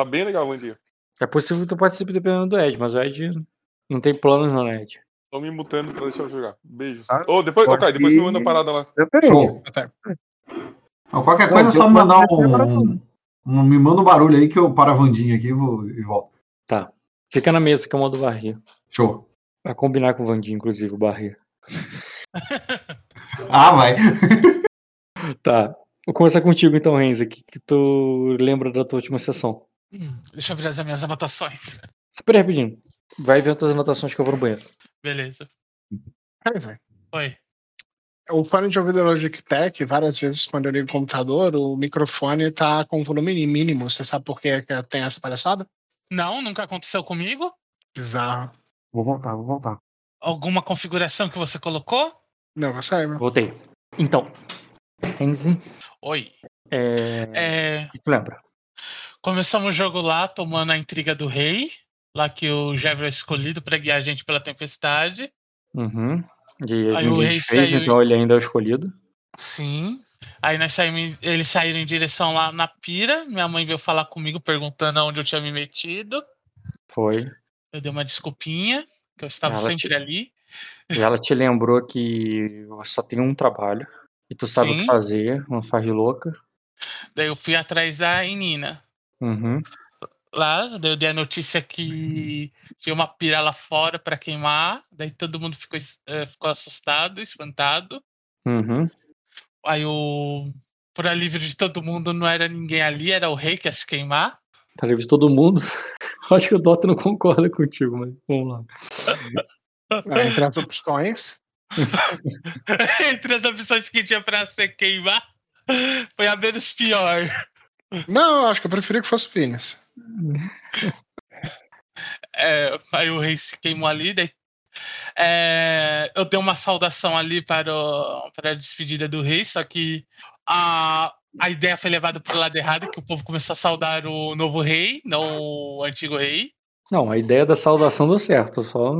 Tá bem legal o dia. É possível que tu participe dependendo do Ed, mas o Ed não tem planos não, né, Ed? Tô me mutando pra deixar eu jogar. Beijos. Ah, Ô, depois, Caio, depois me manda a parada lá. Show. Tá. Não, qualquer coisa é só eu me mandar um, um- Me manda um barulho aí que eu paro a Vandinha aqui e, vou, e volto. Tá. Fica na mesa que é o modo barril. Show. Vai combinar com o Vandinho, inclusive, o barril. Ah, vai. Tá. Vou começar contigo então, Renzo, que, que tu lembra da tua última sessão. Deixa eu virar as minhas anotações. Espera aí, rapidinho. Vai vendo as anotações que eu vou no banheiro. Beleza. Velho, Oi. O fone de ouvido Logitech, várias vezes quando eu ligo o computador, o microfone tá com volume mínimo. Você sabe por que que tem essa palhaçada? Não, nunca aconteceu comigo. Bizarro. Vou voltar, vou voltar. Alguma configuração que você colocou? Não, você sabe. Voltei. Então, Renzo, Oi. é... É, o que tu lembra? Começamos o jogo lá, tomando a intriga do rei. Lá que o Jevro é escolhido pra guiar a gente pela tempestade. Uhum. E Aí o rei fez, saiu- então ele ainda é o escolhido. Sim. Aí nós saímos, eles saíram em direção lá na pira. Minha mãe veio falar comigo, perguntando onde eu tinha me metido. Foi. Eu dei uma desculpinha, que eu estava Ela sempre te- ali. E ela te lembrou que só tem um trabalho. E tu sabe o que Sim. fazer, faz de louca. Daí eu fui atrás da Inina. Uhum. Lá, eu dei a notícia que tinha uma pira lá fora pra queimar. Daí todo mundo ficou, eh, ficou assustado, espantado. Uhum. Aí o. Por alívio de todo mundo, não era ninguém ali, era o rei que ia se queimar. Tá livre de todo mundo. Acho que o Dota não concorda contigo, mas vamos lá. Ah, Entre as opções, Entre as opções que tinha pra se queimar, foi a menos pior. Não, eu acho que eu preferia que fosse o Phineas. É, aí o rei se queimou ali, daí. é, eu dei uma saudação ali para, o- para a despedida do rei, só que a, a ideia foi levada para o lado errado, que o povo começou a saudar o novo rei, não o antigo rei. Não, a ideia da saudação deu certo, só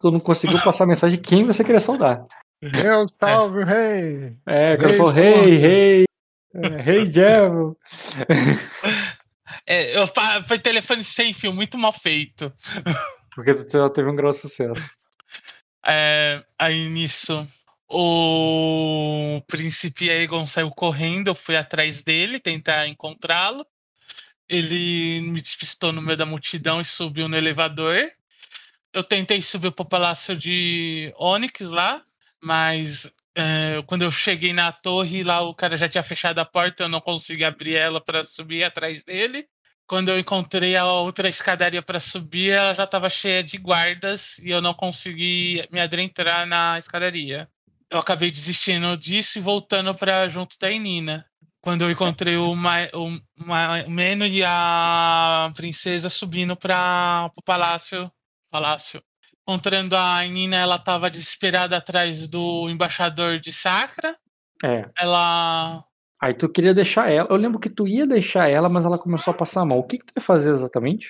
tu não conseguiu passar a mensagem de quem você queria saudar. Meu salve, rei! É, o cara Rei falou, Storm. rei, rei, é, rei Jevon. É, eu, foi telefone sem fio, muito mal feito. Porque já teve um grande sucesso. É, aí nisso, o príncipe Aegon saiu correndo, eu fui atrás dele, tentar encontrá-lo. Ele me despistou no meio da multidão e subiu no elevador. Eu tentei subir pro palácio de Onyx lá, mas é, quando eu cheguei na torre, lá o cara já tinha fechado a porta, eu não consegui abrir ela para subir atrás dele. Quando eu encontrei a outra escadaria para subir, ela já estava cheia de guardas e eu não consegui me adentrar na escadaria. Eu acabei desistindo disso e voltando para junto da Inina. Quando eu encontrei o, Ma o Ma Meno e a princesa subindo para o palácio, palácio. Encontrando a Inina, ela estava desesperada atrás do embaixador de Sacra. É. Ela Aí tu queria deixar ela. Eu lembro que tu ia deixar ela, mas ela começou a passar mal. O que, que tu ia fazer exatamente?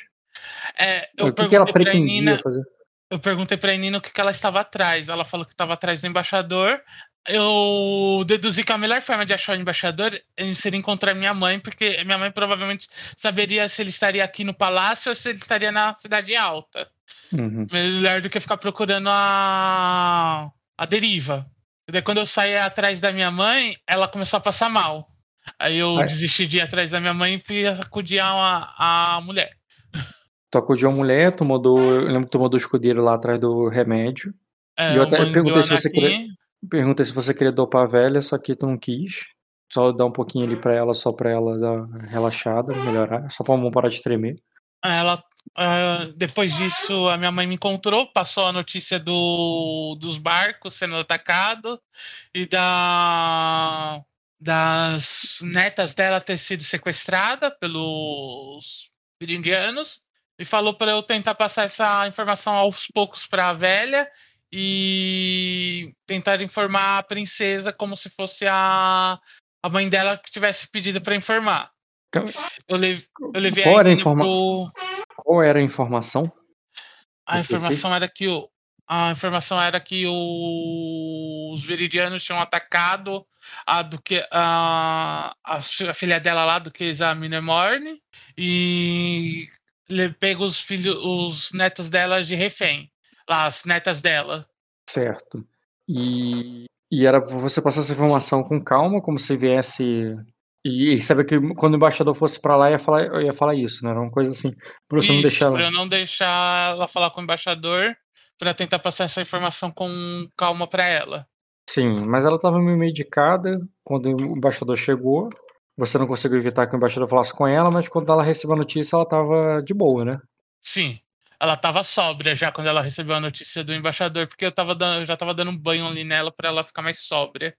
é, o que, que ela pretendia Inina- fazer? Eu perguntei pra Nina o que, que ela estava atrás. Ela falou que estava atrás do embaixador. Eu deduzi que a melhor forma de achar o embaixador seria encontrar minha mãe, porque minha mãe provavelmente saberia se ele estaria aqui no palácio ou se ele estaria na cidade alta. Uhum. Melhor do que ficar procurando a, a deriva. E daí, quando eu saí atrás da minha mãe, ela começou a passar mal. Aí eu Ai. desisti de ir atrás da minha mãe e fui acudir a, a mulher. Tu acudiu a mulher, tu mandou. Eu lembro que tu mandou o escudeiro lá atrás do remédio. É, E eu até perguntei se você Anakin. Perguntei se você queria dopar a velha, só que tu não quis. Só dar um pouquinho ali pra ela, só pra ela dar relaxada, melhorar. Só pra mão parar de tremer. Ela, ah, depois disso, a minha mãe me encontrou, passou a notícia do, dos barcos sendo atacados e da, das netas dela ter sido sequestrada pelos indianos e falou para eu tentar passar essa informação aos poucos para a velha e tentar informar a princesa como se fosse a, a mãe dela que tivesse pedido para informar. Eu, lev- eu levei Qual era informa- pro- Qual era a informação? A informação era que o a informação era que o- os veridianos tinham atacado a do que a, a, fi- a filha dela lá, do que a Minemorne, e ele pega os filhos, os netos dela de refém. Lá, as netas dela. Certo. E, e era pra você passar essa informação com calma, como se viesse. E, e saber que quando o embaixador fosse pra lá, ia falar, eu ia falar isso, né? Era uma coisa assim. Pra você não Isso, deixar ela. pra eu não deixar ela falar com o embaixador, pra tentar passar essa informação com calma pra ela. Sim, mas ela tava meio medicada quando o embaixador chegou. Você não conseguiu evitar que o embaixador falasse com ela, mas quando ela recebeu a notícia, ela tava de boa, né? Sim. Ela tava sóbria já quando ela recebeu a notícia do embaixador, porque eu, tava dando, eu já tava dando um banho ali nela pra ela ficar mais sóbria.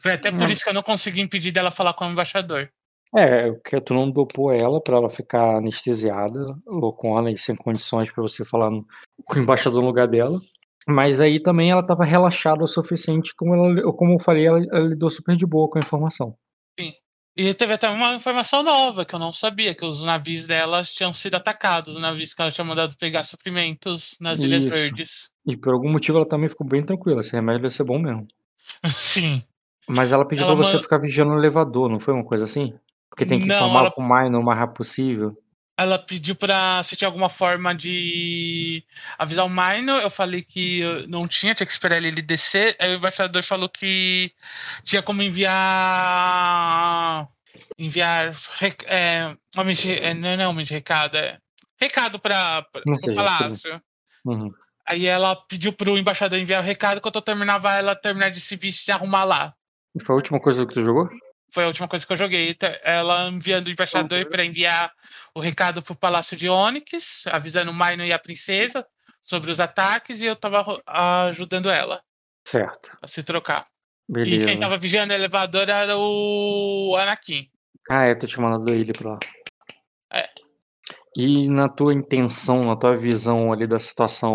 Foi até por Hum. isso que eu não consegui impedir dela falar com o embaixador. É, que tu não dopou ela pra ela ficar anestesiada, loucona e sem condições pra você falar no- com o embaixador no lugar dela. Mas aí também ela tava relaxada o suficiente, como, ela, como eu falei, ela, ela lidou super de boa com a informação. E teve até uma informação nova que eu não sabia, que os navios dela tinham sido atacados, os navios que ela tinha mandado pegar suprimentos nas Ilhas Isso. Verdes. E por algum motivo ela também ficou bem tranquila, esse remédio deve ser bom mesmo. Sim. Mas ela pediu Ela pra você man- ficar vigiando o elevador, não foi uma coisa assim? Porque tem que Não, informar ela- Minor o mais rápido possível. Ela pediu pra se tinha alguma forma de avisar o Minor. Eu falei que não tinha, tinha que esperar ele descer. Aí o embaixador falou que tinha como enviar. Enviar. É, é, não é realmente recado, é. Recado pra, pra, Não pro palácio. Uhum. Aí ela pediu pro embaixador enviar o recado quando eu terminava ela terminar de se vestir e se arrumar lá. E foi a última coisa que tu jogou? Foi a última coisa que eu joguei. Tá- Ela enviando o embaixador para enviar o recado pro Palácio de Onyx, avisando o Minor e a princesa sobre os ataques, e eu tava ro- ajudando ela Certo. a se trocar. E Beleza. quem tava vigiando o elevador era o Anakin. Ah, é, tô te mandando ele pra lá. É. E na tua intenção, na tua visão ali da situação,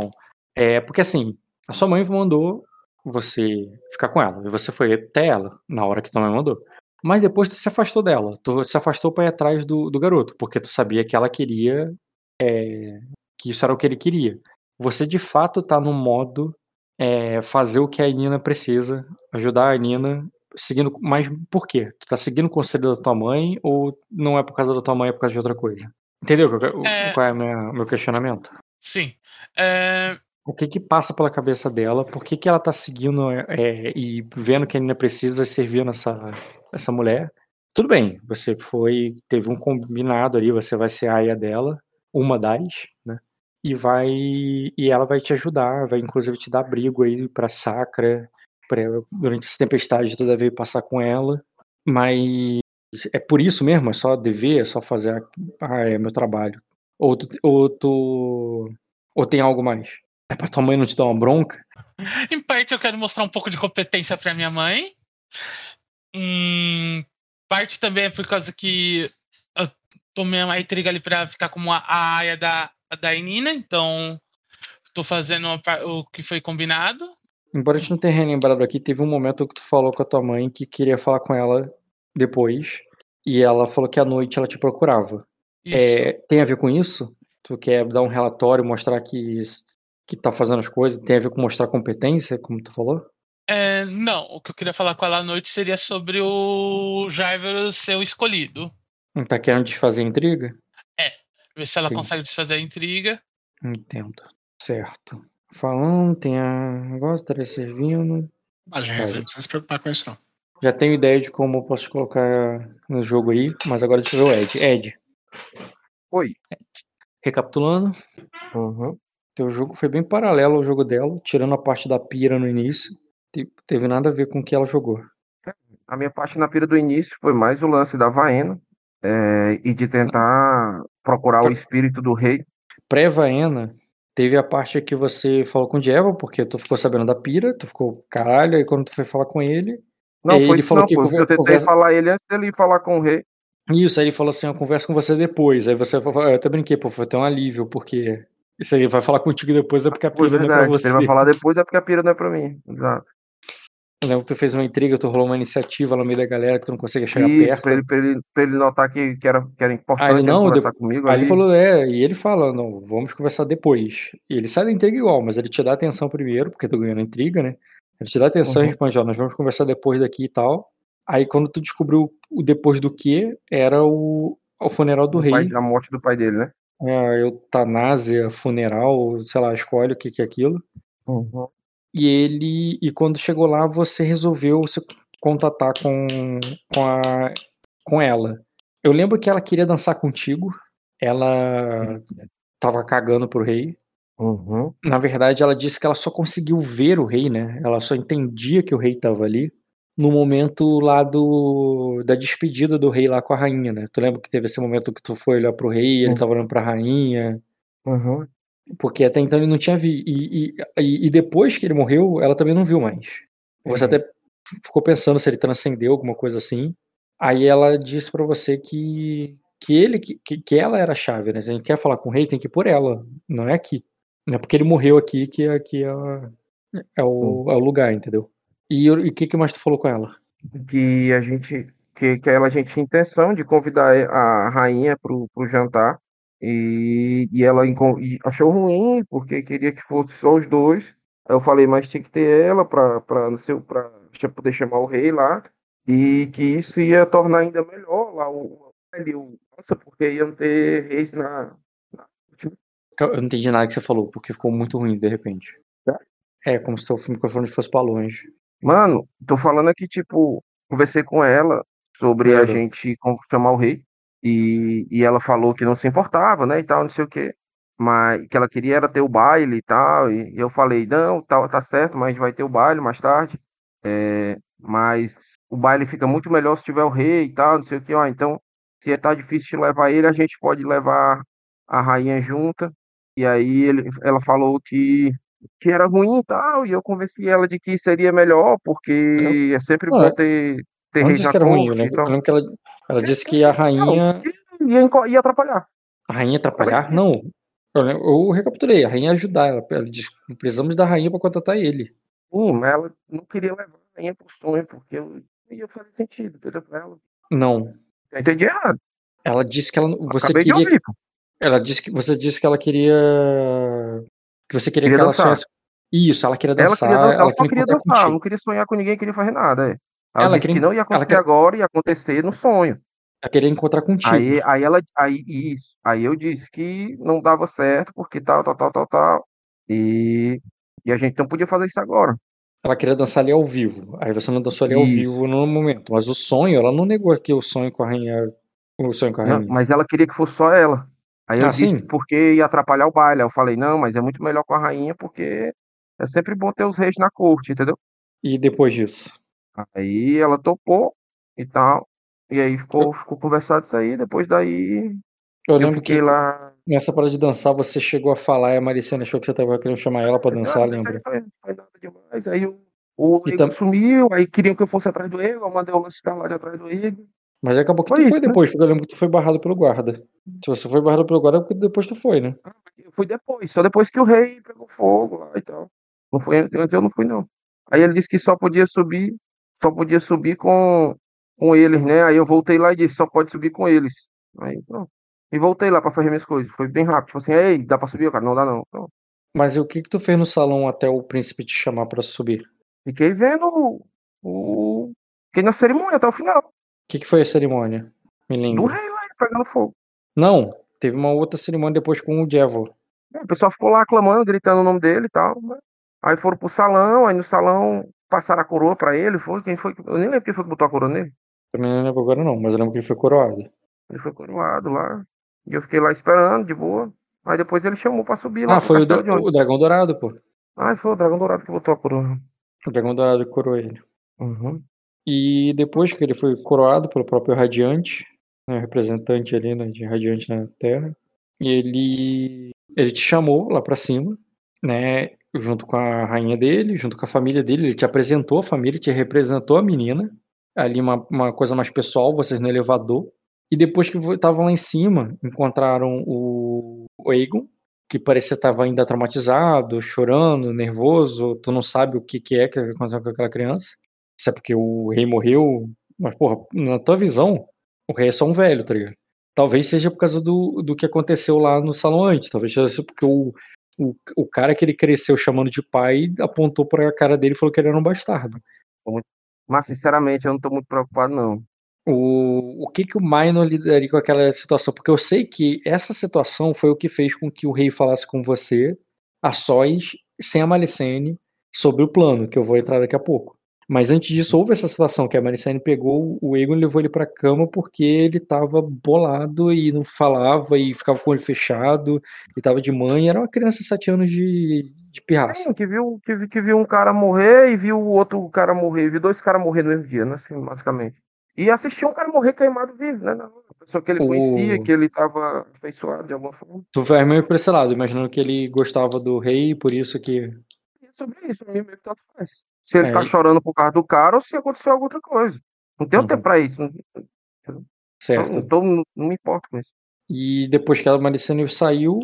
é porque assim, a sua mãe mandou você ficar com ela, e você foi até ela na hora que tua mãe mandou. Mas depois tu se afastou dela, tu se afastou pra ir atrás do, do garoto, porque tu sabia que ela queria, é, que isso era o que ele queria. Você de fato tá no modo é, fazer o que a Nina precisa, ajudar a Nina seguindo. Mas por quê? Tu tá seguindo o conselho da tua mãe ou não é por causa da tua mãe, é por causa de outra coisa? Entendeu qual é- o- É. qual é o meu, meu questionamento? Sim. É, O que que passa pela cabeça dela? Por que, que ela tá seguindo é, e vendo que a Nina precisa servir nessa essa mulher? Tudo bem, você foi, teve um combinado ali, você vai ser a aia dela, uma das, né? E vai e ela vai te ajudar, vai inclusive te dar abrigo aí pra Sacra, durante essa tempestade tu deve passar com ela, mas é por isso mesmo, é só dever, é só fazer, ah, é meu trabalho. Ou tu, ou tu ou tem algo mais? É pra tua mãe não te dar uma bronca? Em parte eu quero mostrar um pouco de competência pra minha mãe. Em parte também é por causa que eu tomei uma intriga ali pra ficar como a, a aia da, da Inina, então tô fazendo o que foi combinado. Embora a gente não tenha relembrado aqui, teve um momento que tu falou com a tua mãe que queria falar com ela depois. E ela falou que à noite ela te procurava. Isso. É, tem a ver com isso? Tu quer dar um relatório, mostrar que, que tá fazendo as coisas? Tem a ver com mostrar competência, como tu falou? É, não, o que eu queria falar com ela à noite seria sobre o Jaiver ser o escolhido. Não tá querendo desfazer a intriga? Ver se ela Sim. consegue desfazer a intriga. Entendo. Certo. Falando, tem a negócio, estaria servindo. Ah, gente, Tá, não gente. precisa se preocupar com isso, não. Já tenho ideia de como eu posso colocar no jogo aí, mas agora deixa eu ver o Ed. Ed, Oi. recapitulando, Uhum. Teu jogo foi bem paralelo ao jogo dela, tirando a parte da pira no início. Te- Teve nada a ver com o que ela jogou. A minha parte na pira do início foi mais o lance da Vaena é, e de tentar procurar o espírito do rei. Pré-Vaena, teve a parte que você falou com o Diego, porque tu ficou sabendo da pira, tu ficou caralho, aí quando tu foi falar com ele. Não, Ele foi falou não, que pô, eu tentei conversa- falar ele antes dele falar com o rei. Isso, aí ele falou assim: eu converso com você depois. Aí você falou, eu até brinquei, pô, foi até um alívio, porque. Isso aí vai falar contigo depois, é porque a Foi pira não é pra você. Ele vai falar depois é porque a pira não é pra mim. Exato. Eu lembro que tu fez uma intriga, tu rolou uma iniciativa no meio da galera que tu não conseguia chegar Isso, perto. pra ele, pra, ele, pra ele notar que, que, era, que era importante Aí ele, não, conversar de- comigo. Aí ele falou, é, e ele fala, não, vamos conversar depois. E ele sai da intriga igual, mas ele te dá atenção primeiro, porque tu ganhou na intriga, né? Ele te dá atenção e Uhum. responde, ó, nós vamos conversar depois daqui e tal. Aí quando tu descobriu o depois do que, era o, o funeral do O rei. pai- a morte do pai dele, né? É, a eutanásia, funeral, sei lá, escolhe o que, que é aquilo. Uhum. E ele. E quando chegou lá, você resolveu se contatar com, com, a, com ela. Eu lembro que ela queria dançar contigo. Ela tava cagando pro rei. Uhum. Na verdade, ela disse que ela só conseguiu ver o rei, né? Ela só entendia que o rei tava ali no momento lá do da despedida do rei lá com a rainha, né? Tu lembra que teve esse momento que tu foi olhar pro rei, ele Uhum. tava olhando pra rainha, Uhum. porque até então ele não tinha visto. E, e, e- e depois que ele morreu, ela também não viu mais. Você Uhum. até ficou pensando se ele transcendeu, alguma coisa assim. Aí ela disse pra você que que ele que, que ela era a chave, né? Se a gente quer falar com o rei, tem que ir por ela, não é aqui. Não é porque ele morreu aqui que aqui é, a- é, o, é o lugar, entendeu? E o que, que mais tu falou com ela? que a gente que, que ela a gente tinha intenção de convidar a rainha pro, pro jantar e, e ela e achou ruim porque queria que fosse só os dois. Aí eu falei, mas tinha que ter ela para para não sei para poder chamar o rei lá e que isso ia tornar ainda melhor lá o, ali, o nossa, porque iam ter reis na, na Eu não entendi nada que você falou, porque ficou muito ruim de repente. Tá. É, como se o microfone fosse pra longe. Mano, tô falando aqui, tipo, conversei com ela sobre a gente chamar o rei e, e ela falou que não se importava, né, e tal, não sei o quê, mas que ela queria era ter o baile e tal, e, e eu falei, não, tá, tá certo, mas a gente vai ter o baile mais tarde, é, mas o baile fica muito melhor se tiver o rei e tal, não sei o quê, ó, então, se tá difícil de levar ele, a gente pode levar a rainha junta, e aí ele, ela falou que que era ruim e tal, e eu convenci ela de que seria melhor, porque é sempre Não, bom é- ter, ter Não disse na que era ruim, eu lembro, eu lembro que ela, ela disse que a Não, rainha. que ia, ia atrapalhar. A rainha atrapalhar? Não. Eu, eu recapitulei, a rainha ajudar. Ela, ela disse precisamos da rainha pra contratar ele. Sim, mas ela não queria levar a rainha pro sonho, porque eu não ia fazer sentido, entendeu? Pra ela. Não. Eu entendi errado. Ela disse que ela. Você Acabei queria. Ela disse que você disse que ela queria. Que você queria, Queria que ela dançar. sonhasse. Isso, ela queria Ela, dançar. queria, dan- ela ela só queria dançar, ela contigo. não queria sonhar com ninguém, queria fazer nada. É. Ela, Ela queria- que não ia ela acontecer queria- agora, ia acontecer no sonho. Ela queria encontrar contigo. Aí, aí ela, aí isso, aí eu disse que não dava certo, porque tal, tal, tal, tal, tal. E, e a gente não podia fazer isso agora. Ela queria dançar ali ao vivo. Aí você não dançou ali ao Isso. vivo no momento. Mas o sonho, ela não negou aqui o sonho com a rainha. O sonho com a Não, rainha. mas ela queria que fosse só ela. Aí eu Ah, disse sim? porque ia atrapalhar o baile. Aí eu falei, não, mas é muito melhor com a rainha, porque é sempre bom ter os reis na corte, entendeu? E depois disso? Aí ela topou e tal. E aí ficou, ficou conversado isso aí. Depois daí Eu eu lembro fiquei que lá. nessa parada de dançar você chegou a falar e a Maricena achou que você tava querendo chamar ela pra dançar, mas lembra? aí Foi, nada demais. Aí o, o E tam- sumiu, aí queriam que eu fosse atrás do Igor, eu mandei o lance lá de atrás do Igor. Mas acabou que Foi tu foi isso, né? depois, porque eu lembro que tu foi barrado pelo guarda. Se você foi barrado pelo guarda, é porque depois tu foi, né? Eu fui depois, só depois que o rei pegou fogo lá e tal. Não foi antes, eu não fui, não. Aí ele disse que só podia subir, só podia subir com, com eles, né? Aí eu voltei lá e disse, só pode subir com eles. Aí pronto. E voltei lá pra fazer minhas coisas. Foi bem rápido. Tipo assim, ei, dá pra subir, cara? Não dá não. Pronto. Mas o que que tu fez no salão até o príncipe te chamar pra subir? Fiquei vendo o. Fiquei na cerimônia até o final. O que que foi a cerimônia? Me Do lembra. rei lá, pegando fogo. Não, teve uma outra cerimônia depois com o Devil. É, O pessoal ficou lá aclamando, gritando o nome dele e tal. né? Aí foram pro salão, aí no salão passaram a coroa pra ele. Foi quem foi? Eu nem lembro quem foi que botou a coroa nele. Também não lembro agora não, mas eu lembro que ele foi coroado. Ele foi coroado lá. E eu fiquei lá esperando, de boa. Aí depois ele chamou pra subir lá Ah, foi o, da- o Dragão Dourado, pô. Ah, foi o Dragão Dourado que botou a coroa. O Dragão Dourado que coroou ele. Uhum. E depois que ele foi coroado pelo próprio Radiante, né, representante ali né, de Radiante na Terra, ele, ele te chamou lá pra cima, né, junto com a rainha dele, junto com a família dele, ele te apresentou a família, te representou a menina, ali uma, uma coisa mais pessoal, vocês no elevador, e depois que estavam lá em cima, encontraram o, o que parecia estar ainda traumatizado, chorando, nervoso, tu não sabe o que, que é que aconteceu com aquela criança, se é porque o rei morreu, mas porra, na tua visão, o rei é só um velho, tá ligado? Talvez seja por causa do, do que aconteceu lá no salão antes, talvez seja porque o, o, o cara que ele cresceu chamando de pai apontou pra cara dele e falou que ele era um bastardo. Mas, sinceramente, eu não tô muito preocupado, não. O, o que que o Minor lidaria com aquela situação? Porque eu sei que essa situação foi o que fez com que o rei falasse com você, a sós, sem a Malicene, sobre o plano, que eu vou entrar daqui a pouco. Mas antes disso, houve essa situação que a Malicene pegou o Egon e levou ele pra cama porque ele tava bolado e não falava e ficava com o olho fechado e tava de mãe. Era uma criança de 7 anos de, de pirraça. Sim, que viu, que, que viu um cara morrer e viu o outro cara morrer, viu dois caras morrer no mesmo dia, né? Assim, basicamente. E assistiu um cara morrer queimado vivo, né? A pessoa que ele O- conhecia, que ele tava afeiçoado de alguma forma. Tu vai meio pra esse lado, imaginando que ele gostava do rei e por isso que. É sobre isso, meio que tanto faz. Se ele É, tá chorando por causa do cara ou se aconteceu alguma outra coisa. Não tenho Uhum. tempo pra isso. Certo. não, não- não me importo com isso. E depois que a Malicene saiu,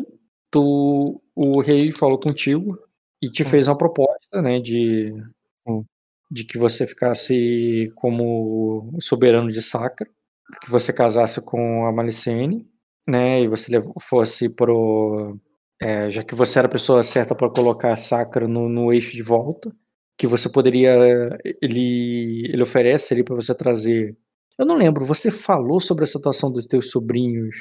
tu, o rei falou contigo e te Hum. fez uma proposta, né, de, Hum. de que você ficasse como soberano de Sacra, que você casasse com a Malicene, né, e você fosse pro... é, já que você era a pessoa certa para colocar a Sacra no, no eixo de volta, que você poderia... Ele, ele oferece ali para você trazer... Eu não lembro, você falou sobre a situação dos teus sobrinhos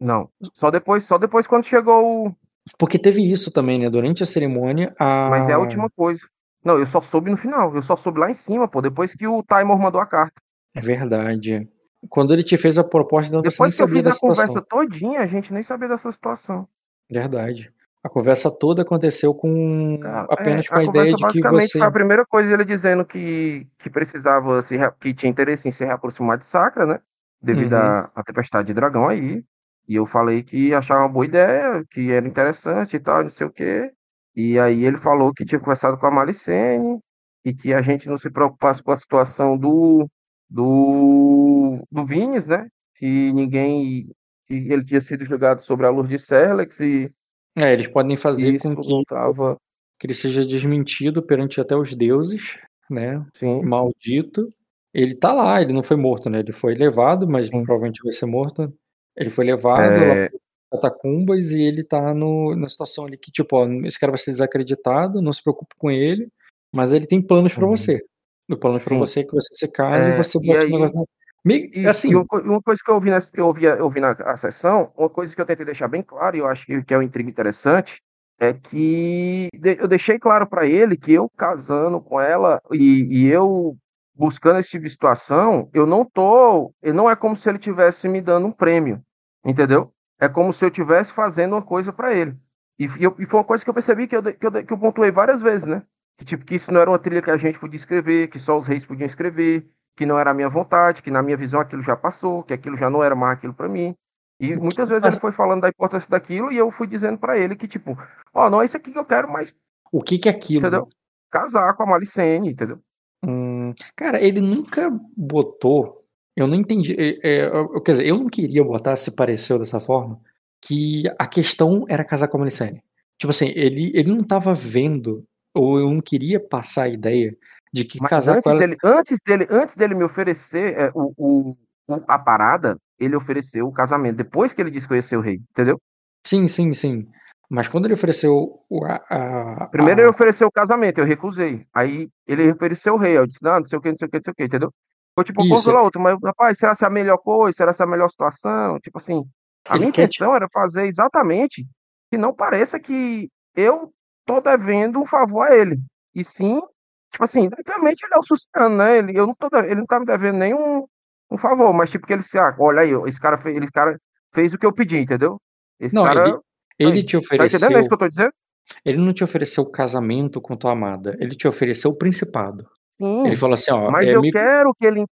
Não. Só depois, só depois quando chegou o. Porque teve isso também, né? Durante a cerimônia, a. Mas é a última coisa. Não, eu só soube no final. Eu só soube lá em cima, pô. Depois que o Timor mandou a carta. É verdade. Quando ele te fez a proposta, então você nem Depois que eu fiz da a situação. conversa todinha, a gente nem sabia dessa situação. Verdade. A conversa toda aconteceu com apenas é, com a, ideia conversa de que basicamente você. foi a primeira coisa ele dizendo que, que precisava se que tinha interesse em se reaproximar de Sacra, né? Devido Uhum. à tempestade de dragão aí. E eu falei que achava uma boa ideia, que era interessante e tal, não sei o quê. E aí ele falou que tinha conversado com a Malicene e que a gente não se preocupasse com a situação do do, do Vinícius, né? Que ninguém que ele tinha sido julgado sobre a luz de Serlex e É, eles podem fazer isso com que, tava, que ele seja desmentido perante até os deuses, né? sim. Maldito. Ele tá lá, ele não foi morto, né? Ele foi levado, mas Sim. provavelmente vai ser morto. Ele foi levado É. lá para catacumbas e ele tá no, na situação ali que, tipo, ó, esse cara vai ser desacreditado, não se preocupe com ele, mas ele tem planos pra Uhum. você. O plano Sim. você é que você se case É, e você bote o negócio na... Meio, E, assim, e uma, co- uma coisa que eu ouvi, nessa, eu ouvi, eu ouvi na a sessão, uma coisa que eu tentei deixar bem claro, e eu acho que, que é um intrigo interessante, é que de- eu deixei claro para ele que eu casando com ela e, e eu buscando esse tipo de situação, eu não tô, eu não é como se ele tivesse me dando um prêmio, entendeu? É como se eu estivesse fazendo uma coisa para ele. E, e eu- e foi uma coisa que eu percebi que eu, que eu, que eu pontuei várias vezes, né? Que, tipo, que isso não era uma trilha que a gente podia escrever, que só os reis podiam escrever, que não era a minha vontade, que na minha visão aquilo já passou, que aquilo já não era mais aquilo para mim. E muitas vezes ele foi falando da importância daquilo e eu fui dizendo para ele que, tipo, ó, não é isso aqui que eu quero, mas o que que é aquilo? Entendeu? casar com a Malicene, entendeu? Hum, cara, ele nunca botou. Eu não entendi. é, é, eu- quer dizer, eu não queria botar, se pareceu dessa forma, que a questão era casar com a Malicene. Tipo assim, ele, ele não tava vendo, ou eu não queria passar a ideia de que Mas casar antes com ela. dele, antes dele, antes dele me oferecer é, o, o- a parada, ele ofereceu o casamento. Depois que ele disse ser o rei, entendeu? Sim, sim, sim. Mas quando ele ofereceu o- a. a- Primeiro a- ele ofereceu o casamento, eu recusei. Aí ele ofereceu o rei, eu disse, não, não sei o que, não sei o que, não sei o que, entendeu? Foi tipo um pouco pela outra, mas rapaz, será que é a melhor coisa? Será que é a melhor situação? Tipo assim, a Ele minha te- intenção era fazer exatamente que não pareça que eu tô devendo um favor a ele. E sim, tipo assim, tecnicamente ele é o Suciano, né? Ele, eu não tô, ele não tá me devendo nenhum um favor, mas tipo que ele se, ah, olha aí, esse cara fez, esse cara fez o que eu pedi, entendeu? Esse Não, cara, ele, ele te tá ofereceu. entendendo isso que eu tô dizendo? Ele não te ofereceu o casamento com tua amada. Ele te ofereceu o principado. Sim. Ele falou assim, ó. Mas é eu meio quero que ele.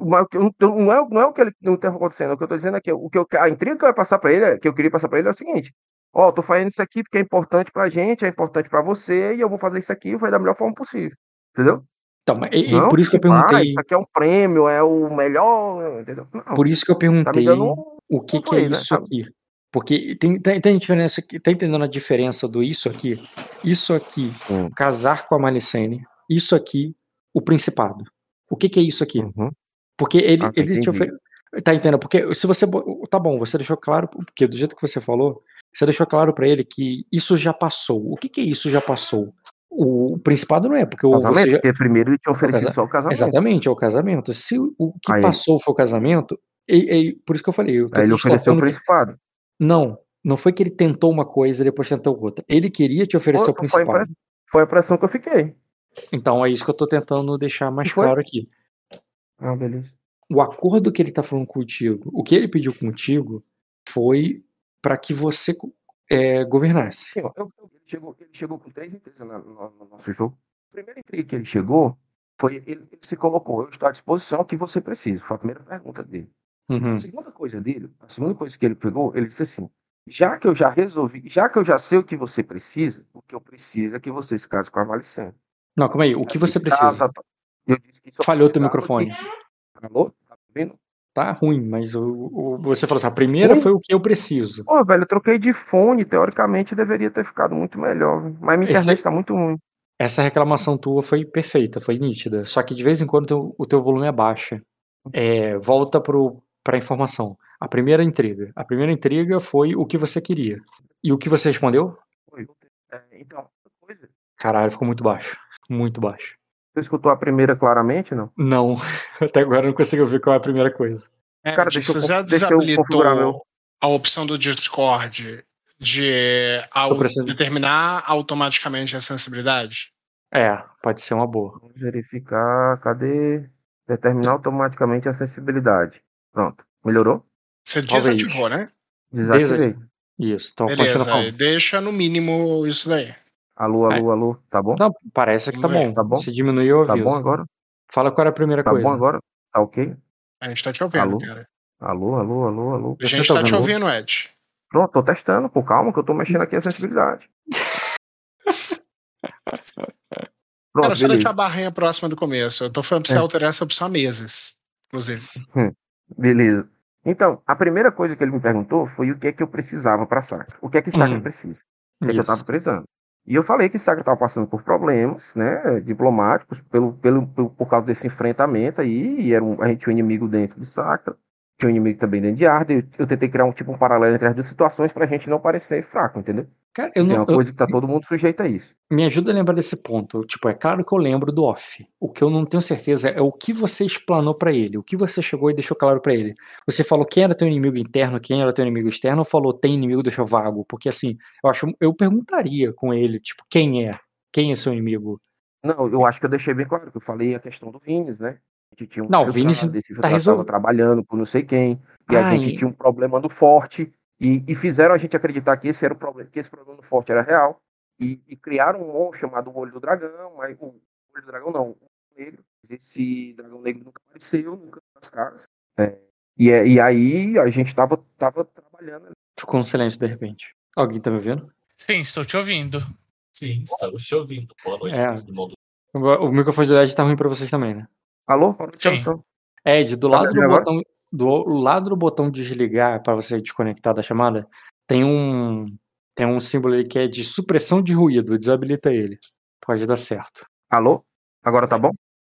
Não é, não é o que ele não está acontecendo. O que eu estou dizendo é que o que eu, a intriga que eu ia passar para ele, é- que eu queria passar para ele é o seguinte: Ó, tô fazendo isso aqui porque é importante pra gente, é importante pra você, e eu vou fazer isso aqui e vai da melhor forma possível. Entendeu? Então, e Não, por isso que eu tipo, ah, perguntei. isso aqui é um prêmio, é o melhor. Entendeu? Não, Por isso que eu tá perguntei dando um. o que, que é aí, né, isso sabe? aqui. Porque tem, tem, tem diferença. Tá entendendo a diferença do isso aqui? Isso aqui, Sim. casar com a Malicene. Isso aqui, o principado. O que, que é isso aqui? Uhum. Porque ele, Ah, tá, ele te ofereceu. Tá entendendo? Porque se você. Tá bom, você deixou claro. Porque do jeito que você falou, você deixou claro pra ele que isso já passou. O que, que é isso já passou? O principado não é, porque o, Casamento, você já... porque primeiro ele tinha oferecido casa- só o casamento. Exatamente, é o casamento. Se o, que Aí. passou foi o casamento, e, e- por isso que eu falei. Eu Aí ele te ofereceu o que- principado. Não, não foi que ele tentou uma coisa e depois tentou outra. Ele queria te oferecer o Foi, foi, a principado. impress- foi a impressão que eu fiquei. Então é isso que eu tô tentando deixar mais foi? claro aqui. Ah, beleza. O acordo que ele tá falando contigo, o que ele pediu contigo foi para que você é, governasse. Sim, ó, eu- eu- ele, chegou, ele chegou com três intrigas na- no, no nosso jogo. A primeira intriga que ele chegou foi ele, ele se colocou, eu estou à disposição, o que você precisa. Foi a primeira pergunta dele. Uhum. A segunda coisa dele, a segunda coisa que ele pegou, ele disse assim: já que eu já resolvi, já que eu já sei o que você precisa, o que eu preciso é que você se case com a Valicena. Não, calma aí. O que você precisa? Disse que só Falhou teu microfone. Alô? Tá ouvindo? Tá ruim, mas o, o- você falou assim, a primeira foi o que eu preciso. Pô, velho, eu troquei de fone, teoricamente deveria ter ficado muito melhor, mas minha Esse- internet tá muito ruim. Essa reclamação tua foi perfeita, foi nítida. Só que de vez em quando teu- o teu volume abaixa. É, volta pro, pra informação. A primeira intriga. A primeira intriga foi o que você queria. E o que você respondeu? Oi, é, então, coisa, Caralho, ficou muito baixo. Muito baixo. Você escutou a primeira claramente, não? Não, até agora eu não consigo ver qual é a primeira coisa. É, Cara, deixa eu você já deixa eu desabilitou configurar meu- a opção do Discord de preciso- determinar automaticamente a sensibilidade? É, pode ser uma boa. Vamos verificar, cadê? Determinar automaticamente a sensibilidade. Pronto, melhorou? Você Talvez. desativou, né? Desativei. Isso, então continua Beleza, falando. deixa no mínimo isso daí. Alô, alô, alô, tá bom? Não, parece que tá bom. tá bom? Se diminuir, eu Tá aviso. bom agora? Fala qual era a primeira Tá coisa. bom agora? Tá ok? A gente tá te ouvindo, Alô? cara. Alô, alô, alô, alô. A Você gente tá tá te ouvindo? Ed. Pronto, tô testando, pô, calma que eu tô mexendo aqui a sensibilidade. Pronto, Cara, só deixar a barrinha próxima do começo. Eu tô falando pra você É. alterar essa opção há meses, inclusive. Beleza. Então, a primeira coisa que ele me perguntou foi o que é que eu precisava pra Sacra. O que é que Sacra Hum. precisa? O que é que eu tava precisando? E eu falei que Sacra estava passando por problemas, né, diplomáticos, pelo, pelo, por causa desse enfrentamento aí, e era um, a gente tinha um inimigo dentro de Sacra, tinha um inimigo também dentro de Arda, eu, eu tentei criar um tipo um paralelo entre as duas situações pra gente não parecer fraco, entendeu? Cara, eu Isso é não, uma eu- coisa que tá todo mundo sujeito a isso. me ajuda a lembrar desse ponto. Tipo, é claro que eu lembro do off. O que eu não tenho certeza é o que você explanou pra ele, o que você chegou e deixou claro pra ele. Você falou quem era teu inimigo interno, quem era teu inimigo externo, ou falou tem inimigo, deixou vago? Porque assim, eu acho, eu perguntaria com ele, tipo, quem é? Quem é seu inimigo? Não, eu acho que eu deixei bem claro, que eu falei a questão do Vines, né? A gente tinha um Não, o esse tá tava trabalhando com não sei quem, e a Ah, gente tinha um problema no forte, e, e fizeram a gente acreditar que esse era o problema, que esse problema no forte era real, e, e criaram um monstro chamado Olho do Dragão, mas o Olho do Dragão não, o Negro, esse dragão negro nunca apareceu, nunca nas caras. É, e, é- e aí a gente tava, tava trabalhando ali. Ficou um silêncio de repente. Alguém tá me ouvindo? Sim, estou te ouvindo. Sim, estamos te ouvindo. Boa noite, É. todo mundo. O microfone do Ed tá ruim pra vocês também, né? Alô? Sim. Celso. Ed, do Tá lado do botão do lado do botão desligar para você desconectar da chamada, tem um tem um símbolo ali que é de supressão de ruído, desabilita ele. Pode dar certo. Alô? Agora tá bom?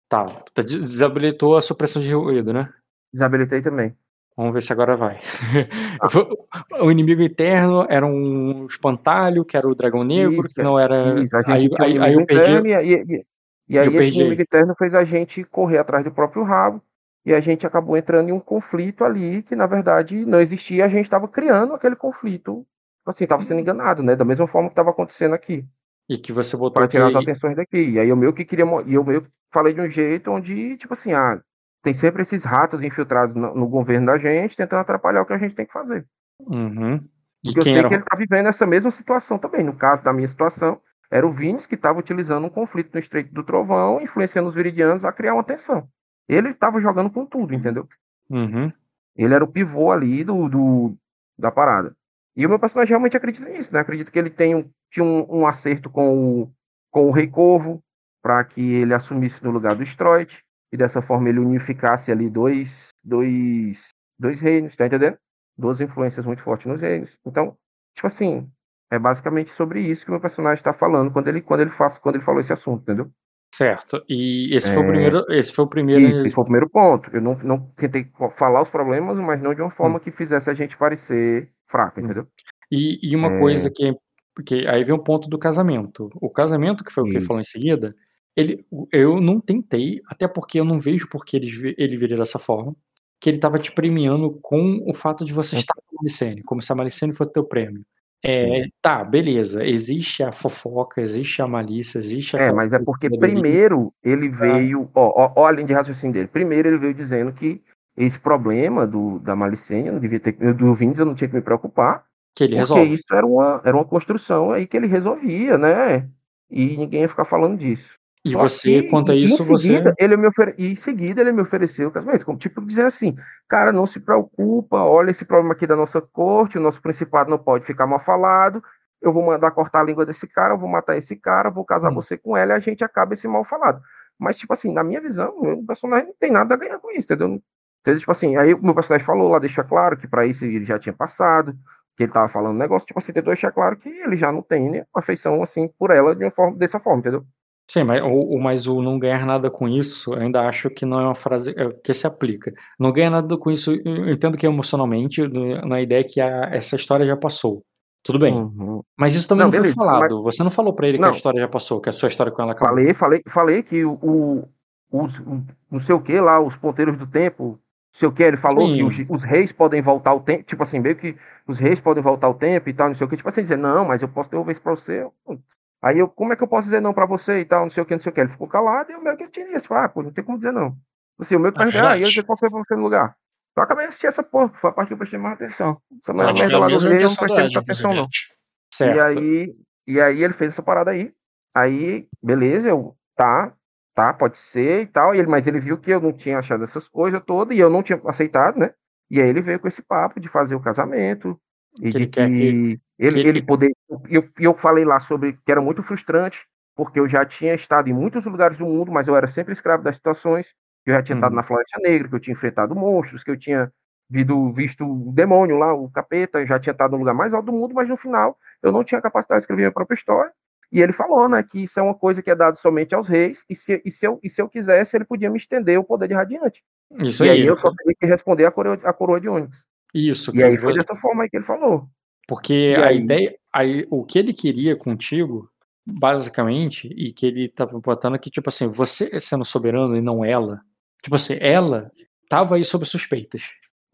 Tá, tá- desabilitou a supressão de ruído, né? Desabilitei também. Vamos ver se agora vai. o inimigo interno era um espantalho, que era o dragão negro, Isso, que não era. Isso, a gente aí, aí, aí eu perdi. e, e, e, aí esse inimigo interno fez a gente correr atrás do próprio rabo e a gente acabou entrando em um conflito ali que na verdade não existia, a gente estava criando aquele conflito, assim, estava sendo enganado, né? Da mesma forma que estava acontecendo aqui, E que você botou para tirar as atenções daqui. E aí eu meio que queria, e eu meio que falei de um jeito onde, tipo assim, ah, tem sempre esses ratos infiltrados no, no governo da gente tentando atrapalhar o que a gente tem que fazer. Uhum. E Porque eu sei era. que ele está vivendo essa mesma situação também. No caso da minha situação, era o Vines que estava utilizando um conflito no Estreito do Trovão, influenciando os viridianos a criar uma tensão. Ele estava jogando com tudo, entendeu? Uhum. Ele era o pivô ali do, do- da parada. E o meu personagem realmente acredita nisso, né? Acredito que ele tem um, tinha um, um acerto com o, com o Rei Corvo, para que ele assumisse no lugar do Stroit, e dessa forma ele unificasse ali dois, dois, dois reinos, tá entendendo? Duas influências muito fortes nos reinos. Então, tipo assim, é basicamente sobre isso que o meu personagem está falando quando ele, quando ele faz, quando ele falou esse assunto, entendeu? Certo. E esse foi o É. primeiro. Esse foi o primeiro. Isso, esse foi o primeiro ponto. Eu não, não tentei falar os problemas, mas não de uma Hum. forma que fizesse a gente parecer fraco, entendeu? E, e uma É. coisa que Porque aí vem o ponto do casamento. O casamento, que foi o que ele falou em Isso. seguida, ele, eu não tentei, até porque eu não vejo por que ele, ele viria dessa forma, que ele tava te premiando com o fato de você Hum. estar com a Malicene, como se a Malicene fosse teu prêmio. É, tá, beleza. Existe a fofoca, existe a malícia, existe É, aquela mas é porque primeiro ele Ah. veio, ó, ó, ó a linha de raciocínio dele. Primeiro ele veio dizendo que esse problema do, da malicênia, não devia ter, do Vindes, eu não tinha que me preocupar, Que ele porque resolve. isso era uma, era uma construção aí que ele resolvia, né? E ninguém ia ficar falando disso. E Só você, que, quanto a em- isso, em você. seguida, ele me ofere... e em seguida ele me ofereceu o casamento, como tipo dizendo assim, cara, não se preocupa, olha esse problema aqui da nossa corte, o nosso principado não pode ficar mal falado, eu vou mandar cortar a língua desse cara, eu vou matar esse cara, vou casar Hum. você com ela e a gente acaba esse mal falado. Mas, tipo assim, na minha visão, o personagem não tem nada a ganhar com isso, entendeu? Entendeu? Tipo assim, aí o meu personagem falou lá, deixa claro que pra isso ele já tinha passado, que ele tava falando um negócio, tipo assim, tentou deixar claro que ele já não tem né, afeição, assim, por ela de uma forma, dessa forma, entendeu? Sim, mas o, o- mas o não ganhar nada com isso, eu ainda acho que não é uma frase é, que se aplica. Não ganhar nada com isso, eu entendo que emocionalmente, na ideia que a- essa história já passou. Tudo bem. Uhum. Mas isso também Não, não, foi beleza, falado. Você não falou pra ele que a Não. história já passou, que a sua história com ela acabou. Falei, falei, falei que o, o- os, o- não sei o que lá, os ponteiros do tempo, não sei o que, ele falou Sim. que os, os reis podem voltar ao tempo, tipo assim, meio que os reis podem voltar ao tempo e tal, não sei o que, tipo assim, dizer, não, mas eu posso devolver isso pra você. Aí eu, como é que eu posso dizer não pra você e tal, não sei o que, não sei o que. Ele ficou calado e eu meio que assisti isso. Ah, pô, não tem como dizer não. Assim, o meu que perguntei, ah, e eu foi pra você no lugar. Eu acabei de assistir essa porra, foi a parte que eu prestei mais atenção. Essa Ah, tive merda a lá do eu não prestei muita atenção não. inclusive. E Certo. aí, e aí ele fez essa parada aí. Aí, beleza, eu, tá, tá, pode ser e tal. E ele, mas ele viu que eu não tinha achado essas coisas todas e eu não tinha aceitado, né? E aí ele veio com esse papo de fazer o casamento e Que de ele que, que- ele, que ele ele- poder. E eu, eu falei lá sobre que era muito frustrante, porque eu já tinha estado em muitos lugares do mundo, mas eu era sempre escravo das situações. Eu já tinha estado Uhum. na Floresta Negra, que eu tinha enfrentado monstros, que eu tinha visto, visto o demônio lá, o capeta, eu já tinha estado no lugar mais alto do mundo, mas no final eu não tinha capacidade de escrever minha própria história. E ele falou, né, que isso é uma coisa que é dado somente aos reis, e se, e se, eu, e se eu quisesse, ele podia me estender o poder de radiante. Isso e aí. aí eu só teria que responder a coroa, a coroa de Onyx. Isso. E aí foi dessa forma aí que ele falou. Porque E a aí? ideia, aí, o que ele queria contigo, basicamente, e que ele tava botando que, tipo assim, você sendo soberano e não ela, tipo assim, ela tava aí sob suspeitas,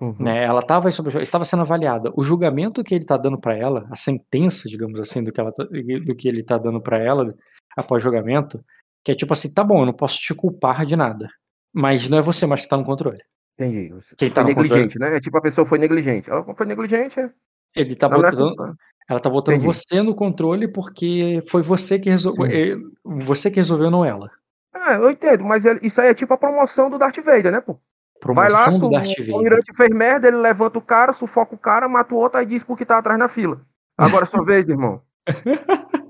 Uhum. né? Ela tava aí sob estava sendo avaliada. O julgamento que ele tá dando pra ela, a sentença, digamos assim, do que, ela tá- do que ele tá dando pra ela após julgamento, que é tipo assim, tá bom, eu não posso te culpar de nada, mas não é você mais que tá no controle. Entendi. Você Quem tá foi no controle- negligente, né? É tipo a pessoa foi negligente. Ela foi negligente, é. Ele tá é botando, culpa. Ela tá botando Entendi. você no controle porque foi você que resolveu. Sim. Você que resolveu, não ela. Ah, eu entendo, mas ele- isso aí é tipo a promoção do Darth Vader, né, pô? Vai lá, Promoção do Darth o Vader. almirante fez merda, ele levanta o cara, sufoca o cara, mata o outro, aí diz porque tá atrás na fila. Agora é sua vez, irmão.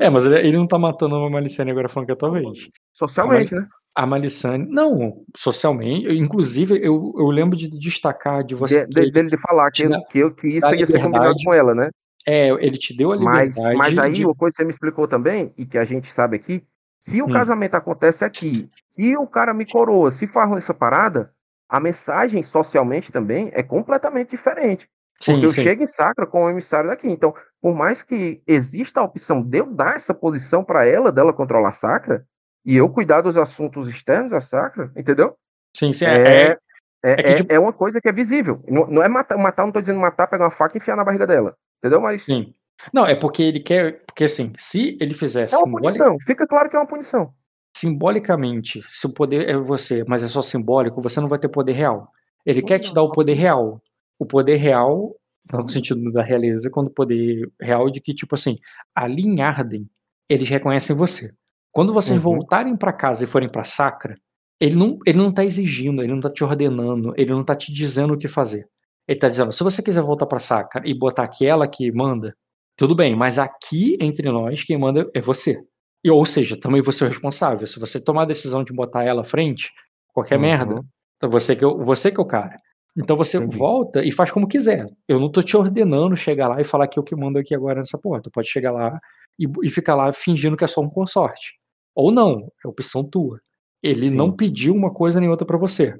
É, mas ele, não tá matando a Malicene agora falando que é a tua vez. Socialmente, né? A Malicene. Não, socialmente. eu- Inclusive, eu, eu lembro de destacar de você. De- que dele de falar que, dá- que, eu, que isso ia ser combinado com ela, né? É, ele te deu a Mas, liberdade. mas aí, de- uma coisa que você me explicou também, e que a gente sabe aqui, se o Hum. casamento acontece aqui, se o cara me coroa, se faz essa parada, a mensagem socialmente também é completamente diferente. Sim, Porque eu sim. chego em Sacra com o emissário daqui. Então, por mais que exista a opção de eu dar essa posição para ela, dela controlar a Sacra, e eu cuidar dos assuntos externos da Sacra, entendeu? Sim, sim. É, É, é, é, que, tipo- é uma coisa que é visível. Não, não é matar, matar, não tô dizendo matar, pegar uma faca e enfiar na barriga dela. Entendeu? Mas sim. Não, é porque ele quer. Porque assim, se ele fizer é uma simboli- punição. Fica claro que é uma punição. simbolicamente, se o poder é você, mas é só simbólico, você não vai ter poder real. Ele quer te dar o poder real. O poder real, no sentido da realeza, quando o poder real de que, tipo assim, ali em Arden, eles reconhecem você. Quando vocês Uhum. voltarem pra casa e forem pra Sacra, ele não, ele não tá exigindo, ele não tá te ordenando, ele não tá te dizendo o que fazer. Ele tá dizendo, se você quiser voltar pra Sacra e botar aquela que manda, tudo bem, mas aqui entre nós, quem manda é você. E, ou seja, também você é o responsável. Se você tomar a decisão de botar ela à frente, qualquer Uhum. merda, então você que, é o- você que é o cara. Então você Entendi. volta e faz como quiser. Eu não tô te ordenando chegar lá e falar que eu que mando aqui agora nessa porra. Tu pode chegar lá e, e ficar lá fingindo que é só um consorte. Ou não, é opção tua. Ele Sim. não pediu uma coisa nem outra pra você.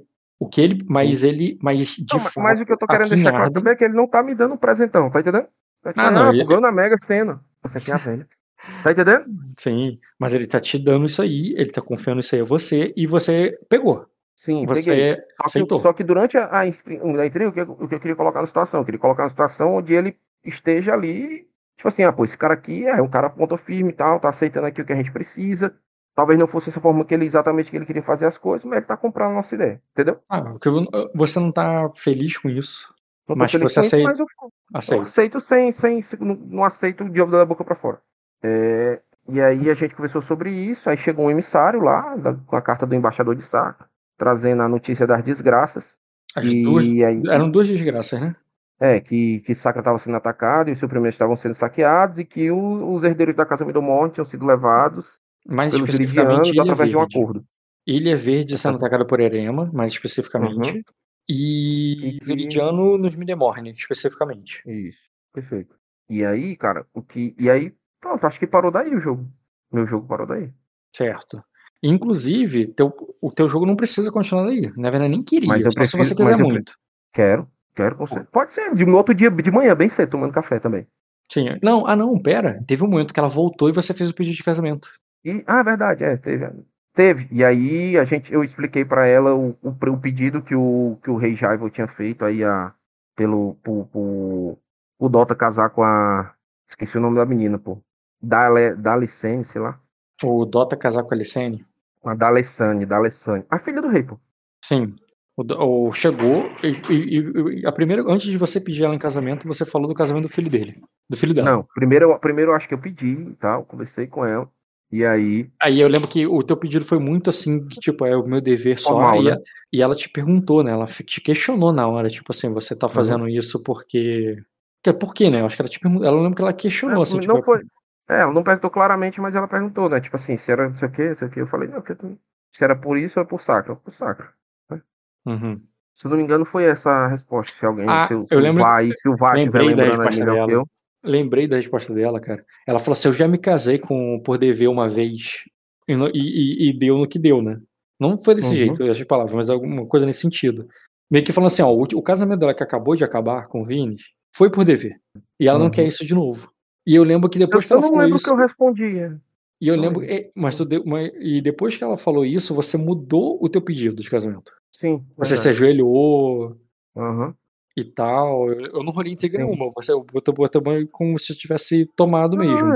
O que ele, mas ele, mas de Não, mas- fato, mas o que eu tô querendo deixar claro também é que ele não tá me dando um presentão, tá entendendo? Tá Ah, dizendo, não, ah, ele- na Mega Sena. Essa aqui é a velha. Tá entendendo? Sim, mas ele tá te dando isso aí, ele tá confiando isso aí a você e você pegou. Sim, Você peguei. Só que, aceitou. só que durante a, a intri- a intriga, o que, eu- o que eu queria colocar na situação? Eu queria colocar uma situação onde ele esteja ali, tipo assim, ah, pô, esse cara aqui é um cara ponta firme e tal, tá aceitando aqui o que a gente precisa. Talvez não fosse essa forma que ele exatamente que ele queria fazer as coisas, mas ele tá comprando a nossa ideia, entendeu? Ah, porque você não tá feliz com isso. Não Mas você aceita- mas eu, eu Aceita. aceito sem, sem, sem- não, não aceito de da boca pra fora. É, e aí a gente conversou sobre isso, aí chegou um emissário lá, da- com a carta do embaixador de Saca, trazendo a notícia das desgraças. As e duas. aí, Eram duas desgraças, né? É, que, que Sacra estava sendo atacado e os suprimentos estavam sendo saqueados e que o- os herdeiros da Casa Midomorte tinham sido levados Mais pelos especificamente, Ilha através de um Verde. acordo. Ilha Verde sendo atacada por Erema, mais especificamente. E E que- Viridiano nos Midemorne, especificamente. Isso, perfeito. E aí, cara, o que. E aí, pronto, acho que parou daí o jogo. Meu jogo parou daí. Certo. Inclusive, teu, o teu jogo não precisa continuar daí. Na verdade, nem queria. Mas eu só se preciso- você quiser muito. Quero, quero com certeza. Pode ser, de, no outro dia, de manhã, bem cedo, tomando café também. Sim. Não, ah não, pera. Teve um momento que ela voltou e você fez o pedido de casamento. E, ah, verdade, é, teve. Teve. E aí a gente, eu expliquei pra ela o, o, o pedido que o, que o rei Jaivo tinha feito aí a, pelo pro, pro- o Dota casar com a. Esqueci o nome da menina, pô. Dale, Dalicene, sei lá. O Dota casar com a Alicene. Com a Dalessane, Dalessane. A filha do rei, pô. Sim. O, o- chegou e, e- e- a primeira, antes de você pedir ela em casamento, você falou do casamento do filho dele. Do filho dela. Não, primeiro, primeiro eu acho que eu pedi e tal, conversei com ela. E aí. Aí eu lembro que o teu pedido foi muito assim, que, tipo, é o meu dever só. Formal, e, né? e ela te perguntou, né? Ela te questionou na hora, tipo assim, você Uhum. tá fazendo isso porque. que- Por quê, né? Eu acho que ela te perguntou. Ela lembra que ela questionou, assim, não tipo, foi. É, ela não perguntou claramente, mas ela perguntou, né? Tipo assim, se era não sei o que, não sei o que. Eu falei, não, porque tu- se era por isso ou por sacra. Por sacra. uhum. Se eu não me engano, foi essa a resposta. Se alguém, Ah, se, o- eu se o lembro- vai, se o vai estiver lembrando melhor que eu. Lembrei da resposta dela, cara. Ela falou assim: eu já me casei com por dever uma vez. E, e- e- deu no que deu, né? Não foi desse Uhum. jeito, as palavras, mas alguma coisa nesse sentido. Meio que falando assim, ó, o, o casamento dela que acabou de acabar com o Vini foi por dever. E ela não Uhum. quer isso de novo. E eu lembro que Eu, depois que eu ela não falou lembro o isso. que eu respondi. é. E eu não lembro. lembro. é, mas tu deu, mas- e depois que ela falou isso, você mudou o teu pedido de casamento. Sim. Você se ajoelhou Aham. E tal. Eu, eu não rolei Sim. nenhuma. Você botou, botou banho como se tivesse tomado mesmo.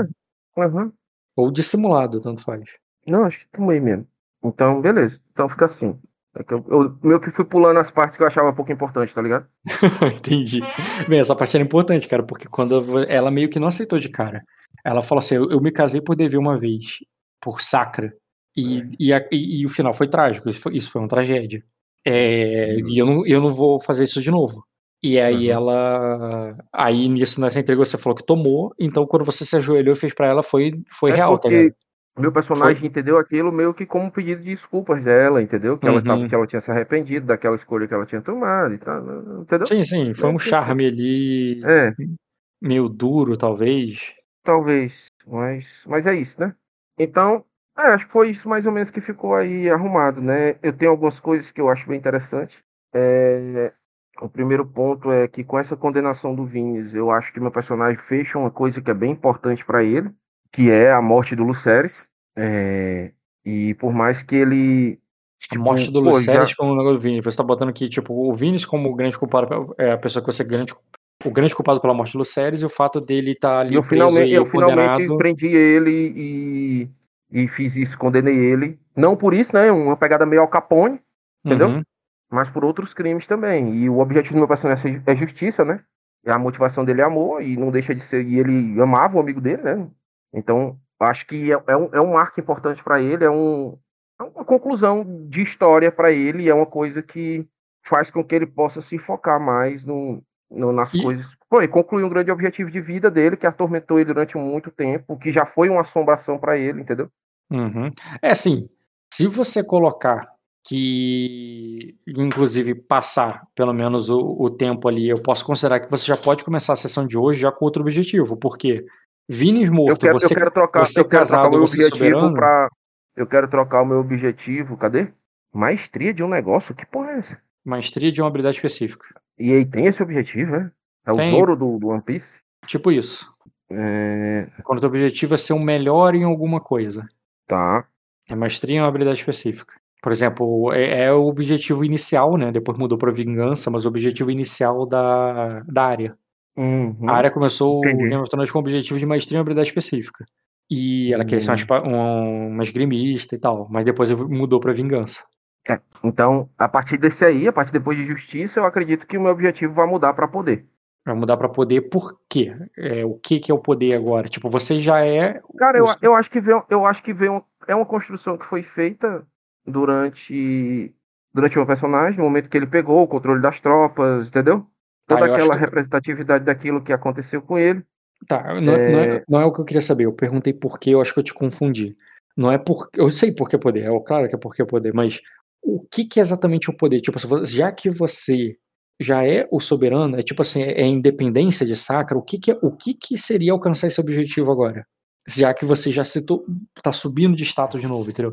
Ah, Aham. Ou dissimulado, tanto faz. Não, acho que tomei mesmo. Então, beleza. Então fica assim. É que eu, eu meio que fui pulando as partes que eu achava pouco importante, tá ligado? Entendi. Bem, essa parte era importante, cara, porque quando ela meio que não aceitou de cara. Ela falou assim: eu, eu me casei por dever uma vez, por sacra. E, e, a- e- e o final foi trágico, isso foi, isso foi uma tragédia. É, e eu não, eu não vou fazer isso de novo. E aí Uhum. ela. Aí nisso, nessa entrega, você falou que tomou, então quando você se ajoelhou e fez pra ela, foi, foi É real, tá porque ligado? meu personagem entendeu aquilo meio que como um pedido de desculpas dela, entendeu? Que, ela Uhum. tava, que ela tinha se arrependido daquela escolha que ela tinha tomado e tal. Entendeu? Sim, sim, foi É, um sim. charme ali, É, meio duro, talvez. talvez. Mas, mas é isso, né? Então, é, acho que foi isso mais ou menos que ficou aí arrumado, né? Eu tenho algumas coisas que eu acho bem interessante. É, o primeiro ponto é que com essa condenação do Vinícius, eu acho que meu personagem fecha uma coisa que é bem importante para ele, que é a morte do Luceres. É, e por mais que ele. A morte do Luceres já- como o negócio do Vini. Você tá botando aqui, tipo, o Vini como o grande culpado, é a pessoa que você grande, o grande culpado pela morte do Luceres e o fato dele estar ali E eu preso finalmente, e eu finalmente condenado. prendi ele e, e fiz isso, condenei ele. Não por isso, né? Uma pegada meio ao Capone, entendeu? Uhum. Mas por outros crimes também. E o objetivo do meu personagem é justiça, né? E a motivação dele é amor, e não deixa de ser. E ele amava o amigo dele, né? Então, acho que é, é um, é um marco importante para ele, é, um, é uma conclusão de história para ele, é uma coisa que faz com que ele possa se focar mais no, no- nas E- coisas. Pô, e concluir um grande objetivo de vida dele, que atormentou ele durante muito tempo, que já foi uma assombração para ele, entendeu? Uhum. É assim, se você colocar que, inclusive, passar pelo menos o, o tempo ali, eu posso considerar que você já pode começar a sessão de hoje já com outro objetivo, porque Vini Eu morto, quero, você, eu quero trocar, você eu quero trocar casado, o meu você objetivo soberano. pra. Eu quero trocar o meu objetivo. Cadê? Maestria de um negócio? Que porra é essa? maestria de uma habilidade específica. E aí tem esse objetivo, né? É o Tem. Zoro do, do One Piece. Tipo isso. É, Quando o teu objetivo é ser um melhor em alguma coisa. tá. É maestria em uma habilidade específica. Por exemplo, é, é o objetivo inicial, né? Depois mudou pra vingança, mas o objetivo inicial da, da área. Uhum. A área começou o entendi. Game of Thrones com o objetivo de maestria uma habilidade específica. E ela queria ser uma, Hum. espa- um- uma esgrimista e tal, mas depois mudou pra vingança. Então, a partir desse aí, a partir depois de justiça, eu acredito que o meu objetivo vai mudar pra poder. Vai mudar pra poder por quê? É, o que, que é o poder agora? Tipo, você já é. Cara, eu, eu acho que veio, eu acho que veio, é uma construção que foi feita durante durante o personagem, no momento que ele pegou o controle das tropas, entendeu? Toda Ah, eu acho aquela que- representatividade daquilo que aconteceu com ele. Tá, não é... Não, é, não é o que eu queria saber. Eu perguntei por quê, eu acho que eu te confundi. Não é por. Eu sei por que poder, é claro que é por que poder, mas o que, que é exatamente o poder? Tipo, já que você já é o soberano, é tipo assim, é a independência de Sacra, o que, que, é- o que, que seria alcançar esse objetivo agora? Já que você já citou, tá subindo de status de novo, entendeu?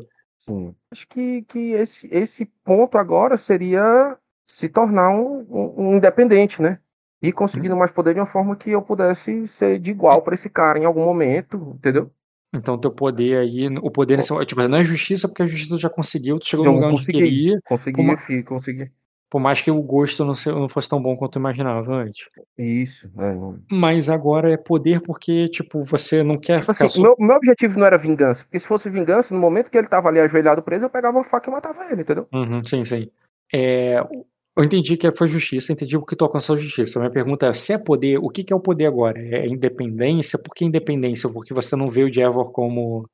Acho que, que esse, esse ponto agora seria se tornar um, um- um independente, né? E conseguindo mais poder de uma forma que eu pudesse ser de igual para esse cara em algum momento, entendeu? Então, o teu poder aí, o poder nesse. Tipo, não é justiça, porque a justiça já conseguiu, tu chegou Eu no lugar onde consegui. queria, Consegui, Uma- consegui. Por mais que o gosto não, se- não fosse tão bom quanto tu imaginava antes. Isso. é, Mas agora é poder porque, tipo, você não quer Tipo ficar. assim, so- meu, meu objetivo não era vingança. Porque se fosse vingança, no momento que ele tava ali ajoelhado preso, eu pegava uma faca e matava ele, entendeu? Uhum, sim, sim. É, eu entendi que foi justiça, entendi porque tu alcançou a justiça. Minha pergunta é: se é poder, o que, que é o poder agora? É independência? Por que independência? Porque você não vê o Jevor como.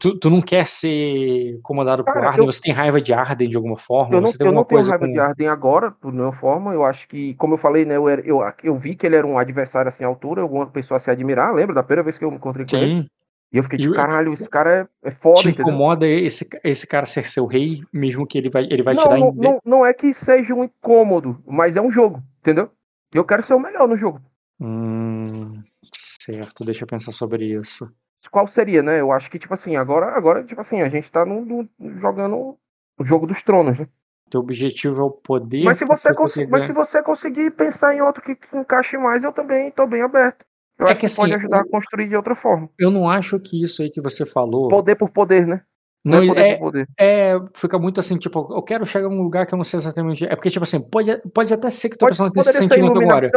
Tu, tu não quer ser comandado por Cara, Arden, eu- você tem raiva de Arden de alguma forma? Eu não, eu não tenho raiva com... de Arden agora, por nenhuma forma. Eu acho que, como eu falei, né, eu, eu, eu vi que ele era um adversário assim à altura, alguma pessoa a se admirar. Lembra da primeira vez que eu me encontrei com ele? Sim. E eu fiquei E tipo, o- caralho, esse cara é, é foda, Te entendeu? incomoda esse, esse cara ser seu rei, mesmo que ele vai, ele vai te Não, dar. não, não, não é que seja um incômodo, mas é um jogo, entendeu? Eu quero ser o melhor no jogo. Hum, certo, deixa eu pensar sobre isso. Qual seria, né? Eu acho que, tipo assim, agora, agora tipo assim, a gente tá no, no- jogando o jogo dos tronos, né? Teu objetivo é o poder. Mas se você, conseguir, mas se você conseguir pensar em outro que, que encaixe mais, eu também tô bem aberto. Eu É acho que que, pode assim, ajudar o- a construir de outra forma. Eu não acho que isso aí que você falou. Poder por poder, né? Não, é poder é, por poder. é, fica muito assim, tipo, eu quero chegar a um lugar que eu não sei exatamente. É porque, tipo assim, pode, pode até ser que tua Pode, pessoa tenha esse sentimento agora.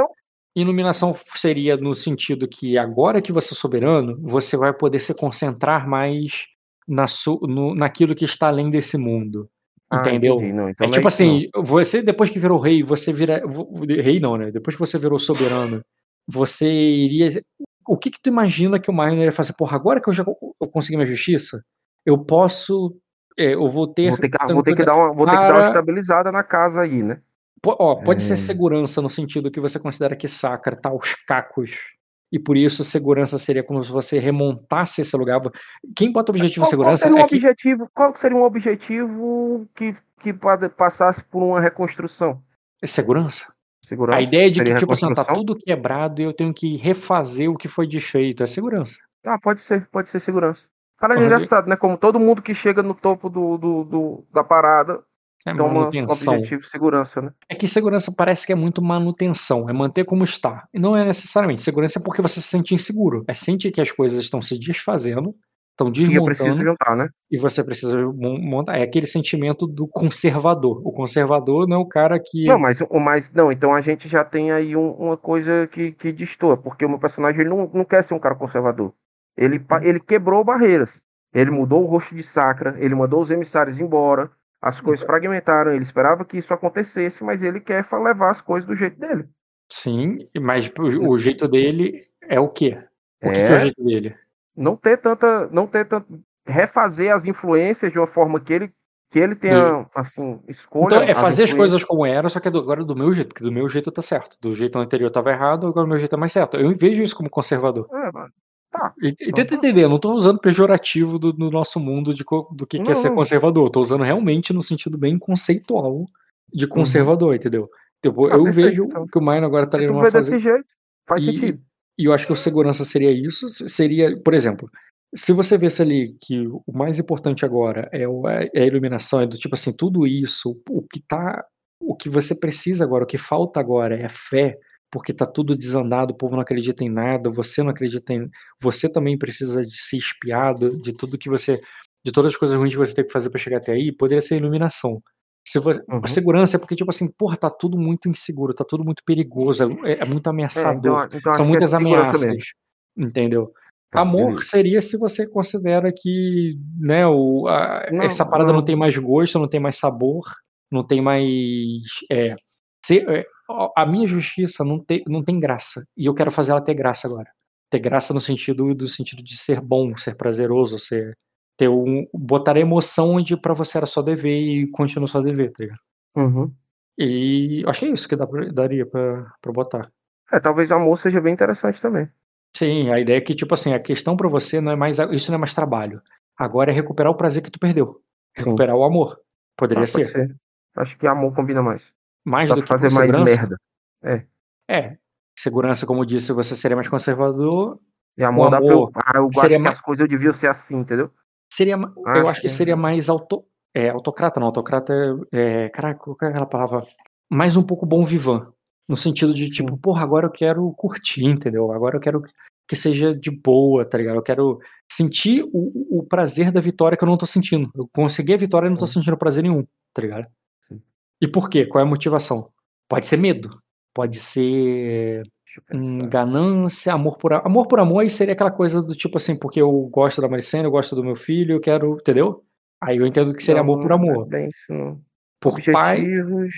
Iluminação. Seria no sentido que agora que você é soberano, você vai poder se concentrar mais na su, no, naquilo que está além desse mundo. Ah, Entendeu? Não, então é não tipo não. assim, você depois que virou rei, você vira. Rei não, né? Depois que você virou soberano, você iria. O que que tu imagina que o Miner ia fazer? Porra, agora que eu já eu consegui minha justiça, eu posso. é, eu vou ter. Vou ter, que, vou ter que dar uma, vou ter que dar uma estabilizada na casa aí, né? Ó, pode ser É. segurança no sentido que você considera que Sacra tá aos cacos. E por isso segurança seria como se você remontasse esse lugar. Quem bota o objetivo Qual, de qual segurança seria um é que. objetivo? Qual seria um objetivo que, que passasse por uma reconstrução? É segurança? Segurança. A ideia de que, tipo assim, tá tudo quebrado e eu tenho que refazer o que foi desfeito. É segurança. Ah, pode ser, pode ser segurança. Cara, é engraçado, né? Como todo mundo que chega no topo do, do, do- da parada É toma manutenção. objetivo de segurança, né? É que segurança parece que é muito manutenção, é manter como está. E não é necessariamente. Segurança é porque você se sente inseguro. É sentir que as coisas estão se desfazendo, estão E desmontando. juntar, né? e você precisa mon- montar. É aquele sentimento do conservador. O conservador não é o cara que. Não, mas, o mais, não, então a gente já tem aí um- uma coisa que, que destoa, porque o meu personagem ele não, não quer ser um cara conservador. Ele, Hum. pa- ele quebrou barreiras. Ele mudou o rosto de Sacra, ele mandou os emissários embora, as coisas fragmentaram, ele esperava que isso acontecesse, mas ele quer levar as coisas do jeito dele. Sim, mas o, o jeito dele é o quê? O que, que é o É. jeito dele? Não ter tanta, não ter tanto, refazer as influências de uma forma que ele, que ele tenha, assim, escolha. Então é as fazer as influências. coisas como era, só que é do- agora do meu jeito, porque do meu jeito tá certo. Do jeito anterior tava errado, agora o meu jeito é mais certo. Eu vejo isso como conservador. É, mano. E, e Então tenta tá. entender, eu não tô usando pejorativo do, do nosso mundo de, do que, que é ser conservador. Eu tô usando realmente no sentido bem conceitual de conservador, entendeu? Tipo, Uhum. Ah, eu vejo então. que o Mine agora tá tu numa vê fase. desse jeito, faz E- sentido. E eu acho que o segurança seria isso. Seria, por exemplo, se você visse ali que o mais importante agora é, o- é a iluminação, é do tipo assim, tudo isso, o que tá. O que você precisa agora, o que falta agora é fé. Porque tá tudo desandado, o povo não acredita em nada, você não acredita em. Você também precisa de ser espiado, de tudo que você. de todas as coisas ruins que você tem que fazer para chegar até aí, poderia ser iluminação. Se você, Uhum. Segurança é porque, tipo assim, porra, tá tudo muito inseguro, tá tudo muito perigoso, é, é muito É, ameaçador. então, então acho São é muitas segurança ameaças. Entendeu? Tá, Amor seria se você considera que né, o, a- Não, essa parada não. não. tem mais gosto, não tem mais sabor, não tem mais. É, se- é, a minha justiça não tem, não tem graça. E eu quero fazer ela ter graça agora. Ter graça no sentido do sentido de ser bom, ser prazeroso, ser. Ter um, botar a emoção onde pra você era só dever e continua só dever, tá ligado? Uhum. E acho que é isso que dá daria pra, pra botar. É, talvez amor seja bem interessante também. Sim, a ideia é que, tipo assim, a questão pra você não é mais. Isso não é mais trabalho. Agora é recuperar o prazer que tu perdeu. Sim. Recuperar o amor. Poderia pode ser. ser. Acho que amor combina mais. Mais do que fazer mais segurança. merda. É. Segurança, como eu disse, você seria mais conservador. E amor, eu. amor Ah, eu seria acho que ma- as coisas deviam ser assim, entendeu? Seria, eu Acho que seria mais auto, é, autocrata, não. Autocrata é, é. Caraca, qual que é aquela palavra? Mais um pouco bom vivant. No sentido de, tipo, porra, agora eu quero curtir, entendeu? Agora eu quero que seja de boa, tá ligado? Eu quero sentir o, o prazer da vitória que eu não tô sentindo. Eu consegui a vitória e não tô sentindo prazer nenhum, tá ligado? E por quê? Qual é a motivação? Pode ser medo. Pode ser hum, ganância, amor por amor por amor, aí seria aquela coisa do tipo assim, porque eu gosto da Maricena, eu gosto do meu filho, eu quero, entendeu? Aí eu entendo que seria Não, amor por é amor. bem não. Por pai, Objetivos.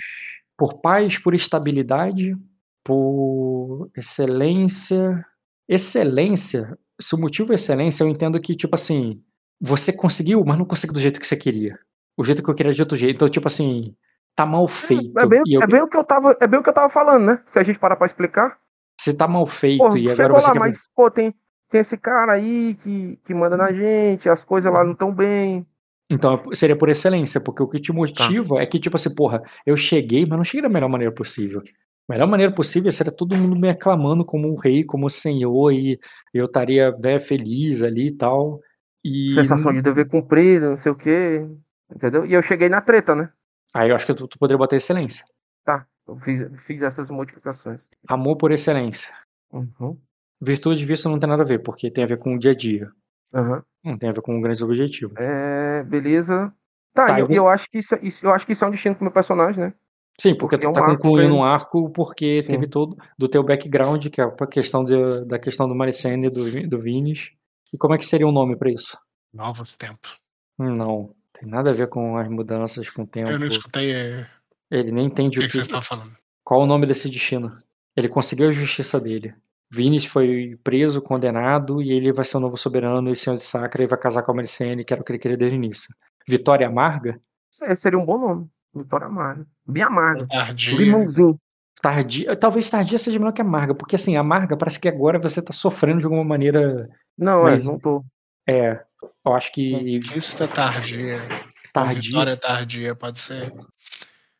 por paz, por estabilidade, por excelência. Excelência, se o motivo é excelência, eu entendo que, tipo assim, você conseguiu, mas não conseguiu do jeito que você queria. O jeito que eu queria de outro jeito. Então, tipo assim, tá mal feito. É bem, e eu- é, bem o que eu tava, é bem o que eu tava falando, né? Se a gente parar pra explicar. se tá mal feito Pô, e agora você lá, quer. mas, pô, tem, tem esse cara aí que, que manda na gente, as coisas lá não estão bem. Então seria por excelência, porque o que Tá. te motiva é que, tipo assim, porra, eu cheguei, mas não cheguei da melhor maneira possível. A melhor maneira possível seria todo mundo me aclamando como um rei, como um senhor, e eu estaria né, feliz ali e tal. E Sensação de dever cumprido, não sei o quê. Entendeu? E eu cheguei na treta, né? Aí eu acho que tu, tu poderia botar excelência. Tá. Eu fiz, fiz essas modificações. Amor por excelência. Uhum. Virtude visto não tem nada a ver, porque tem a ver com o dia a dia. Aham. Não tem a ver com um grande objetivo. É, beleza. Tá, Tá, e eu eu, acho que isso, isso- eu acho que isso é um destino pro meu personagem, né? Sim, porque, Porque é tu um tá arco concluindo um arco porque Sim. teve todo do teu background, que é a questão de, da questão do Maricene e do, do Vinis. E como é que seria o nome pra isso? Novos tempos. Não, tem nada a ver com as mudanças com o tempo. Eu não escutei é, Ele nem o entende que, o que que, vocês estavam falando. qual o nome desse destino. Ele conseguiu a justiça dele. Vinis foi preso, condenado, e ele vai ser o novo soberano e senhor de Sacra e vai casar com a Maricene, que era o que ele queria desde o início. Vitória Amarga? Esse seria um bom nome. Vitória Amarga. Bem amarga. Tardia. Limãozinho. Tardia, talvez tardia seja melhor que amarga, porque assim, amarga parece que agora você tá sofrendo de alguma maneira. Não, Mas- é, não tô. É, eu acho que Conquista tardia. Ou tardia. Vitória tardia pode ser.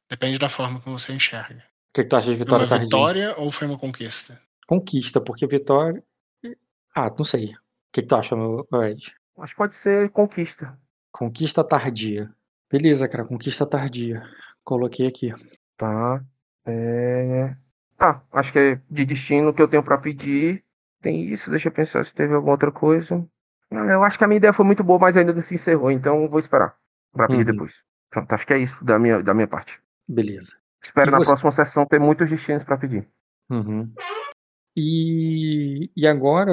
Depende da forma como você enxerga. O que, que tu acha de Foi vitória uma tardia? vitória ou foi uma conquista? Conquista, porque vitória. Ah, não sei. O que, que tu acha, meu Ed? Acho que pode ser conquista. Conquista tardia. Beleza, cara, conquista tardia. Coloquei aqui. Tá. É... Tá, acho que é de destino que eu tenho pra pedir. Tem isso, deixa eu pensar se teve alguma outra coisa. Eu acho que a minha ideia foi muito boa, mas ainda não se encerrou, então vou esperar pra pedir Uhum. depois. Pronto, acho que é isso da minha, da minha parte. Beleza. Espero E na você? próxima sessão ter muitos destinos pra pedir. Uhum. E, e agora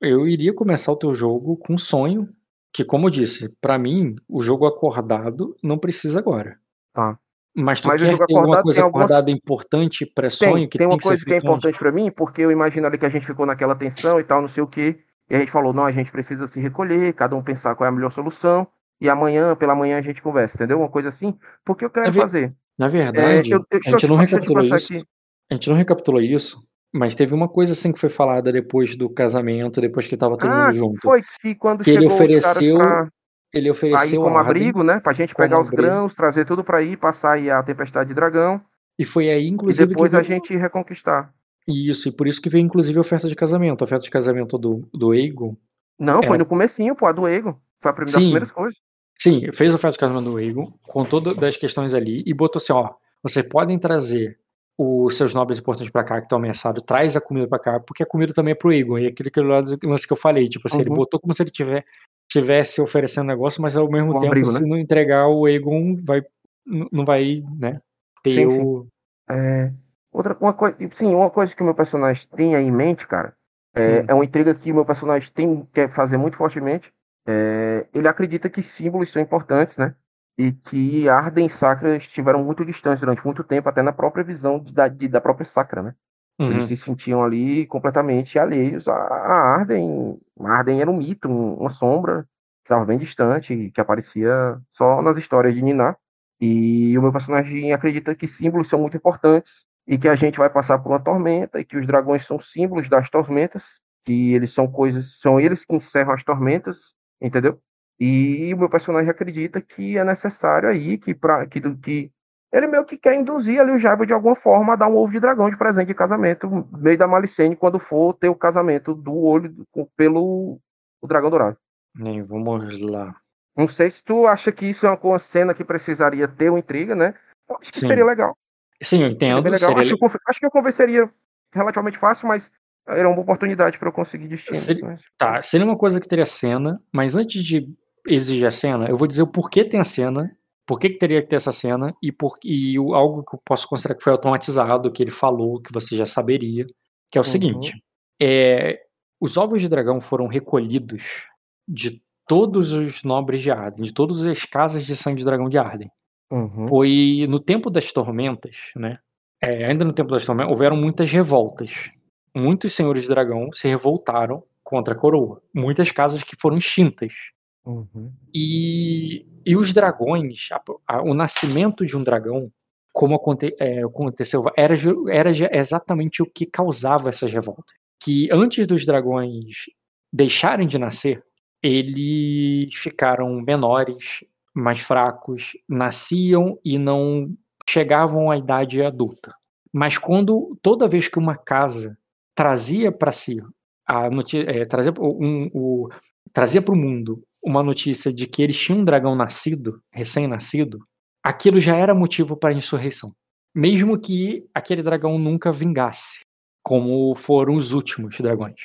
eu iria começar o teu jogo com um sonho, que como eu disse, pra mim, o jogo acordado não precisa agora. Tá. Mas tu Mas o quer jogo ter alguma acordado coisa tem algumas- acordada importante pré-sonho Tem, que tem uma que ser coisa que é feito antes? importante pra mim, porque eu imagino ali que a gente ficou naquela tensão e tal, não sei o quê. E a gente falou, não, a gente precisa se recolher, cada um pensar qual é a melhor solução. E amanhã, pela manhã, a gente conversa, entendeu? Uma coisa assim. Porque eu quero É ver- fazer. Na É, verdade, eu, eu, a gente não recapitulou isso. aqui. A gente não recapitulou isso, mas teve uma coisa assim que foi falada depois do casamento, depois que tava todo Ah, mundo junto. foi que quando Que ele ofereceu Ele pra ir ofereceu como a ordem, abrigo, né? Pra gente como pegar os abrigo. grãos, trazer tudo pra ir, passar aí a tempestade de dragão. e foi aí, E inclusive, depois que a veio... gente reconquistar. Isso, e por isso que veio, inclusive, a oferta de casamento. A oferta de casamento do, do Egon. Não, foi É. no comecinho, pô, a do Ego. Foi a primeira das Sim. primeiras coisas. Sim, fez a oferta de casamento do Egon, com todas as questões ali, e botou assim, ó, vocês podem trazer os seus nobres importantes pra cá que estão ameaçados, traz a comida pra cá, porque a comida também é pro Egon. E aquele, aquele lance que eu falei, tipo assim, ele Uhum. botou como se ele tiver, tivesse oferecendo negócio, mas ao mesmo Um tempo, abrigo, se né? não entregar, o Egon vai, não vai, né, ter sim. o. É, outra uma coisa, sim, uma coisa que o meu personagem tem aí em mente, cara, é, Hum. é uma intriga que o meu personagem tem quer fazer muito fortemente. É, ele acredita que símbolos são importantes, né? E que Arden e Sacra estiveram muito distantes durante muito tempo, até na própria visão de- da, de- da própria Sacra, né? Uhum. Eles se sentiam ali completamente alheios a, a Arden. Arden era um mito, um- uma sombra que estava bem distante, que aparecia só nas histórias de Niná. E o meu personagem acredita que símbolos são muito importantes e que a gente vai passar por uma tormenta e que os dragões são símbolos das tormentas, que eles são coisas, são eles que encerram as tormentas, entendeu? E o meu personagem acredita que é necessário aí que para que, do- que ele meio que quer induzir ali o Jabba de alguma forma a dar um ovo de dragão de presente de casamento, meio da Malicene, quando for ter o casamento do olho com- pelo o dragão dourado. Nem, vamos lá. Não sei se tu acha que isso é uma, uma cena que precisaria ter uma intriga, né? Eu Acho que Sim. seria legal. Sim, eu Seria entendo. legal. seria Acho, que eu, acho que eu convenceria relativamente fácil, mas era uma oportunidade para eu conseguir destino. Seria- mas- Tá, seria uma coisa que teria cena, mas antes de exigir a cena, eu vou dizer o porquê tem a cena, por que teria que ter essa cena, e, por, e algo que eu posso considerar que foi automatizado, que ele falou, que você já saberia, que é o Uhum. seguinte: é, os ovos de dragão foram recolhidos de todos os nobres de Arden, de todas as casas de sangue de dragão de Arden. Uhum. Foi no tempo das tormentas, né? é, ainda no tempo das tormentas, houveram muitas revoltas. Muitos senhores de dragão se revoltaram contra a coroa. Muitas casas que foram extintas. Uhum. E, e os dragões, a- a- o nascimento de um dragão, como aconte- é, aconteceu, era, era exatamente o que causava essas revoltas. Que antes dos dragões deixarem de nascer, eles ficaram menores, mais fracos, nasciam e não chegavam à idade adulta. Mas quando toda vez que uma casa trazia para si a é, trazia um, o, trazia para o mundo uma notícia de que eles tinham um dragão nascido, recém-nascido, aquilo já era motivo para insurreição. Mesmo que aquele dragão nunca vingasse, como foram os últimos dragões.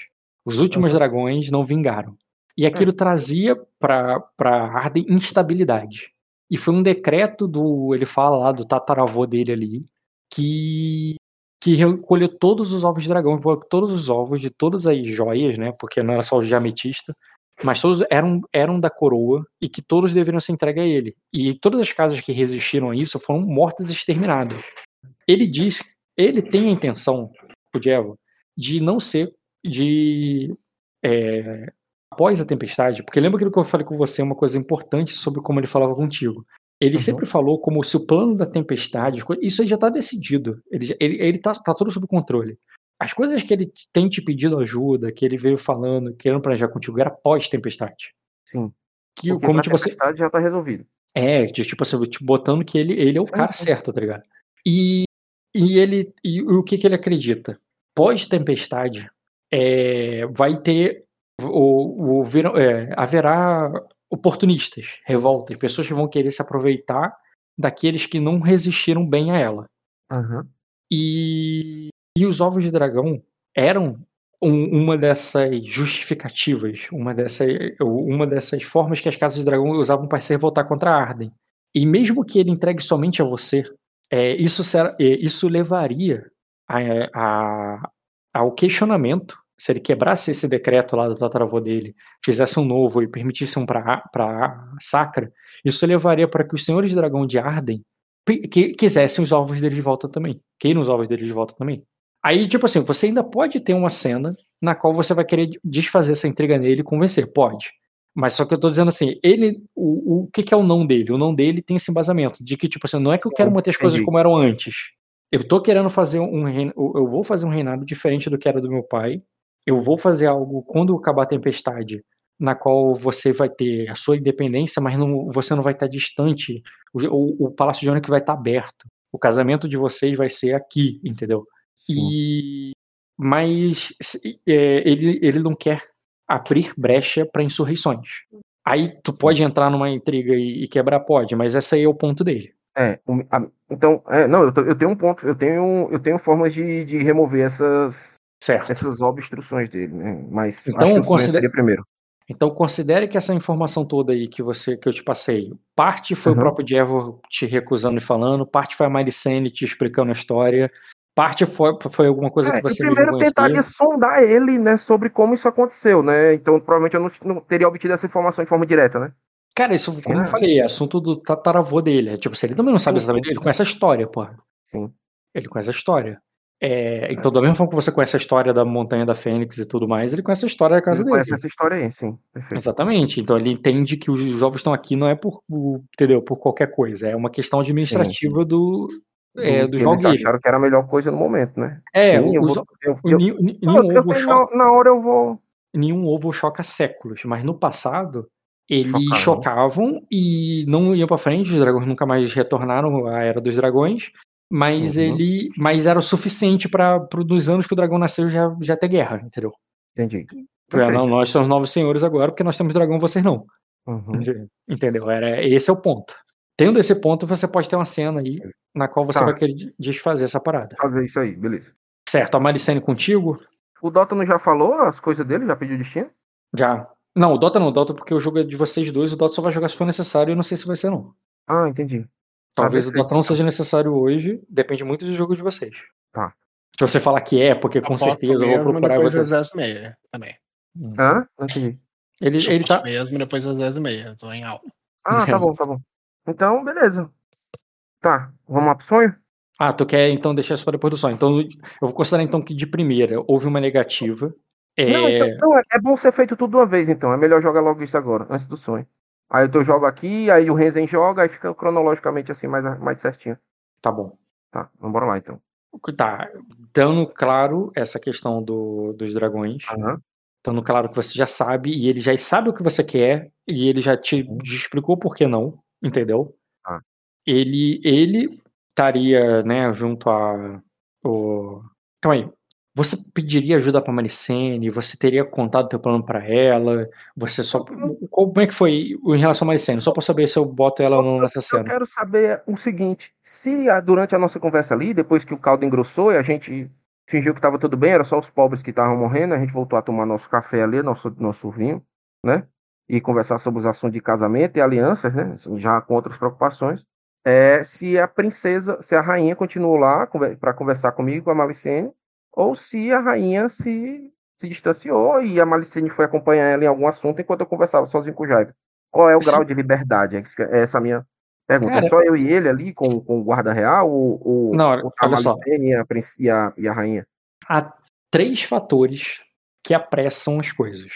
Os últimos dragões não vingaram. E aquilo trazia para Arden instabilidade. E foi um decreto do. Ele fala lá do tataravô dele ali, que que recolheu todos os ovos de dragão, todos os ovos de todas as joias, né? Porque não era só o de ametista, mas todos eram, eram da coroa e que todos deveriam ser entregues a ele. E todas as casas que resistiram a isso foram mortas e exterminadas. Ele diz, ele tem a intenção, o Jevo, de não ser, de é, após a tempestade, porque lembra aquilo que eu falei com você, uma coisa importante sobre como ele falava contigo. Ele Uhum. sempre falou como se o plano da tempestade, isso aí já está decidido. Ele, já- ele, ele tá, tá tudo sob controle. As coisas que ele tem te pedido ajuda, que ele veio falando, querendo planejar contigo, era pós-tempestade. Sim. Que, Porque como tipo assim, tempestade já tá resolvido. é, tipo assim, te botando que ele, ele é o Sim, cara sim. certo, tá ligado? E, e ele. E o que, que ele acredita? Pós-tempestade, é, vai ter. É, haverá oportunistas, revoltas, pessoas que vão querer se aproveitar daqueles que não resistiram bem a ela. Aham. E, e os ovos de dragão eram um- uma dessas justificativas, uma dessas, uma dessas formas que as casas de dragão usavam para se revoltar contra a Arden. E mesmo que ele entregue somente a você, é, isso, será- é, isso levaria a- a- ao questionamento. Se ele quebrasse esse decreto lá do tataravô dele, fizesse um novo e permitisse um para Sacra, isso levaria para que os senhores de dragão de Arden que quisessem os ovos dele de volta também. Queiram os ovos dele de volta também. Aí, tipo assim, você ainda pode ter uma cena na qual você vai querer desfazer essa intriga nele e convencer. Pode. Mas só que eu tô dizendo assim, ele. O, o que, que é o não dele? O não dele tem esse embasamento. De que, tipo assim, não é que eu quero manter as coisas como eram antes. Eu tô querendo fazer um. Eu vou fazer um reinado diferente do que era do meu pai. Eu vou fazer algo quando acabar a tempestade, na qual você vai ter a sua independência, mas não, você não vai estar distante. O, o, o Palácio de Ônix vai estar aberto. O casamento de vocês vai ser aqui, entendeu? E mas é, ele, ele não quer abrir brecha para insurreições. Aí tu pode entrar numa intriga e, e quebrar, pode, mas esse aí é o ponto dele. É, então, é, não, eu, eu tenho um ponto, eu tenho, eu tenho formas de, de remover essas, Certo. essas obstruções dele, né? Mas Então, o seria primeiro. Então considere que essa informação toda aí que você que eu te passei, parte foi o Uhum. próprio Diego te recusando e falando, parte foi a Maricene te explicando a história, parte foi, foi alguma coisa É, que você eu primeiro tentaria sondar ele, né, sobre como isso aconteceu, né? Então, provavelmente eu não, não teria obtido essa informação de forma direta, né? Cara, isso, como eu Ah. falei, é assunto do tataravô dele. É, tipo, se ele também não sabe exatamente, ele conhece a história, porra. Sim. Ele conhece a história. É, então, da mesma forma que você conhece a história da Montanha da Fênix e tudo mais, ele conhece a história da casa Ele dele. conhece essa história aí, sim. Perfeito. Exatamente. Então ele entende que os ovos estão aqui não é por, entendeu, por qualquer coisa, é uma questão administrativa do, é, Do dos que eles acharam que era a melhor coisa no momento, né? É, Sim, eu os- eu- nenhum ovo tenho- choca, na, na hora eu vou. nenhum ovo choca séculos, mas no passado eles Chocavam. chocavam e não iam pra frente, os dragões nunca mais retornaram à era dos dragões, mas Uhum. ele, mas era o suficiente para nos anos que o dragão nasceu já, já ter guerra, entendeu? Entendi. É, Perfeito. não, nós somos novos senhores agora porque nós temos dragão, vocês não. Uhum. Entendeu? Era, esse é o ponto. Tendo esse ponto, você pode ter uma cena aí na qual você Tá. vai querer de- desfazer essa parada. Fazer isso aí, beleza. Certo, a Maricene contigo? O Dota não já falou as coisas dele? Já pediu destino? Já. Não, o Dota não, o Dota porque o jogo é de vocês dois, o Dota só vai jogar se for necessário e eu não sei se vai ser não. Ah, entendi. Talvez o não seja necessário hoje, depende muito do jogo de vocês. Tá. Se você falar que é, porque com Aposto certeza eu vou mesmo procurar e vou depois ter... das 10 e meia também. Hã? Não entendi. Ele, ele tá. Mesmo depois das 10 e meia, eu tô em aula. Ah, tá bom, tá bom. Então, beleza. Tá, vamos lá pro sonho? Ah, tu quer então deixar isso para depois do sonho. Então eu vou considerar então que de primeira houve uma negativa. É, Não, então, não, é, é bom ser feito tudo de uma vez, então. É melhor jogar logo isso agora, antes do sonho. Aí eu jogo aqui, aí o Renzen joga, aí fica cronologicamente assim, mais, mais certinho. Tá bom. Tá, vamos bora lá então. Tá, dando claro essa questão do, dos dragões, Aham. dando claro que você já sabe, e ele já sabe o que você quer, e ele já te Uhum. explicou por que não, entendeu? Tá. Ele, ele estaria, né, junto a. O... Calma aí. Você pediria ajuda pra Maricene? Você teria contado teu plano pra ela? Você só. Como é que foi em relação a Maricene? Só pra saber se eu boto ela ou não nessa Eu cena. quero saber o seguinte: se durante a nossa conversa ali, depois que o caldo engrossou e a gente fingiu que estava tudo bem, era só os pobres que estavam morrendo, a gente voltou a tomar nosso café ali, nosso, nosso vinho, né? E conversar sobre os assuntos de casamento e alianças, né? Já com outras preocupações. É, se a princesa, se a rainha continuou lá para conversar comigo, com a Malicene, ou se a rainha se, se distanciou e a Malicene foi acompanhar ela em algum assunto enquanto eu conversava sozinho com o Jaive. Qual é o Sim. grau de liberdade? É essa a minha pergunta. Cara- é só eu e ele ali com, com o guarda real ou, ou, Não, ou tá a. Malicene e a, e, a, e a rainha? Há três fatores que apressam as coisas.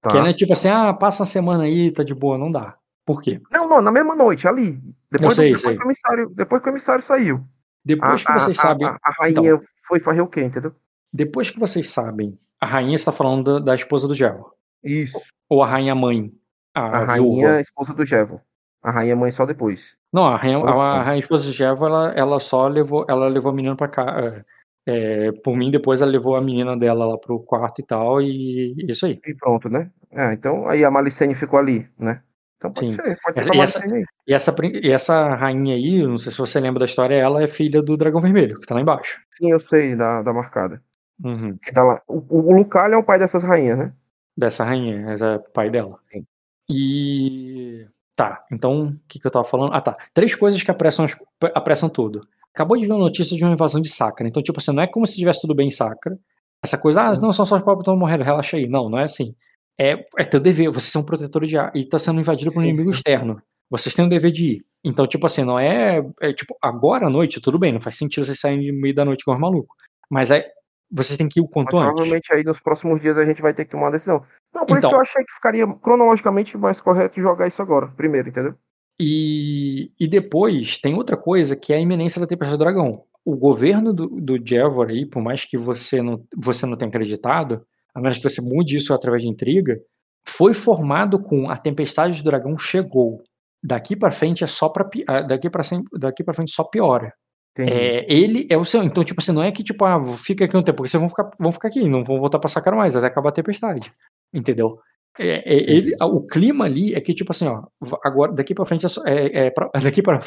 Tá. Que é né, tipo assim, ah, passa uma semana aí, tá de boa, não dá. Por quê? Não, não, na mesma noite, ali. Depois, sei, depois, sei. Que o emissário, depois que o emissário saiu. Depois a, que vocês a, sabem. A, a rainha foi fazer o quê, entendeu? Depois que vocês sabem, a rainha está falando da, da esposa do Javo. Isso. Ou a rainha mãe, a, A, rainha esposa do Jevo. A rainha mãe só depois. Não, a rainha, a, rainha esposa do Javo, ela, ela só levou, ela levou a menina pra cá. é, é, por mim, depois ela levou a menina dela lá pro quarto e tal, e isso aí. E pronto, né? É, então aí a Malicene ficou ali, né? Então pode Sim. ser, pode ser Essa- essa e essa-. E essa, e essa rainha aí, não sei se você lembra da história, ela é filha do dragão vermelho, que tá lá embaixo. Sim, eu sei, da, da marcada. Uhum. Que tá lá. O, o, Lucalho é o pai dessas rainhas, né? Dessa rainha, essa é o pai dela. Sim. E. Tá, então, o que, que eu tava falando? Ah, tá. Três coisas que apressam, apressam tudo. Acabou de ver uma notícia de uma invasão de Sacra. Então, tipo assim, não é como se tivesse tudo bem em Sacra. Essa coisa, ah, não, são só os pobres estão morrendo, relaxa aí. Não, não é assim. É, é teu dever, você ser um protetor de ar e tá sendo invadido por um inimigo externo. Vocês têm o dever de ir. Então, tipo assim, não é, é. Tipo, agora à noite, tudo bem, não faz sentido vocês saírem de meio da noite com os malucos. Mas é. Vocês têm que ir o Mas quanto antes. provavelmente aí nos próximos dias a gente vai ter que tomar uma decisão. Não, por isso Então. que eu achei que ficaria cronologicamente mais correto jogar isso agora, primeiro, entendeu? E, e depois tem outra coisa que é a iminência da Tempestade do Dragão. O governo do, do Jevor aí, por mais que você não, você não tenha acreditado, a menos que você mude isso através de intriga, foi formado com a Tempestade do Dragão chegou. Daqui pra frente é só para daqui para daqui para frente só piora. É, ele é o seu. Então, tipo assim, não é que, tipo, ah, fica aqui um tempo, porque vocês vão ficar, vão ficar aqui, não vão voltar pra sacar mais, até acabar a tempestade. Entendeu? É, é, ele, o clima ali é que, tipo assim, ó, agora, daqui pra frente é, só- é, é pra- daqui pra,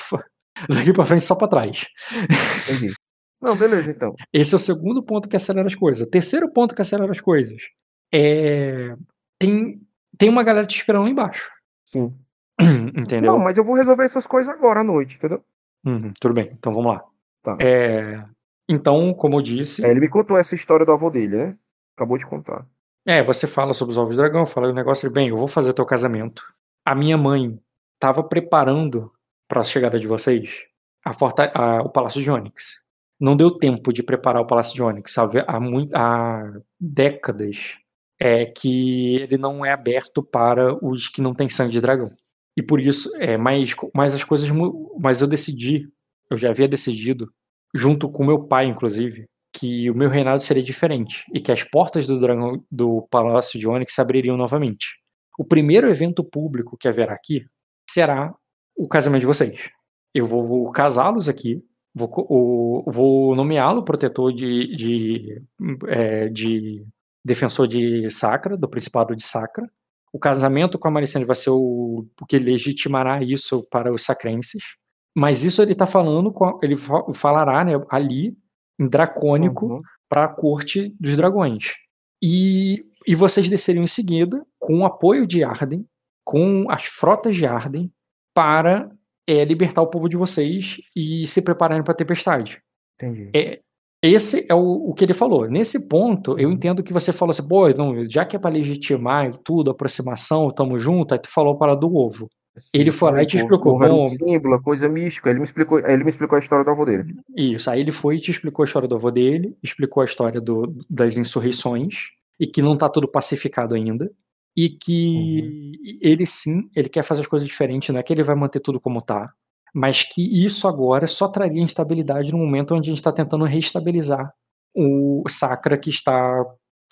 Daqui pra frente só pra trás. Entendi. Não, beleza, então. Esse é o segundo ponto que acelera as coisas. O terceiro ponto que acelera as coisas é. Tem, tem uma galera te esperando lá embaixo. Sim. Entendeu? Não, mas eu vou resolver essas coisas agora à noite, entendeu? Uhum, tudo bem, então vamos lá. Tá. É, então, como eu disse. É, ele me contou essa história do avô dele, né? Acabou de contar. É, você fala sobre os ovos do dragão, fala o negócio de bem, eu vou fazer teu casamento. A minha mãe estava preparando para a chegada de vocês a forta, a, o Palácio de Onyx. Não deu tempo de preparar o Palácio de Onyx. Há, há, décadas é que ele não é aberto para os que não têm sangue de dragão. E por isso, é, mas, mas as coisas. Mas eu decidi, eu já havia decidido, junto com meu pai, inclusive, que o meu reinado seria diferente e que as portas do dragão do Palácio de Onyx se abririam novamente. O primeiro evento público que haverá aqui será o casamento de vocês. Eu vou casá-los aqui, vou, vou nomeá-lo protetor de, de, é, de defensor de Sacra, do Principado de Sacra. O casamento com a Maricene vai ser o, o que legitimará isso para os sacrenses. Mas isso ele está falando, com, ele falará né, ali, em dracônico, uhum. para a corte dos dragões. E, e vocês desceriam em seguida, com o apoio de Arden, com as frotas de Arden, para é, libertar o povo de vocês e se prepararem para a tempestade. Entendi. É, esse é o, o, que ele falou. Nesse ponto, eu entendo que você falou assim, pô, não, já que é para legitimar tudo, aproximação, tamo junto, aí tu falou para do ovo. Sim, ele foi lá e te explicou. Bom, um símbolo, coisa mística. Ele me explicou, ele me explicou a história do avô dele. Isso. Aí ele foi e te explicou a história do avô dele, explicou a história do, das insurreições e que não tá tudo pacificado ainda e que uhum. ele sim, ele quer fazer as coisas diferentes, não é que ele vai manter tudo como tá, mas que isso agora só traria instabilidade no momento onde a gente está tentando reestabilizar o Sacra que está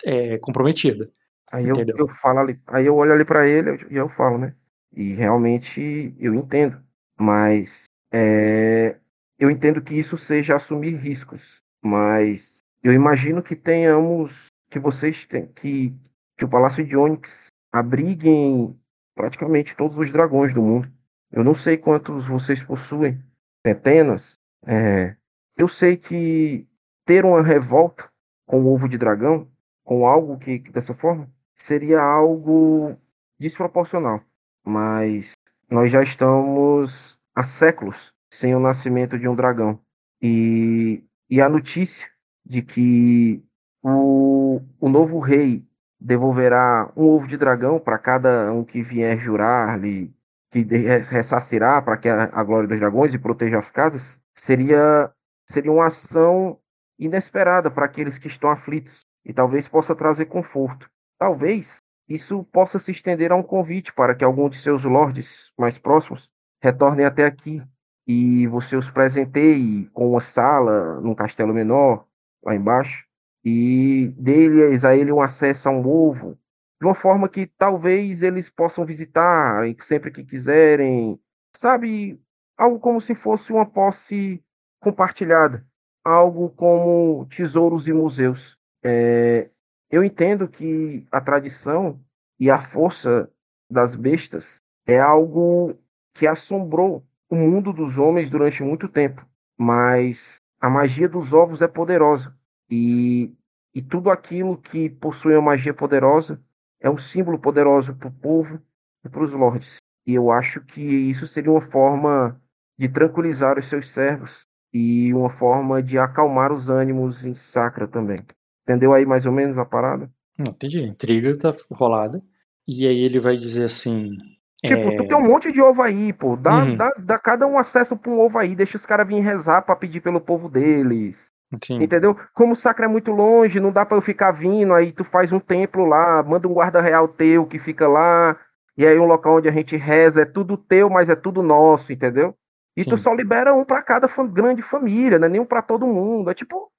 é, comprometida. Aí eu, eu, falo ali, aí eu olho ali para ele e eu falo, né? E realmente eu entendo, mas é, eu entendo que isso seja assumir riscos, mas eu imagino que tenhamos, que vocês têm, que, que o Palácio de Onyx abriguem praticamente todos os dragões do mundo. Eu não sei quantos vocês possuem, centenas. É, eu sei que ter uma revolta com o ovo de dragão, com algo que, dessa forma, seria algo desproporcional. Mas nós já estamos há séculos sem o nascimento de um dragão. E, e a notícia de que o, o novo rei devolverá um ovo de dragão para cada um que vier jurar-lhe, que ressarcirá para que a, a, glória dos dragões e proteja as casas, seria, seria uma ação inesperada para aqueles que estão aflitos e talvez possa trazer conforto. Talvez isso possa se estender a um convite para que algum de seus lords mais próximos retornem até aqui e você os presenteie com uma sala num castelo menor lá embaixo e deles a ele um acesso a um ovo, de uma forma que talvez eles possam visitar sempre que quiserem, sabe? Algo como se fosse uma posse compartilhada, algo como tesouros e museus. É, eu entendo que a tradição e a força das bestas é algo que assombrou o mundo dos homens durante muito tempo, mas a magia dos ovos é poderosa e, e tudo aquilo que possui uma magia poderosa é um símbolo poderoso para o povo e para os lords. E eu acho que isso seria uma forma de tranquilizar os seus servos e uma forma de acalmar os ânimos em Sacra também. Entendeu aí mais ou menos a parada? Não, entendi. Intriga tá rolada. E aí ele vai dizer assim. Tipo, é... tu tem um monte de ovo aí, pô. Dá, uhum. dá, dá cada um acesso pra um ovo aí. Deixa os caras virem rezar pra pedir pelo povo deles. Sim. Entendeu? Como o sacro é muito longe, não dá para eu ficar vindo, aí tu faz um templo lá, manda um guarda real teu que fica lá, e aí um local onde a gente reza é tudo teu, mas é tudo nosso, entendeu? E Sim. tu só libera um para cada grande família, né? Nem um para todo mundo. É tipo,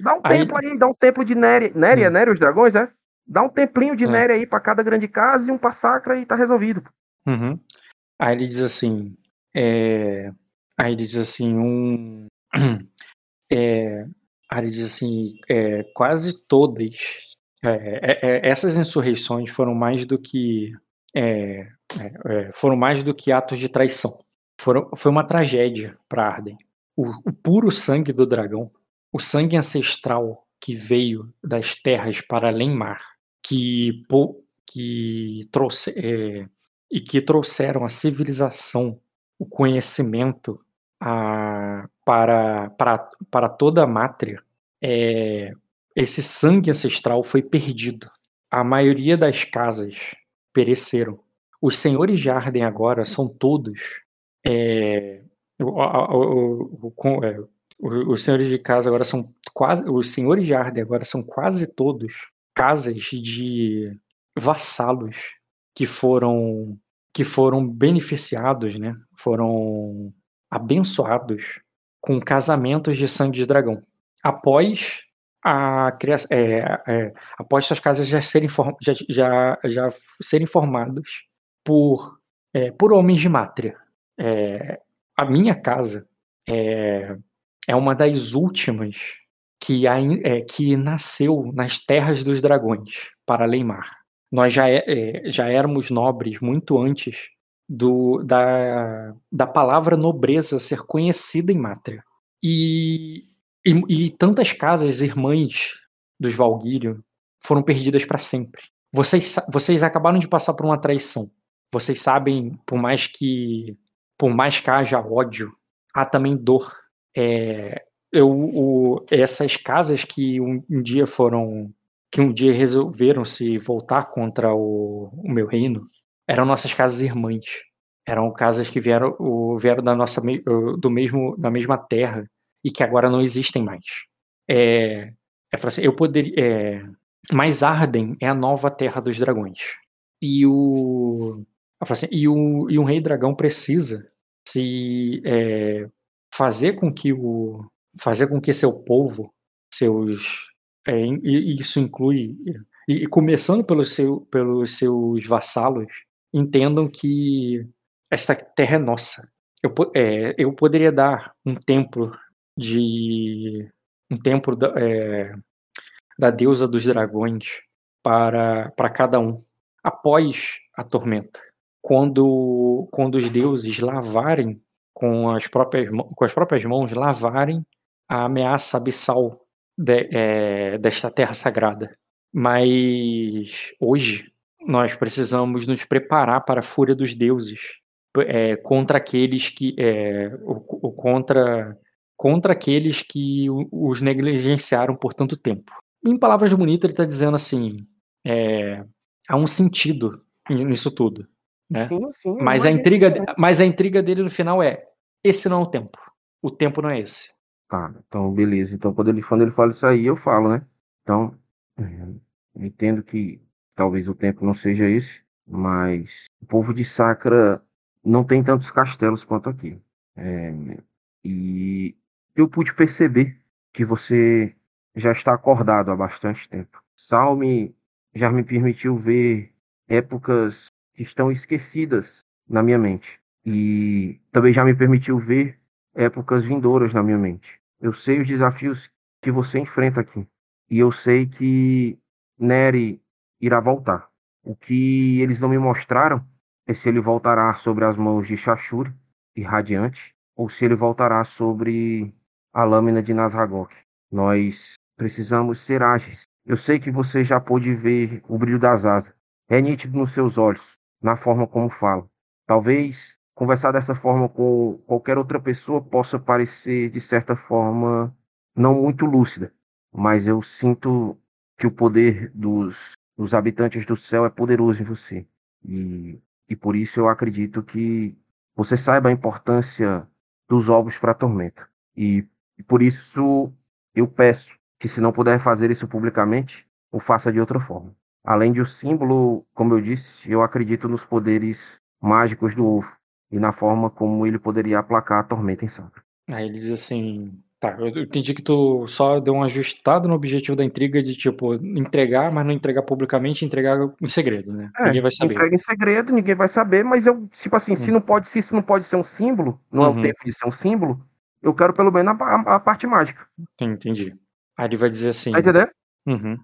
dá um aí... templo aí, dá um templo de Néria. Néria, hum. Néria, os dragões, é? Dá um templinho de é. Néria aí para cada grande casa e um pra sacra e tá resolvido. Uhum. Aí ele diz assim, é... aí ele diz assim, um é, ele diz assim, é, quase todas é, é, é, essas insurreições foram mais do que é, foram mais do que atos de traição. foram, foi uma tragédia para Arden. O, o puro sangue do dragão, o sangue ancestral que veio das terras para além mar, que, que trouxe, e que trouxeram a civilização, o conhecimento a, para, para, para toda a mátria, é, esse sangue ancestral foi perdido. A maioria das casas pereceram. Os senhores de Arden agora são todos. É, o, o, o, é, os senhores de casa agora são quase. Os senhores de Arden agora são quase todos casas de vassalos que foram que foram beneficiados, né? Foram abençoados com casamentos de sangue de dragão. Após a criação, é, é, após essas casas já serem, já, já, já serem formados por, é, por homens de mátria. É, a minha casa é, é uma das últimas que, é, que nasceu nas terras dos dragões, para Leimar. Nós já, é, já éramos nobres muito antes do, da, da palavra nobreza ser conhecida em Mátria. E, e, e tantas casas irmãs dos Valguírio foram perdidas para sempre. Vocês, vocês acabaram de passar por uma traição. Vocês sabem, por mais que por mais que haja ódio, há também dor. É, eu, o, essas casas que um, um, dia foram que um dia resolveram se voltar contra o, o meu reino eram nossas casas irmãs. Eram casas que vieram, vieram da nossa do mesmo da mesma terra e que agora não existem mais. É, é assim, eu poderia, é, mas Arden é a nova terra dos dragões. E o assim, e, o, e um rei dragão precisa se é, fazer com que o fazer com que seu povo, seus é, isso inclui e, começando pelo seu, pelos seus vassalos, entendam que esta terra é nossa. Eu, é, eu poderia dar um templo de um templo da, é, da deusa dos dragões para, para cada um após a tormenta quando, quando os deuses lavarem com as próprias, com as próprias mãos, lavarem a ameaça abissal de, é, desta terra sagrada. Mas hoje nós precisamos nos preparar para a fúria dos deuses é, contra aqueles que é, o, o, contra contra aqueles que os negligenciaram por tanto tempo. Em palavras bonitas, ele está dizendo assim: é, há um sentido nisso tudo. Né? Sim, sim, mas, a intriga, mas a intriga dele no final é: esse não é o tempo. O tempo não é esse. Tá, então beleza. Então quando ele, quando ele fala isso aí, eu falo, né? Então, eu entendo que talvez o tempo não seja esse, mas o povo de Sacra não tem tantos castelos quanto aqui. É, e eu pude perceber que você já está acordado há bastante tempo. Salme já me permitiu ver épocas que estão esquecidas na minha mente. E também já me permitiu ver épocas vindouras na minha mente. Eu sei os desafios que você enfrenta aqui. E eu sei que Neri irá voltar. O que eles não me mostraram é se ele voltará sobre as mãos de Shashur e Radiante, ou se ele voltará sobre a lâmina de Nazragok. Nós precisamos ser ágeis. Eu sei que você já pôde ver o brilho das asas. É nítido nos seus olhos na forma como fala. Talvez conversar dessa forma com qualquer outra pessoa possa parecer, de certa forma, não muito lúcida, mas eu sinto que o poder dos, dos habitantes do céu é poderoso em você. E, e por isso eu acredito que você saiba a importância dos ovos para a tormenta. E, e por isso eu peço que, se não puder fazer isso publicamente, o faça de outra forma. Além de o símbolo, como eu disse, eu acredito nos poderes mágicos do ovo e na forma como ele poderia aplacar a tormenta em Sacra. Aí ele diz assim: tá, eu entendi que tu só deu um ajustado no objetivo da intriga de, tipo, entregar, mas não entregar publicamente, entregar em segredo, né? É, ninguém vai saber. Entrega em segredo, ninguém vai saber, mas eu, tipo assim, se hum. não pode, se isso não pode ser um símbolo, não uhum. é o uhum. tempo de ser um símbolo, eu quero pelo menos a, a, a parte mágica. Entendi. Aí ele vai dizer assim. Tá entendendo? Uhum.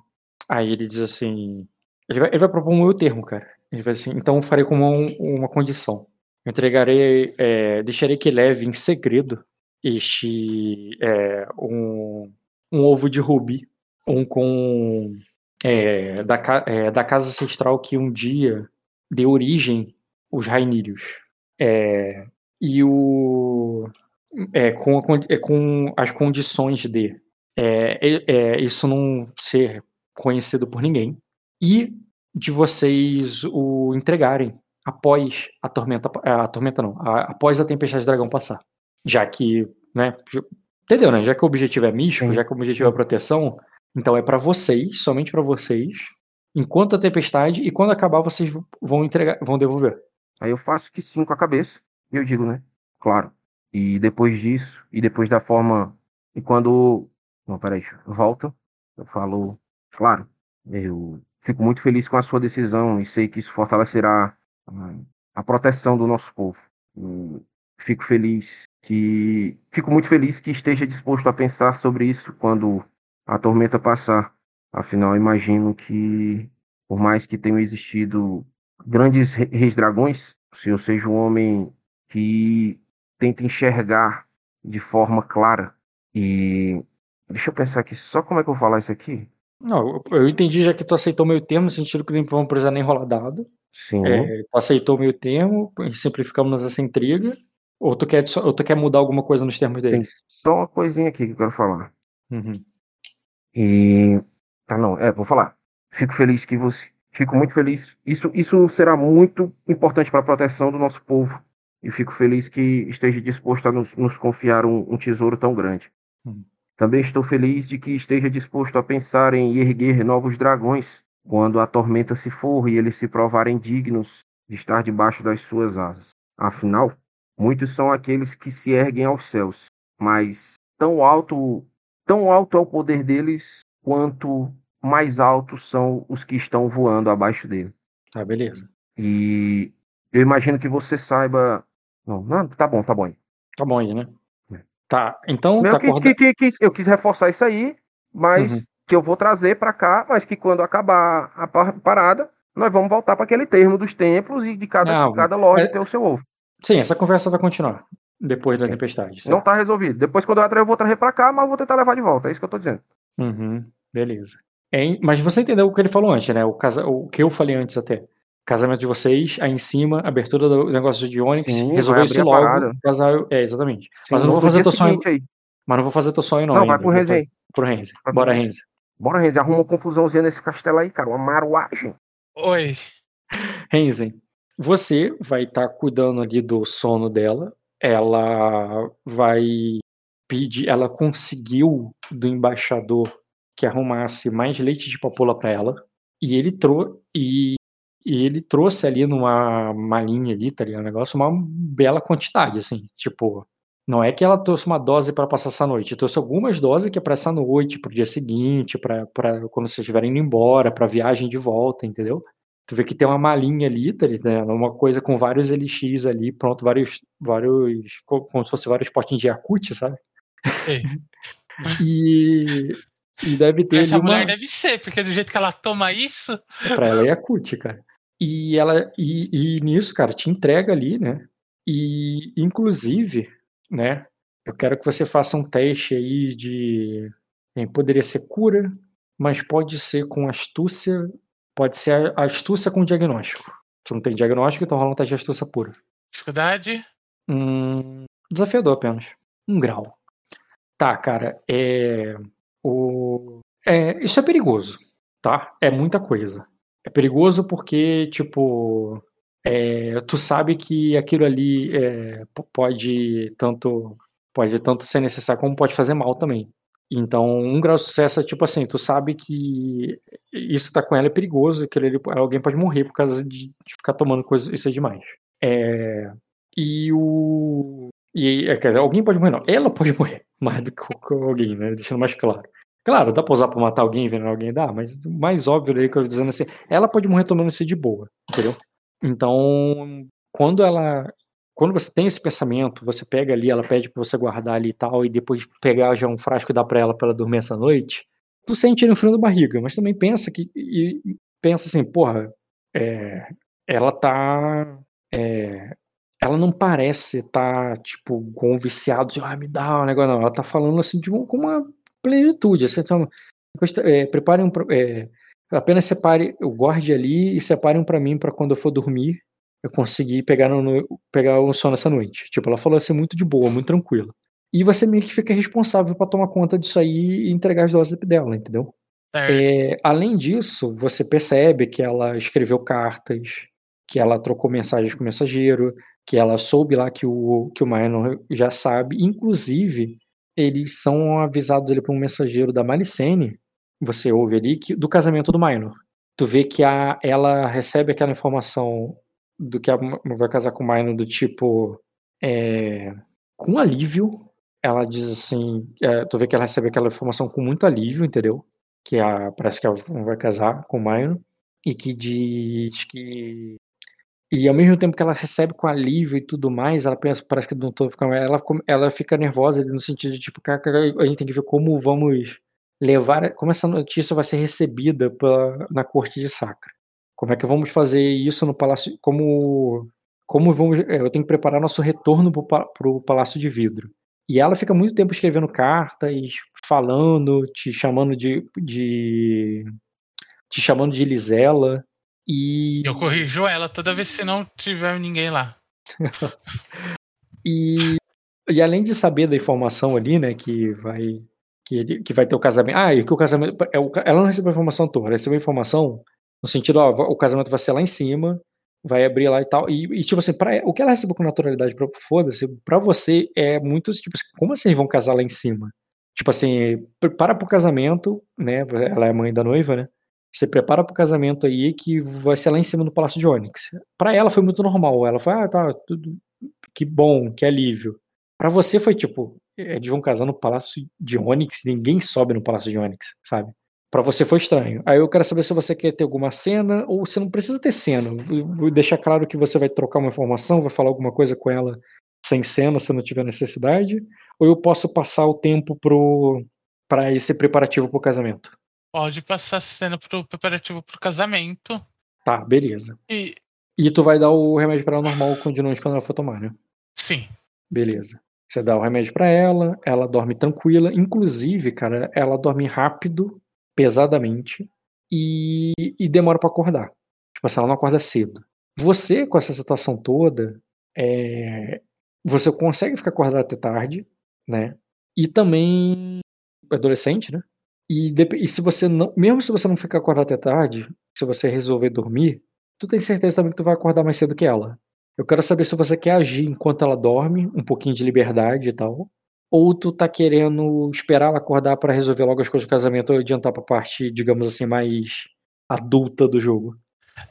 Aí ele diz assim. Ele vai, ele vai propor um meio termo, cara. Ele vai assim, então eu farei como um, uma condição. Eu entregarei, é, deixarei que leve em segredo este é, um, um ovo de rubi, um com é, da, é, da casa ancestral que um dia deu origem os Rainírios. É, e o é, com, é, com as condições de é, é, isso não ser conhecido por ninguém e de vocês o entregarem após a tormenta a tormenta não a, após a tempestade de dragão passar já que né entendeu né já que o objetivo é místico já que o objetivo é proteção então é para vocês somente para vocês enquanto a tempestade e quando acabar vocês vão entregar vão devolver. Aí eu faço que sim com a cabeça e eu digo né claro. E depois disso e depois da forma e quando não peraí volta eu falo claro eu fico muito feliz com a sua decisão e sei que isso fortalecerá a proteção do nosso povo. E fico feliz que fico muito feliz que esteja disposto a pensar sobre isso quando a tormenta passar. Afinal, imagino que por mais que tenham existido grandes reis dragões, se eu seja um homem que tenta enxergar de forma clara e deixa eu pensar aqui só como é que eu vou falar isso aqui não, eu entendi já que tu aceitou meio termo, no sentido que não vamos precisar nem rolar dado. Sim. É, tu aceitou o meio termo, simplificamos essa intriga. Ou tu, quer, ou tu quer mudar alguma coisa nos termos dele? Tem só uma coisinha aqui que eu quero falar. Uhum. E. Ah, não, é, vou falar. Fico feliz que você. Fico muito feliz. Isso, isso será muito importante para a proteção do nosso povo. E fico feliz que esteja disposto a nos, nos confiar um, um, tesouro tão grande. Uhum. Também estou feliz de que esteja disposto a pensar em erguer novos dragões quando a tormenta se for e eles se provarem dignos de estar debaixo das suas asas. Afinal, muitos são aqueles que se erguem aos céus, mas tão alto, tão alto é o poder deles quanto mais altos são os que estão voando abaixo dele. Tá, beleza. E eu imagino que você saiba. Não, não tá bom, tá bom. Tá bom aí, né? Tá, então. Eu, tá quis, que, que, que, eu quis reforçar isso aí, mas uhum. que eu vou trazer para cá, mas que quando acabar a parada, nós vamos voltar para aquele termo dos templos e de cada, Não, cada loja é... ter o seu ovo. Sim, essa conversa vai continuar depois da tempestade. Certo? Não tá resolvido. Depois, quando eu entrar, eu vou trazer para cá, mas eu vou tentar levar de volta. É isso que eu tô dizendo. Uhum, beleza. É, mas você entendeu o que ele falou antes, né? O, casa, o que eu falei antes até casamento de vocês, aí em cima, abertura do negócio de Onyx, Sim, resolver isso logo. Casar, é, exatamente. Sim, mas eu não vou fazer teu sonho. Aí. Mas não vou fazer teu sonho, não. Não, ainda. vai pro Renzi aí. Pro Renzi. Bora, Renzi. Bora, Renzi. Arruma uma confusãozinha nesse castelo aí, cara. Uma maruagem. Oi. Renzi, você vai estar tá cuidando ali do sono dela. Ela vai pedir. Ela conseguiu do embaixador que arrumasse mais leite de papoula para ela. E ele trouxe. E e ele trouxe ali numa malinha ali, tá ligado? Um negócio, uma bela quantidade, assim. Tipo, não é que ela trouxe uma dose para passar essa noite, trouxe algumas doses que é pra essa noite, pro dia seguinte, para quando vocês estiverem indo embora, pra viagem de volta, entendeu? Tu vê que tem uma malinha ali, tá ligado? Uma coisa com vários LX ali, pronto, vários, vários, como se fosse vários potinhos de Yakut, sabe? e, e deve ter. Essa mulher uma... deve ser, porque do jeito que ela toma isso. Pra ela é Yakut, cara. E ela e, e nisso, cara, te entrega ali, né? E inclusive, né? Eu quero que você faça um teste aí de poderia ser cura, mas pode ser com astúcia, pode ser astúcia com diagnóstico. Tu não tem diagnóstico, então rola um teste de astúcia pura. Dificuldade? Hum, desafiador apenas. Um grau. Tá, cara, é. O... é. Isso é perigoso, tá? É muita coisa. É perigoso porque, tipo, é, tu sabe que aquilo ali é, pode tanto pode tanto ser necessário como pode fazer mal também. Então, um grau de sucesso é tipo assim, tu sabe que isso tá com ela é perigoso, que ele, alguém pode morrer por causa de, de ficar tomando coisa, isso é demais. É, e o. E, é, quer dizer, alguém pode morrer, não. Ela pode morrer mais do que alguém, né? Deixando mais claro. Claro, dá pra usar pra matar alguém, vendo alguém, dá, mas o mais óbvio aí que eu tô dizendo assim, ela pode morrer tomando isso de boa, entendeu? Então, quando ela. Quando você tem esse pensamento, você pega ali, ela pede pra você guardar ali e tal, e depois pegar já um frasco e dar pra ela pra ela dormir essa noite, tu sente no frio da barriga, mas também pensa que. E, pensa assim, porra, é, ela tá. É, ela não parece tá, tipo, com um viciado de, ah, me dá um negócio, não. Ela tá falando assim de um, com uma plenitude. Assim, então, é, preparem um, é, apenas separe, o guarde ali e separem um para mim para quando eu for dormir eu conseguir pegar, no, pegar o sono essa noite. Tipo, ela falou assim muito de boa, muito tranquila. E você meio que fica responsável para tomar conta disso aí e entregar as doses dela, entendeu? É, além disso, você percebe que ela escreveu cartas, que ela trocou mensagens com o mensageiro, que ela soube lá que o, que o Minor já sabe. Inclusive, eles são avisados ali por um mensageiro da Malicene, você ouve ali, que, do casamento do Minor. Tu vê que a, ela recebe aquela informação do que a vai casar com o Minor do tipo. É, com alívio. Ela diz assim. É, tu vê que ela recebe aquela informação com muito alívio, entendeu? Que a, parece que ela vai casar com o Minor. E que diz que e ao mesmo tempo que ela recebe com alívio e tudo mais, ela pensa, parece que não tô ficando, ela, ela fica nervosa no sentido de tipo, a gente tem que ver como vamos levar, como essa notícia vai ser recebida pela, na corte de Sacra. Como é que vamos fazer isso no palácio, como como vamos, é, eu tenho que preparar nosso retorno para o palácio de vidro. E ela fica muito tempo escrevendo cartas, falando, te chamando de, de te chamando de Lisela, e. Eu corrijo ela toda vez que não tiver ninguém lá. e, e além de saber da informação ali, né, que vai. Que, ele, que vai ter o casamento. Ah, e que o casamento. É ela não recebeu a informação toda, ela recebeu a informação no sentido, ó, o casamento vai ser lá em cima, vai abrir lá e tal. E, e tipo assim, pra, o que ela recebeu com naturalidade, pra, foda-se, pra você é muito, tipo assim, como vocês vão casar lá em cima? Tipo assim, prepara pro casamento, né? Ela é mãe da noiva, né? Você prepara pro casamento aí que vai ser lá em cima do Palácio de Onyx. Para ela foi muito normal. Ela foi, ah, tá, tudo, que bom, que alívio. Para você foi tipo, eles vão casar no Palácio de Onyx, ninguém sobe no Palácio de Onyx, sabe? Para você foi estranho. Aí eu quero saber se você quer ter alguma cena ou você não precisa ter cena. Vou deixar claro que você vai trocar uma informação, vai falar alguma coisa com ela sem cena, se não tiver necessidade, ou eu posso passar o tempo pro para esse preparativo pro casamento. Pode passar a cena pro preparativo pro casamento. Tá, beleza. E. E tu vai dar o remédio para ela normal continuamente quando ela for tomar, né? Sim. Beleza. Você dá o remédio para ela, ela dorme tranquila. Inclusive, cara, ela dorme rápido, pesadamente, e, e demora para acordar. Tipo assim, ela não acorda cedo. Você, com essa situação toda, é, você consegue ficar acordado até tarde, né? E também adolescente, né? E, e, se você não, mesmo se você não ficar acordado até tarde, se você resolver dormir, tu tem certeza também que tu vai acordar mais cedo que ela. Eu quero saber se você quer agir enquanto ela dorme, um pouquinho de liberdade e tal, ou tu tá querendo esperar ela acordar para resolver logo as coisas do casamento ou adiantar pra parte, digamos assim, mais adulta do jogo.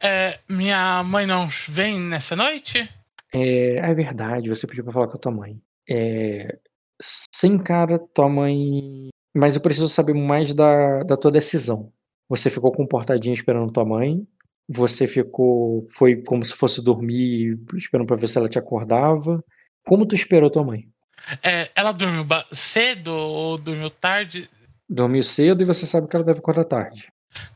É, minha mãe não vem nessa noite? É, é verdade, você pediu pra falar com a tua mãe. É, sem cara, tua mãe mas eu preciso saber mais da, da tua decisão. Você ficou comportadinho esperando tua mãe? Você ficou. Foi como se fosse dormir, esperando pra ver se ela te acordava? Como tu esperou tua mãe? É, ela dormiu cedo ou dormiu tarde? Dormiu cedo e você sabe que ela deve acordar tarde.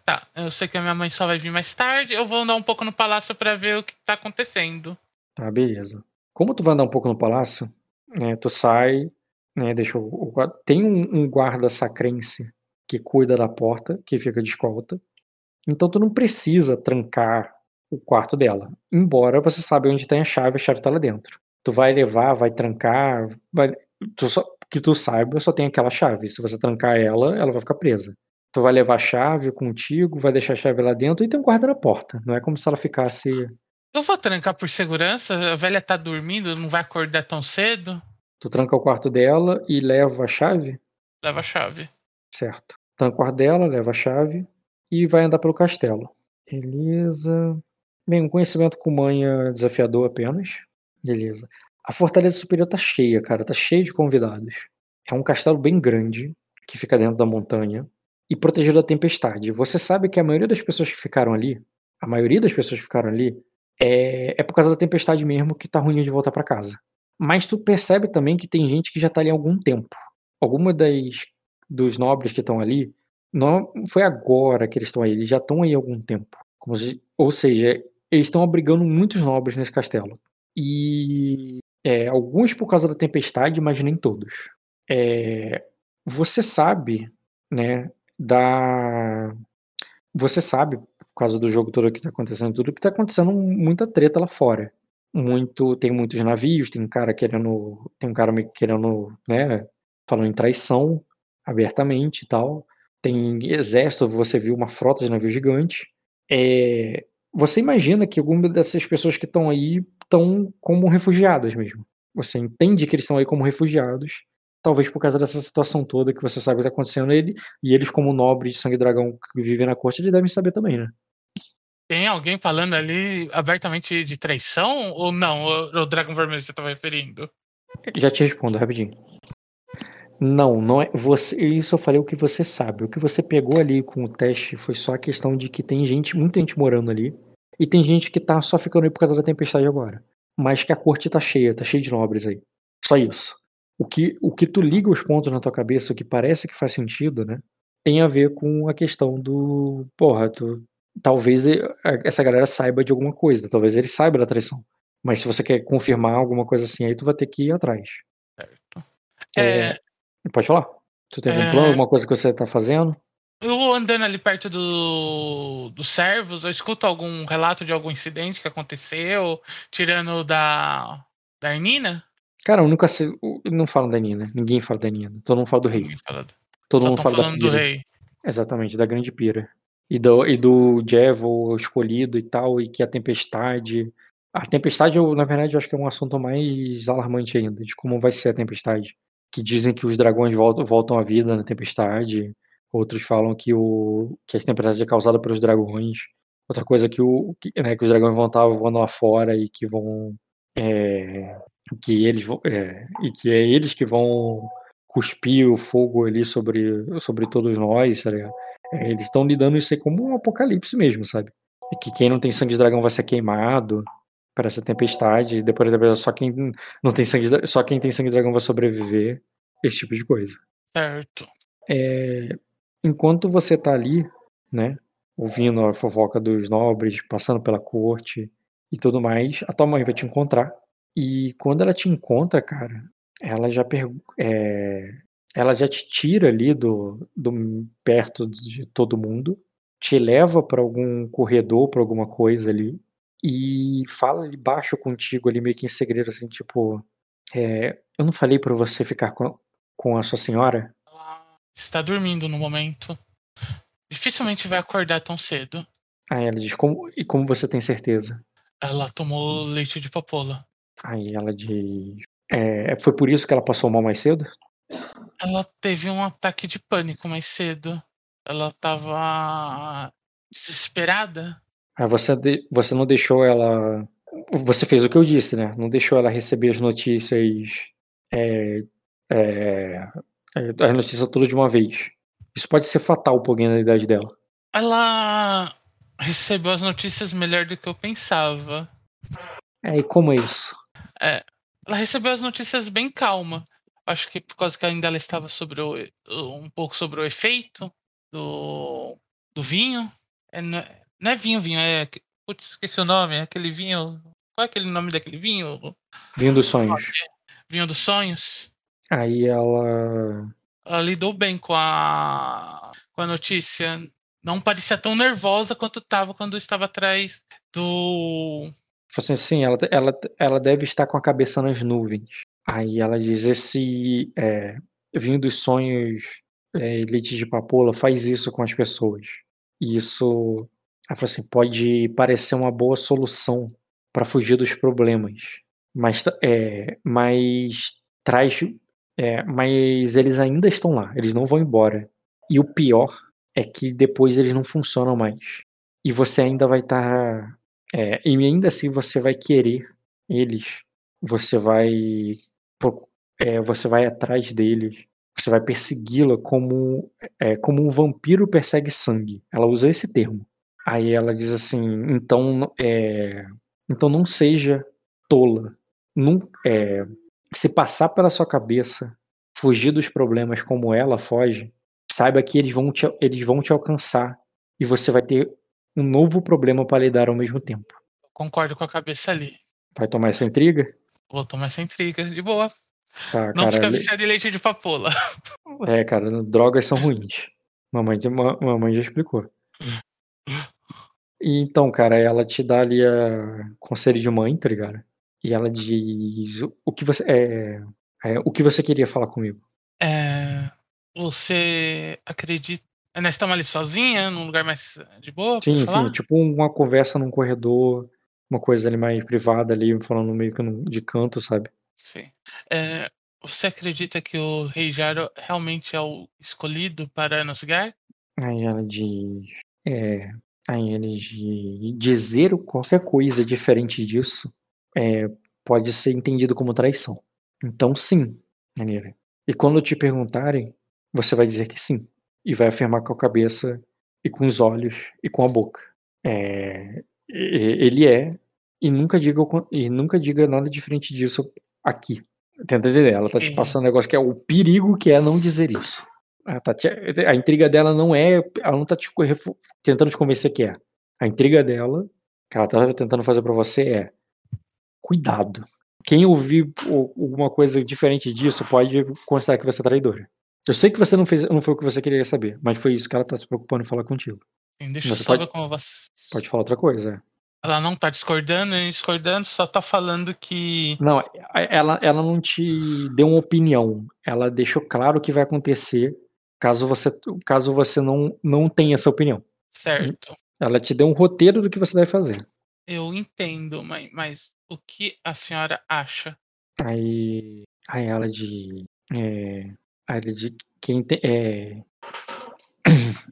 Tá, eu sei que a minha mãe só vai vir mais tarde. Eu vou andar um pouco no palácio para ver o que tá acontecendo. Tá, beleza. Como tu vai andar um pouco no palácio, né, tu sai, né, deixa o, tem um, um, guarda sacrense que cuida da porta, que fica de escolta. Então tu não precisa trancar o quarto dela. Embora você saiba onde tem a chave, a chave tá lá dentro. Tu vai levar, vai trancar, vai, tu só, que tu saiba, só tem aquela chave. Se você trancar ela, ela vai ficar presa. Tu vai levar a chave contigo, vai deixar a chave lá dentro e tem um guarda na porta. Não é como se ela ficasse. Eu vou trancar por segurança, a velha tá dormindo, não vai acordar tão cedo. Tu tranca o quarto dela e leva a chave? Leva a chave. Certo. Tranca o quarto dela, leva a chave e vai andar pelo castelo. Beleza. Bem, um conhecimento com manha desafiador apenas. Beleza. A Fortaleza Superior tá cheia, cara. Tá cheia de convidados. É um castelo bem grande, que fica dentro da montanha, e protegido da tempestade. Você sabe que a maioria das pessoas que ficaram ali, a maioria das pessoas que ficaram ali, é, é por causa da tempestade mesmo que tá ruim de voltar para casa. Mas tu percebe também que tem gente que já tá ali há algum tempo. Alguma das dos nobres que estão ali, não foi agora que eles estão aí, eles já estão aí há algum tempo. Se, ou seja, eles estão abrigando muitos nobres nesse castelo. E é, alguns por causa da tempestade, mas nem todos. É, você sabe, né, da. Você sabe, por causa do jogo todo que tá acontecendo, tudo que tá acontecendo muita treta lá fora. Muito, tem muitos navios, tem um cara querendo, tem um cara meio que querendo, né, falando em traição abertamente e tal. Tem exército, você viu uma frota de navio gigante. É, você imagina que algumas dessas pessoas que estão aí estão como refugiadas mesmo. Você entende que eles estão aí como refugiados, talvez por causa dessa situação toda que você sabe que está acontecendo ele e eles como nobres de sangue dragão que vivem na corte, eles devem saber também, né? Tem alguém falando ali abertamente de traição ou não? O, o Dragão Vermelho você estava referindo? Já te respondo rapidinho. Não, não é. Você, isso eu falei o que você sabe. O que você pegou ali com o teste foi só a questão de que tem gente, muita gente morando ali. E tem gente que tá só ficando aí por causa da tempestade agora. Mas que a corte tá cheia, tá cheia de nobres aí. Só isso. O que, o que tu liga os pontos na tua cabeça, o que parece que faz sentido, né? Tem a ver com a questão do. Porra, tu, talvez essa galera saiba de alguma coisa, talvez ele saiba da traição. Mas se você quer confirmar alguma coisa assim, aí tu vai ter que ir atrás. Certo. É, É, Pode falar? Tu tem algum É. plano, alguma coisa que você tá fazendo? Eu andando ali perto do, dos servos, eu escuto algum relato de algum incidente que aconteceu, tirando da, da Arnina? Cara, eu nunca sei. Não falo da Nina. Ninguém fala da Nina. Todo mundo fala do rei. Fala- Todo mundo fala da do rei. Exatamente, da grande pira. E do, e do o escolhido e tal, e que a tempestade. A tempestade, eu, na verdade, eu acho que é um assunto mais alarmante ainda, de como vai ser a tempestade. Que dizem que os dragões voltam, voltam à vida na tempestade. Outros falam que, o, que a tempestade é causada pelos dragões. Outra coisa que, o, que, né, que os dragões vão estar voando lá fora e que vão. é, que eles vão. é, e que é eles que vão cuspir o fogo ali sobre, sobre todos nós, tá ligado? É, eles estão lidando isso aí como um apocalipse mesmo, sabe? E que quem não tem sangue de dragão vai ser queimado para essa tempestade, e depois da tempestade só quem não tem sangue de, só quem tem sangue de dragão vai sobreviver, esse tipo de coisa. Certo. É, enquanto você tá ali, né, ouvindo a fofoca dos nobres, passando pela corte e tudo mais, a tua mãe vai te encontrar. E quando ela te encontra, cara, ela já é, ela já te tira ali do, do perto de todo mundo, te leva para algum corredor, para alguma coisa ali e fala ali baixo contigo ali meio que em segredo assim, tipo, é, eu não falei para você ficar com, com a sua senhora? Está dormindo no momento. Dificilmente vai acordar tão cedo. Aí ela diz, como, e como você tem certeza? Ela tomou leite de papoula. Aí ela diz, é, foi por isso que ela passou mal mais cedo? Ela teve um ataque de pânico mais cedo. Ela tava desesperada. Aí você, você não deixou ela. Você fez o que eu disse, né? Não deixou ela receber as notícias. É, é, as notícias todas de uma vez. Isso pode ser fatal pro alguém na idade dela. Ela recebeu as notícias melhor do que eu pensava. É, e como é isso? Ela recebeu as notícias bem calma. Acho que por causa que ainda ela estava sobre o, um pouco sobre o efeito do, do vinho. É, não, é, não é vinho, vinho, é. Putz, esqueci o nome. É aquele vinho. Qual é aquele nome daquele vinho? Vindo dos sonhos. Vinho dos sonhos. Aí ela. Ela lidou bem com a, com a notícia. Não parecia tão nervosa quanto estava quando estava atrás do. Falou assim, sim, ela, ela, ela deve estar com a cabeça nas nuvens. Aí ela diz: esse é, vinho dos sonhos, é, leite de papoula, faz isso com as pessoas. E isso, ela falou assim, pode parecer uma boa solução para fugir dos problemas, mas, é, mas traz, é, mas eles ainda estão lá, eles não vão embora. E o pior é que depois eles não funcionam mais. E você ainda vai estar é, e ainda assim você vai querer eles, você vai é, você vai atrás deles, você vai persegui-la como é, como um vampiro persegue sangue. Ela usa esse termo. Aí ela diz assim, então é, então não seja tola. Não, se passar pela sua cabeça fugir dos problemas como ela foge, saiba que eles vão te, eles vão te alcançar e você vai ter um novo problema para lidar ao mesmo tempo. Concordo com a cabeça ali. Vai tomar essa intriga? Vou tomar essa intriga, de boa. Tá, Não fica cara. le- viciado em leite de papoula. É, cara, drogas são ruins. Mamãe, mamãe já explicou. E então, cara, ela te dá ali a conselho de mãe, tá ligado? E ela diz o- que você é, é, o que você queria falar comigo. É, você acredita. Nós estamos ali sozinha, num lugar mais de boa? Sim, sim, tipo uma conversa num corredor, uma coisa ali mais privada ali, falando meio que de canto, sabe? Sim. É, você acredita que o Rei Jaro realmente é o escolhido para nos guiar? Aí ela diz. É, aí ele diz. Dizer qualquer coisa diferente disso é, pode ser entendido como traição. Então, sim, Anira. E quando te perguntarem, você vai dizer que sim. E vai afirmar com a cabeça, e com os olhos, e com a boca. É, ele é, e nunca diga, e nunca diga nada diferente disso aqui. Tenta entender? Ela tá te passando um negócio que é o perigo que é não dizer isso. Tá te- a intriga dela não é. Ela não tá te tentando te convencer que é. A intriga dela, que ela tá tentando fazer pra você é. Cuidado. Quem ouvir alguma coisa diferente disso pode considerar que você é traidora. Eu sei que você não fez, não foi o que você queria saber, mas foi isso que ela tá se preocupando em falar contigo. Sim, deixa eu só pode- ver como você. Pode falar outra coisa. é. Ela não tá discordando, nem discordando, só tá falando que. Não, ela, ela não te deu uma opinião. Ela deixou claro o que vai acontecer caso você, caso você não, não tenha essa opinião. Certo. Ela te deu um roteiro do que você deve fazer. Eu entendo, mas, mas o que a senhora acha? Aí, aí ela de. É, ela de. Quem te, é,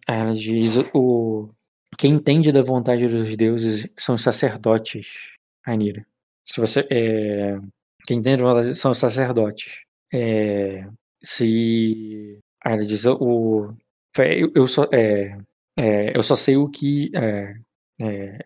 aí ela diz: o, quem entende da vontade dos deuses são os sacerdotes, Anira. Se você. É, quem entende da vontade são os sacerdotes. É, se. Aí ela diz: o, eu, eu só. É, eu só sei o que.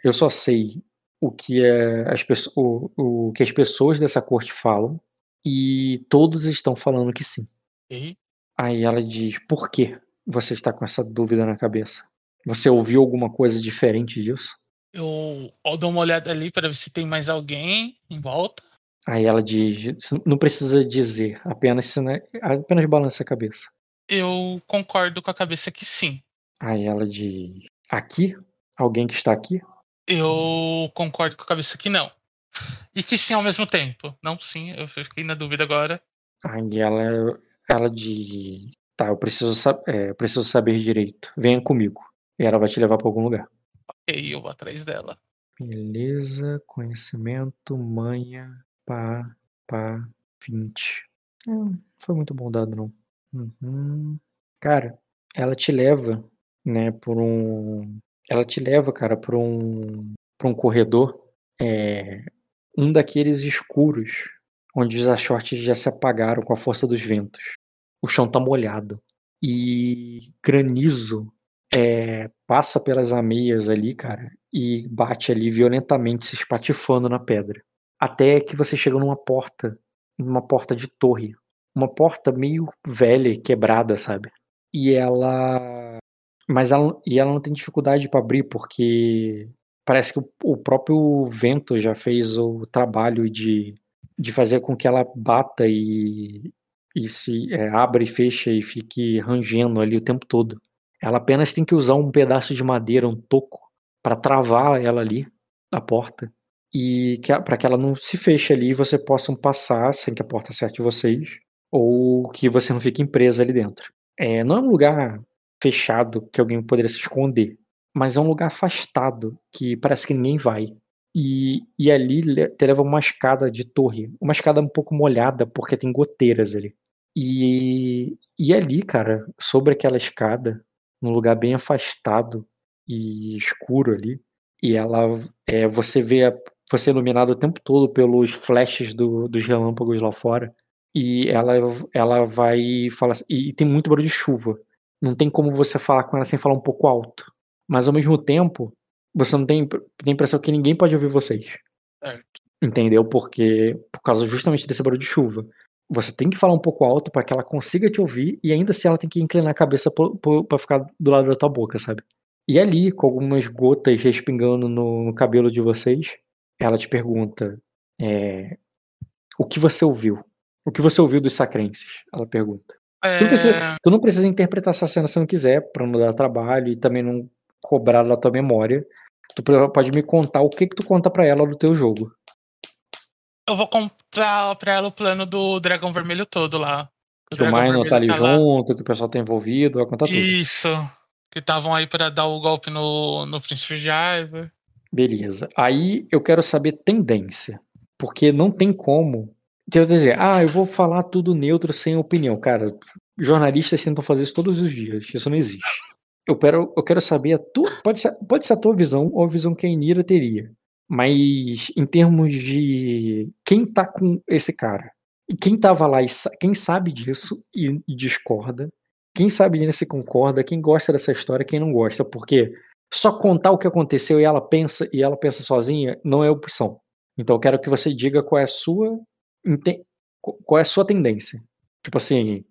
Eu só sei o que é, as pessoas, o, o que as pessoas dessa corte falam e todos estão falando que sim. Ok? Aí ela diz: Por que você está com essa dúvida na cabeça? Você ouviu alguma coisa diferente disso? Eu, eu dou uma olhada ali para ver se tem mais alguém em volta. Aí ela diz: Não precisa dizer, apenas, sina- apenas balança a cabeça. Eu concordo com a cabeça que sim. Aí ela diz: Aqui? Alguém que está aqui? Eu concordo com a cabeça que não. E que sim ao mesmo tempo. Não sim, eu fiquei na dúvida agora. Aí ela, ela diz: Tá, eu preciso, sa- é, eu preciso saber direito. Venha comigo. E ela vai te levar para algum lugar. Ok, eu vou atrás dela. Beleza, conhecimento, manha, pá, pá, 20. Não foi muito bom dado, não. Uhum. Cara, ela te leva, né, por um. Ela te leva, cara, por um. por um corredor. É, um daqueles escuros, onde os achortes já se apagaram com a força dos ventos. O chão tá molhado. E granizo é, passa pelas ameias ali, cara, e bate ali violentamente, se espatifando na pedra. Até que você chega numa porta, numa porta de torre. Uma porta meio velha quebrada, sabe? E ela. Mas ela, e ela não tem dificuldade para abrir, porque parece que o, o próprio vento já fez o trabalho de, de fazer com que ela bata e, e se é, abra e fecha e fique rangendo ali o tempo todo. Ela apenas tem que usar um pedaço de madeira, um toco, para travar ela ali, a porta, e para que ela não se feche ali e você possam passar sem que a porta acerte vocês, ou que você não fique presa ali dentro. É, não é um lugar fechado que alguém poderia se esconder, mas é um lugar afastado que parece que ninguém vai. E, e ali te leva uma escada de torre, uma escada um pouco molhada porque tem goteiras ali. E, e ali, cara, sobre aquela escada, num lugar bem afastado e escuro ali, e ela é, você vê a- você é iluminado o tempo todo pelos flashes do- dos relâmpagos lá fora e ela ela vai falar assim- e tem muito barulho de chuva não tem como você falar com ela sem falar um pouco alto mas ao mesmo tempo você não tem, tem a impressão que ninguém pode ouvir vocês Certo. entendeu porque por causa justamente desse barulho de chuva você tem que falar um pouco alto para que ela consiga te ouvir e ainda assim ela tem que inclinar a cabeça para ficar do lado da tua boca, sabe? E ali, com algumas gotas respingando no, no cabelo de vocês, ela te pergunta: é, o que você ouviu? O que você ouviu dos sacrenses? Ela pergunta. Tu não, precisa, É, tu não precisa interpretar essa cena se não quiser, pra não dar trabalho e também não cobrar da tua memória. Tu pode me contar o que que tu conta pra ela do teu jogo. eu vou contar pra ela o plano do dragão vermelho todo lá. Que o Minor tá ali lá. junto, que o pessoal tá envolvido, vai contar tudo. Isso. Que estavam aí pra dar o golpe no, no Príncipe Jaiva. Beleza. Aí eu quero saber tendência. Porque não tem como. Quer dizer, ah, eu vou falar tudo neutro sem opinião. Cara, jornalistas tentam fazer isso todos os dias. Isso não existe. Eu quero, eu quero saber a tua. Pode ser, pode ser a tua visão ou a visão que a Inira teria. Mas em termos de quem tá com esse cara. E quem tava lá e quem sabe disso e, e discorda. Quem sabe disso e concorda, quem gosta dessa história, quem não gosta, porque só contar o que aconteceu e ela pensa e ela pensa sozinha não é opção. Então eu quero que você diga qual é a sua qual é a sua tendência. Tipo assim,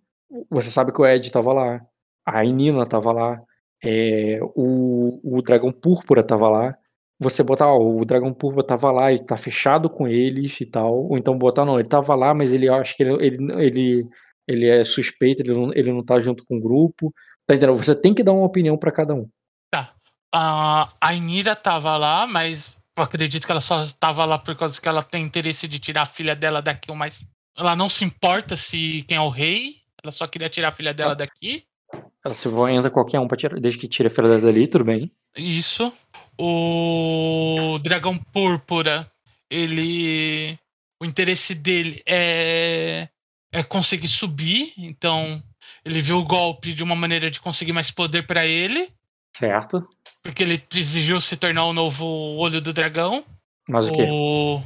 você sabe que o Ed tava lá, a Inina tava lá, é, o, o Dragão Púrpura tava lá. Você botar, ó, o Dragão Púrpura tava lá e tá fechado com eles e tal. Ou então botar, não, ele tava lá, mas ele eu acho que ele, ele, ele, ele é suspeito, ele não, ele não tá junto com o grupo. Tá entendendo? Você tem que dar uma opinião pra cada um. A, a Inira tava lá, mas eu acredito que ela só tava lá por causa que ela tem interesse de tirar a filha dela daqui, mas ela não se importa se quem é o rei. Ela só queria tirar a filha dela daqui. Ela se entra qualquer um pra tirar, desde que tire a filha dali, tudo bem. Isso. O dragão púrpura, ele. O interesse dele é, é conseguir subir. Então, ele viu o golpe de uma maneira de conseguir mais poder pra ele. Certo. Porque ele exigiu se tornar o novo olho do dragão. Mas o quê? O,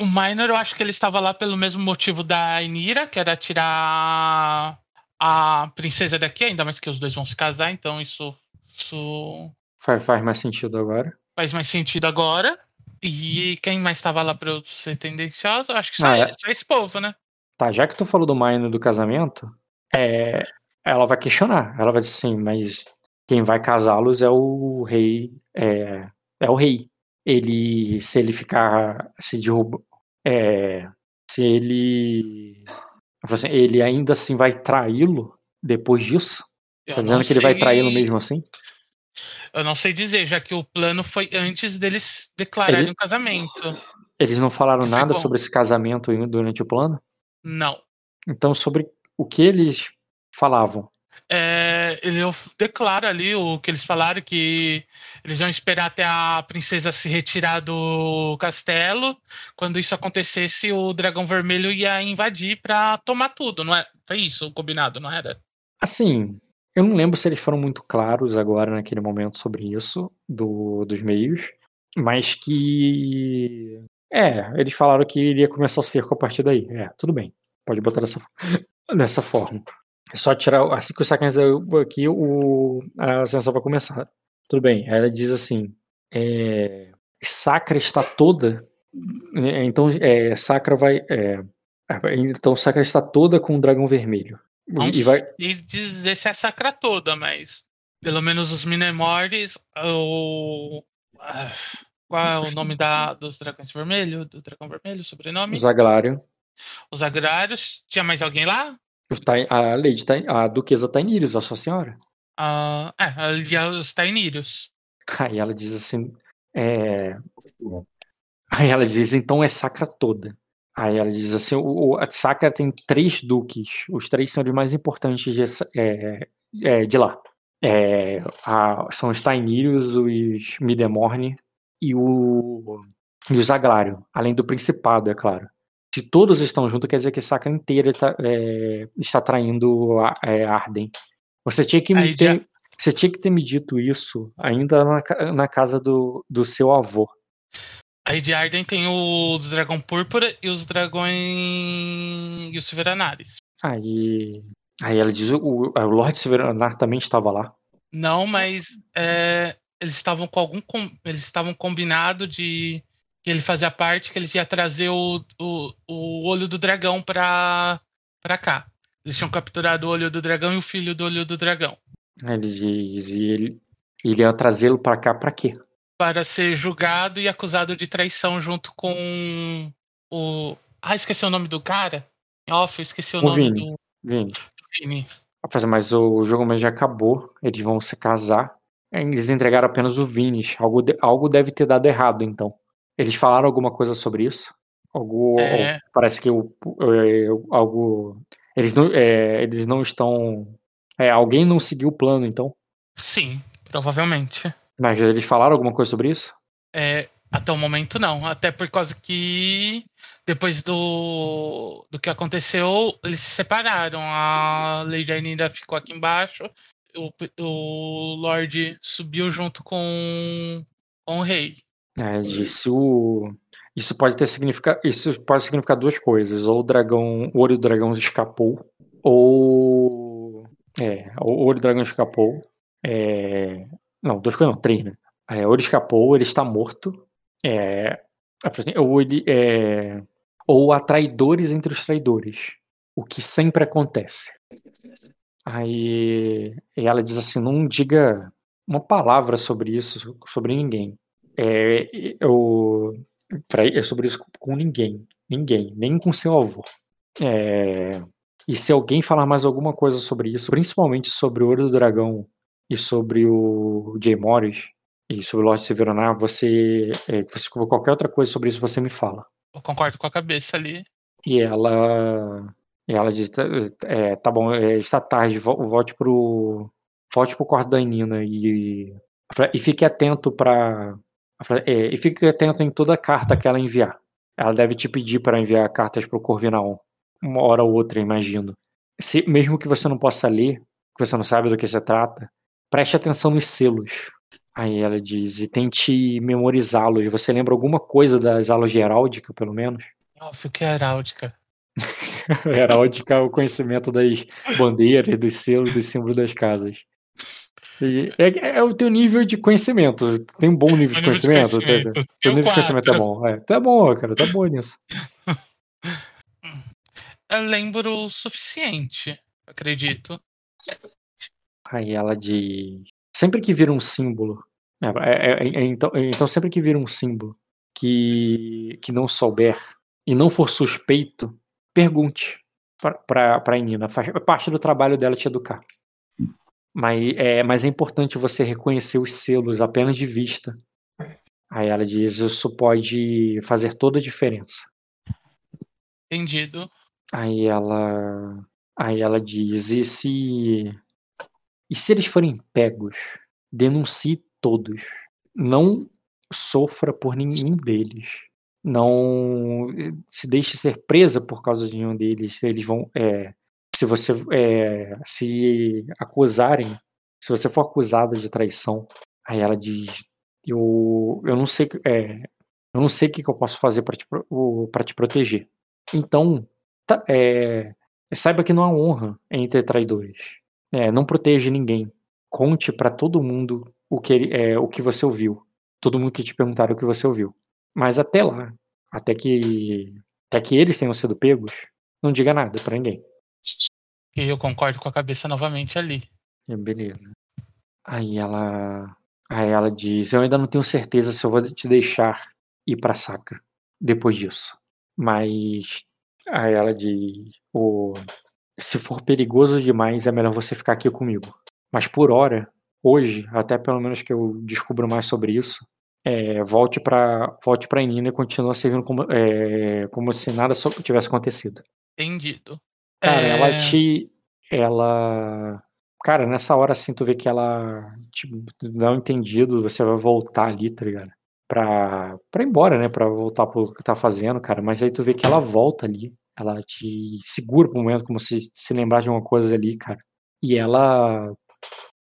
Minor, eu acho que ele estava lá pelo mesmo motivo da Inira, que era tirar a princesa daqui, ainda mais que os dois vão se casar, então isso, isso Faz, faz mais sentido agora. faz mais sentido agora. E quem mais estava lá para eu ser tendencioso? Eu acho que só, Ah, é. só esse povo, né? Tá, já que tu falou do Minor do casamento, é, ela vai questionar. Ela vai dizer assim, mas quem vai casá-los é o rei. É, é o rei. Ele, se ele ficar. Se derruba. É, se ele. falo assim, ele ainda assim vai traí-lo depois disso? Eu tá dizendo que ele vai traí-lo mesmo assim? Eu não sei dizer, já que o plano foi antes deles declararem Ele- o casamento. Eles não falaram Foi nada bom. sobre esse casamento durante o plano? Não. Então, sobre o que eles falavam? É, ele declara ali o que eles falaram, que eles iam esperar até a princesa se retirar do castelo. Quando isso acontecesse, o dragão vermelho ia invadir pra tomar tudo, não é? Foi isso o combinado, não era? Assim, eu não lembro se eles foram muito claros agora naquele momento sobre isso, do, dos meios, mas que. É, eles falaram que iria começar o cerco a partir daí. É, tudo bem. Pode botar dessa, dessa forma. É só tirar. Assim que o Sacan aqui, o, a ascensão vai começar. Tudo bem. Aí ela diz assim: é, Sacra está toda. é, Então, é, Sacra vai. é, então, Sacra está toda com o dragão vermelho. Não E vai, sei dizer se é sacra toda, mas pelo menos os Minemores, o. ah, Qual é o nome da, dos dragões vermelhos? Do dragão vermelho, o sobrenome? o Zaglário. Os agrários. Tinha mais alguém lá? O A Lady, Tai- a Duquesa Tainirius, a sua senhora. Ah, é, é os Tainírios. Aí ela diz assim. É... Aí ela diz, então é sacra toda. Aí ela diz assim: o, o- a sacra tem três duques. Os três são os mais importantes de, é, é, de lá. É, a- são os Tainírios, os Midemorne e, o, e os Aglário, além do Principado, é claro. Se todos estão juntos, quer dizer que a sacra inteira tá, é, está traindo a, é, Arden. Você tinha que me Aí já- ter, você tinha que ter me dito isso ainda na, na casa do, do seu avô. Aí de Arden tem o dragão púrpura e os dragões. e os Silveranares. Aí, aí ela diz: o, o Lord Severanar também estava lá. Não, mas é, eles estavam com algum. com- Eles estavam combinado de que ele fazia parte, que eles ia trazer o, o, o olho do dragão pra, pra cá. Eles tinham capturado o olho do dragão e o filho do olho do dragão. Ele diz: e ele, ele ia trazê-lo pra cá pra quê? para ser julgado e acusado de traição junto com o. Ah, esqueci o nome do cara. Off, esqueci o, O nome Vini. do Vini. Vini. Rapaz, Mas o jogo mesmo já acabou. Eles vão se casar. Eles entregaram apenas o Vinis. Algo, de- algo deve ter dado errado, então. Eles falaram alguma coisa sobre isso? Algo, É. Parece que o, é, algo. Eles não, é, eles não estão. É, alguém não seguiu o plano, então. Sim, provavelmente. Mas eles falaram alguma coisa sobre isso? É, até o momento não. Até por causa que depois do, do que aconteceu, eles se separaram. A Lady ainda ficou aqui embaixo. O, o Lorde subiu junto com, com o rei. É, disse o. Isso pode ter significado. Isso pode significar duas coisas. Ou o dragão. O olho do dragão escapou. Ou. É, o olho do dragão escapou. É, não, duas coisas não, três, né? É, ou ele escapou, ele está morto. É, ou ele. É, ou há traidores entre os traidores. O que sempre acontece. Aí ela diz assim: não diga uma palavra sobre isso, sobre ninguém. É, eu, pra- é sobre isso com ninguém. Ninguém. Nem com seu avô. É, e se alguém falar mais alguma coisa sobre isso, principalmente sobre o Ouro do Dragão e sobre o Jay Morris e sobre o Lord Severaná, você, é, você qualquer outra coisa sobre isso, você me fala. Eu concordo com a cabeça ali. E ela. E ela diz: "Tá- é, tá bom, é, está tarde, vo- volte pro. Volte pro quarto da Nina e. E fique atento para e fique atento em toda carta que ela enviar. Ela deve te pedir para enviar cartas pro Corvinal. Uma hora ou outra, imagino. Se, mesmo que você não possa ler, que você não sabe do que se trata, preste atenção nos selos. Aí ela diz, e tente memorizá-los. Você lembra alguma coisa das aulas de heráldica, pelo menos? Óbvio que é heráldica. Heráldica é o conhecimento das bandeiras, dos selos, dos símbolos das casas. É, é o teu nível de conhecimento. Tu Tem um bom nível de nível de conhecimento? conhecimento. Teu Tenho nível de conhecimento é quatro. bom. É, é bom, cara. Tá bom nisso. Eu lembro o suficiente, acredito. Aí ela diz. Sempre que vira um símbolo. é, é, é, é, então, então, sempre que vira um símbolo que, que não souber e não for suspeito, pergunte pra- pra pra Nina. Faz parte do trabalho dela te educar. Mas é, mas é importante você reconhecer os selos apenas de vista. Aí ela diz: Isso pode fazer toda a diferença. Entendido. Aí ela. Aí ela diz: e se. E se eles forem pegos, denuncie todos. Não sofra por nenhum deles. Não se deixe ser presa por causa de nenhum deles. Eles vão. é, se você é, se acusarem, se você for acusada de traição, aí ela diz: Eu, eu não sei. é, eu não sei o que eu posso fazer para te, te proteger. Então, tá- é, saiba que não há honra entre traidores. É, não proteja ninguém. Conte pra todo mundo o que, é, o que você ouviu. Todo mundo que te perguntar o que você ouviu. Mas até lá, até que, até que eles tenham sido pegos, não diga nada pra ninguém. E eu concordo com a cabeça novamente ali. É, Beleza. Aí ela, aí ela diz: Eu ainda não tenho certeza se eu vou te deixar ir pra Sacra depois disso. Mas aí ela diz: "O- Se for perigoso demais, é melhor você ficar aqui comigo. Mas por hora, hoje, até pelo menos que eu descubra mais sobre isso, é, volte pra volte para Nina e continue servindo como, é, como se nada tivesse acontecido. Entendido. Cara, ela É, te. Ela. Cara, nessa hora assim, tu vê que ela te dá um entendido, você vai voltar ali, tá ligado? Pra, pra ir embora, né? Pra voltar pro que tá fazendo, cara. Mas aí tu vê que ela volta ali. Ela te segura por um momento, como se se lembrar de uma coisa ali, cara. E ela.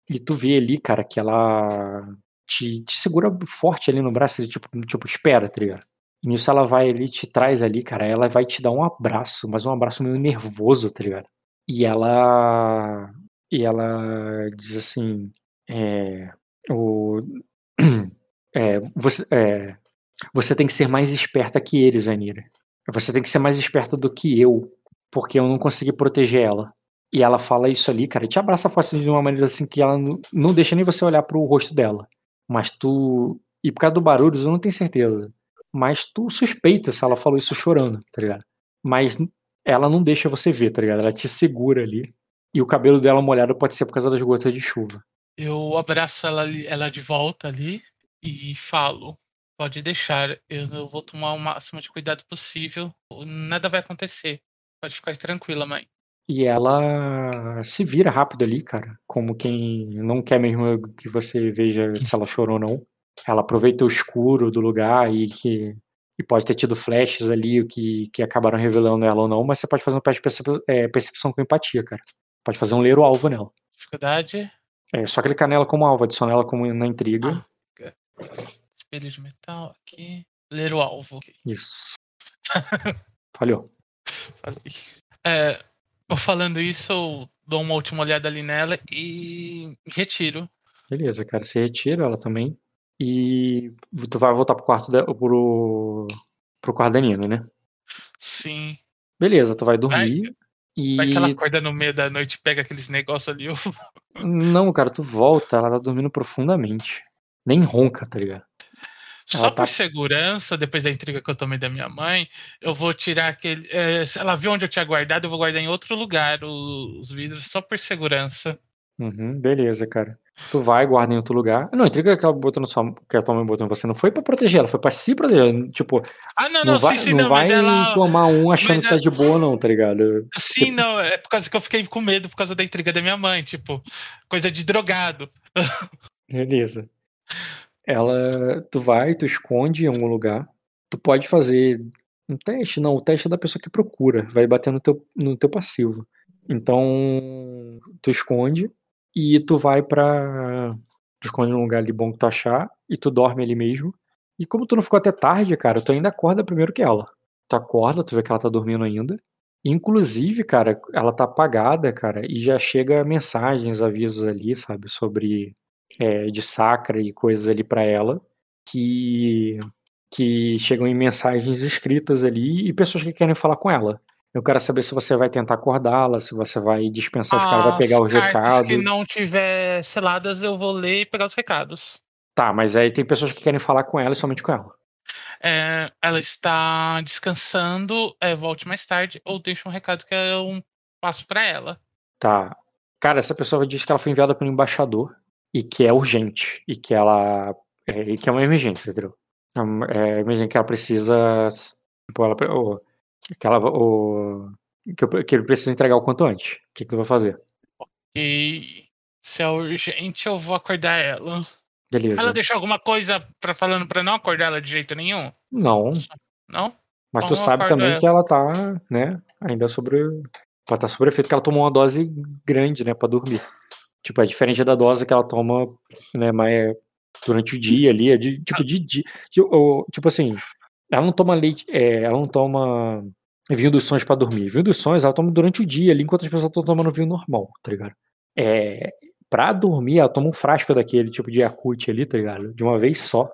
E tu vê ali, cara, que ela te, te segura forte ali no braço, tipo, tipo, espera, tá ligado? Nisso ela vai ali, te traz ali, cara. Ela vai te dar um abraço, mas um abraço meio nervoso, tá ligado? E ela. E ela diz assim. É, o, é, você, é, você tem que ser mais esperta que eles, Anira. Você tem que ser mais esperta do que eu, porque eu não consegui proteger ela. E ela fala isso ali, cara, te abraça forte de uma maneira assim que ela não, não deixa nem você olhar pro rosto dela. Mas tu E por causa do barulho, eu não tenho certeza. Mas tu suspeita se ela falou isso chorando, tá ligado? Mas ela não deixa você ver, tá ligado? Ela te segura ali. E o cabelo dela molhado pode ser por causa das gotas de chuva. Eu abraço ela, ela de volta ali e falo: pode deixar, eu, eu vou tomar o máximo de cuidado possível. Nada vai acontecer. Pode ficar tranquila, mãe. E ela se vira rápido ali, cara. Como quem não quer mesmo que você veja se ela chorou ou não. Ela aproveita o escuro do lugar e que. E pode ter tido flashes ali o que, que acabaram revelando ela ou não, mas você pode fazer um teste de percep- é, percepção com empatia, cara. Pode fazer um ler o alvo nela. Dificuldade. É só clicar nela como alvo, adicionar ela como na intriga. Ah. Espelho de metal aqui. Ler o alvo. Isso. Falhou. Falei. É, falando isso, eu dou uma última olhada ali nela e retiro. Beleza, cara. Você retira ela também. E tu vai voltar pro quarto da, pro, pro quarto da Nina, né? Sim. Beleza, tu vai dormir. E. Vai que ela acorda no meio da noite e pega aqueles negócios ali. eu- Não, cara, tu volta, ela tá dormindo profundamente. Nem ronca, tá ligado? Só tá- por segurança, depois da intriga que eu tomei da minha mãe, eu vou tirar aquele. é, se ela viu onde eu tinha guardado, eu vou guardar em outro lugar o- os vidros, só por segurança. Uhum, beleza, cara. Tu vai, guarda em outro lugar. Não, intriga que ela botou na sua, que a tua mãe botou em você não foi pra proteger ela, foi pra se proteger. Tipo, Ah, não, não, não, vai, sim, sim, não não, vai ela. tomar um achando mas que tá de boa, não, tá ligado? Sim, não, é por causa que eu fiquei com medo por causa da intriga da minha mãe, tipo, coisa de drogado. Beleza. Ela. Tu vai, tu esconde em algum lugar. Tu pode fazer um teste, não, o teste é da pessoa que procura, vai bater no teu, no teu passivo. Então, tu esconde e tu vai pra. Tu esconde num lugar ali bom que tu achar e tu dorme ali mesmo. E como tu não ficou até tarde, cara, tu ainda acorda primeiro que ela. Tu acorda, tu vê que ela tá dormindo ainda. Inclusive, cara, ela tá apagada, cara, e já chega mensagens, avisos ali, sabe, sobre é, de sacra e coisas ali pra ela que que chegam em mensagens escritas ali e pessoas que querem falar com ela. Eu quero saber se você vai tentar acordá-la, se você vai dispensar os caras, vai pegar os recados. que não tiver seladas, eu vou ler e pegar os recados. Tá, mas aí tem pessoas que querem falar com ela e somente com ela. É, ela está descansando, é, volte mais tarde, ou deixa um recado que eu passo pra ela. Tá. Cara, essa pessoa diz que ela foi enviada pelo embaixador e que é urgente e que ela é, e que é uma emergência, entendeu? É uma- É emergência que ela precisa tipo, ela, que ela o, que, eu- que ele precisa entregar o quanto antes. O que, que tu vai fazer? E se é urgente, eu vou acordar ela. Beleza. Ela deixou alguma coisa pra, falando pra não acordar ela de jeito nenhum? Não, Não? mas Então tu eu sabe também ela. que ela tá, né, ainda sobre ela tá sobre efeito que ela tomou uma dose grande, né, pra dormir. Tipo, é diferente da dose que ela toma, né, mais durante o dia ali, é de, tipo de dia, tipo, tipo assim, ela não toma leite, é, ela não toma vinho dos sonhos pra dormir. Vinho dos sonhos ela toma durante o dia ali, enquanto as pessoas estão tomando vinho normal, tá ligado? É, pra dormir, ela toma um frasco daquele tipo de Yakult ali, tá ligado? De uma vez só.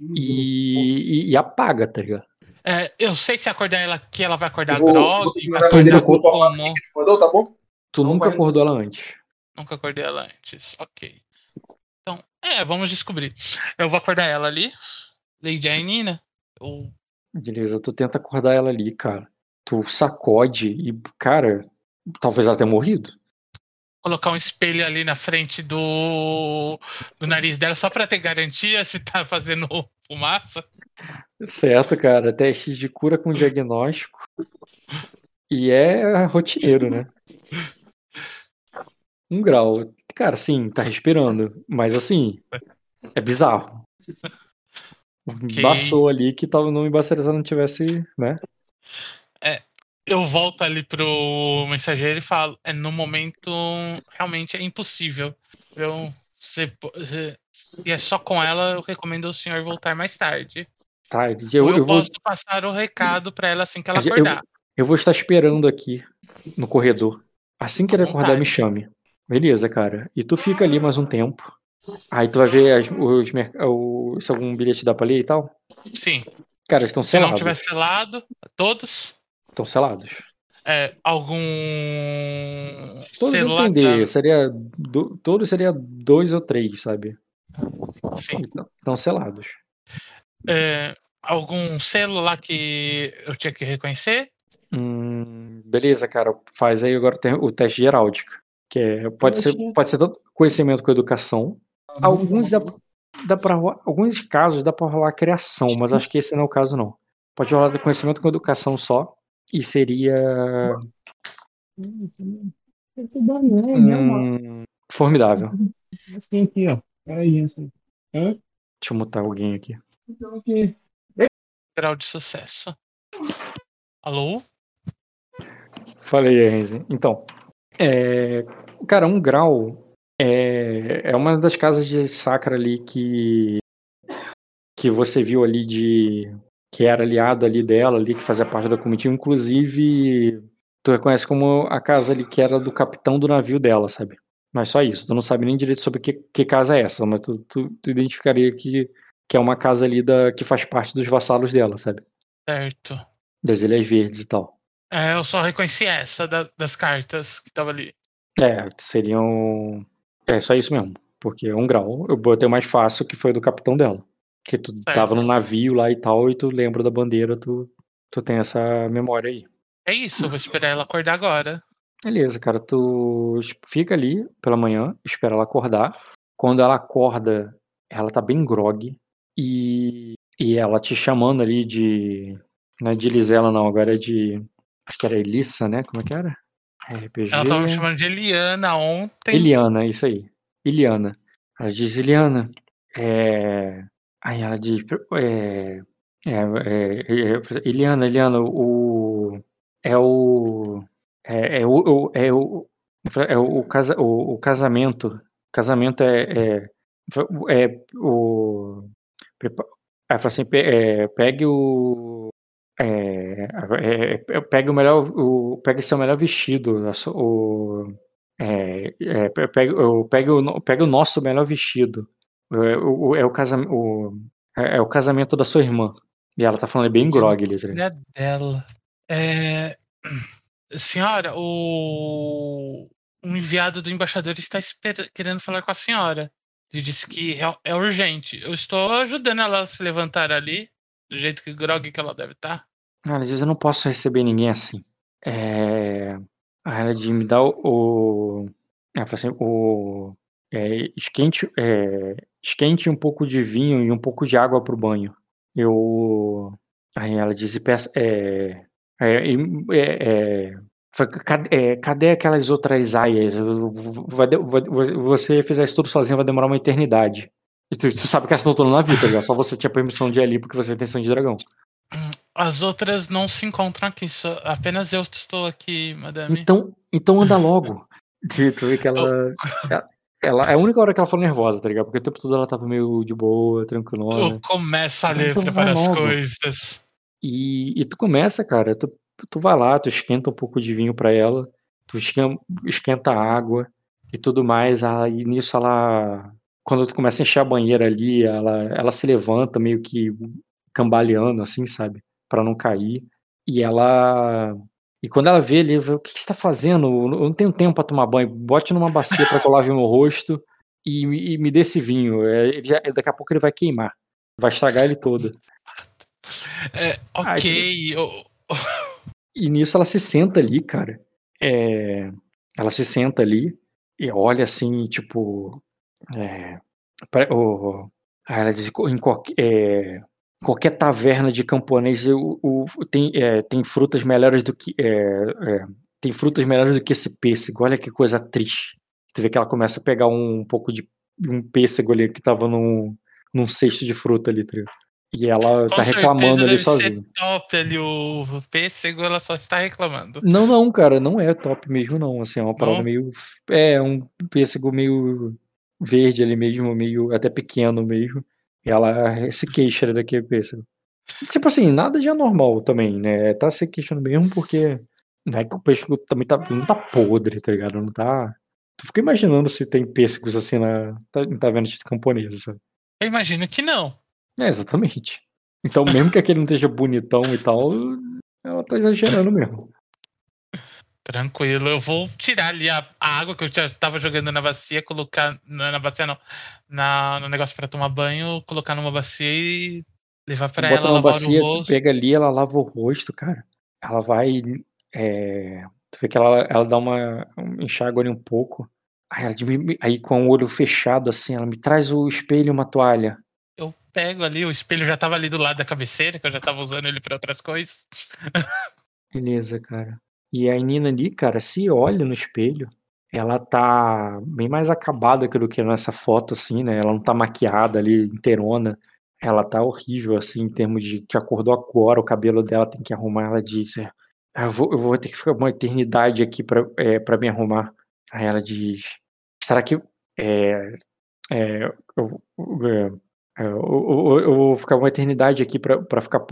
E, e, e apaga, tá ligado? É, eu sei se acordar ela que ela vai acordar vou- grog, vou acordar como. Mandou, tá bom? Tu Não nunca vai- acordou ela antes. Nunca acordei ela antes. Ok. Então, é, vamos descobrir. Eu vou acordar ela ali. Lady Ainina. Eu Beleza, tu tenta acordar ela ali, cara. Tu sacode e, cara, talvez ela tenha morrido. colocar um espelho ali na frente do, do nariz dela só pra ter garantia se tá fazendo fumaça. Certo, cara. Teste de cura com diagnóstico. E é rotineiro, né? Um grau. Cara, sim, tá respirando. Mas assim, é bizarro. Embaçou ali que tal, não embaçaria se ela não tivesse, né? Eu volto ali pro mensageiro e falo: é, no momento realmente é impossível. Eu, se, se- e é só com ela, eu recomendo o senhor voltar mais tarde. Tá, eu, Ou eu, eu vou. posso passar o recado pra ela assim que ela Eu- acordar. Eu vou estar esperando aqui no corredor. Assim que ele À acordar, me vontade. chame. Beleza, cara. E tu fica ali mais um tempo. Aí tu vai ver as- os, merc- o- se algum bilhete dá pra ler e tal. Sim. Cara, eles estão Se não selados. tiver selado, todos. Estão selados. É, algum. Todos celular- entender. Seria. do- todos seria dois ou três, sabe? Sim. Estão selados. É, algum selo lá que eu tinha que reconhecer? Hum, beleza, cara. Faz aí agora tem o teste de heráldica. Que é, pode, ser, pode ser tanto conhecimento com educação. Alguns dá, dá pra rolar, alguns casos dá pra rolar criação, mas acho que esse não é o caso, não. Pode rolar conhecimento com educação só. E seria. Hum, formidável. Assim aqui, ó. Peraí, assim. Hã? Deixa eu mutar alguém aqui. Então, aqui. Grau de sucesso. Alô? Falei, Renzi. Então, é, cara, um grau é, é uma das casas de sacra ali que que você viu ali de que era aliado ali dela, ali que fazia parte da comitiva, inclusive tu reconhece como a casa ali que era do capitão do navio dela, sabe? Mas só isso, tu não sabe nem direito sobre que, que casa é essa, mas tu, tu, tu identificaria que, que é uma casa ali da, que faz parte dos vassalos dela, sabe? Certo. Das Ilhas Verdes e tal. É, eu só reconheci essa da- das cartas que tava ali. É, seriam. É só isso mesmo. Porque um grau eu botei o mais fácil que foi do capitão dela. Que tu tava no navio lá e tal, e tu lembra da bandeira, tu, tu tem essa memória aí. É isso, vou esperar ela acordar agora. Beleza, cara, tu fica ali pela manhã, espera ela acordar. Quando ela acorda, ela tá bem grog e, e ela te chamando ali de. Não é de Lisela, não, agora é de. Acho que era Elissa, né? Como é que era? RPG. Ela tava me chamando de Eliana ontem. Eliana, isso aí. Eliana. Ela diz, Eliana, é... Aí ela diz, é... É, é, é, Eliana, Eliana, o... É o... É, é o... É o... É o, casa, o, o casamento. Casamento é... É, é o... Aí fala assim, pe- é, pegue o... É, é, é, pegue o melhor... O, pegue seu melhor vestido. O, é, é, pe- pega, o- pega, o, pega o nosso melhor vestido. É o, é, o casamento, o, é, é o casamento da sua irmã. E ela tá falando bem grog ali. tá? Filha dela. É... Senhora, o... o enviado do embaixador está esper- querendo falar com a senhora. Ele disse que é- é urgente. Eu estou ajudando ela a se levantar ali, do jeito que grog que ela deve tá. estar. Ela diz, eu não posso receber ninguém assim. É... Aí ela diz, me dá o... Ela fala assim, o... É, esquente, é, esquente um pouco de vinho e um pouco de água pro banho. Eu... Aí ela diz, e peça... É, é, é, é, é, cadê aquelas outras aias? De- você fizer isso tudo sozinho vai demorar uma eternidade. E tu, tu sabe que elas estão todas na vida, já. Só você tinha permissão de ir ali porque você tem sangue de dragão. As outras não se encontram aqui, só apenas eu estou aqui, madame. Então, então anda logo. Tu, tu vê que ela, ela, ela- É a única hora que ela foi nervosa, tá ligado? Porque o tempo todo ela tava meio de boa, tranquilona. Eu começo a ler, Então vai preparar as coisas. E, e tu começa, cara, tu, tu vai lá, tu esquenta um pouco de vinho pra ela, tu esquenta, esquenta a água e tudo mais. Aí nisso ela. Quando tu começa a encher a banheira ali, ela, ela se levanta meio que cambaleando, assim, sabe? Pra não cair. E ela. E quando ela vê ali, o que, que você tá fazendo? Eu não tenho tempo pra tomar banho. Bote numa bacia pra que eu lave meu rosto e, me- e me dê esse vinho. É, ele já- daqui a pouco ele vai queimar. Vai estragar ele todo. É, ok. eu- E nisso ela se senta ali, cara. É, ela se senta ali e olha assim, tipo. É, o- aí ela diz, em qualquer, é, qualquer taverna de camponês o, o- tem, é, tem frutas melhores do que. é, é, tem frutas melhores do que esse pêssego. Olha que coisa triste. Tu vê que ela começa a pegar um, pouco de um pêssego ali que tava num, num cesto de fruta ali, tá? E ela Com tá reclamando ali sozinha. top ali o pêssego, ela só está reclamando. Não, não, cara, não é top mesmo, não. Assim, é uma parada Não? meio. É, um pêssego meio verde ali mesmo, meio até pequeno mesmo. E ela se queixa daquele pêssego. Tipo assim, nada de anormal também, né? Tá se queixando mesmo porque. Não é que o pêssego também tá, não tá podre, tá ligado? Não tá. Tu fica imaginando se tem pêssegos assim na. Tá, tá vendo de camponesa, sabe? Eu imagino que não. É, exatamente. Então, mesmo que aquele não esteja bonitão e tal, ela tá exagerando mesmo. Tranquilo, eu vou tirar ali a, a água que eu já tava jogando na bacia, colocar. Na, na bacia não. Na, no negócio pra tomar banho, colocar numa bacia e levar pra Bota ela na lavar bacia, o tu pega ali, ela lava o rosto, cara. Ela vai. é, tu vê que ela, ela dá uma. um- enxágua ali um pouco. Aí, ela, aí com o olho fechado, assim, ela me traz o espelho e uma toalha. Eu pego ali, o espelho já tava ali do lado da cabeceira, que eu já tava usando ele pra outras coisas. Beleza, cara. E a Nina ali, cara, se olha no espelho, ela tá bem mais acabada do que nessa foto, assim, né? Ela não tá maquiada ali, inteirona. Ela tá horrível, assim, em termos de que acordou agora, o cabelo dela tem que arrumar. Ela diz: é, "Ah, eu, vou, eu vou ter que ficar uma eternidade aqui pra, é, pra me arrumar. Aí ela diz: será que. É, é, eu, é, é, eu, eu- eu vou ficar uma eternidade aqui pra, pra ficar,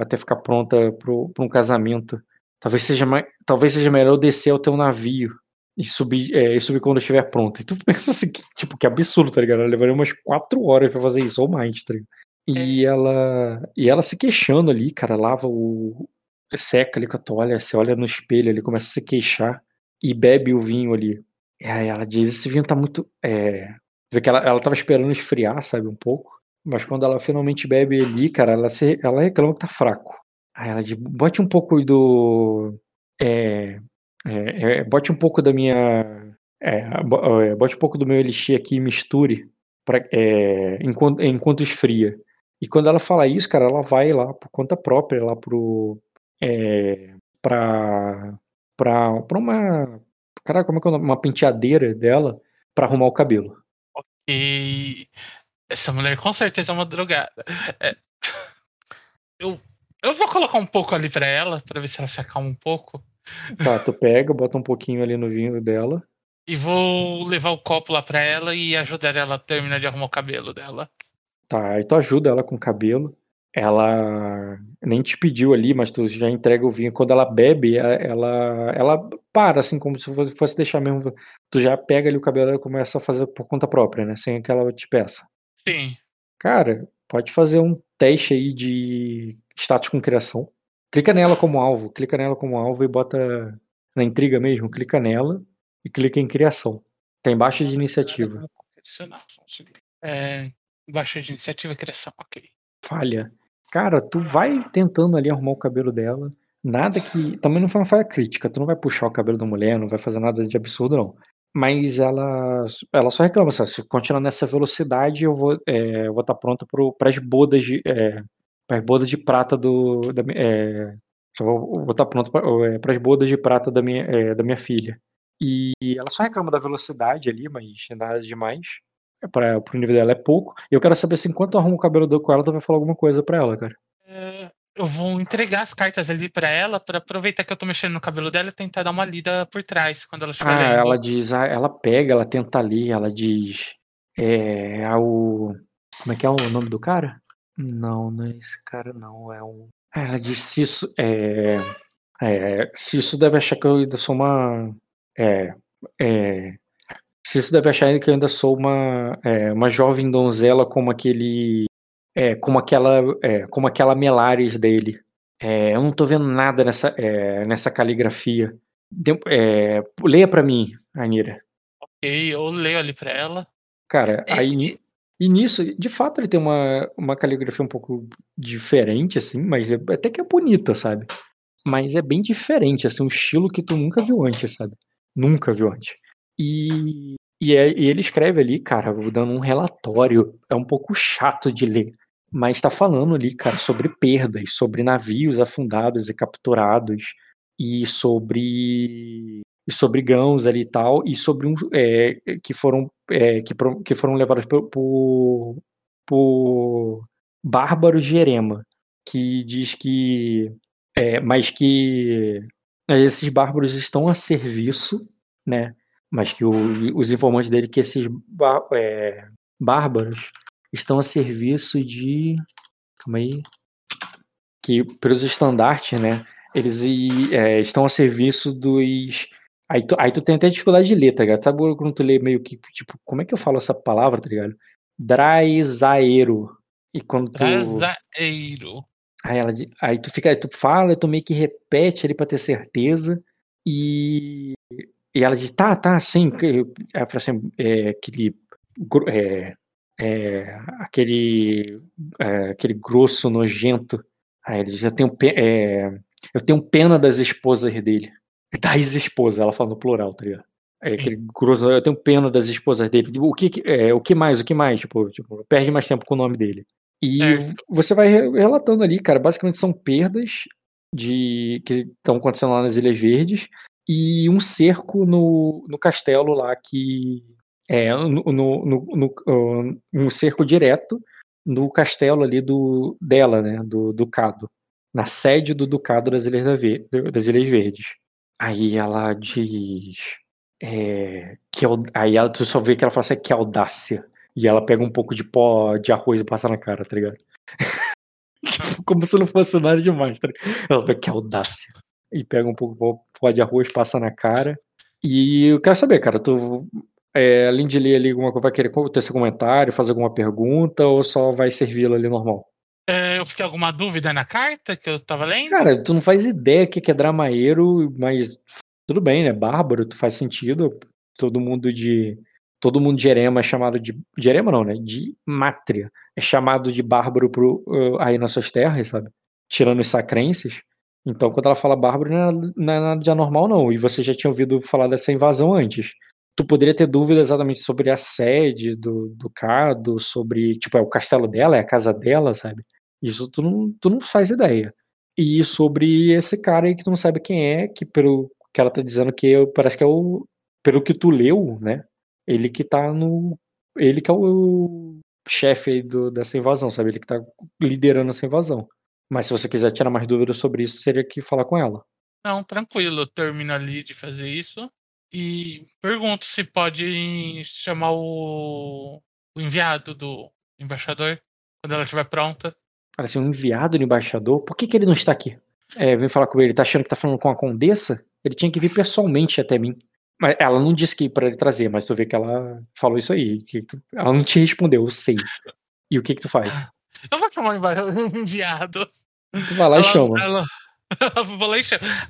até ficar pronta pro, pra um casamento. Talvez seja, mais, talvez seja melhor eu descer ao teu navio e subir, é, e subir quando estiver pronto. E tu pensa assim, que, tipo, que absurdo, tá ligado? Ela levaria umas quatro horas pra fazer isso, ou mais, tá ligado? E ela, e ela se queixando ali, cara, lava o. seca ali com a toalha, se olha no espelho ali, começa a se queixar e bebe o vinho ali. E aí ela diz: esse vinho tá muito. É... Vê que ela, ela tava esperando esfriar, sabe, um pouco. Mas quando ela finalmente bebe ali, cara, ela, se, ela reclama que tá fraco. Aí ela diz: bote um pouco do. É, é, é, bote um pouco da minha. É, é, bote um pouco do meu elixir aqui e misture pra, é, enquanto, enquanto esfria. E quando ela fala isso, cara, ela vai lá por conta própria, lá pro. É, pra. pra, pra uma. Caraca, como é que é? Uma penteadeira dela pra arrumar o cabelo. E essa mulher com certeza é uma drogada. É, Eu, eu vou colocar um pouco ali pra ela, pra ver se ela se acalma um pouco. Tá, tu pega, bota um pouquinho ali no vinho dela. E vou levar o copo lá pra ela e ajudar ela a terminar de arrumar o cabelo dela. Tá, aí tu ajuda ela com o cabelo. Ela nem te pediu ali, mas tu já entrega o vinho. Quando ela bebe, ela, ela, para, assim, como se fosse, fosse deixar mesmo. Tu já pega ali o cabelo e começa a fazer por conta própria, né? Sem que ela te peça. Sim. Cara, pode fazer um teste aí de status com criação. Clica nela como alvo, clica nela como alvo e bota na intriga mesmo, clica nela e clica em criação. Tá embaixo de iniciativa. É, baixa de iniciativa e criação, ok. Falha. Cara, tu vai tentando ali arrumar o cabelo dela. Nada que. Também não foi uma falha crítica. Tu não vai puxar o cabelo da mulher, não vai fazer nada de absurdo, não. Mas ela, ela só reclama, sabe? Se continuar nessa velocidade, eu vou é, estar pronta para as bodas de. É, para as bodas de prata do. Da, é, só vou estar pronto para as bodas de prata da minha, é, da minha filha. E ela só reclama da velocidade ali, mas nada demais. É para o nível dela é pouco. E eu quero saber se enquanto eu arrumo o cabelo dele com ela, tu vai falar alguma coisa pra ela, cara. É, eu vou entregar as cartas ali pra ela, pra aproveitar que eu tô mexendo no cabelo dela e tentar dar uma lida por trás quando ela estiver Ah, lendo. ela diz, ah, ela pega, ela tenta ali, ela diz. É, é o. Como é que é o nome do cara? Não, não é esse cara, não. É um. Ela diz se isso. É, é, se isso deve achar que eu ainda sou uma. É. é se isso deve achar que eu ainda sou uma, é, uma jovem donzela como aquele. É, como aquela. É, como aquela Melares dele. É, eu não tô vendo nada nessa, é, nessa caligrafia. É, leia pra mim, Anira. Ok, eu leio ali pra ela. Cara, É, aí e nisso, de fato, ele tem uma, uma caligrafia um pouco diferente, assim, mas é- até que é bonita, sabe? Mas é bem diferente, assim, um estilo que tu nunca viu antes, sabe? Nunca viu antes. E, e, é- e ele escreve ali, cara, dando um relatório, é um pouco chato de ler, mas tá falando ali, cara, sobre perdas, sobre navios afundados e capturados, e sobre e sobre grãos ali e tal, e sobre um é, que foram é, que, que foram levados por, por, por bárbaros de Erema, que diz que é, mas que esses bárbaros estão a serviço, né? Mas que o- os informantes dele que esses é, bárbaros estão a serviço de calma aí que pelos estandartes, né? Eles é, estão a serviço dos. Aí tu, aí tu tem até dificuldade de ler, tá ligado? Sabe quando tu lê meio que, tipo, como é que eu falo essa palavra, tá ligado? Draizaero. E quando tu. Traseiro. Aí, ela, aí tu fica, aí tu fala, tu meio que repete ali pra ter certeza. E, e ela diz: tá, tá, sim. Ela fala assim: é, aquele. É, é, aquele, é, aquele grosso nojento. Aí ele diz: eu tenho, é, eu tenho pena das esposas dele. Das esposas, ela fala no plural, tá ligado? É aquele grosso, eu tenho pena das esposas dele. O que, é, o que mais? O que mais? Tipo, tipo, perde mais tempo com o nome dele. E você vai relatando ali, cara. Basicamente são perdas de que estão acontecendo lá nas Ilhas Verdes e um cerco no, no castelo lá que é no, no, no, no um cerco direto no castelo ali do dela, né, do ducado, na sede do ducado das Ilhas, da Ver, das Ilhas Verdes. Aí ela diz é, que aí ela, tu só vê que ela fala assim, que audácia. E ela pega um pouco de pó de arroz e passa na cara, tá ligado? tipo, como se não fosse nada demais, tá ligado? Ela que audácia. E pega um pouco de pó de arroz, passa na cara. E eu quero saber, cara, tu, é, além de ler ali alguma coisa, vai querer ter esse comentário, fazer alguma pergunta, ou só vai servi-lo ali normal? É, eu fiquei alguma dúvida na carta que eu tava lendo? Cara, tu não faz ideia o que é dramaeiro, mas tudo bem, né? Bárbaro, tu faz sentido. Todo mundo de. Todo mundo de Erema é chamado de. De Erema não, né? De Mátria. É chamado de bárbaro pro, uh, aí nas suas terras, sabe? Tirando os sacrenses. Então, quando ela fala bárbaro, não é, não é nada de anormal, não. E você já tinha ouvido falar dessa invasão antes. Tu poderia ter dúvida exatamente sobre a sede do, do Cado, sobre. Tipo, é o castelo dela, é a casa dela, sabe? Isso tu não, tu não faz ideia. E sobre esse cara aí que tu não sabe quem é, que pelo que ela tá dizendo que parece que é o. Pelo que tu leu, né? Ele que tá no. Ele que é o chefe do, dessa invasão, sabe? Ele que tá liderando essa invasão. Mas se você quiser tirar mais dúvidas sobre isso, seria que falar com ela. Não, tranquilo. Eu termino ali de fazer isso. E pergunto se pode chamar o, o enviado do embaixador quando ela estiver pronta. Parece um enviado do embaixador? Por que, que ele não está aqui? É, vem falar com ele, tá achando que tá falando com a condessa? Ele tinha que vir pessoalmente até mim. Mas ela não disse que para ele trazer, mas tu vê que ela falou isso aí. Que tu, ela não te respondeu, eu sei. E o que que tu faz? Eu vou chamar um enviado. Tu vai lá ela, e chama. Ela, ela,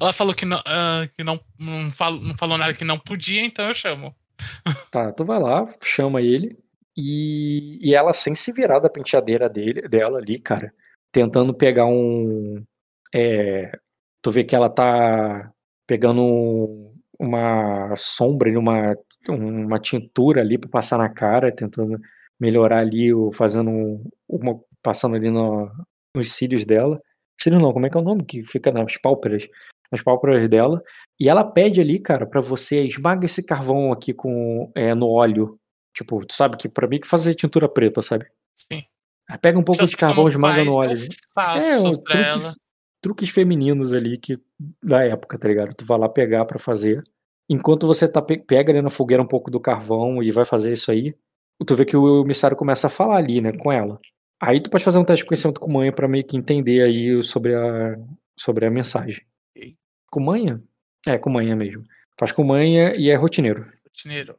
ela falou que, não, uh, que não, não, falou, não falou nada que não podia, então eu chamo. Tá, tu vai lá, chama ele. E, e ela, sem se virar da penteadeira dele, dela ali, cara, tentando pegar um. É, tu vê que ela tá pegando uma sombra, uma, uma tintura ali para passar na cara, tentando melhorar ali, fazendo uma, passando ali no, nos cílios dela. Cílios não, como é que é o nome que fica nas pálpebras? Nas pálpebras dela. E ela pede ali, cara, para você esmaga esse carvão aqui com é, no óleo. Tipo, tu sabe que para mim que fazer tintura preta, sabe? Sim. Pega um pouco de carvão, esmaga no óleo. É, um truque, truques femininos ali que da época, tá ligado? Tu vai lá pegar para fazer. Enquanto você tá pega ali na fogueira um pouco do carvão e vai fazer isso aí, tu vê que o emissário começa a falar ali, né, com ela. Aí tu pode fazer um teste de conhecimento com manha para meio que entender aí sobre a sobre a mensagem. Okay. Com manha? É, com manha mesmo. Faz com manha e é rotineiro. Rotineiro.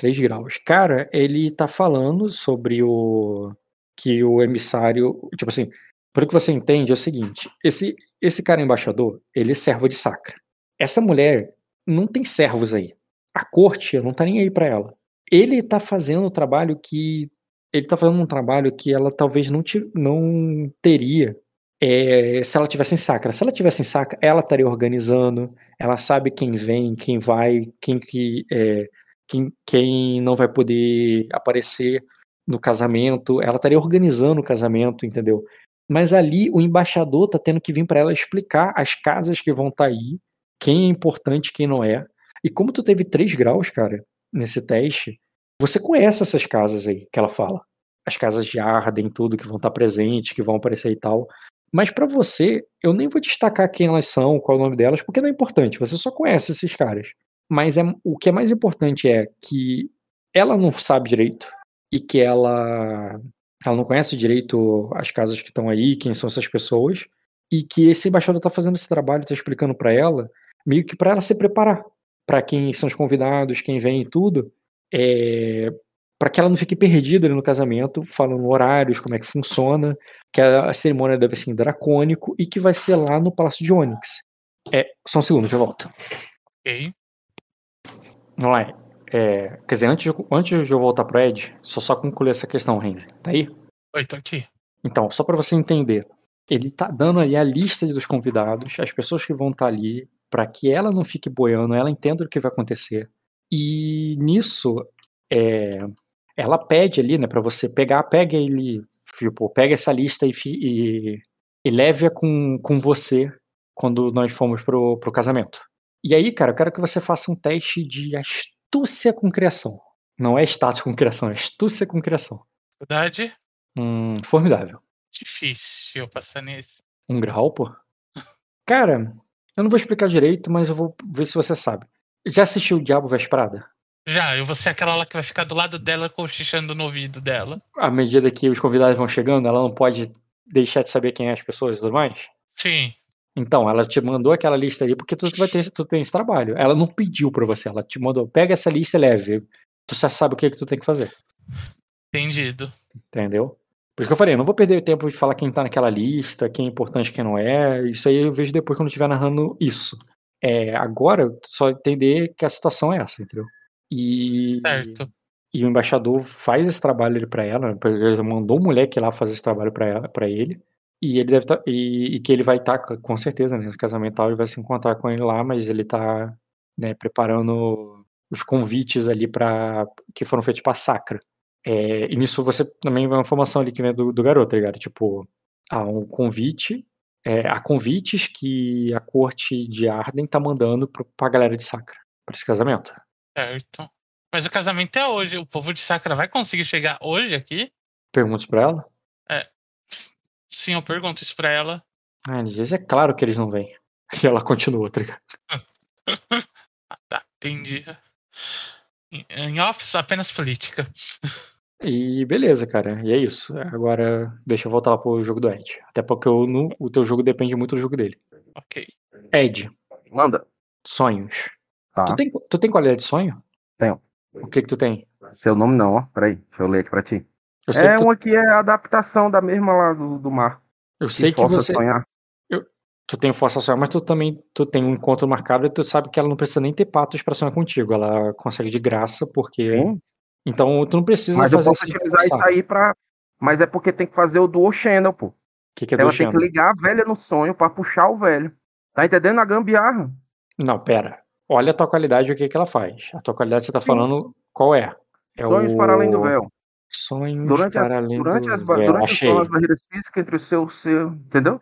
3 graus. Cara, ele tá falando sobre o que o emissário, tipo assim, pelo que você entende, é o seguinte: esse, esse cara embaixador, ele é servo de Sacra. Essa mulher não tem servos aí. A corte não tá nem aí para ela. Ele tá fazendo o trabalho que. Ele tá fazendo um trabalho que ela talvez não, te, não teria é, se ela tivesse em Sacra. Se ela tivesse em Sacra, ela estaria organizando, ela sabe quem vem, quem vai, quem, que, é, quem, quem não vai poder aparecer no casamento, ela estaria organizando o casamento, entendeu? Mas ali o embaixador tá tendo que vir para ela explicar as casas que vão estar tá aí, quem é importante, quem não é. E como tu teve três graus, cara, nesse teste, você conhece essas casas aí que ela fala. As casas de Arden, tudo que vão estar tá presentes, que vão aparecer e tal. Mas para você, eu nem vou destacar quem elas são, qual é o nome delas, porque não é importante, você só conhece esses caras. Mas é, o que é mais importante é que ela não sabe direito e que ela ela não conhece direito as casas que estão aí, quem são essas pessoas, e que esse embaixador está fazendo esse trabalho, está explicando para ela, meio que para ela se preparar para quem são os convidados, quem vem e tudo, é, para que ela não fique perdida no casamento, falando horários, como é que funciona, que a, cerimônia deve ser dracônico e que vai ser lá no Palácio de Onyx. É, só um segundo, já volto. Ok. Vamos lá. É, quer dizer, antes, de- antes de eu voltar pro Ed, só só concluir essa questão, Renzi. Tá aí? Oi, tô aqui. Então, só para você entender, ele tá dando ali a lista dos convidados, as pessoas que vão estar ali, para que ela não fique boiando, ela entenda o que vai acontecer. E nisso, é, ela pede ali, né, para você pegar, pega ele, tipo, pega essa lista e, e, e leve-a com, com você quando nós formos pro, pro casamento. E aí, cara, eu quero que você faça um teste de astúcia com criação. Não é status com criação, é astúcia com criação. Verdade? Hum, formidável. Difícil passar nesse. Um grau, pô? Cara, eu não vou explicar direito, mas eu vou ver se você sabe. Já assistiu o Diabo Veste Prada? Já, eu vou ser aquela lá que vai ficar do lado dela cochichando no ouvido dela. À medida que os convidados vão chegando, ela não pode deixar de saber quem é as pessoas e tudo mais? Sim. Então, ela te mandou aquela lista ali porque tu vai ter, tu tem esse trabalho. Ela não pediu pra você, ela te mandou, pega essa lista e leve. Tu já sabe o que, que tu tem que fazer, Entendido. entendeu? Por isso que eu falei, eu não vou perder tempo de falar quem tá naquela lista, quem é importante, quem não é. Isso aí eu vejo depois quando eu estiver narrando isso. É, agora, só entender que a situação é essa, entendeu? E, Certo. e o embaixador faz esse trabalho ali para ela, ele mandou um moleque lá fazer esse trabalho para ela, para ele. E ele deve tá, e, e que ele vai estar com certeza nesse casamento tal, ele vai se encontrar com ele lá, mas ele tá, né, preparando os convites ali para que foram feitos para sacra. É, e nisso você também vai uma informação ali que vem do, do garoto, tá ligado? Tipo, há um convite, é, há convites que a corte de Arden tá mandando pro, pra galera de sacra, para esse casamento. Certo. Mas o casamento é hoje. O povo de Sacra vai conseguir chegar hoje aqui? Perguntas pra ela? Sim, eu pergunto isso pra ela. Ah, ele diz, é claro que eles não vêm. E ela continua, tá ligado? Ah, tá, entendi. Em- office, apenas política. E beleza, cara. E é isso. Agora, deixa eu voltar lá pro jogo do Ed. Até porque eu não- o teu jogo depende muito do jogo dele. Ok. Ed, Manda. sonhos. Tá. Tu, tem, tu tem qualidade de sonho? Tenho. O que que tu tem? Seu nome não, ó. Peraí, deixa eu ler aqui pra ti. Eu É que tu, uma que é a adaptação da mesma lá do, do mar. eu sei que você... sonhar. Tu tem força a sonhar, mas tu também tu tem um encontro marcado e tu sabe que ela não precisa nem ter patos pra sonhar contigo. Ela consegue de graça, porque... Sim. Então tu não precisa Mas eu fazer posso assim, utilizar isso aí pra. Mas é porque tem que fazer o dual channel, pô. O que, que é Ela tem que Xena? ligar a velha no sonho pra puxar o velho. Tá entendendo a gambiarra? Não, pera. Olha a tua qualidade e o que, que ela faz. A tua qualidade você tá Sim. falando qual é? É Sonhos o- para além do véu. Sonhos Durante as, para além durante do as, véu. durante as as barreiras físicas entre o seu, seu. Entendeu?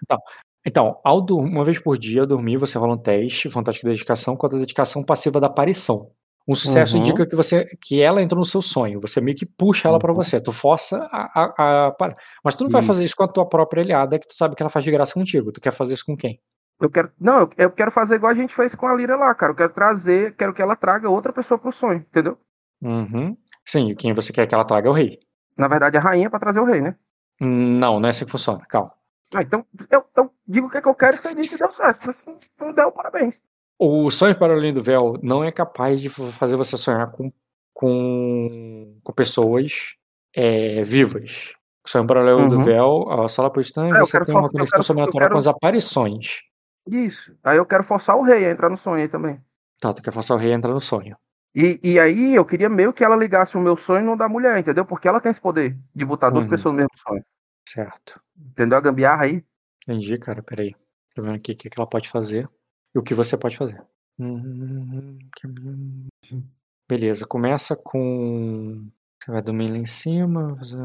Então, ao dur- uma vez por dia dormir, você rola um teste, fantástico de dedicação, com a dedicação passiva da aparição. Um sucesso Uhum. indica que você que ela entrou no seu sonho. Você meio que puxa ela pra Uhum. você. Tu força a, a, a- para- Mas tu não vai Isso. fazer isso com a tua própria aliada, que tu sabe que ela faz de graça contigo. Tu quer fazer isso com quem? Eu quero. Não, eu, eu quero fazer igual a gente fez com a Lira lá, cara. Eu quero trazer, quero que ela traga outra pessoa pro sonho, entendeu? Uhum. Sim, e quem você quer que ela traga é o rei. Na verdade, a rainha pra trazer o rei, né? Não, não é assim que funciona. Calma. Ah, então eu, eu digo o que, é que eu quero e você que deu certo. Se não deu, parabéns. O Sonho para além do véu não é capaz de fazer você sonhar com, com, com pessoas é, vivas. O Sonho para além do Uhum. véu, a sala instante, É, eu você tem uma conexão sobrenatural quero- com as aparições. Isso. Aí eu quero forçar o rei a entrar no sonho aí também. Tá, tu quer forçar o rei a entrar no sonho. E, e aí eu queria meio que ela ligasse o meu sonho no da mulher, entendeu? Porque ela tem esse poder de botar duas Uhum. pessoas no mesmo sonho. Certo. Entendeu a gambiarra aí? Entendi, cara. Peraí. Tô vendo aqui o que, ela pode fazer e o que você pode fazer. Hum, que- Beleza, começa com. Você vai dormir lá em cima, fazer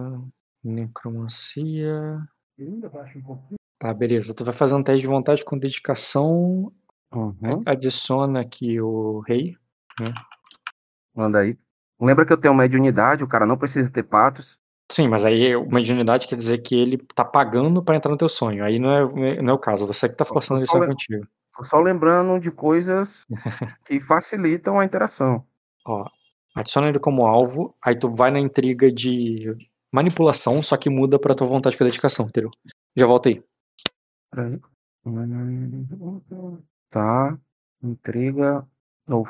necromancia. Tá, beleza. Tu vai fazer um teste de vontade com dedicação. Uhum. Adiciona aqui o rei. Manda aí. Lembra que eu tenho mediunidade, o cara não precisa ter patos. Sim, mas aí uma mediunidade quer dizer que ele tá pagando pra entrar no teu sonho. Aí não é, não é o caso. Você que tá forçando a lem- contigo. Só lembrando de coisas que facilitam a interação. Ó, adiciona ele como alvo, aí tu vai na intriga de manipulação, só que muda pra tua vontade com a dedicação, entendeu? Já volta aí. Peraí. Tá. Intriga. Uf,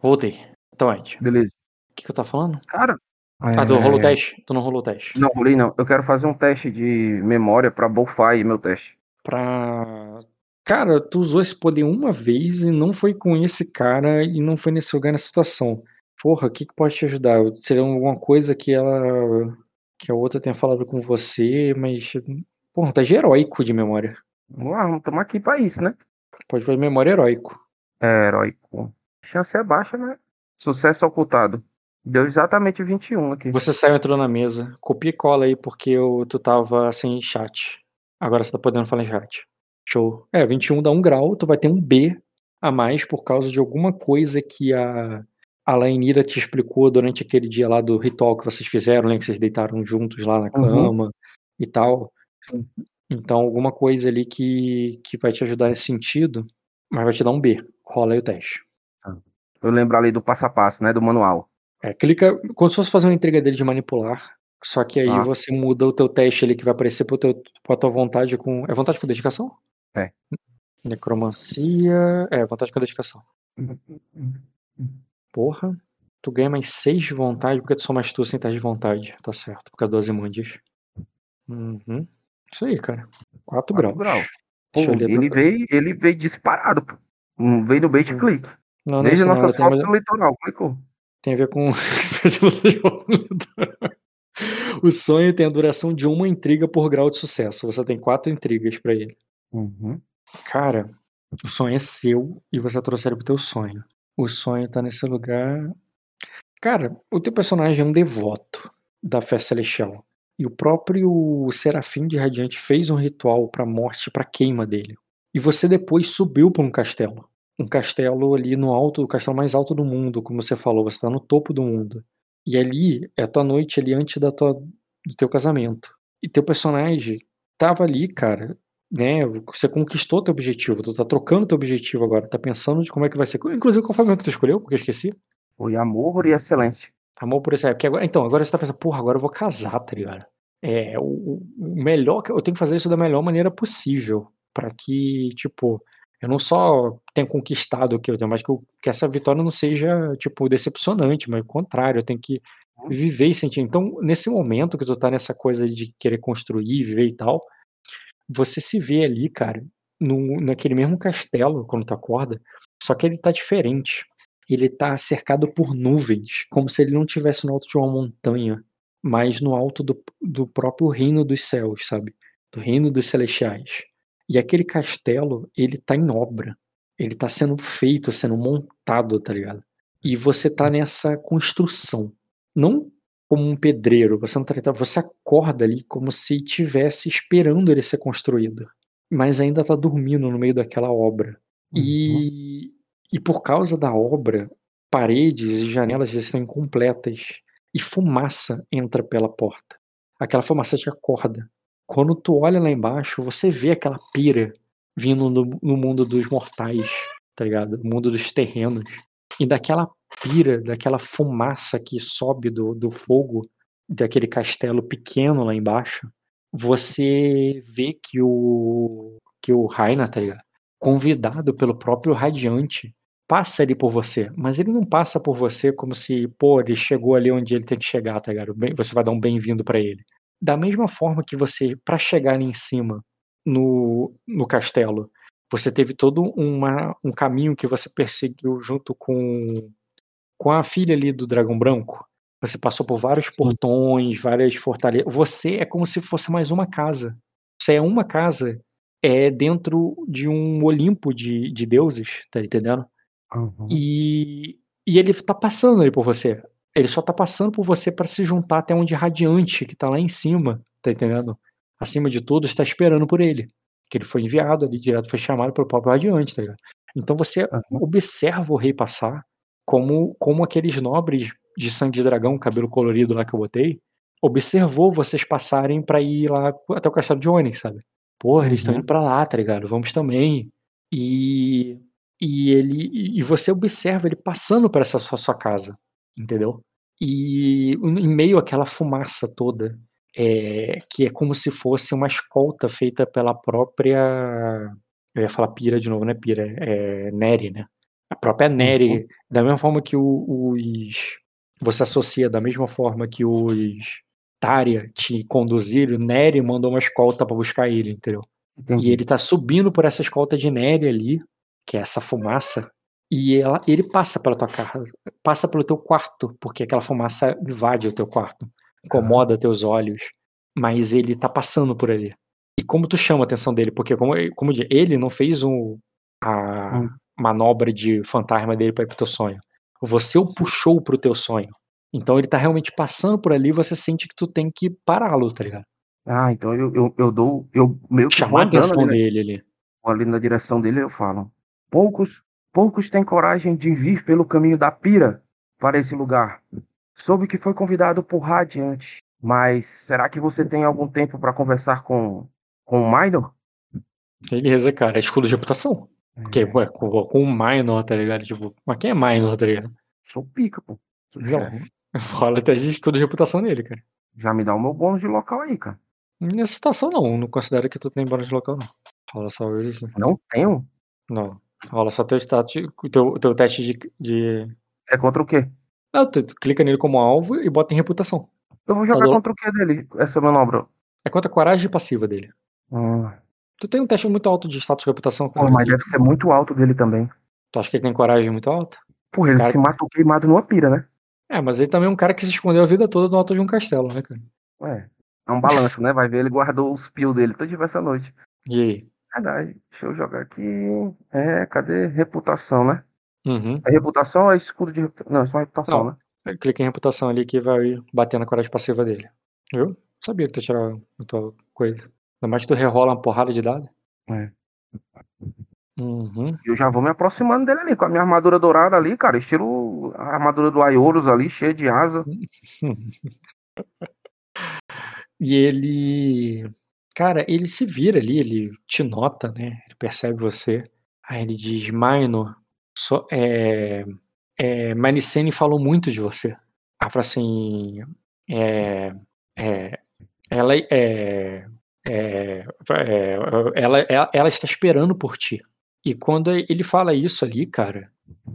Voltei. Então, Ed, beleza. o que, que eu tava falando? Cara. Ah, tu rolou o é, teste? Tu não rolou o teste. Não, rolei não. Eu quero fazer um teste de memória pra aí meu teste. Pra. Cara, tu usou esse poder uma vez e não foi com esse cara e não foi nesse lugar nessa situação. Porra, o que, que pode te ajudar? Seria alguma coisa que ela. que a outra tenha falado com você, mas. Porra, tá de heróico de memória. Vamos lá, vamos tomar aqui pra isso, né? Pode fazer memória heróico. É, heróico. Chance é baixa, né? Sucesso ocultado. Deu exatamente 21 aqui. Você saiu e entrou na mesa. Copia e cola aí, porque eu, tu tava sem chat. Agora você tá podendo falar em chat. Show. É, 21 dá um grau, tu vai ter um B a mais por causa de alguma coisa que a, a Lainira te explicou durante aquele dia lá do ritual que vocês fizeram, né? Que vocês deitaram juntos lá na cama uhum. e tal. Sim. Então, alguma coisa ali que, que vai te ajudar nesse sentido, mas vai te dar um B. Rola aí o teste. Eu lembro ali do passo a passo, né? Do manual. É, clica. Como se fosse fazer uma entrega dele de manipular. Só que aí Ah. você muda o teu teste ali que vai aparecer pro teu, pra tua vontade com. É vontade com dedicação? É. Necromancia. É, vontade com dedicação. Porra. Tu ganha mais 6 de vontade porque tu só mais tu sem estar de vontade. Tá certo. Por causa das imandias. Uhum. Isso aí, cara. 4 graus. grau. Pô, ele veio, ele veio disparado, veio no bait click. Não, é Desde a não. nossa ela tem no litoral, clicou. Tem a ver com. o sonho tem a duração de uma intriga por grau de sucesso. Você tem quatro intrigas pra ele. Uhum. Cara, o sonho é seu e você trouxe ele pro teu sonho. O sonho tá nesse lugar. Cara, o teu personagem é um devoto da fé celestial. E o próprio Serafim de Radiante fez um ritual pra morte, pra queima dele. E você depois subiu pra um castelo. Um castelo ali no alto, o castelo mais alto do mundo, como você falou, você tá no topo do mundo. E ali é a tua noite ali antes da tua, do teu casamento. E teu personagem tava ali, cara, né? Você conquistou teu objetivo, tu tá trocando teu objetivo agora, tá pensando de como é que vai ser. Inclusive, qual foi o que tu escolheu? Porque eu esqueci. Foi amor e excelência. Amor por porque agora, então, agora você tá pensando, porra, agora eu vou casar, tá ligado? É, o, o melhor. que Eu tenho que fazer isso da melhor maneira possível. Pra que, tipo, eu não só tenha conquistado o que eu tenho, mas que, eu- que essa vitória não seja, tipo, decepcionante, mas ao contrário, eu tenho que viver e sentir. Então, nesse momento que tu tá nessa coisa de querer construir, viver e tal, você se vê ali, cara, no, naquele mesmo castelo quando tu acorda, só que ele tá diferente. Ele tá cercado por nuvens, como se ele não tivesse no alto de uma montanha, mas no alto do, do próprio reino dos céus, sabe? Do reino dos celestiais. E aquele castelo, ele tá em obra. Ele tá sendo feito, sendo montado, tá ligado? E você tá nessa construção. Não como um pedreiro, você não tá, você acorda ali como se estivesse esperando ele ser construído, mas ainda tá dormindo no meio daquela obra. E, e por causa da obra, paredes e janelas estão incompletas e fumaça entra pela porta. Aquela fumaça te acorda. Quando tu olha lá embaixo, você vê aquela pira vindo no, no mundo dos mortais, tá ligado? No mundo dos terrenos. E daquela pira, daquela fumaça que sobe do, do fogo daquele castelo pequeno lá embaixo, você vê que o que o Raina, tá ligado? Convidado pelo próprio Radiante, passa ali por você, mas ele não passa por você como se, pô, ele chegou ali onde ele tem que chegar, tá ligado? Você vai dar um bem-vindo pra ele. Da mesma forma que você, pra chegar ali em cima, no, no castelo, você teve todo uma, um caminho que você perseguiu junto com, com a filha ali do Dragão Branco. Você passou por vários portões, várias fortalezas. Você é como se fosse mais uma casa. Você é uma casa é dentro de um Olimpo de, de deuses, tá entendendo? Uhum. E, e ele tá passando ali por você. Ele só tá passando por você para se juntar até onde Radiante, que tá lá em cima, tá entendendo? Acima de tudo, está esperando por ele. Que ele foi enviado ali direto, foi chamado pelo próprio Radiante, tá ligado? Então você Uhum. observa o rei passar como, como aqueles nobres de sangue de dragão, cabelo colorido lá que eu botei, observou vocês passarem pra ir lá até o castelo de Onyx, sabe? Porra, eles estão Uhum. indo pra lá, tá ligado? Vamos também. E, e ele e você observa ele passando por essa sua, sua casa, entendeu? E em meio àquela fumaça toda, é, que é como se fosse uma escolta feita pela própria. Eu ia falar pira de novo, não é pira, é Neri, né? A própria Neri, da mesma forma que o- os. Você associa da mesma forma que os Tária te conduziram, Neri mandou uma escolta pra buscar ele, entendeu? Entendi. E ele tá subindo por essa escolta de Nery ali, que é essa fumaça, e ela, ele passa pela tua casa, passa pelo teu quarto, porque aquela fumaça invade o teu quarto, incomoda teus olhos, mas ele tá passando por ali. E como tu chama a atenção dele? Porque como, como ele não fez um, a Hum. manobra de fantasma dele pra ir pro teu sonho. Você o puxou pro teu sonho. Então ele tá realmente passando por ali, você sente que tu tem que pará-lo, tá ligado? Ah, então eu, eu, eu dou. Eu meio que Chamar a atenção dele ali. Ali na direção dele eu falo. Poucos, poucos têm coragem de vir pelo caminho da pira para esse lugar. Soube que foi convidado por Radiante, mas será que você tem algum tempo para conversar com, com o Minor? Beleza, cara, é escudo de reputação. Porque, ué, com, com um minor, tá ligado? Tipo, mas quem é minor, tá ligado? Sou pica, pô. Sou Não. chefe. Fala até de escudo de reputação nele, cara. Já me dá o meu bônus de local aí, cara. Nessa situação, não. Não considero que tu tem bônus de local, não. Rola só o aqui. Não tenho? Não. Rola só teu status, teu, teu teste de, de. É contra o quê? Não, tu, tu clica nele como alvo e bota em reputação. Eu vou jogar Tá contra o quê dele, essa manobra? É contra a coragem passiva dele. Hum, Tu tem um teste muito alto de status de reputação. pô, mas deve ser muito alto dele também. Tu acha que ele tem coragem muito alta? Porra, ele Cara- se matou queimado numa pira, né? É, mas ele também é um cara que se escondeu a vida toda no alto de um castelo, né, cara? Ué, é um balanço, né? Vai ver, ele guardou os pio dele todo essa noite. E aí? Verdade. Deixa eu jogar aqui. É, cadê reputação, né? Uhum. É reputação ou é escudo de reputação? Não, é só reputação, Não. né? Clica em reputação ali que vai bater na coragem passiva dele. Viu? Sabia que tu ia tirar muita coisa. Ainda mais que tu rerola uma porrada de dado. É. Uhum. Eu já vou me aproximando dele ali, com a minha armadura dourada ali, cara. Estilo a armadura do Aioros ali, cheia de asa. E ele. Cara, ele se vira ali, ele te nota, né? Ele percebe você. Aí ele diz: Minor, só, é, é, falou muito de você. Ela fala assim: é, é, ela, é, é, é, ela, ela, ela está esperando por ti. E quando ele fala isso ali, cara,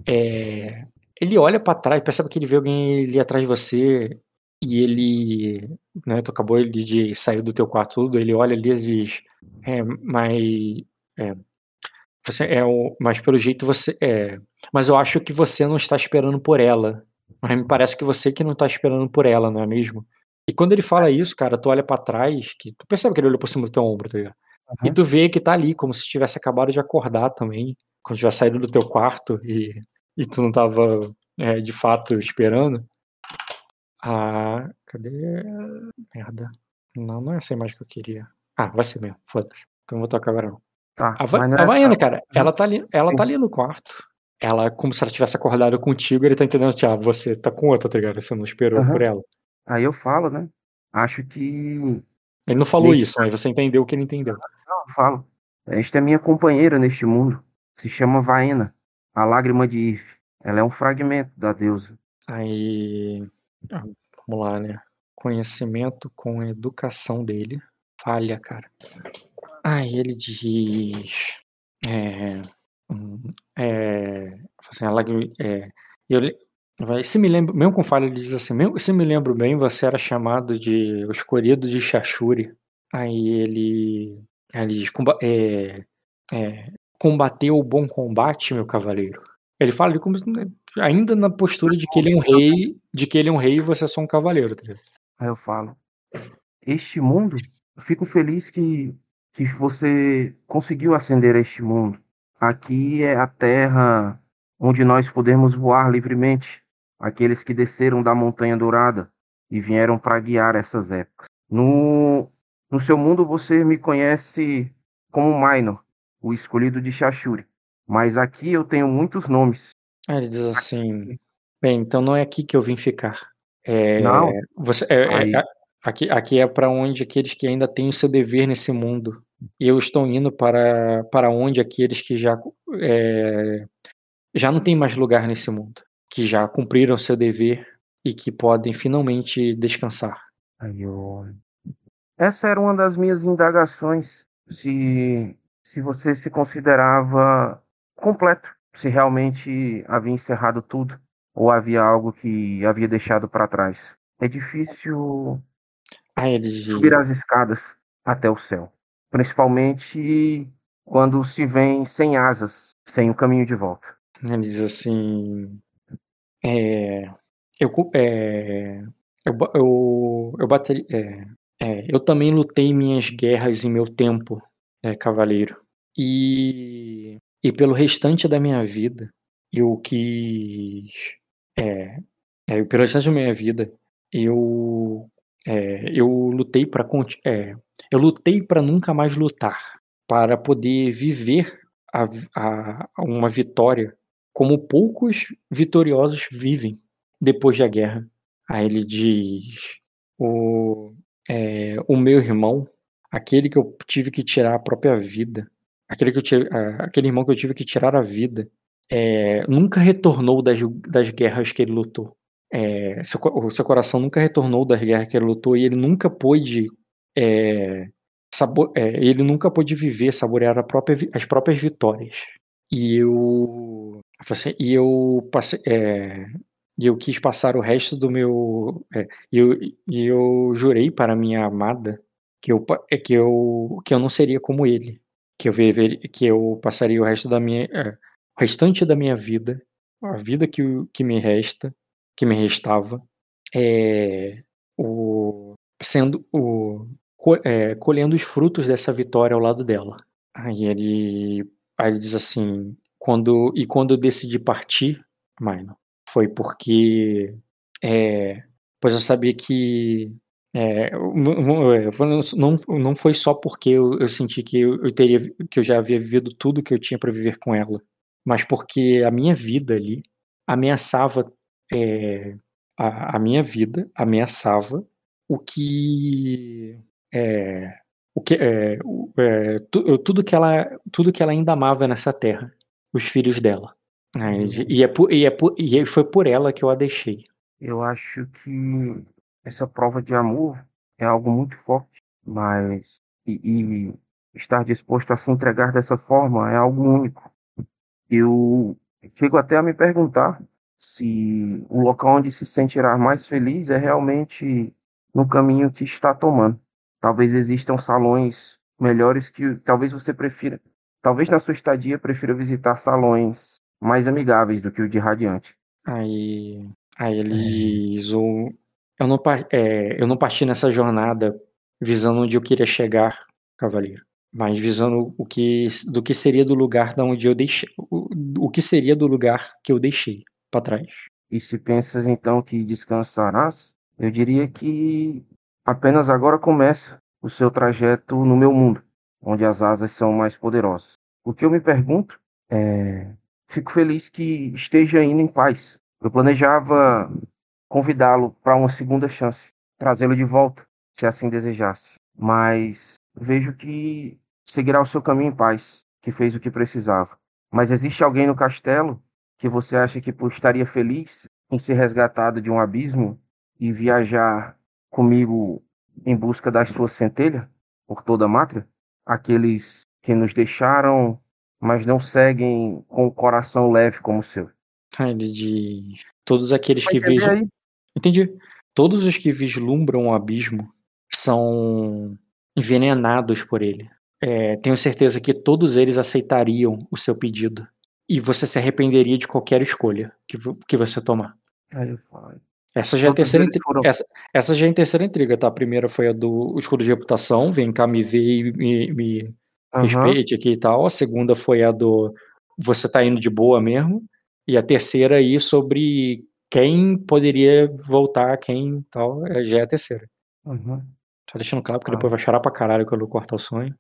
é, ele olha pra trás, percebe que ele vê alguém ali atrás de você e ele, né, tu acabou ele de sair do teu quarto tudo, ele olha ali e diz, é, mas, é, você é o, mas pelo jeito você, é, mas eu acho que você não está esperando por ela, mas me parece que você que não está esperando por ela, não é mesmo? E quando ele fala isso, cara, tu olha pra trás, que tu percebe que ele olhou por cima do teu ombro, tá ligado? E Uhum. tu vê que tá ali, como se tivesse acabado de acordar também, quando tivesse saído do teu quarto e, e tu não tava é, de fato esperando. Ah, cadê? Merda. Não, não é essa imagem que eu queria. Ah, vai ser mesmo, foda-se. Que eu não vou tocar agora não. Tá, A, Va não a é Vaiana, cara, ela tá ali, ela tá ali no quarto. Ela, como se ela tivesse acordado contigo, ele tá entendendo, Thiago, você tá com outra, tá ligado? Você não esperou Aham. por ela. Aí eu falo, né? Acho que. Ele não falou isso, mas você entendeu o que ele entendeu. Não, eu falo. Esta é minha companheira neste mundo. Se chama Vaena, a lágrima de If. Ela é um fragmento da deusa. Aí, ah, vamos lá, né? Conhecimento com a educação dele. Falha, cara. Aí ele diz. É. hum, é assim, a lágrima- é, eu, se me lembro, mesmo com falha, ele diz assim: se me lembro bem, você era chamado de o escolhido de Shashuri. Aí ele. Ele diz: "Comba- é, é, combateu o bom combate, meu cavaleiro. Ele fala ali como ainda na postura de que ele é um rei, de que ele é um rei e você é só um cavaleiro, tá? Aí eu falo. Este mundo, eu fico feliz que, que você conseguiu ascender a este mundo. Aqui é a terra onde nós podemos voar livremente. Aqueles que desceram da Montanha Dourada e vieram para guiar essas épocas. No, no seu mundo você me conhece como Minor, o escolhido de Shashuri. Mas aqui eu tenho muitos nomes. Aí ele diz assim: bem, então não é aqui que eu vim ficar. É, Não. você, é- é- aqui, aqui é para onde aqueles que ainda têm o seu dever nesse mundo. E eu estou indo para, para onde aqueles que já, é, já não têm mais lugar nesse mundo, que já cumpriram seu dever e que podem finalmente descansar. Aí eu... Essa era uma das minhas indagações, se, se você se considerava completo, se realmente havia encerrado tudo, ou havia algo que havia deixado para trás. É difícil Aí ele subir as escadas até o céu. principalmente quando se vem sem asas, sem o caminho de volta. Ele diz assim: é, eu, é, eu, eu, eu, bateria, é, é, eu também lutei minhas guerras em meu tempo, é, cavaleiro. E, e pelo restante da minha vida, eu quis. É, é, pelo restante da minha vida, eu. É, eu lutei para é, eu lutei para nunca mais lutar, para poder viver a, a, uma vitória como poucos vitoriosos vivem depois da guerra. Aí ele diz: o, é, o meu irmão, aquele que eu tive que tirar a própria vida, aquele, que tive, aquele irmão que eu tive que tirar a vida, é, nunca retornou das, das guerras que ele lutou. É, seu, o seu coração nunca retornou das guerras que ele lutou e ele nunca pôde é, sabor, é, ele nunca pôde viver, saborear própria, as próprias vitórias. E eu, assim, e eu passei, é, e eu quis passar o resto do meu, é, e eu, eu jurei para minha amada que eu, que eu, que eu não seria como ele, que eu viver, que eu passaria o resto da minha, é, o restante da minha vida, a vida que, que me resta, que me restava, é, o, sendo o é, colhendo os frutos dessa vitória ao lado dela. Aí ele, aí ele diz assim, quando e quando eu decidi partir, Maino, foi porque é, pois eu sabia que é, não, não foi só porque eu, eu senti que eu, eu, teria que eu já havia vivido tudo que eu tinha para viver com ela, mas porque a minha vida ali ameaçava é, a, a minha vida ameaçava o que é, o que, é, é, tu, tudo, que ela, tudo que ela ainda amava nessa terra, os filhos dela. Né, e, é por, e, é por, e foi por ela que eu a deixei. Eu acho que essa prova de amor é algo muito forte, mas e, e estar disposto a se entregar dessa forma é algo único. Eu chego até a me perguntar se o local onde se sentirá mais feliz é realmente no caminho que está tomando. Talvez existam salões melhores que talvez você prefira. Talvez na sua estadia prefira visitar salões mais amigáveis do que o de Radiante. Aí, aí eles ou eu não é, eu não parti nessa jornada visando onde eu queria chegar, cavaleiro, mas visando o que do que seria do lugar da onde eu deixei, o, o que seria do lugar que eu deixei para trás. E se pensas então que descansarás, eu diria que Apenas agora começa o seu trajeto no meu mundo, onde as asas são mais poderosas. O que eu me pergunto é: fico feliz que esteja indo em paz. Eu planejava convidá-lo para uma segunda chance, trazê-lo de volta, se assim desejasse. Mas vejo que seguirá o seu caminho em paz, que fez o que precisava. Mas existe alguém no castelo que você acha que estaria feliz em ser resgatado de um abismo e viajar comigo em busca das suas centelhas por toda a mátria, aqueles que nos deixaram, mas não seguem com o coração leve como o seu. Ele de todos aqueles que vejam. Entendi. Todos os que vislumbram o abismo são envenenados por ele. É, tenho certeza que todos eles aceitariam o seu pedido. E você se arrependeria de qualquer escolha que, que você tomar. Aí essa já, é a terceira foram... essa, essa já é a terceira intriga, tá? A primeira foi a do escudo de reputação, vem cá me ver e me, me uhum. respeite aqui e tal. A segunda foi a do você tá indo de boa mesmo. E a terceira aí sobre quem poderia voltar, quem tal, é, já é a terceira. Uhum. Só deixando claro, porque ah. depois vai chorar pra caralho quando eu cortar o sonho.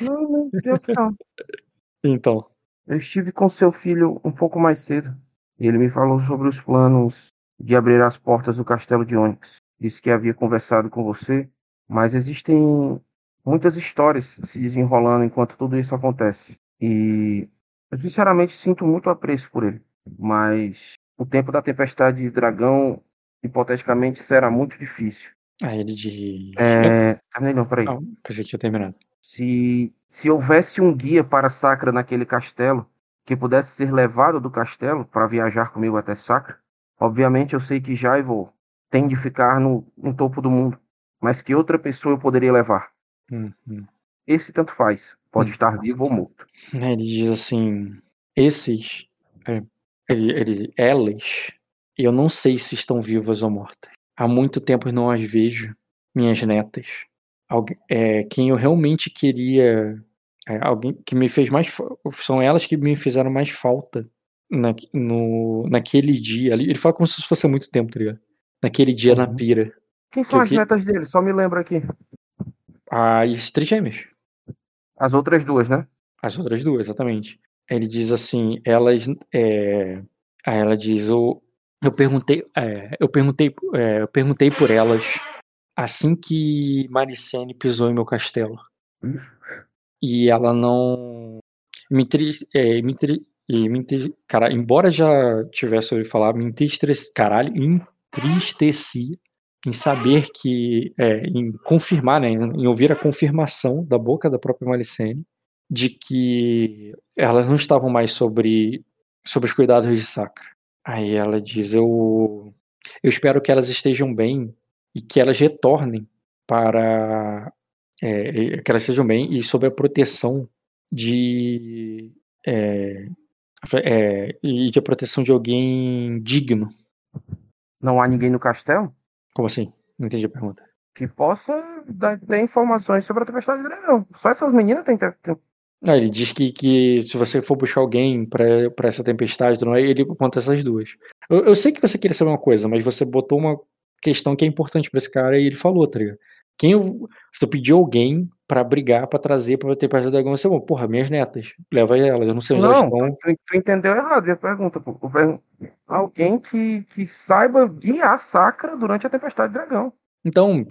Não, não, não. então. Eu estive com seu filho um pouco mais cedo. E ele me falou sobre os planos de abrir as portas do castelo de Onyx. Disse que havia conversado com você, mas existem muitas histórias se desenrolando enquanto tudo isso acontece. E eu sinceramente sinto muito apreço por ele, mas o tempo da tempestade de dragão hipoteticamente será muito difícil. Ah, ele de. É. Terminei não, peraí. Não, que tinha terminado. Se, se houvesse um guia para Sacra naquele castelo, que pudesse ser levado do castelo para viajar comigo até Sacra, Obviamente eu sei que Jaivo tem de ficar no, no topo do mundo, mas que outra pessoa eu poderia levar. Uhum. esse tanto faz. Pode estar vivo ou morto. Aí Ele diz assim: esses, é, ele, ele, elas, eu não sei se estão vivas ou mortas. Há muito tempo não as vejo, minhas netas. Algu- é, quem eu realmente queria, é, alguém que me fez mais, são elas que me fizeram mais falta na, no, naquele dia. Ele fala como se fosse há muito tempo, tá ligado? Naquele dia na Uhum. pira. Quem são Que- as que- netas dele? Só me lembra aqui. As trigêmeas. As outras duas, né? As outras duas, exatamente. Ele diz assim, elas, é, ela diz, o, eu perguntei, é, eu perguntei, é, eu perguntei por elas assim que Maricene pisou em meu castelo. E ela não me, entri, é, me, entri, e me cara, embora já tivesse ouvido falar, me entristeci, caralho, entristeci em saber que, é, em confirmar, né, em ouvir a confirmação da boca da própria Malicene de que elas não estavam mais sobre, sobre os cuidados de Sacra. Aí ela diz: eu, eu espero que elas estejam bem e que elas retornem para. é, que elas estejam bem e sob a proteção de. é, é, e de a proteção de alguém digno. Não há ninguém no castelo Como assim? Não entendi a pergunta. que possa dar, ter informações sobre a tempestade de dragão. Só essas meninas têm. têm- Ah, ele diz que, que se você for buscar alguém pra pra essa tempestade, não é? ele aponta essas duas. Eu, eu sei que você queria saber uma coisa, mas você botou uma questão que é importante pra esse cara e ele falou, tá ligado? Quem eu, se eu pedir alguém pra brigar, pra trazer pra tempestade do dragão, você, bom, porra, minhas netas, leva elas, eu não sei onde elas Não, estão. tu, tu entendeu errado minha pergunta. Pô. Alguém que, que saiba guiar a sacra durante a tempestade de dragão. Então,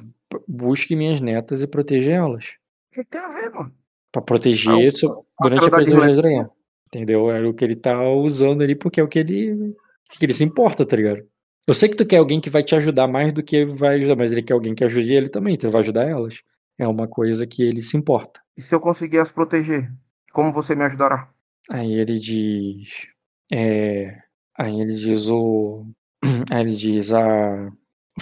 busque minhas netas e proteja elas. O que tem a ver, mano? Pra proteger o- so- a durante a tempestade do dragão. Entendeu? Era o que ele tá usando ali, porque é o que ele, que ele se importa, tá ligado? Eu sei que tu quer alguém que vai te ajudar mais do que vai ajudar, mas ele quer alguém que ajude ele também, então ele vai ajudar elas. É uma coisa que ele se importa. E se eu conseguir as proteger, como você me ajudará? Aí ele diz. É, aí ele diz o. Aí ele diz a.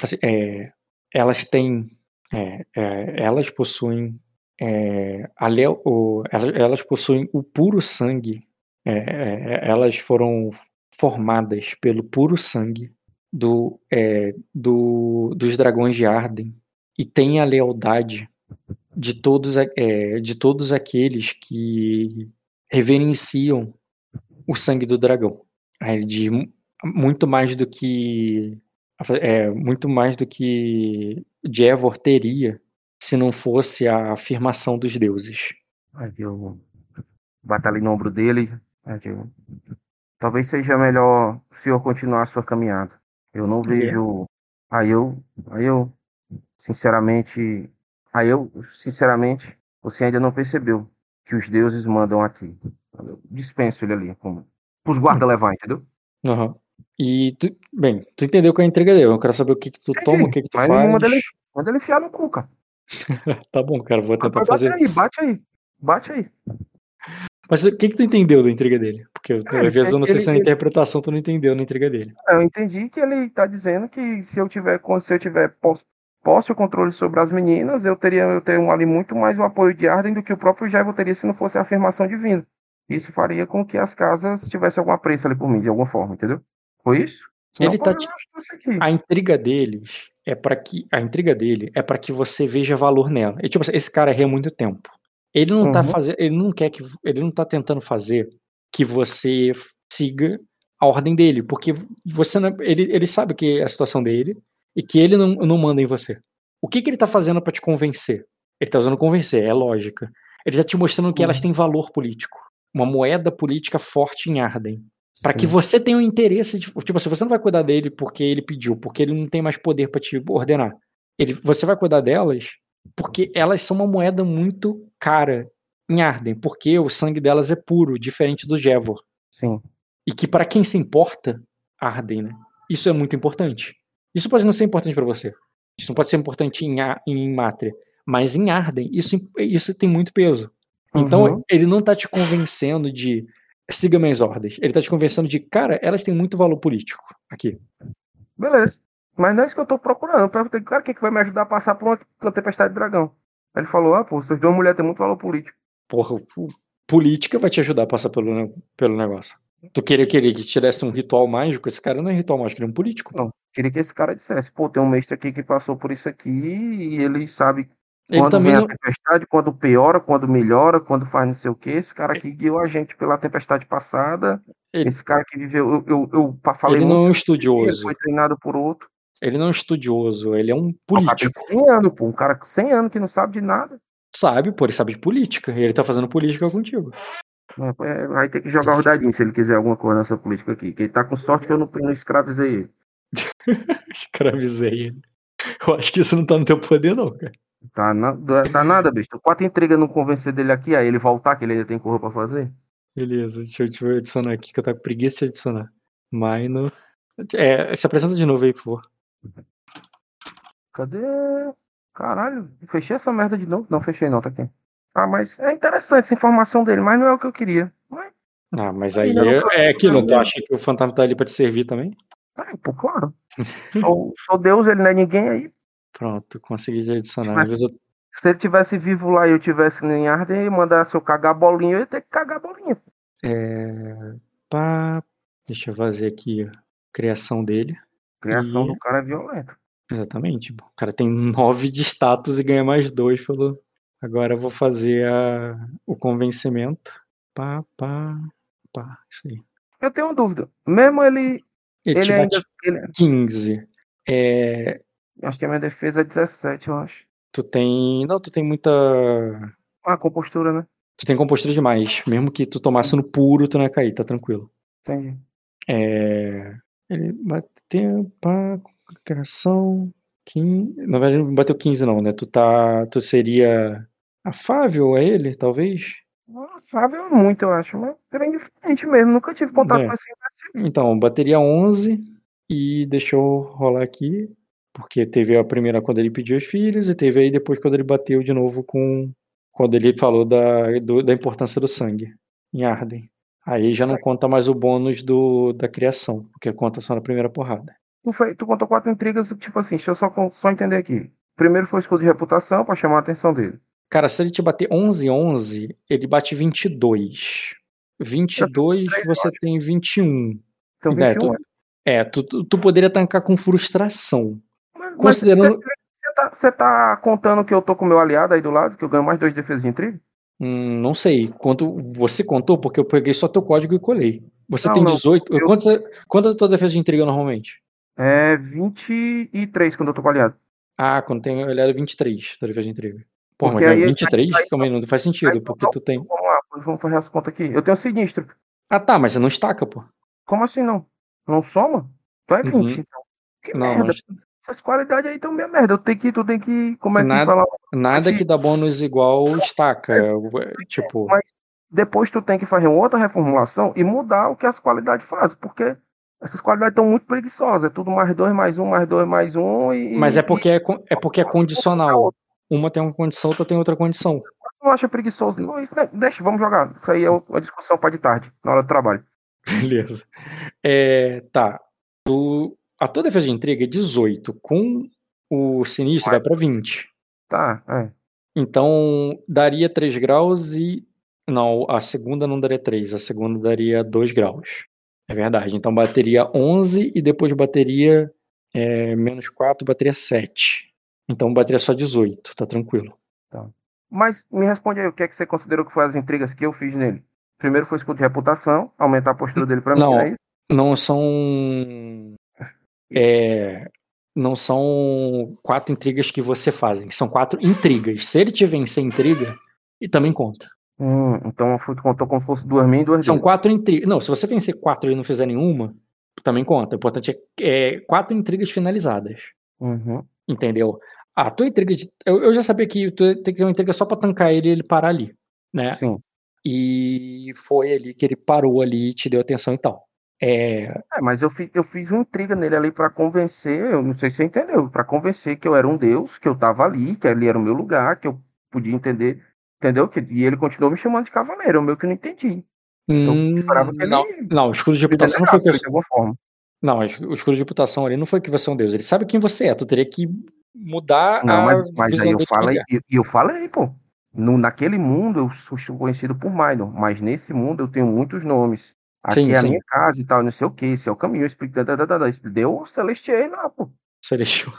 assim, é, elas têm. é, é, elas possuem. É, leo- o- elas, possuem o puro sangue. é, é, elas foram formadas pelo puro sangue do, é, do, dos dragões de Arden e têm a lealdade de todos, é, de todos aqueles que reverenciam o sangue do dragão. Muito mais do que é, muito mais do que Jevor teria se não fosse a afirmação dos deuses. Aí eu bato ali no ombro dele. Aí eu, Talvez seja melhor o senhor continuar a sua caminhada. Eu não vejo. Aí eu, aí eu, sinceramente, aí eu, sinceramente, você ainda não percebeu que os deuses mandam aqui. Eu dispenso ele ali, como os guarda levar, entendeu? Aham. E tu, bem, tu entendeu com a entrega dele. Eu quero saber o que, que tu toma, o que, que tu Mas faz. manda ele, manda ele enfiar no cu, cara. Tá bom, cara, vou tentar Bate fazer. aí, bate aí, bate aí. Mas o que, que tu entendeu da entrega dele? Porque Cara, às vezes eu não sei ele- se na ele- interpretação tu não entendeu na entrega dele. Eu entendi que ele tá dizendo que se eu tiver, se eu tiver posse, posse ou controle sobre as meninas, eu teria, eu teria um, ali muito mais o apoio de Arden do que o próprio Jaivo teria se não fosse a afirmação divina. Isso faria com que as casas tivessem alguma preço ali por mim, de alguma forma, entendeu? Foi isso? Ele Senão, tá te- isso aqui. A intriga deles é para que a intriga dele é para que você veja valor nela. E, tipo, assim, esse cara ri há muito tempo. Ele não tá Uhum. fazendo, ele não quer que ele não tá tentando fazer que você siga a ordem dele, porque você não, ele, ele sabe que é a situação dele e que ele não, não manda em você. O que que ele tá fazendo para te convencer? Ele tá usando convencer, é lógica. Ele tá te mostrando que elas Uhum. têm valor político, uma moeda política forte em Arden. Pra que você tenha um interesse de. Tipo, se você não vai cuidar dele porque ele pediu, porque ele não tem mais poder pra te ordenar. Ele, você vai cuidar delas porque elas são uma moeda muito cara em Arden, porque o sangue delas é puro, diferente do Jevor. Sim. E que pra quem se importa, Arden, né? Isso é muito importante. Isso pode não ser importante pra você. Isso não pode ser importante em, A- em Mátria. Mas em Arden, isso, isso tem muito peso. Então, Uhum. ele não tá te convencendo de siga minhas ordens. Ele tá te convencendo de, cara, elas têm muito valor político aqui. Beleza. Mas não é isso que eu tô procurando. Eu perguntei, cara, o que, que vai me ajudar a passar por uma, tempestade de dragão? Aí ele falou, ah, pô, essas duas mulheres têm muito valor político. Porra, política vai te ajudar a passar pelo, pelo negócio. Tu queria, queria que te desse um ritual mágico? Esse cara não é ritual mágico, ele é um político. Não, queria que esse cara dissesse, pô, tem um mestre aqui que passou por isso aqui e ele sabe Ele quando também vem não, a tempestade, quando piora, quando melhora, quando faz não sei o quê. Esse cara aqui guiou a gente pela tempestade passada. Ele- Esse cara que viveu, eu, eu, eu falei ele não é um sobre ele, estudioso. foi treinado por outro. Ele não é um estudioso, ele é um O cara tem político. 100 anos, pô, um cara com 100 anos que não sabe de nada. Sabe, pô, ele sabe de política. E ele tá fazendo política contigo. É, é, Vai ter que jogar os dadinhos se ele quiser alguma coisa nessa política aqui. Que ele tá com sorte que eu não, não escravizei ele. Escravizei ele. Eu acho que isso não tá no teu poder, não, cara. Tá, na, tá nada, besta. Quatro intrigas não convencer dele aqui, aí ele voltar, que ele ainda tem coisa pra fazer. Beleza, deixa eu te adicionar aqui, que eu tava com preguiça de adicionar. Mino. É, se apresenta de novo aí, por favor. Cadê? Caralho, fechei essa merda de novo? Não, fechei não, tá aqui. Ah, mas é interessante essa informação dele, mas não é o que eu queria. Mas, Ah, mas aí não é, tá- é aquilo, tu acha que o fantasma tá ali pra te servir também? é, pô, claro. Sou, sou Deus, ele não é ninguém aí. Pronto, consegui adicionar. Às vezes eu- Se ele tivesse vivo lá e eu tivesse em Arden e mandasse eu cagar bolinha, eu ia ter que cagar bolinha. É, pá, deixa eu fazer aqui a criação dele. Criação E- do cara é violenta. Exatamente. O cara tem 9 de status e ganha mais 2 pelo. Agora eu vou fazer a... o convencimento. Pá, pá, pá. Isso aí. Eu tenho uma dúvida. Mesmo ele. Ele, Ele ainda. bate ele- 15. É, acho que a minha defesa é 17, eu acho. tu tem. Não, tu tem muita. Ah, compostura, né? Tu tem compostura demais. Mesmo que tu tomasse no puro, tu não ia cair, tá tranquilo. Entendi. É... Ele bateu. Pá, criação. 15. Na verdade, não bateu 15, não, né? Tu tá. Tu seria afável a ele, talvez? Nossa, Fável muito, eu acho. Mas era indiferente mesmo. Nunca tive contato É. com esse. Então, bateria 11 e deixa eu rolar aqui, porque teve a primeira quando ele pediu as filhas e teve aí depois quando ele bateu de novo com quando ele falou da, do- da importância do sangue em Arden. Aí já não conta mais o bônus do, da criação, porque conta só na primeira porrada. Tu, foi, tu contou quatro intrigas, tipo assim, deixa eu só, só entender aqui. Primeiro foi o escudo de reputação pra chamar a atenção dele. Cara, se ele te bater 11 11, ele bate 22. 22 você tem 21. Então, É, 21 tu, é, tu, tu, tu poderia tancar com frustração. Considerando. Você tá, tá contando que eu tô com o meu aliado aí do lado, que eu ganho mais dois defesas de intriga? Hum, não sei. Quanto você contou, porque eu peguei só teu código e colei. Você Não, tem não, 18. eu- Quanto, quanto é a tua defesa de intriga normalmente? É 23 quando eu tô com aliado. Ah, quando tem olhado 23, tua defesa de intriga. Pô, Porque mas aí- 23? aí- Calma aí, não faz sentido, aí- porque tu tem. Vamos lá, vamos fazer as contas aqui. Eu tenho sinistro. Ah, tá, mas você não estaca, pô. Como assim não? Não soma? Tu é 20, Uhum. então. Que Não, merda. não- Essas qualidades aí estão minha merda. Eu tenho que, tu tem que. Como é que Nada- fala? nada que dá bônus igual estaca. é, Tipo, Mas depois tu tem que fazer uma outra reformulação e mudar o que as qualidades fazem, porque essas qualidades estão muito preguiçosas. É tudo mais dois, mais um, mais dois, mais um. E, mas é porque é, é porque é condicional. Uma tem uma condição, outra tem outra condição. Tu não acha preguiçoso? Não, isso- deixa, vamos jogar. Isso aí é uma discussão para de tarde, na hora do trabalho. Beleza. É, tá. Tu, a tua defesa de intriga é 18. Com o sinistro vai pra 20. Tá, é. Então daria 3 graus e. Não, a segunda não daria 3, a segunda daria 2 graus. É verdade. Então bateria 11 e depois bateria é, menos 4, bateria 7. Então bateria só 18, tá tranquilo. Mas me responde aí, o que é que você considerou que foi as intrigas que eu fiz nele? Primeiro foi escudo de reputação, aumentar a postura dele pra mim, Não. é isso? Não são. É, não são quatro intrigas que você fazem, são quatro intrigas. Se ele te vencer intriga, e também conta. Hum, então contou como se fosse duas minhas e duas São quatro intrigas. Não, se você vencer quatro e não fizer nenhuma, também conta. O importante é, é quatro intrigas finalizadas. Uhum. Entendeu? A tua intriga de. Eu, eu já sabia que tu tem que ter uma intriga só pra tancar ele e ele parar ali. Né? Sim. E foi ali que ele parou ali e te deu atenção e tal. É, É, mas eu fiz, eu fiz uma intriga nele ali pra convencer, eu não sei se você entendeu, pra convencer que eu era um deus, que eu tava ali, que ali era o meu lugar, que eu podia entender, entendeu? Que, e ele continuou me chamando de cavaleiro, eu meio que não entendi. Eu hum, esperava que ele não, o escudo de reputação não foi que de alguma forma. Não, o escudo de reputação ali não foi que você é um deus. Ele sabe quem você é. Tu teria que mudar Não, a mas, mas aí visão eu dele de falei, guerra. eu, eu falei, pô. No, naquele mundo eu sou conhecido por Minor, mas nesse mundo eu tenho muitos nomes. Aqui Sim, é a sim. minha casa e tal, não sei o que, esse é o caminho, eu explico, da, da, da, deu o Celestiei lá, pô. Celestial.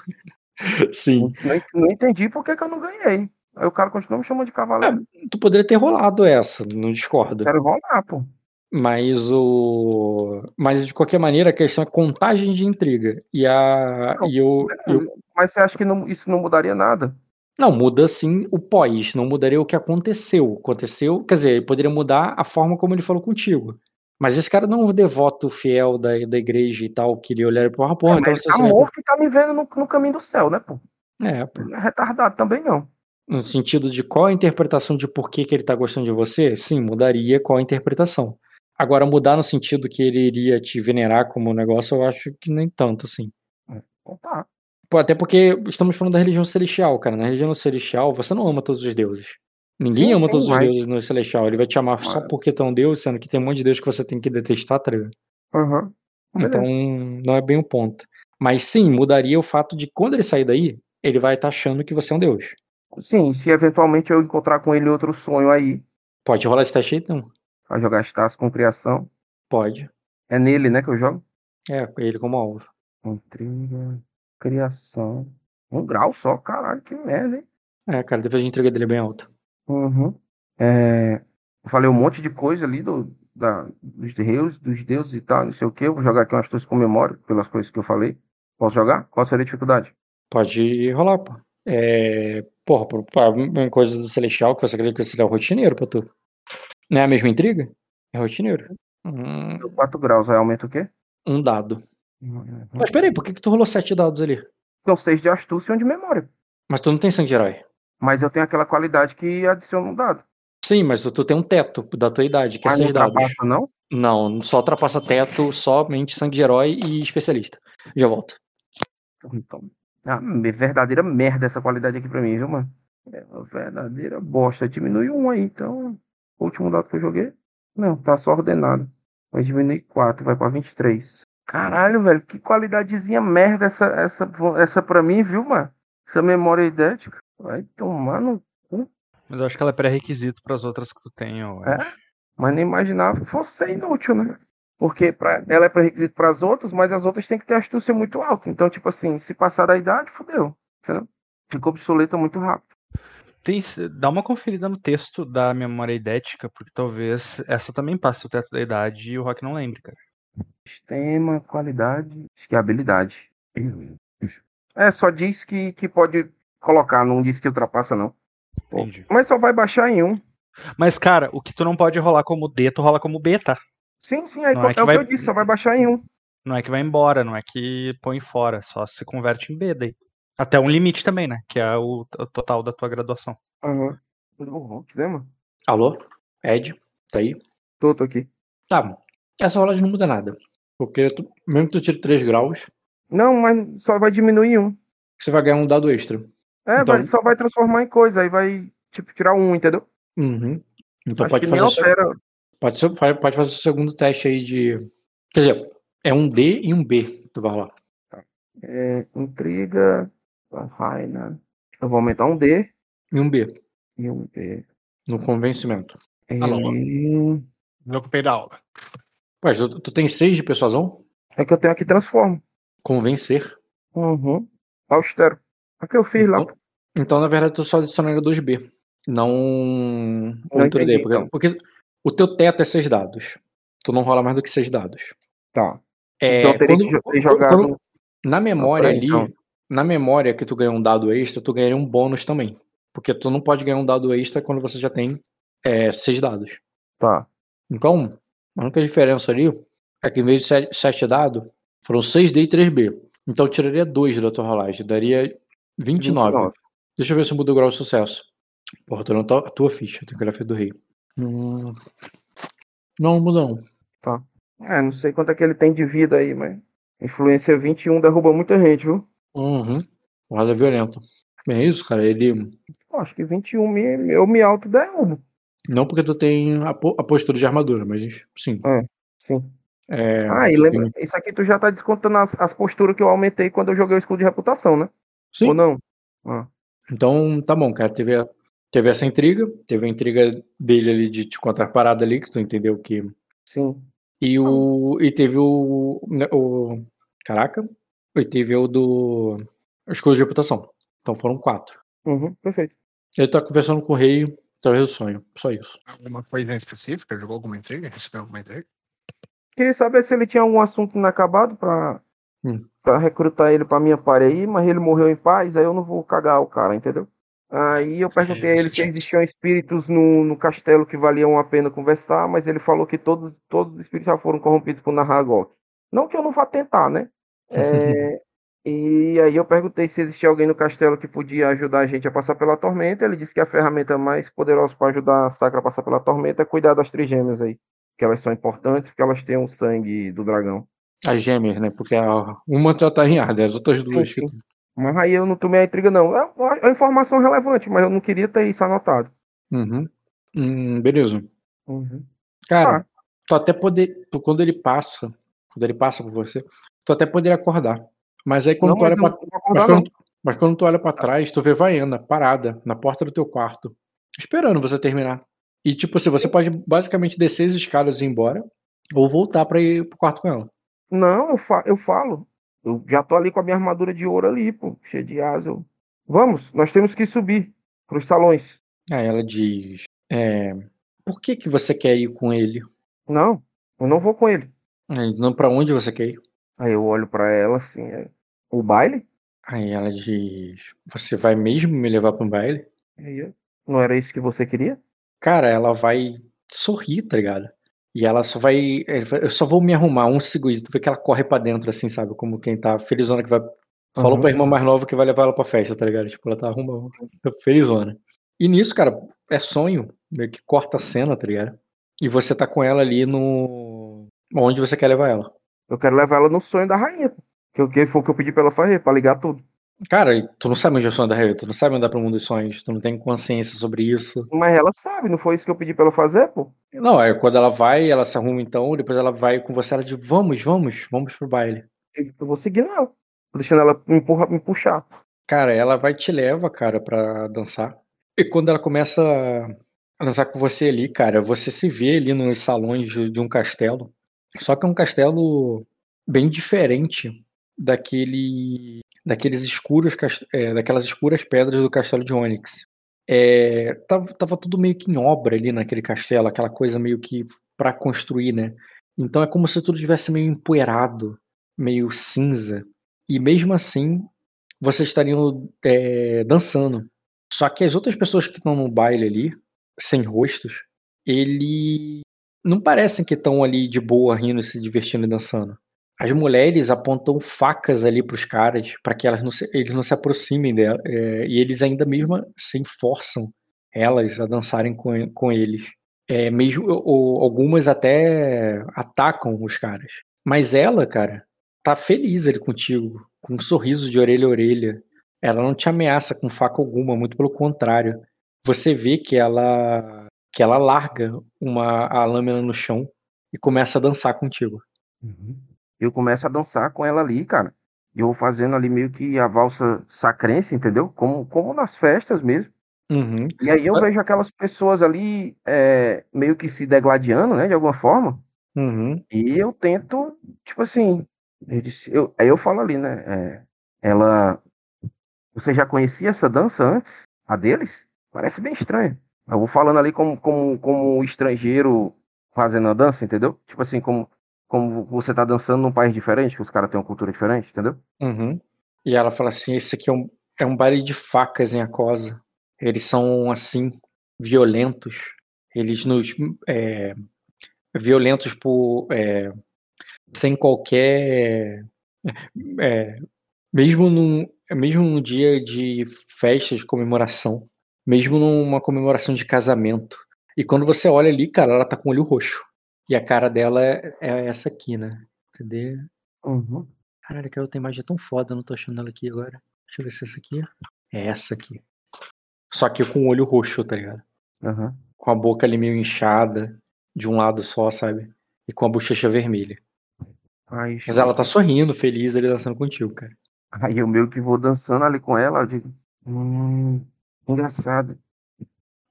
Sim. Não, não entendi por que, que eu não ganhei. Aí o cara continua me chamando de cavaleiro. Tu poderia ter rolado essa, não discordo. Quero rolar, pô. Mas o. Mas de qualquer maneira, a questão é contagem de intriga. E a. Não, E eu, eu- Mas você acha que não- isso não mudaria nada? Não, muda sim o pós, não mudaria o que aconteceu. Aconteceu, quer dizer, poderia mudar a forma como ele falou contigo. Mas esse cara não é um devoto fiel da, da igreja e tal, que ele olhar e porra, porra, É, então você tá só vai- morto e tá me vendo no, no caminho do céu, né, pô? É, pô. Não é retardado também, não. No sentido de qual a interpretação de por que, que ele tá gostando de você, sim, mudaria qual a interpretação. Agora, mudar no sentido que ele iria te venerar como negócio, eu acho que nem tanto, assim. Então tá. Pô, até porque estamos falando da religião celestial, cara. Na religião celestial, você não ama todos os deuses. Ninguém Sim, ama sim, todos os deuses no celestial. Ele vai te amar só porque tu é um deus, sendo que tem um monte de deus que você tem que detestar, tá ligado? Aham. Beleza. Então, não é bem o ponto. Mas sim, mudaria o fato de quando ele sair daí, ele vai estar achando que você é um deus. Sim, se eventualmente eu encontrar com ele outro sonho aí, Pode rolar esse teste aí, então? pra jogar Stas com criação, Pode. é nele, né, que eu jogo? É, ele como alvo. Intriga, criação. Um grau só, caralho, que merda, hein? É, cara, a defesa de intriga dele é bem alta. Uhum. É, eu falei um monte de coisa ali do, da, dos deuses, dos deuses e tal, não sei o que. Eu vou jogar aqui umas coisas com memória, pelas coisas que eu falei. Posso jogar? Qual seria a dificuldade? Pode rolar, pô. É, porra, pra, coisa do celestial que você acredita que seria rotineiro pra tu. Não é a mesma intriga? É rotineiro. Hum, 4 graus, aí aumenta o quê? um dado. Uhum. Mas peraí, por que, que tu rolou sete dados ali? São 6 de astúcia e um de memória. Mas tu não tem sangue de herói. Mas eu tenho aquela qualidade que adiciona um dado. Sim, mas tu, tem um teto da tua idade, que é Mas não seis dados. ultrapassa, não? Não, só ultrapassa teto, somente sangue de herói e especialista. Já volto. Então, ah, me- verdadeira merda essa qualidade aqui pra mim, viu, mano? É uma verdadeira bosta. Diminui um aí, então. O último dado que eu joguei. Não, tá só ordenado. Vai diminuir 4, vai pra 23. Caralho, velho, que qualidadezinha merda essa, essa, essa pra mim, viu, mano? Essa memória idética. Vai tomar no. Mas eu acho que ela é pré-requisito para as outras que tu tem, eu É? Mas nem imaginava que fosse ser inútil, né? Porque pra, ela é pré-requisito pras outras, mas as outras têm que ter astúcia muito alta. Então, tipo assim, se passar da idade, fodeu. Ficou obsoleta muito rápido. Tem, dá uma conferida no texto da memória idética, porque talvez essa também passe o teto da idade e o Rock não lembre, cara. Sistema, qualidade, acho que é habilidade. É, só diz que, que pode colocar, não diz que ultrapassa, não. Entendi. Mas só vai baixar em um. Mas, cara, o que tu não pode rolar como D, tu rola como B, tá? Sim, sim, aí Não é é, que o vai- que eu disse, só vai baixar em um. Não é que vai embora, não é que põe fora, só se converte em B daí. Até um limite também, né? Que é o, o total da tua graduação. Aham. O né, mano? Alô? Ed? Tá aí? Tô, tô aqui. Tá. Essa rolagem não muda nada. Porque tu- mesmo que tu tire 3 graus, Não, mas só vai diminuir um. você vai ganhar um dado extra. É, Então- vai, só vai transformar em coisa, aí vai, tipo, tirar um, entendeu? Uhum. Então Acho pode fazer, seu, altera. pode, ser- pode fazer o segundo teste aí de. Quer dizer, é um D e um B que tu vai rolar. É, intriga, Raina. Eu vou aumentar um D E um B, e um B. no convencimento. Alô? E... Me ocupei da aula. Ué, tu, tu tem 6 de persuasão? É que eu tenho aqui transformo. Convencer. Uhum. Austero. O que eu fiz lá. Então, então, na verdade, tu só adicionaria 2B. Não D. entendi, Porque, então. porque o teu teto é 6 dados. Tu não rola mais do que 6 dados. Tá. É, então teria quando- que jo- ter quando- na memória peraí, ali, então. na memória que tu ganhou um dado extra, tu ganharia um bônus também. Porque tu não pode ganhar um dado extra quando você já tem é, seis dados. Tá. Então, a única diferença ali é que em vez de sete, sete dados, foram 6D e 3B. Então eu tiraria 2 da tua rolagem, daria 29. 29. Deixa eu ver se muda o grau de sucesso. Porra, tô na tua, tua ficha, a ficha do rei. Hum, não, muda não. É, não sei quanto é que ele tem de vida aí, mas. Influência 21 derruba muita gente, viu? Uhum. Porrada violenta. Bem, é isso, cara. Ele. Pô, acho que 21 me, eu me autoderrubo. Não porque tu tem a, a postura de armadura, mas sim. Sim. É, Ah, e lembra, tem- isso aqui tu já tá descontando as, as posturas que eu aumentei quando eu joguei o escudo de reputação, né? Sim. Ou não? Ah, Então, tá bom, cara. Teve, a- teve essa intriga, teve a intriga dele ali de te contar a parada ali, que tu entendeu que. sim. E, o, e teve o, né, o. Caraca. E teve o do. Escudo de reputação. Então foram quatro. Uhum, perfeito. Ele tá conversando com o rei através do sonho. Só isso. Alguma coisa em específica? Jogou alguma intriga? Recebeu alguma intriga? Queria saber se ele tinha algum assunto inacabado pra. Pra recrutar ele pra minha party aí, mas ele morreu em paz, aí eu não vou cagar o cara, entendeu? Aí eu perguntei a ele se existiam espíritos no, no castelo que valiam a pena conversar, mas ele falou que todos, todos os espíritos já foram corrompidos por Narragok. Não que eu não vá tentar, né? É, e aí eu perguntei se existia alguém no castelo que podia ajudar a gente a passar pela tormenta. Ele disse que a ferramenta mais poderosa para ajudar a Sacra a passar pela tormenta é cuidar das trigêmeas aí. Que elas são importantes porque elas têm o sangue do dragão. As gêmeas, né? Porque a, uma já tá em Arda, as outras duas. sim. que- Mas aí eu não tomei a intriga, não. É uma, é uma informação relevante, mas eu não queria ter isso anotado. Uhum. Hum, beleza. Uhum. Cara, Ah. tu até poder. tu- quando ele passa, quando ele passa por você, tu até poderia acordar. Mas aí quando Não, tu olha pra, mas, quando, mas quando tu olha pra trás, tu vê Vaiana parada na porta do teu quarto, esperando você terminar. E tipo assim, você pode basicamente descer as escadas e ir embora, ou voltar pra ir pro quarto com ela. Não, eu, fa eu falo. Eu já tô ali com a minha armadura de ouro ali, pô, cheia de asa. eu- Vamos, nós temos que subir pros salões. Aí ela diz: é, Por que que você quer ir com ele? Não, eu não vou com ele. Aí, Não pra onde você quer ir? Aí eu olho pra ela assim, é, o baile? Aí ela diz: Você vai mesmo me levar pra um baile? Aí eu, não era isso que você queria? Cara, ela vai sorrir, tá ligado? E ela só vai. Eu só vou me arrumar um segundo. Tu vê que ela corre pra dentro, assim, sabe? Como quem tá felizona que vai. Falou Aham. pra irmã mais nova que vai levar ela pra festa, tá ligado? Tipo, ela tá arrumando. tá felizona. E nisso, cara, é sonho. Meio que corta a cena, tá ligado? E você tá com ela ali no. Onde você quer levar ela. Eu quero levar ela no sonho da rainha. pô. Que, o que foi o que eu pedi pra ela fazer, pra ligar tudo. Cara, tu não sabe onde é o sonho da Raven, tu não sabe andar pro mundo dos sonhos, tu não tem consciência sobre isso. Mas ela sabe, não foi isso que eu pedi pra ela fazer, pô? Não, é quando ela vai, ela se arruma então, depois ela vai com você, ela diz, vamos, vamos, vamos pro baile. Eu vou seguir ela. Tô deixando ela me, empurra, me puxar. Cara, ela vai te leva, cara, pra dançar. E quando ela começa a dançar com você ali, cara, você se vê ali nos salões de, de um castelo. Só que é um castelo bem diferente daquele daqueles escuros é, daquelas escuras pedras do castelo de Onyx. É, tava, tava tudo meio que em obra ali naquele castelo, aquela coisa meio que pra construir, né? Então é como se tudo tivesse meio empoeirado, meio cinza. E mesmo assim, vocês estariam é, dançando. Só que as outras pessoas que estão no baile ali, sem rostos, ele não parecem que estão ali de boa, rindo, se divertindo e dançando. As mulheres apontam facas ali pros caras para que elas não se, eles não se aproximem dela. é, e eles ainda mesmo assim forçam elas a dançarem com, com eles. É, mesmo, ou, algumas até atacam os caras. Mas ela, cara, tá feliz ali contigo, com um sorriso de orelha a orelha. Ela não te ameaça com faca alguma, muito pelo contrário. Você vê que ela que ela larga uma a lâmina no chão e começa a dançar contigo. Eu começo a dançar com ela ali, cara. E eu vou fazendo ali meio que a valsa sacrense, entendeu? Como, como nas festas mesmo. Uhum. E aí eu Ah. vejo aquelas pessoas ali é, meio que se degladiando, né? De alguma forma. Uhum. E eu tento, tipo assim. Eu disse, eu, aí eu falo ali, né? é, ela. Você já conhecia essa dança antes? A deles? Parece bem estranho. Eu vou falando ali como, como, como um estrangeiro fazendo a dança, entendeu? Tipo assim, como, como você tá dançando num país diferente, que os caras têm uma cultura diferente, entendeu? Uhum. E ela fala assim: esse aqui é um, é um baile de facas em Acosa. Eles são, assim, violentos. Eles nos. é, violentos por. é, sem qualquer. é, mesmo, num, mesmo num dia de festa, de comemoração. Mesmo numa comemoração de casamento. E quando você olha ali, cara, ela tá com o olho roxo. E a cara dela é, é essa aqui, né? Cadê? Uhum. Caralho, aquela outra imagem é tão foda, eu não tô achando ela aqui agora. Deixa eu ver se é essa aqui. É essa aqui. Só que com o olho roxo, tá ligado? Uhum. Com a boca ali meio inchada, de um lado só, sabe? E com a bochecha vermelha. Aí, Mas ela tá sorrindo, feliz, ele dançando contigo, cara. Aí eu meio que vou dançando ali com ela, eu digo, hum, engraçado.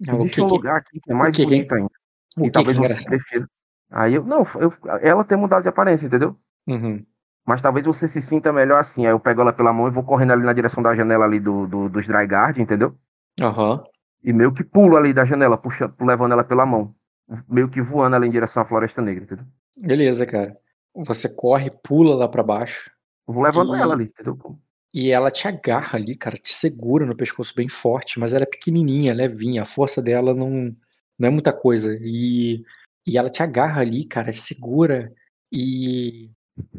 Ah, o Existe que um que- lugar aqui que é mais que que bonito ainda. O E que que talvez é você engraçado? Aí eu, não, eu, ela tem mudado de aparência, entendeu? Uhum. Mas talvez você se sinta melhor assim. Aí eu pego ela pela mão e vou correndo ali na direção da janela ali do, do, dos dry guard, entendeu? Aham. E meio que pulo ali da janela, puxando, levando ela pela mão. Meio que voando ali em direção à Floresta Negra, entendeu? Beleza, cara. Você corre, pula lá pra baixo. Eu vou levando E- ela ali, entendeu? E ela te agarra ali, cara, te segura no pescoço bem forte, mas ela é pequenininha, levinha, a força dela não, não é muita coisa. E, e ela te agarra ali, cara, segura e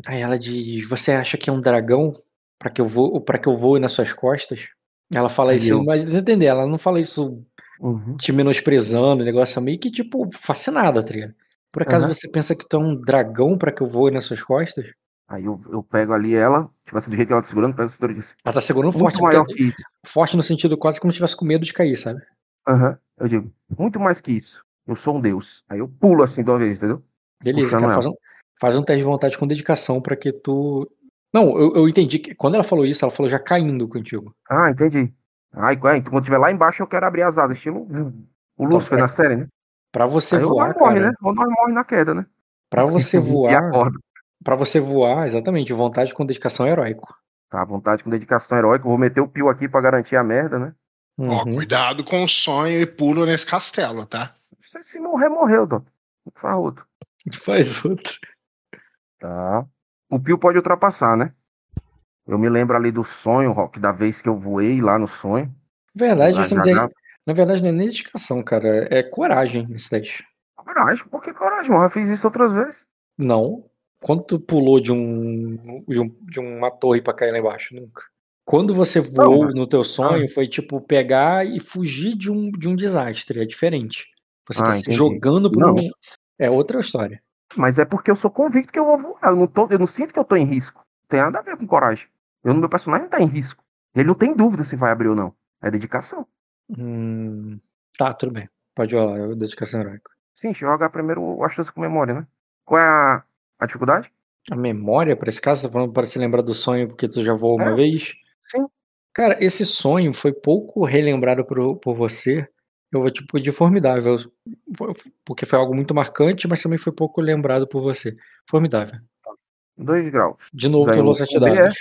aí ela diz: "Você acha que é um dragão para que eu vou para que eu voe nas suas costas?" Ela fala isso, eu- mas entender, ela não fala isso Uhum. te menosprezando, negócio meio que tipo fascinada, tá ligado? Por acaso Aham. você pensa que tu é um dragão para que eu voe nas suas costas? Aí eu, eu pego ali ela, tipo assim, do jeito que ela tá segurando, pego a segura e disse, Ela tá segurando muito forte, maior que isso. forte no sentido quase como se tivesse com medo de cair, sabe? Aham. Eu digo, muito mais que isso. Eu sou um deus. Aí eu pulo assim de uma vez, entendeu? Beleza, cara, faz um, faz um teste de vontade com dedicação pra que tu. Não, eu, eu entendi que quando ela falou isso, ela falou já caindo contigo. Ah, entendi. Ai, quando quando tiver lá embaixo, eu quero abrir as asas, estilo o Lúcifer na série, né? Pra você Aí ou voar, nós morre, cara, né? Ou nós morre na queda, né? pra você voar, para você voar, exatamente, vontade com dedicação é heróico. Tá, vontade com dedicação heróica. Vou meter o pio aqui pra garantir a merda, né? Ó, Uhum. cuidado com o sonho e pulo nesse castelo, tá? Se, se morrer, morreu, Dó. Faz outro. Faz outro. Tá. O pio pode ultrapassar, né? Eu me lembro ali do sonho, Rock, da vez que eu voei lá no sonho. Verdade, Lá que não já- tem- já- na verdade, não é nem dedicação, cara. É coragem esse teste. Coragem, por que coragem? Eu já fiz isso outras vezes. Não. Quando tu pulou de um, de, um- de uma torre pra cair lá embaixo? Nunca. Quando você voou mas- no teu sonho, foi tipo pegar e fugir de um, de um desastre. É diferente. Você tá Ah, se entendi. jogando pra Não. um. É outra história. Mas é porque eu sou convicto que eu vou voar. Eu não, tô, eu não sinto que eu tô em risco. Não tem nada a ver com coragem. Eu, meu personagem não tá em risco. Ele não tem dúvida se vai abrir ou não. É dedicação. Hum, tá, tudo bem. Pode rolar, é dedicação heróica. Sim, joga primeiro o astúcia com memória, né? Qual é a, a dificuldade? A memória, pra esse caso, tá falando para se lembrar do sonho porque tu já voou uma É. vez? Sim. Cara, esse sonho foi pouco relembrado por, por você. Eu vou tipo de formidável. Porque foi algo muito marcante, mas também foi pouco lembrado por você. Formidável. Dois graus. De novo, tu Ganhou rolou sete um B, dados.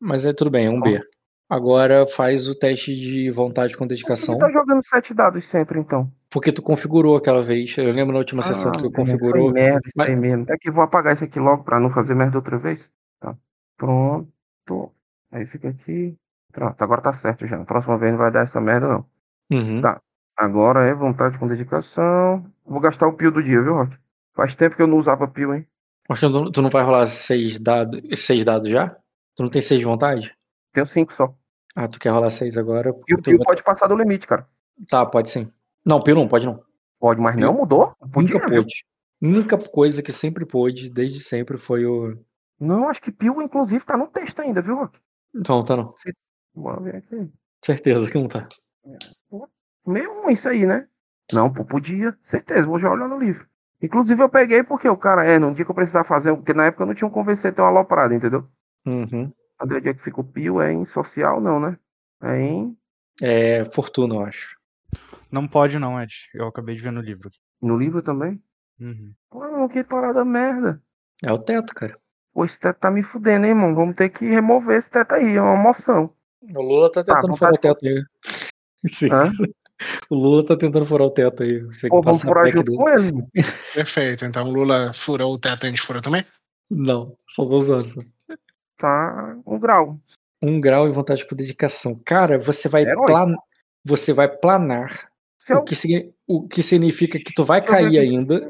Mas é tudo bem, é um B. Tá. Agora faz o teste de vontade com Por que dedicação. tá jogando sete dados sempre, então? Porque tu configurou aquela vez. Eu lembro na última sessão que tu merda, configurou. Merda isso Mas- aí mesmo. É que vou apagar isso aqui logo pra não fazer merda outra vez. Tá. Pronto. Aí fica aqui. Pronto, agora tá certo já. Na próxima vez não vai dar essa merda, não. Uhum. Tá. Agora é vontade com dedicação. Vou gastar o pio do dia, viu, Rock? Faz tempo que eu não usava pio, hein? Mas tu, não- tu não vai rolar seis dados, seis dados já? Tu não tem seis de vontade? Tenho cinco só. Ah, tu quer rolar seis agora? E o tu pio vai- pode passar do limite, cara. Tá, pode sim. Não, Pio não, pode não. Pode, mas não mudou? Podia, Nunca pôde. Única coisa que sempre pôde, desde sempre, foi o. Não, acho que pio, inclusive, tá no texto ainda, viu, Rock? Então, tá não. Bora ver aqui. Certeza que não tá. Meio ruim isso aí, né? Não, pô, podia. Certeza, vou já olhar no livro. Inclusive eu peguei porque o cara, é, no dia que eu precisava fazer, porque na época eu não tinha um convencer ter uma aloprada, entendeu? Uhum. Cadê o dia que fica o pio? É em social, não, né? É em. É fortuna, eu acho. Não pode não, Ed. Eu acabei de ver no livro. No livro também? Uhum. Mano, que parada merda. É o teto, cara. Pô, esse teto tá me fudendo, hein, irmão? Vamos ter que remover esse teto aí, é uma moção. O Lula tá Tá, tentando furar o teto aí. Sim. Hã? O Lula tá tentando furar o teto aí. Você Pô, vamos furar junto dele. com ele. Perfeito. Então o Lula furou o teto e a gente furou também? Não, só dois anos. Tá um grau. Um grau e vontade com dedicação. Cara, você vai, plan... você vai planar. Eu, O que, o que significa que tu vai Deixa cair ainda.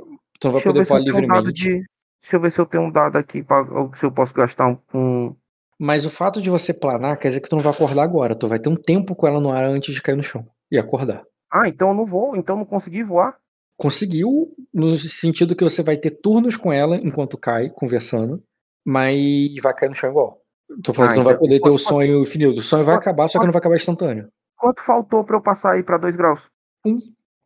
Tu não vai deixa poder voar tenho um dado livremente. de. Deixa eu ver se eu tenho um dado aqui pra, se eu posso gastar um, um. Mas o fato de você planar quer dizer que tu não vai acordar agora. Tu vai ter um tempo com ela no ar antes de cair no chão e acordar. Ah, então eu não vou, então eu não consegui voar. Conseguiu no sentido que você vai ter turnos com ela enquanto cai, conversando, mas vai cair no chão igual. Tô falando Ah, que não vai poder ter o sonho infinito. O sonho vai acabar, só que não vai acabar instantâneo. Quanto faltou pra eu passar aí pra 2 graus? Um.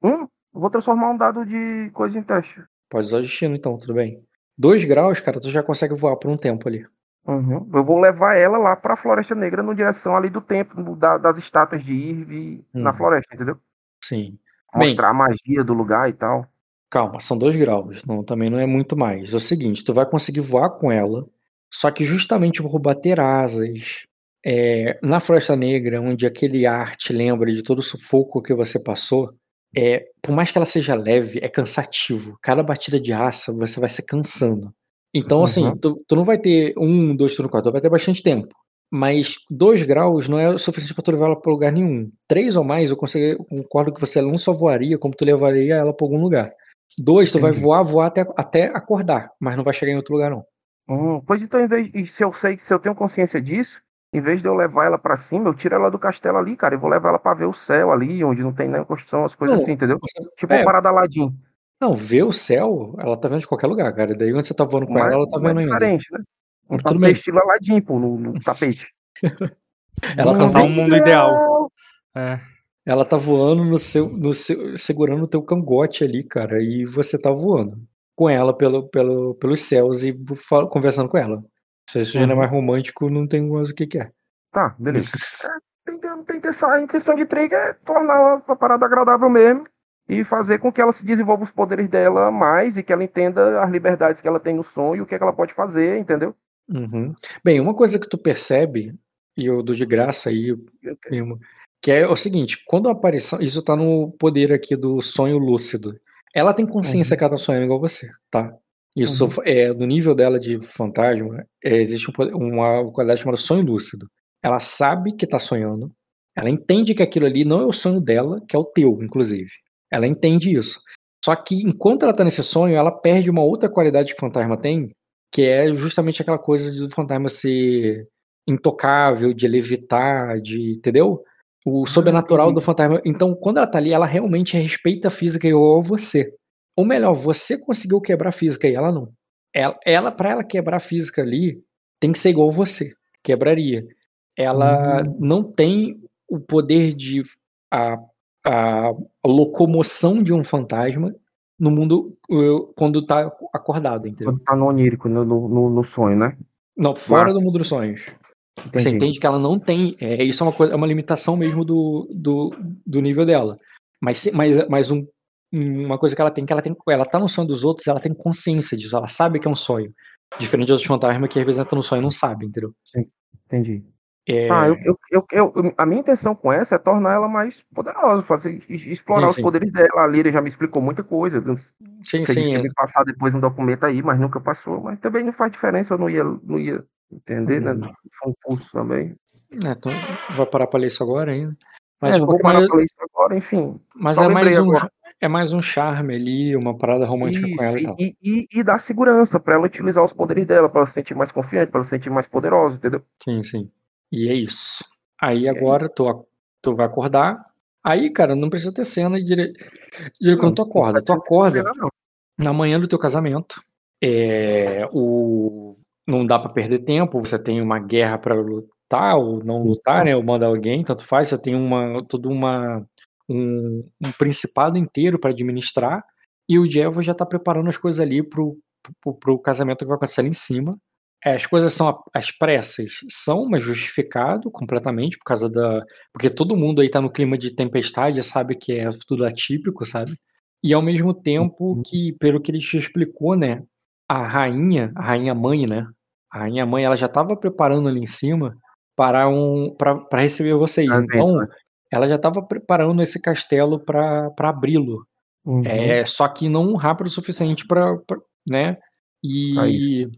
Um? Vou transformar um dado de coisa em teste. Pode usar o destino, então, tudo bem. Dois graus, cara, tu já consegue voar por um tempo ali. Uhum. Eu vou levar ela lá pra Floresta Negra, na direção ali do templo da- das estátuas de Irve na Uhum. floresta, entendeu? Sim. Bem, Mostrar a magia do lugar e tal. calma, são dois graus, não, também não é muito mais. É o seguinte, tu vai conseguir voar com ela, só que justamente por bater asas é, na Floresta Negra, onde aquele ar te lembra de todo o sufoco que você passou, é, por mais que ela seja leve, é cansativo. Cada batida de asa você vai se cansando. Então, assim, Uhum. tu, tu não vai ter um, dois turnos, quatro, tu vai ter bastante tempo. Mas dois graus não é o suficiente pra tu levar ela pra lugar nenhum. Três ou mais, eu, concordo que você não só voaria, como tu levaria ela pra algum lugar. Dois, tu vai voar, voar até, até acordar, mas não vai chegar em outro lugar, não. Hum, pois então, e se eu sei que se eu tenho consciência disso, em vez de eu levar ela pra cima, eu tiro ela do castelo ali, cara, e vou levar ela pra ver o céu ali, onde não tem nenhuma construção, as coisas Não, assim, entendeu? você- Tipo é, parada Aladdin. Não, ver o céu, ela tá vendo de qualquer lugar, cara. Daí onde você tá voando com Mas, ela, ela tá mas é vendo ainda. diferente, né? Um Tudo bem. estilo Aladdin, pô, no, no tapete. Ela tá, vo- um mundo ideal. É. ela tá voando no seu, no seu, segurando o teu cangote ali, cara, e você tá voando com ela pelo, pelo, pelos céus e conversando com ela. Se isso já não é Uhum. mais romântico, não tem mais o que que é. Tá, beleza. É, tem, tem, tem que ter- a intenção de Trigger é tornar a parada agradável mesmo e fazer com que ela se desenvolva os poderes dela mais e que ela entenda as liberdades que ela tem no sonho e o que, é que ela pode fazer, entendeu? Uhum. Bem, uma coisa que tu percebe, e eu dou de graça aí mesmo, que é o seguinte, quando a aparição, isso tá no poder aqui do sonho lúcido. Ela tem consciência que ela tá sonhando igual você, tá? Isso Uhum. é no nível dela de fantasma, é, existe um poder- uma qualidade chamada sonho lúcido. Ela sabe que tá sonhando, ela entende que aquilo ali não é o sonho dela, que é o teu, inclusive. Ela entende isso. Só que enquanto ela tá nesse sonho, ela perde uma outra qualidade que o fantasma tem, que é justamente aquela coisa do fantasma ser intocável, de levitar, de. Entendeu? O sobrenatural do fantasma. Então, quando ela tá ali, ela realmente respeita a física igual a você. Ou melhor, você conseguiu quebrar a física e ela não. Ela, ela para ela quebrar a física ali, tem que ser igual você. Quebraria. Ela não tem o poder de. A, a locomoção de um fantasma no mundo quando tá acordado, entendeu? Quando tá no onírico, no, no, no- sonho, né? Não, fora Massa. do mundo dos sonhos. Você Entendi. entende que ela não tem. É, isso é uma, coisa, é uma limitação mesmo do, do, do nível dela. Mas, mas, mas um- uma coisa que ela tem, que ela tem. Ela tá no sonho dos outros, ela tem consciência disso, ela sabe que é um sonho. Diferente outros fantasmas que às vezes entra no sonho e não sabe, entendeu? Entendi. É, Ah, eu, eu, eu, eu- a minha intenção com essa é tornar ela mais poderosa, fazer, explorar Sim, os sim. poderes dela. A Líria já me explicou muita coisa. Sim, Você disse sim. que ia é. me passar depois um documento aí, mas nunca passou. Mas também não faz diferença, eu não ia, não ia entender, né? Hum. Foi um curso também. É, então, vai parar pra ler isso agora ainda. Mas, é, vou parar pra ler isso agora, enfim. mas é mais, um, agora. é mais um charme ali, uma parada romântica com ela e Isso, tal. e, e, e dar segurança pra ela utilizar os poderes dela, pra ela se sentir mais confiante, pra ela se sentir mais poderosa, entendeu? Sim, sim. E é isso. Aí agora tu, tu vai acordar. Aí, cara, não precisa ter cena dire... dire quando tu acorda. Tu acorda na manhã do teu casamento. É, o... Não dá pra perder tempo, você tem uma guerra pra lutar ou não lutar, né? Ou mandar alguém, tanto faz. Você tem uma, toda uma, um, um principado inteiro pra administrar. E o Diego já tá preparando as coisas ali pro, pro, pro casamento que vai acontecer ali em cima. As coisas são as pressas são, mas justificado completamente por causa da. Porque todo mundo aí tá no clima de tempestade, sabe que é tudo atípico, sabe? E ao mesmo tempo que, pelo que ele te explicou, né? A rainha, a rainha mãe, né? A rainha mãe, ela já tava preparando ali em cima para um para receber vocês. Evento, Então, né? ela já tava preparando esse castelo para abri-lo. Uhum. É, só que não rápido o suficiente para, né? E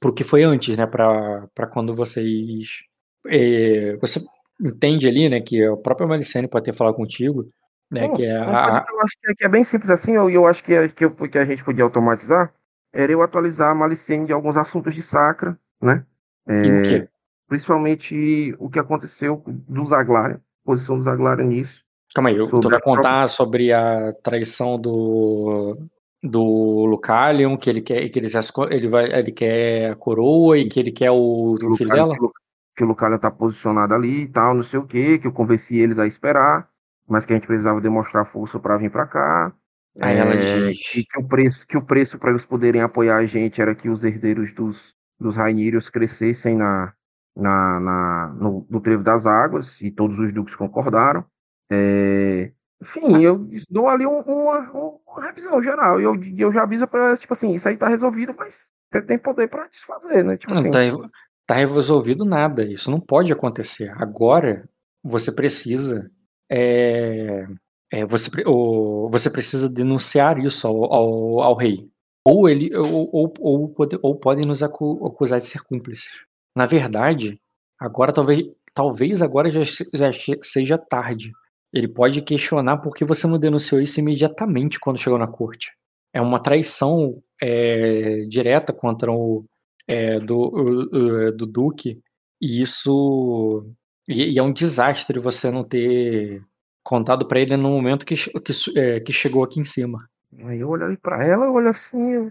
pro que foi antes, né? Para quando vocês é, você entende ali, né? Que a própria Malicene pode ter falado contigo, né? Não, que é a, eu acho que é, que é bem simples assim, e eu, eu acho que, é- que, eu- que a gente podia automatizar, era eu atualizar a Malicene de alguns assuntos de Sacra, né? e o É, quê? principalmente o que aconteceu do Zaglário, posição do Zaglário nisso. Calma aí, tu sobre vai a contar sobre a traição do do Lucalion, que ele quer que ele, já ele vai ele quer a coroa e que ele quer o, o filho dela? que o Lu- que o Lucario tá posicionado ali e tal, não sei o que, que eu convenci eles a esperar, mas que a gente precisava demonstrar força para vir para cá. Aí ela É, diz. e que o preço que o preço para eles poderem apoiar a gente era que os herdeiros dos dos Rainírios crescessem na, na, na, no, no trevo das águas, e todos os duques concordaram. É, enfim, eu dou ali um, uma, uma, revisão geral, e eu, eu já aviso para ela, tipo assim, isso aí tá resolvido, mas você tem poder para desfazer, né? Tipo Não, assim, tá, tá resolvido nada, isso não pode acontecer. Agora, você precisa é, é, você, ou, você precisa denunciar isso ao, ao, ao rei. Ou ele ou, ou, ou, pode, ou podem nos acu, acusar de ser cúmplices. Na verdade, agora talvez, talvez agora já, já seja tarde. Ele pode questionar por que você não denunciou isso imediatamente quando chegou na corte. É uma traição é, direta contra o é, do, o, do Duque, e isso e, e, é um desastre você não ter contado para ele no momento que, que, é, que chegou aqui em cima. Aí eu olhei para ela, eu olho assim,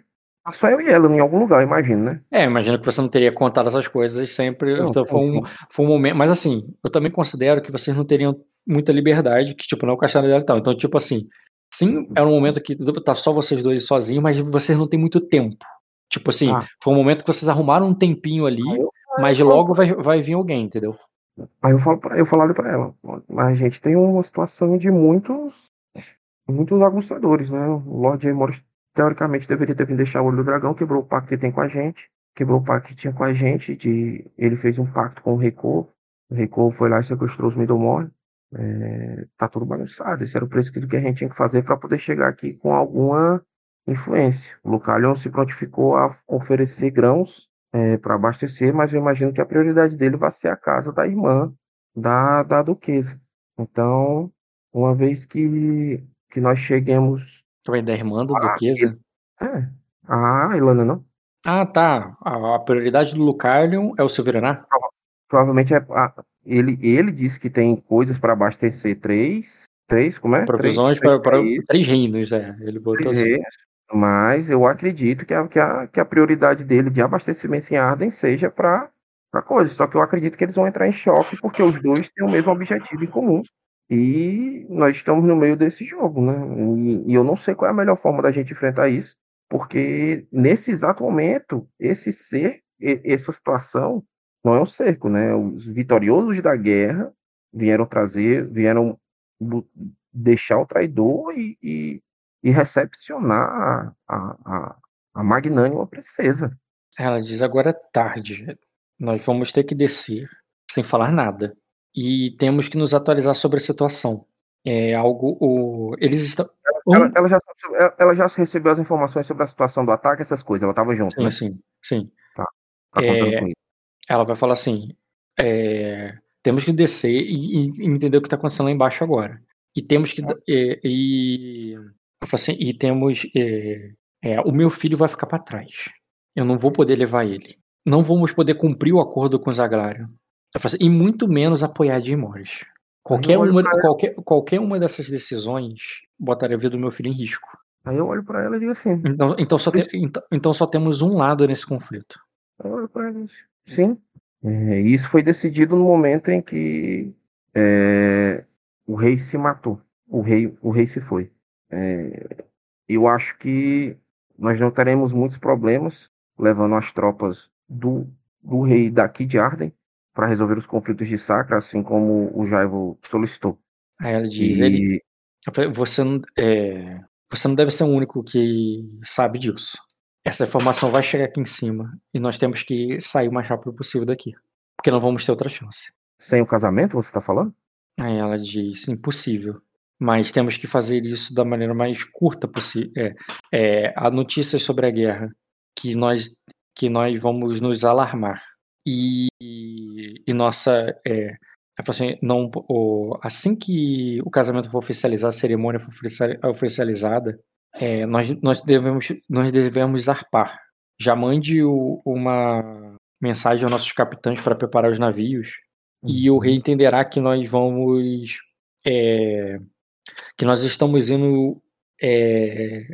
só eu e ela em algum lugar, imagino, né? É, imagino que você não teria contado essas coisas sempre. Não, então, foi, um, foi um momento. Mas assim, eu também considero que vocês não teriam muita liberdade, que, tipo, não é o castelo dela e tal. Então, tipo assim, sim, era um momento que tá só vocês dois sozinhos, mas vocês não têm muito tempo. Tipo assim, ah. foi um momento que vocês arrumaram um tempinho ali, eu, mas logo vai, vai vir alguém, entendeu? Aí eu falo pra, eu falo para ela, mas a gente tem uma situação de muitos muitos aguçadores, né? O Lord Amorous teoricamente deveria ter vindo deixar o olho do dragão, quebrou o pacto que tem com a gente, quebrou o pacto que tinha com a gente, de ele fez um pacto com o Rei o Rei foi lá e sequestrou os Middlemore, é, tá tudo bagunçado, esse era o preço que a gente tinha que fazer para poder chegar aqui com alguma influência. O Lucalion se prontificou a oferecer grãos é, para abastecer, mas eu imagino que a prioridade dele vai ser a casa da irmã da, da duquesa. Então, uma vez que, que nós cheguemos. Também da irmã da duquesa? É. Ah, Ilana não? Ah, tá. A, a prioridade do Lucarlion é o Silveraná? Provavelmente é. A, ele, ele disse que tem coisas para abastecer três. Três, como é? Provisões para, três, três reinos, é. Ele botou assim. Mas eu acredito que a, que a, que a prioridade dele de abastecimento em Arden seja para coisa. Só que eu acredito que eles vão entrar em choque porque os dois têm o mesmo objetivo em comum. E nós estamos no meio desse jogo, né? E, e eu não sei qual é a melhor forma da gente enfrentar isso, porque nesse exato momento, esse ser, essa situação, não é um cerco, né? Os vitoriosos da guerra vieram trazer, vieram deixar o traidor e, e, e recepcionar a, a, a magnânima princesa. Ela diz agora é tarde. Nós vamos ter que descer sem falar nada. E temos que nos atualizar sobre a situação. É algo. O... Eles estão. Ela, ela, já, ela já recebeu as informações sobre a situação do ataque, essas coisas. Ela estava junto. Sim, né? sim, sim. Tá. tá é... Ela vai falar assim: é... temos que descer e, e, entender o que está acontecendo lá embaixo agora. E temos que. É, e assim, e temos. É, é, o meu filho vai ficar para trás. Eu não vou poder levar ele. Não vamos poder cumprir o acordo com Zaglário. Assim, e muito menos apoiar Jim Morris. Qualquer uma, qualquer, qualquer uma dessas decisões botaria a vida do meu filho em risco. Aí eu olho para ela e digo assim. Então, então, só te, então, então, só temos um lado nesse conflito. Eu olho pra ela Sim. É, isso foi decidido no momento em que é, o rei se matou. O rei, o rei se foi. É, eu acho que nós não teremos muitos problemas levando as tropas do, do rei daqui de Arden para resolver os conflitos de Sacra, assim como o Jaivo solicitou. Aí ela diz, e... ele, você, não, é, você não deve ser o único que sabe disso. Essa informação vai chegar aqui em cima e nós temos que sair o mais rápido possível daqui, porque não vamos ter outra chance. Sem o casamento, você está falando? Aí ela diz, impossível mas temos que fazer isso da maneira mais curta possível. É, é, há notícias sobre a guerra que nós, que nós vamos nos alarmar. E, e nossa. É, assim, não, o, assim que o casamento for oficializado, a cerimônia for oficializada, é, nós, nós, devemos, nós devemos zarpar. Já mande o, uma mensagem aos nossos capitães para preparar os navios. E o rei uhum. entenderá que nós vamos é, que nós estamos indo é,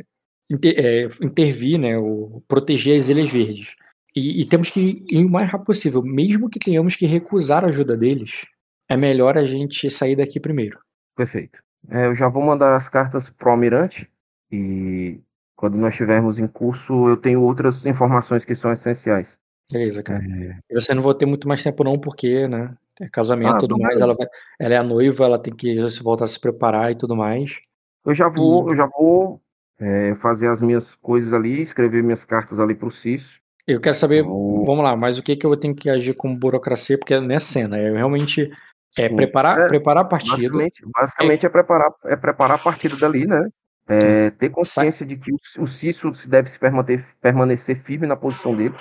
inter, é, intervir, né, o, proteger as Ilhas Verdes. E, e, temos que ir o mais rápido possível, mesmo que tenhamos que recusar a ajuda deles, é melhor a gente sair daqui primeiro. Perfeito. É, eu já vou mandar as cartas pro almirante e quando nós estivermos em curso eu tenho outras informações que são essenciais. Beleza, cara. É, Você não vai ter muito mais tempo não, porque, né, é casamento Ah, e tudo não, mais, ela, vai- ela é a noiva, ela tem que se voltar a se preparar e tudo mais. eu já vou, E- eu já vou é, fazer as minhas coisas ali, escrever minhas cartas ali pro Cício. Eu quero saber, Vou- vamos lá, mas o que que eu tenho que agir como burocracia, porque é nessa cena, é realmente é Sim. preparar, É, preparar a partida, Basicamente, basicamente é. preparar, é preparar a partida dali, né? É, ter Sa- consciência de que o, o Cício se deve se permanecer, permanecer firme na posição dele,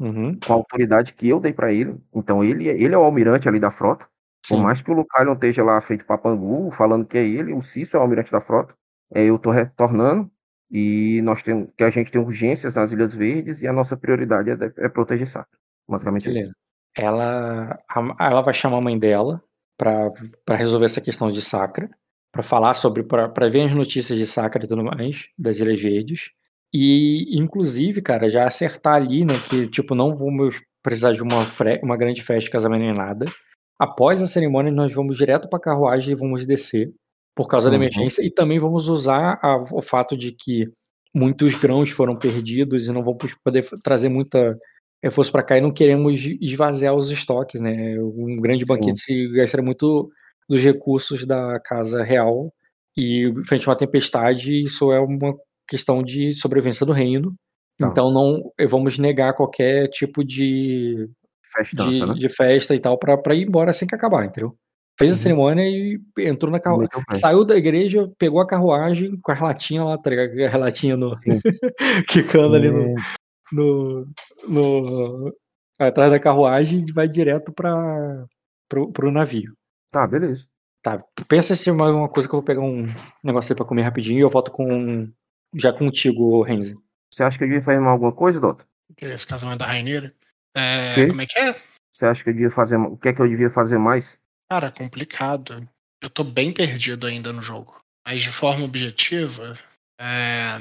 Uhum, com a autoridade que eu dei pra ele. Então ele, é- ele é o almirante ali da frota. Por sim, mais que o Lucalion esteja lá feito papangu, falando que é ele, o Cício é o almirante da frota. É, eu tô retornando e nós temos que a gente tem urgências nas Ilhas Verdes e a nossa prioridade é, é proteger Sacra. Basicamente é isso. beleza. Ela, a- ela vai chamar a mãe dela pra resolver essa questão de Sacra, pra falar sobre, pra ver as notícias de Sacra e tudo mais, das Ilhas Verdes. E, inclusive, cara, já acertar ali, né, que, tipo, não vamos precisar de uma, uma grande festa de casamento nem nada. Após a cerimônia, nós vamos direto pra carruagem e vamos descer, por causa da Uhum. emergência. E também vamos usar a- o fato de que muitos grãos foram perdidos e não vamos poder trazer muita reforço pra cá e não queremos esvaziar os estoques, né? Um grande banquete se gastaria muito dos recursos da casa real e frente a uma tempestade, isso é uma questão de sobrevivência do reino. Tá. Então não vamos negar qualquer tipo de, Festança, de, né? de festa e tal pra ir embora assim que acabar, entendeu? Fez a Uhum. cerimônia e entrou na carruagem. Saiu da igreja, pegou a carruagem com a relatinha lá, tá ligado? A relatinha no. Quicando ali no, É, no, no- atrás da carruagem e vai direto para pro, pro navio. Tá, beleza. Tá, pensa se tem mais uma coisa que eu vou pegar um negócio aí pra comer rapidinho e eu volto com já contigo, Renzi. Você acha que eu devia fazer mais alguma coisa, Dota? Esse casamento da Rainha. É, como é que é? Você acha que eu devia fazer. O que é que eu devia fazer mais? Cara, complicado. Eu tô bem perdido ainda no jogo. Mas de forma objetiva, é...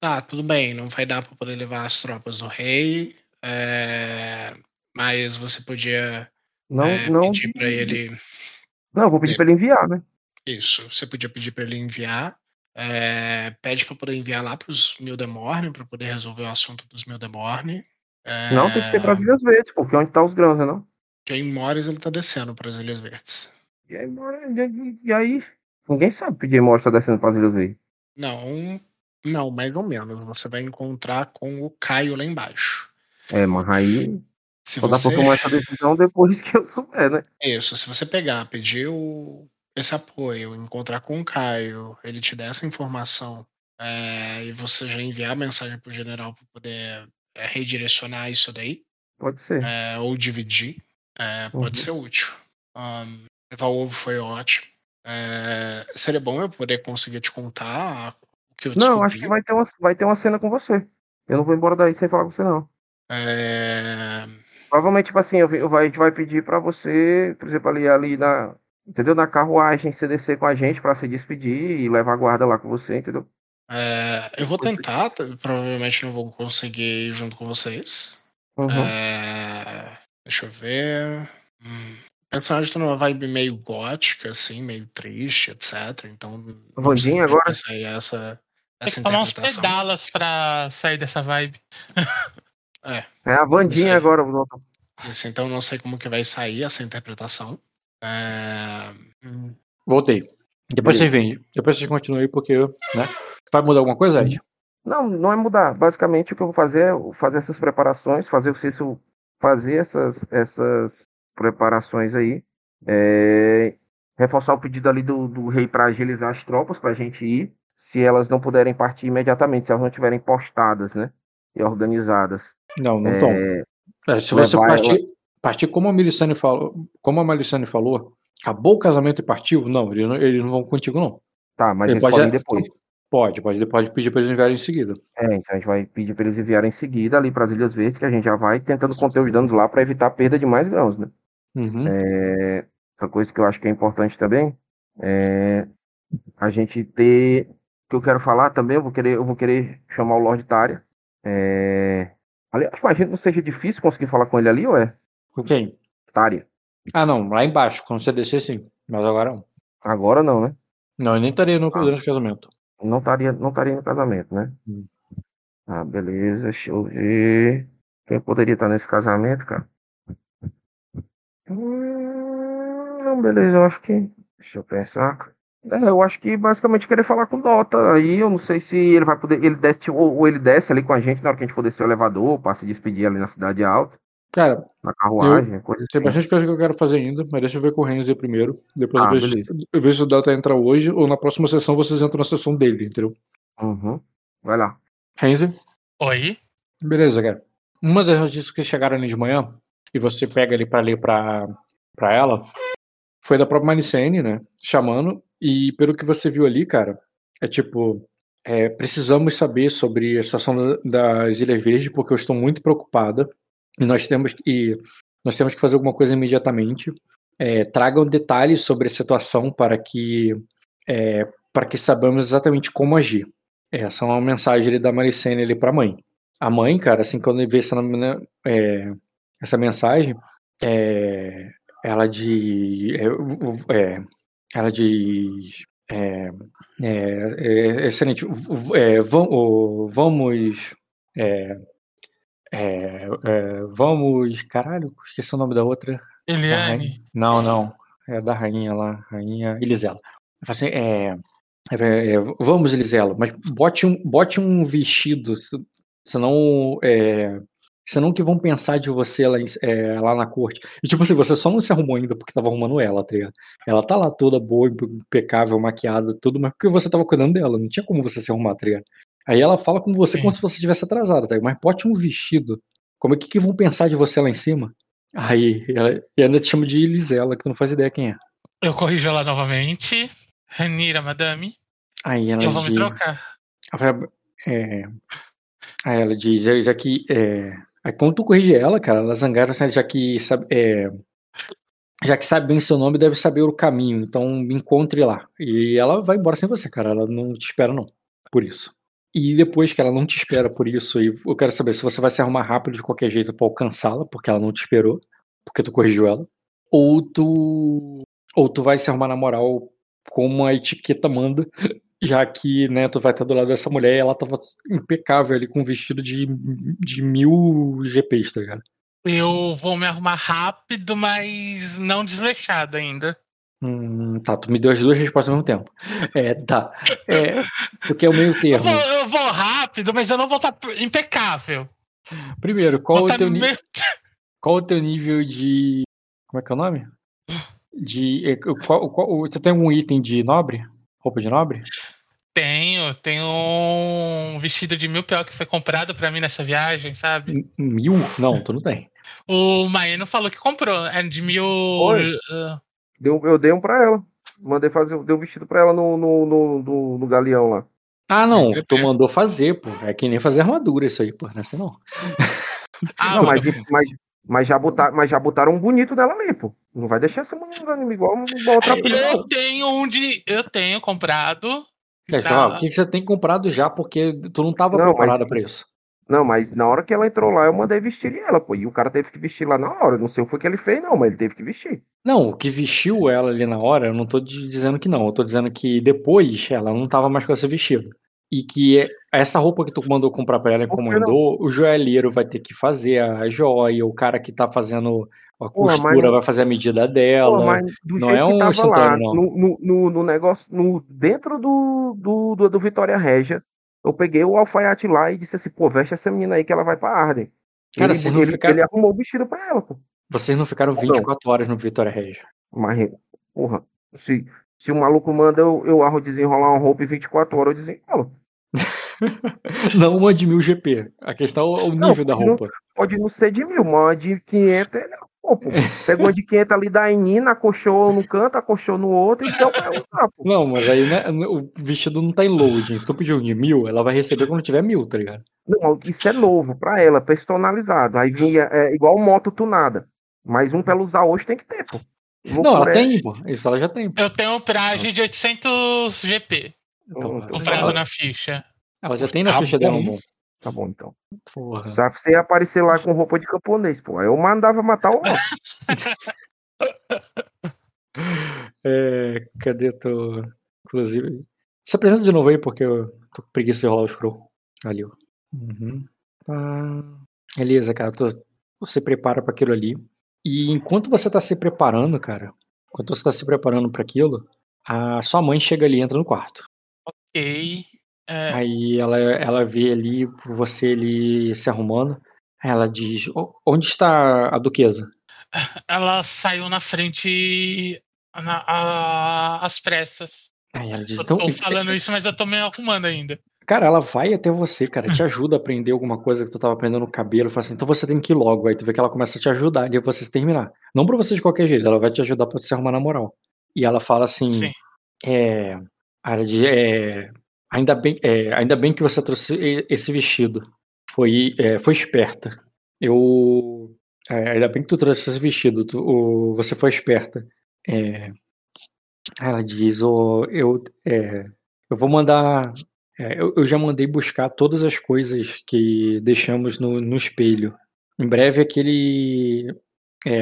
tá, tudo bem, não vai dar pra poder levar as tropas do rei, é, mas você podia Não, é, não. pedir pra ele. Não, eu vou pedir pra ele enviar, né? Isso, você podia pedir pra ele enviar. é, pede pra poder enviar lá pros Mildemorne, pra poder resolver o assunto dos Mildemorne. É, Não, tem que ser pras Ilhas Verdes, porque é onde tá os grãos, né? Não? Que em Mores ele tá descendo pras Ilhas Verdes. E aí, e-? Ninguém sabe que Jay Morris tá descendo pras Ilhas Verdes. Não, não, mais ou menos. Você vai encontrar com o Caio lá embaixo. É, mas aí. Se Só dá pra você, tomar essa decisão depois que eu souber, né? isso, se você pegar, pedir o- esse apoio, encontrar com o Caio, ele te der essa informação é, e você já enviar a mensagem pro general para poder é, redirecionar isso daí, Pode ser. é, ou dividir, é, pode Uhum. ser útil. Um, levar ovo foi ótimo. É, seria bom eu poder conseguir te contar o que eu descobri. Não, acho que vai ter, uma, vai ter uma cena com você. Eu não vou embora daí sem falar com você, não. É, Provavelmente, tipo assim, eu, eu a gente vai pedir pra você, por exemplo, ali, ali na. Entendeu? Na carruagem, você descer com a gente pra se despedir e levar a guarda lá com você, entendeu? é, eu vou tentar, provavelmente não vou conseguir ir junto com vocês. Uhum. É, deixa eu ver. Hum, o personagem tá numa vibe meio gótica, assim, meio triste, etc. Então. Vandinha é que agora? vai sair essa, Tem essa que tomar uns pedalas pra sair dessa vibe. É, É a Vandinha agora, doutor. isso, então não sei como que vai sair essa interpretação. É, hum, Voltei. Depois vocês vêm. Depois vocês continuam aí, porque, né? Vai mudar alguma coisa, Ed? Não, não é mudar. Basicamente, o que eu vou fazer é fazer essas preparações, fazer o Cício fazer essas, essas preparações aí. é, reforçar o pedido ali do, do rei para agilizar as tropas para a gente ir. Se elas não puderem partir imediatamente, se elas não estiverem postadas, né? E organizadas. Não, não estão. É, se você partir, partir como a Melissane falou, como a Melissane falou, acabou o casamento e partiu, não, eles não, eles não vão contigo, não. Tá, mas Ele eles pode- podem ir depois. Pode, pode, pode pedir para eles enviarem em seguida. É, então a gente vai pedir para eles enviarem em seguida ali para as Ilhas Verdes, que a gente já vai tentando conter os danos lá para evitar a perda de mais grãos, né? Uhum. É, outra coisa que eu acho que é importante também é a gente ter. que eu quero falar também, eu vou querer, eu vou querer chamar o Lord Tária. É, aliás, imagino que não seja difícil conseguir falar com ele ali, ou é? Com quem? Tária. Ah, não, lá embaixo, quando você descer, sim. Mas agora não. Agora não, né? Não, eu nem estaria no, Ah. durante o casamento. Não estaria não estaria no casamento, né? Hum. Ah, beleza, deixa eu ver. Quem poderia estar nesse casamento, cara? Hum, beleza, eu acho que. Deixa eu pensar. É, eu acho que basicamente querer falar com o Dota. Aí eu não sei se ele vai poder. Ele desce, ou, ou ele desce ali com a gente na hora que a gente for descer o elevador, para se despedir ali na cidade alta, Cara, na carruagem, coisa tem assim. bastante coisa que eu quero fazer ainda, mas deixa eu ver com o Renzi primeiro. Depois Ah, eu, vejo, eu vejo se o Delta entra hoje ou na próxima sessão vocês entram na sessão dele, entendeu? Uhum. Vai lá. Renzi? Oi? Beleza, cara. Uma das notícias que chegaram ali de manhã, e você pega ali pra ler pra, pra ela, foi da própria Manicene, né? Chamando, e pelo que você viu ali, cara, é tipo. é, precisamos saber sobre a situação da- das Ilhas Verdes, porque eu estou muito preocupada. E nós temos que, nós temos que fazer alguma coisa imediatamente. É, tragam detalhes sobre a situação para que, é, para que saibamos exatamente como agir. Essa é uma mensagem ali da Maricene ali pra mãe. A mãe, cara, assim, quando vê essa, é, essa mensagem, é, ela de. É, é, ela diz. É, é, é, excelente. É, vam- o- vamos. É, é, é, vamos. Caralho, esqueci o nome da outra. Eliane? Não, não. É da rainha lá, rainha Elisela. Assim, é, é, é, vamos, Elisela, mas bote um, bote um vestido, se- senão, é, senão que vão pensar de você lá, é, lá na corte. E tipo assim, você só não se arrumou ainda porque tava arrumando ela, tá ligado? Ela tá lá toda boa, impecável, maquiada, tudo, mas porque você tava cuidando dela, não tinha como você se arrumar, tá ligado? Aí ela fala com você Sim. como se você tivesse atrasado, tá? Mas bote um vestido. Como é que, que vão pensar de você lá em cima? Aí, ela, e ainda te chama de Elisela, que tu não faz ideia quem é. Eu corrijo ela novamente. Ranira, madame. Aí ela Eu vou me diz. trocar. ela vai- é, aí ela diz, já, já que. É, aí quando tu corrige ela, cara, ela zangaram, assim, já que sabe. é, já que sabe bem seu nome, deve saber o caminho. Então me encontre lá. E ela vai embora sem você, cara. Ela não te espera, não. Por isso. E depois que ela não te espera por isso, e eu quero saber se você vai se arrumar rápido de qualquer jeito pra alcançá-la, porque ela não te esperou, porque tu corrigiu ela. Ou tu. Ou tu vai se arrumar na moral como a etiqueta manda, já que, né, tu vai estar do lado dessa mulher e ela tava impecável ali com um vestido de, de mil GPs, tá ligado? Eu vou me arrumar rápido, mas não desleixado ainda. Hum, tá, tu me deu as duas respostas ao mesmo tempo. É, tá. É, porque é o meio Eu termo. vou, eu vou rápido, mas eu não vou estar impecável. Primeiro, qual Vou o tá teu ni- qual o teu nível de. Como é que é o nome? De. é, Qual, qual, você tem algum item de nobre? Roupa de nobre? Tenho, tenho um vestido de mil pior que foi comprado pra mim nessa viagem, sabe? Mil? Não, tu não tem. O Maeno falou que comprou, é de mil. Oi. ah, Deu, eu dei um pra ela. Mandei fazer, dei um vestido pra ela no, no, no, no, no galeão lá. Ah, não, Eu tu tenho. mandou fazer, pô. É que nem fazer armadura isso aí, pô. Não é assim não. ah, Não, mas mas, mas, mas, já botar, mas já botaram um bonito dela ali, pô. Não vai deixar essa mulher andando igual uma outra pessoa. eu tenho um de. Eu tenho comprado. Quer Tá. falar, o que que você tem comprado já? Porque tu não tava Não, mas- preparada pra isso. Não, mas na hora que ela entrou lá, eu mandei vestir ela, pô. E o cara teve que vestir lá na hora. Não sei o que ele fez, não, mas ele teve que vestir. Não, o que vestiu ela ali na hora, eu não tô di- dizendo que não. Eu tô dizendo que depois ela não tava mais com esse vestido. E que essa roupa que tu mandou comprar pra ela, Por que encomendou, o joalheiro vai ter que fazer a joia, o cara que tá fazendo a costura mas não- vai fazer a medida Pô, dela. mas do não jeito é que um tava lá, não. no, no, no, negócio, no, dentro do, do, do, do Vitória Régia, eu peguei o alfaiate lá e disse assim, pô, veste essa menina aí que ela vai pra Arden. Cara, ele, vocês não ele, ficaram- ele arrumou o vestido pra ela, pô. Vocês não ficaram Não. 24 horas no Vitória Regia. Mas, porra, se, se o maluco manda eu, eu arro desenrolar uma roupa em 24 horas, eu desenrolo. Não uma de mil GP. A questão é o Não, nível da não- roupa. Pode não ser de mil, mas uma de 500 ele pô. Pegou uma de 500 ali da Enina, acochou no canto, acochou no outro e deu pra ela usar, pô. Não, mas aí né, o vestido não tá em loading. Tu pediu um de mil, ela vai receber quando tiver mil, tá ligado? Não, isso é novo pra ela, personalizado. Aí vinha é, igual moto tunada. Mas um pra ela usar hoje tem que ter, pô. Não, ela é- tem, pô. Isso ela já tem. pô. Eu tenho um traje de 800 GP Então, comprado ela, na ficha. ela já tem na Tá ficha bom. dela, bom. Tá bom, então. Porra. Só você ia aparecer lá com roupa de camponês, pô. Aí eu mandava matar o. É, cadê tu? Inclusive. Se apresenta de novo aí, porque eu tô com preguiça de rolar o scroll. Ali, ó. Uhum. Pá. Beleza, cara. Tu, você prepara para aquilo ali. E enquanto você tá se preparando, cara, enquanto você tá se preparando para aquilo, a sua mãe chega ali e entra no quarto. Ok. É, Aí ela, ela vê ali você ali se arrumando. Aí ela diz: "O- Onde está a duquesa? ela saiu na frente na, a- às pressas. Aí ela diz: Eu então, falando isso, mas eu tô me arrumando ainda. Cara, ela vai até você, cara, te ajuda a aprender alguma coisa que tu tava aprendendo no cabelo. Fala assim, então você tem que ir logo. Aí tu vê que ela começa a te ajudar e você terminar. Não pra você de qualquer jeito, ela vai te ajudar pra se arrumar na moral. E ela fala assim: Sim. É. Ela diz, é, ainda, bem, é, ainda bem que você trouxe esse vestido. Foi, é, foi esperta. Eu. é, ainda bem que tu trouxe esse vestido. tu- o- você foi esperta. É, ela diz: "Ô, eu, é, eu vou mandar. é, eu, eu já mandei buscar todas as coisas que deixamos no, no espelho. Em breve, aquele.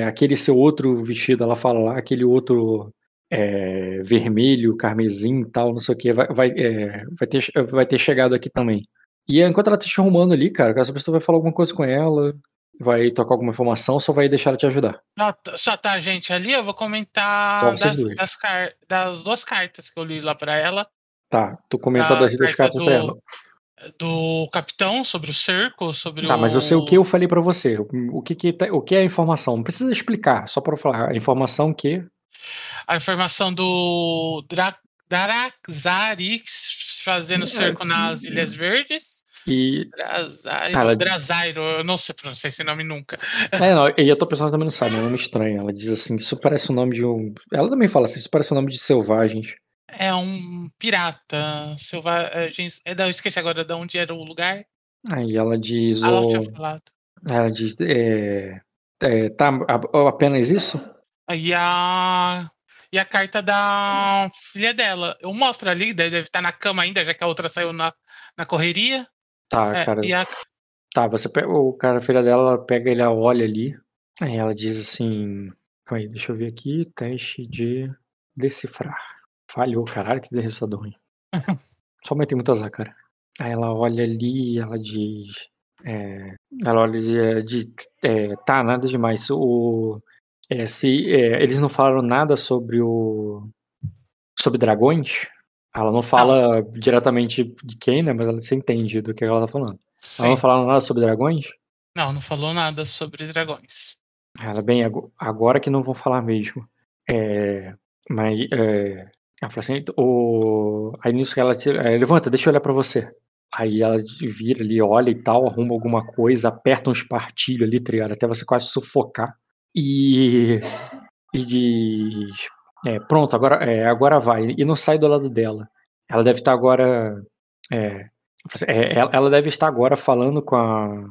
aquele seu outro vestido, ela fala lá, aquele outro é, vermelho, carmesim e tal, não sei o que, vai, vai, é, vai, ter, vai ter chegado aqui também. E enquanto ela tá te arrumando ali, cara, se tu vai falar alguma coisa com ela, vai tocar alguma informação só vai deixar ela te ajudar. Só, só tá a gente ali, eu vou comentar das, das, car- das duas cartas que eu li lá pra ela. Tá, tu comentou A das duas carta cartas pra ela. do capitão sobre o cerco, sobre Tá, o. mas eu sei o que eu falei pra você. O que, que, tá- o que é a informação? Não precisa explicar, só pra eu falar. A informação que. A informação do Dra Daraxarix fazendo É, cerco nas Ilhas Verdes. E. Drazairo, ela- Drazairo, eu não sei pronunciar esse nome nunca. É, não, e a tua personagem também não sabe, é um nome estranho. Ela diz assim: Isso parece o nome de um. Ela também fala assim: Isso parece o nome de selvagens. É um pirata selvagem. É, não, eu esqueci agora de onde era o lugar. Aí ela diz: Ah, ela "Ô", tinha falado. Ela diz: é, é, Tá, apenas isso? E a. E a carta da filha dela. Eu mostro ali, deve estar na cama ainda, já que a outra saiu na, na correria. Tá, É, cara. a, Tá, você pega, o cara, a filha dela, ela pega ele, ela olha ali. Aí ela diz assim: Calma aí, deixa eu ver aqui. Teste de decifrar. Falhou, caralho, que resultado ruim. Só mãe tem muito azar, cara. Aí ela olha ali e ela diz. é, ela olha e diz: é, Tá, nada demais. O, é, se é, eles não falaram nada sobre o. Sobre dragões. Ela não fala diretamente de quem, né? Mas ela se entende do que ela tá falando. sim. Ela não falaram nada sobre dragões? Não, não falou nada sobre dragões. Ela, bem, ago- agora que não vão falar mesmo. É, mas, é, ela fala assim, o, aí nisso ela tira, é, levanta, deixa eu olhar pra você. Aí ela vira ali, olha e tal, arruma alguma coisa, aperta um espartilho ali, tá? Até você quase sufocar. E, e diz, é, pronto, agora, é, agora vai. E não sai do lado dela. Ela deve estar agora, é, é, ela, deve estar agora falando com a,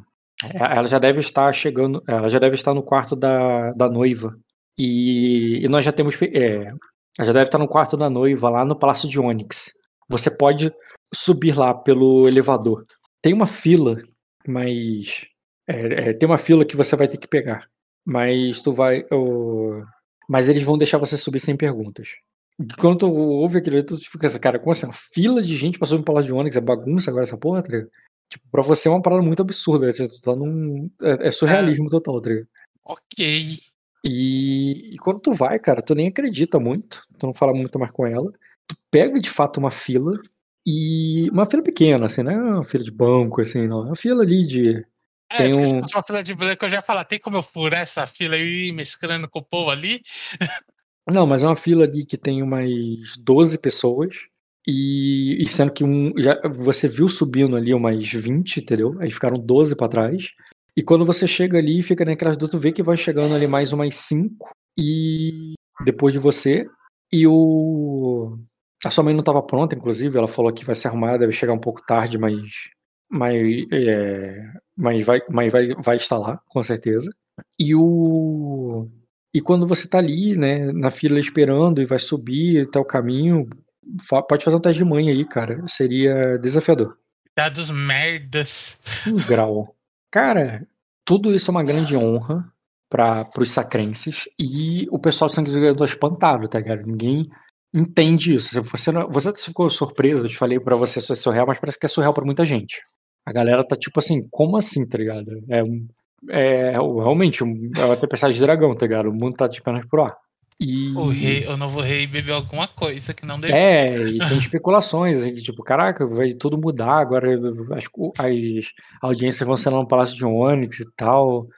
é, ela já deve estar chegando, ela já deve estar no quarto da, da noiva. E, e nós já temos. É, ela já deve estar no quarto da noiva, lá no Palácio de Onyx. Você pode subir lá pelo elevador. Tem uma fila, mas. é, é, tem uma fila que você vai ter que pegar. Mas tu vai. o- mas eles vão deixar você subir sem perguntas. E Quando tu ouve aquilo, ali, tu fica assim, cara, como assim? Uma fila de gente subir no Palácio de Onyx? É bagunça agora essa porra, tá ligado? Tipo, pra você é uma parada muito absurda. Tu tá num. É, é surrealismo total, tá ligado? Ok. E, e quando tu vai, cara, tu nem acredita muito, tu não fala muito mais com ela. Tu pega de fato uma fila e. Uma fila pequena, assim, não é uma fila de banco, assim, não. É uma fila ali de. É, Tem um- uma fila de branco, eu já ia falar, tem como eu furar essa fila aí, mesclando com o povo ali? Não, mas é uma fila ali que tem umas 12 pessoas. E, e sendo que um, já, você viu subindo ali umas 20, entendeu? Aí ficaram 12 pra trás. E quando você chega ali, fica naquelas duas, tu vê que vai chegando ali mais umas 5. E depois de você. E o. A sua mãe não estava pronta, inclusive. Ela falou que vai se arrumar, deve chegar um pouco tarde, mas. Mas, é, mas, vai, mas vai, vai estar lá, com certeza. E o. E quando você tá ali, né, na fila esperando e vai subir até o caminho, fa- pode fazer um teste de mãe aí, cara. Seria desafiador. Dados merdas. Um grau. Cara, tudo isso é uma grande honra para os sacrenses e o pessoal do Sangue do Ganhador espantado, tá ligado? Ninguém entende isso. Você, não- você ficou surpreso, eu te falei pra você se é surreal, mas parece que é surreal pra muita gente. A galera tá tipo assim, como assim, tá ligado? É, é realmente um, é uma tempestade de dragão, tá ligado? O mundo tá de pernas pro ar. E, O rei, o novo rei bebeu alguma coisa que não devia. é, e tem especulações, assim, que, tipo, caraca, vai tudo mudar, agora as, as audiências vão ser lá no Palácio de Onyx e tal.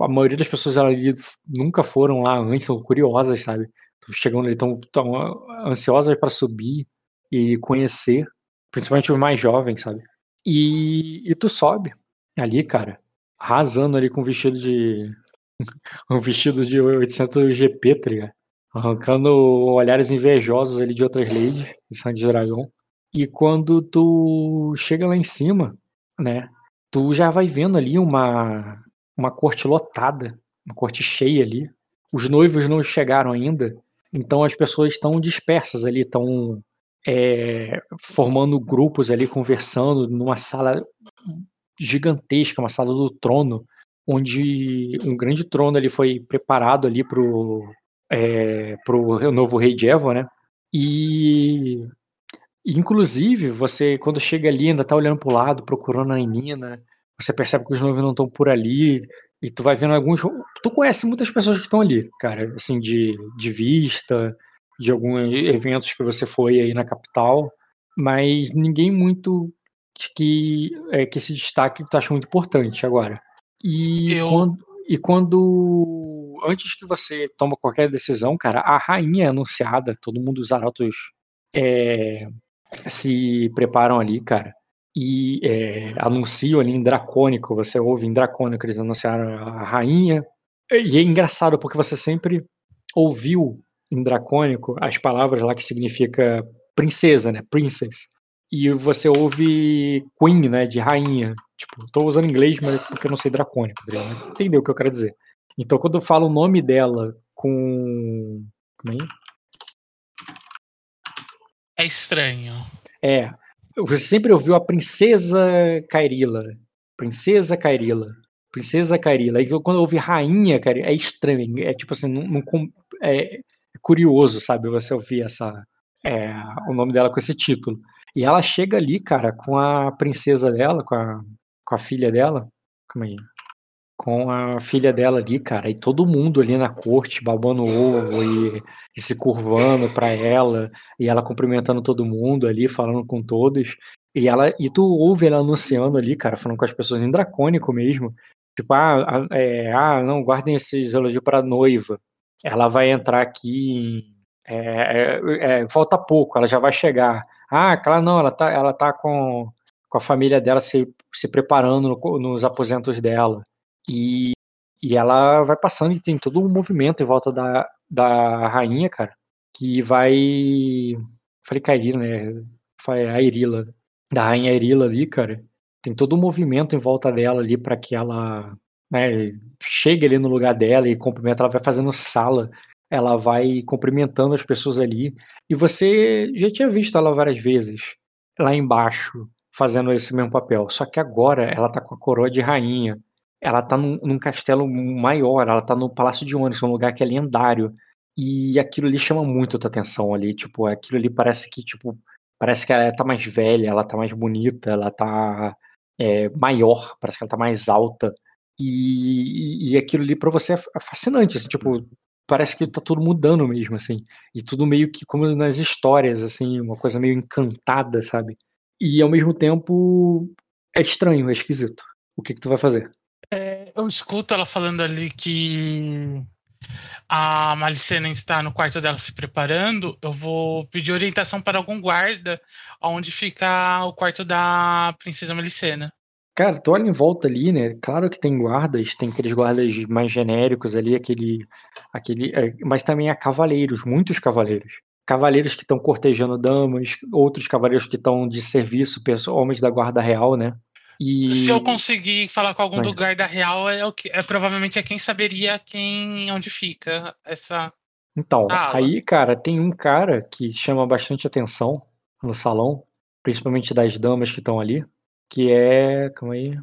A maioria das pessoas ali nunca foram lá antes, estão curiosas, sabe? Tão chegando ali, estão tão ansiosas para subir e conhecer, principalmente os mais jovens, sabe? E, e tu sobe ali, cara, arrasando ali com um vestido de. um vestido de 800 GP, tá? Arrancando olhares invejosos ali de outras ladies, de sangue de dragão. E quando tu chega lá em cima, né? Tu já vai vendo ali uma, uma corte lotada, uma corte cheia ali. Os noivos não chegaram ainda, então as pessoas estão dispersas ali, estão é, formando grupos ali, conversando numa sala gigantesca, uma sala do trono, onde um grande trono ali foi preparado ali pro, é, pro novo rei de Evo, né? E inclusive você quando chega ali ainda tá olhando pro lado, procurando a Nina, você percebe que os noivos não estão por ali e tu vai vendo alguns, tu conhece muitas pessoas que estão ali, cara, assim de, de vista, de alguns eventos que você foi aí na capital, mas ninguém muito que é, que se destaque que tu acha muito importante agora. E Eu- quando e quando antes que você toma qualquer decisão, cara, a rainha é anunciada, todo mundo os arautos é, se preparam ali, cara, e é, anunciam ali em dracônico, você ouve em dracônico eles anunciaram a rainha. E é engraçado porque você sempre ouviu em dracônico as palavras lá que significa princesa, né? Princess. E você ouve queen, né? De rainha. Tipo, tô usando inglês, mas porque eu não sei dracônico, tá? Mas entendeu o que eu quero dizer. Então, quando eu falo o nome dela com. Como é? É estranho. É. Você sempre ouviu a Princesa Cairila. Princesa Cairila. Princesa Cairila. E quando eu ouvi Rainha Cairila, é estranho. É tipo assim, não, não é curioso, sabe? Você ouvir essa, é, o nome dela com esse título. E ela chega ali, cara, com a princesa dela, com a, com a filha dela. Calma aí. Com a filha dela ali, cara, e todo mundo ali na corte babando ovo e, e se curvando pra ela, e ela cumprimentando todo mundo ali, falando com todos. E ela e tu ouve ela anunciando ali, cara, falando com as pessoas em dracônico mesmo. Tipo, ah, é, ah não, guardem esses elogios pra noiva. Ela vai entrar aqui em. é, é, é, falta pouco, ela já vai chegar. Ah, claro, não, ela tá, ela tá com, com a família dela se, se preparando no- nos aposentos dela. E, e ela vai passando e tem todo um movimento em volta da, da rainha, cara, que vai. Falei Cairila, né? Falei a Irila. Da rainha Irila ali, cara. Tem todo um movimento em volta dela ali para que ela né, chegue ali no lugar dela e cumprimenta. Ela vai fazendo sala, ela vai cumprimentando as pessoas ali. E você já tinha visto ela várias vezes lá embaixo fazendo esse mesmo papel. Só que agora ela tá com a coroa de rainha. Ela tá num, num castelo maior, ela tá no Palácio de Onyx, um lugar que é lendário. E aquilo ali chama muito a tua atenção ali, tipo, aquilo ali parece que, tipo, parece que ela tá mais velha, ela tá mais bonita, ela tá é, maior, parece que ela tá mais alta. E, e, aquilo ali pra você é é fascinante, assim, tipo, parece que tá tudo mudando mesmo, assim. E tudo meio que como nas histórias, assim, uma coisa meio encantada, sabe? E ao mesmo tempo é estranho, é esquisito. O que que tu vai fazer? É, eu escuto ela falando ali que a Malicena está no quarto dela se preparando. Eu vou pedir orientação para algum guarda onde fica o quarto da princesa Malicena. Cara, tu olha em volta ali, né? Claro que tem guardas, tem aqueles guardas mais genéricos ali, aquele. aquele é, mas também há cavaleiros, muitos cavaleiros. Cavaleiros que estão cortejando damas, outros cavaleiros que estão de serviço, homens da guarda real, né? E. Se eu conseguir falar com algum do guarda real, é, o que, é provavelmente é quem saberia quem onde fica essa. Então, aí, cara, tem um cara que chama bastante atenção no salão, principalmente das damas que estão ali, que é. Calma aí.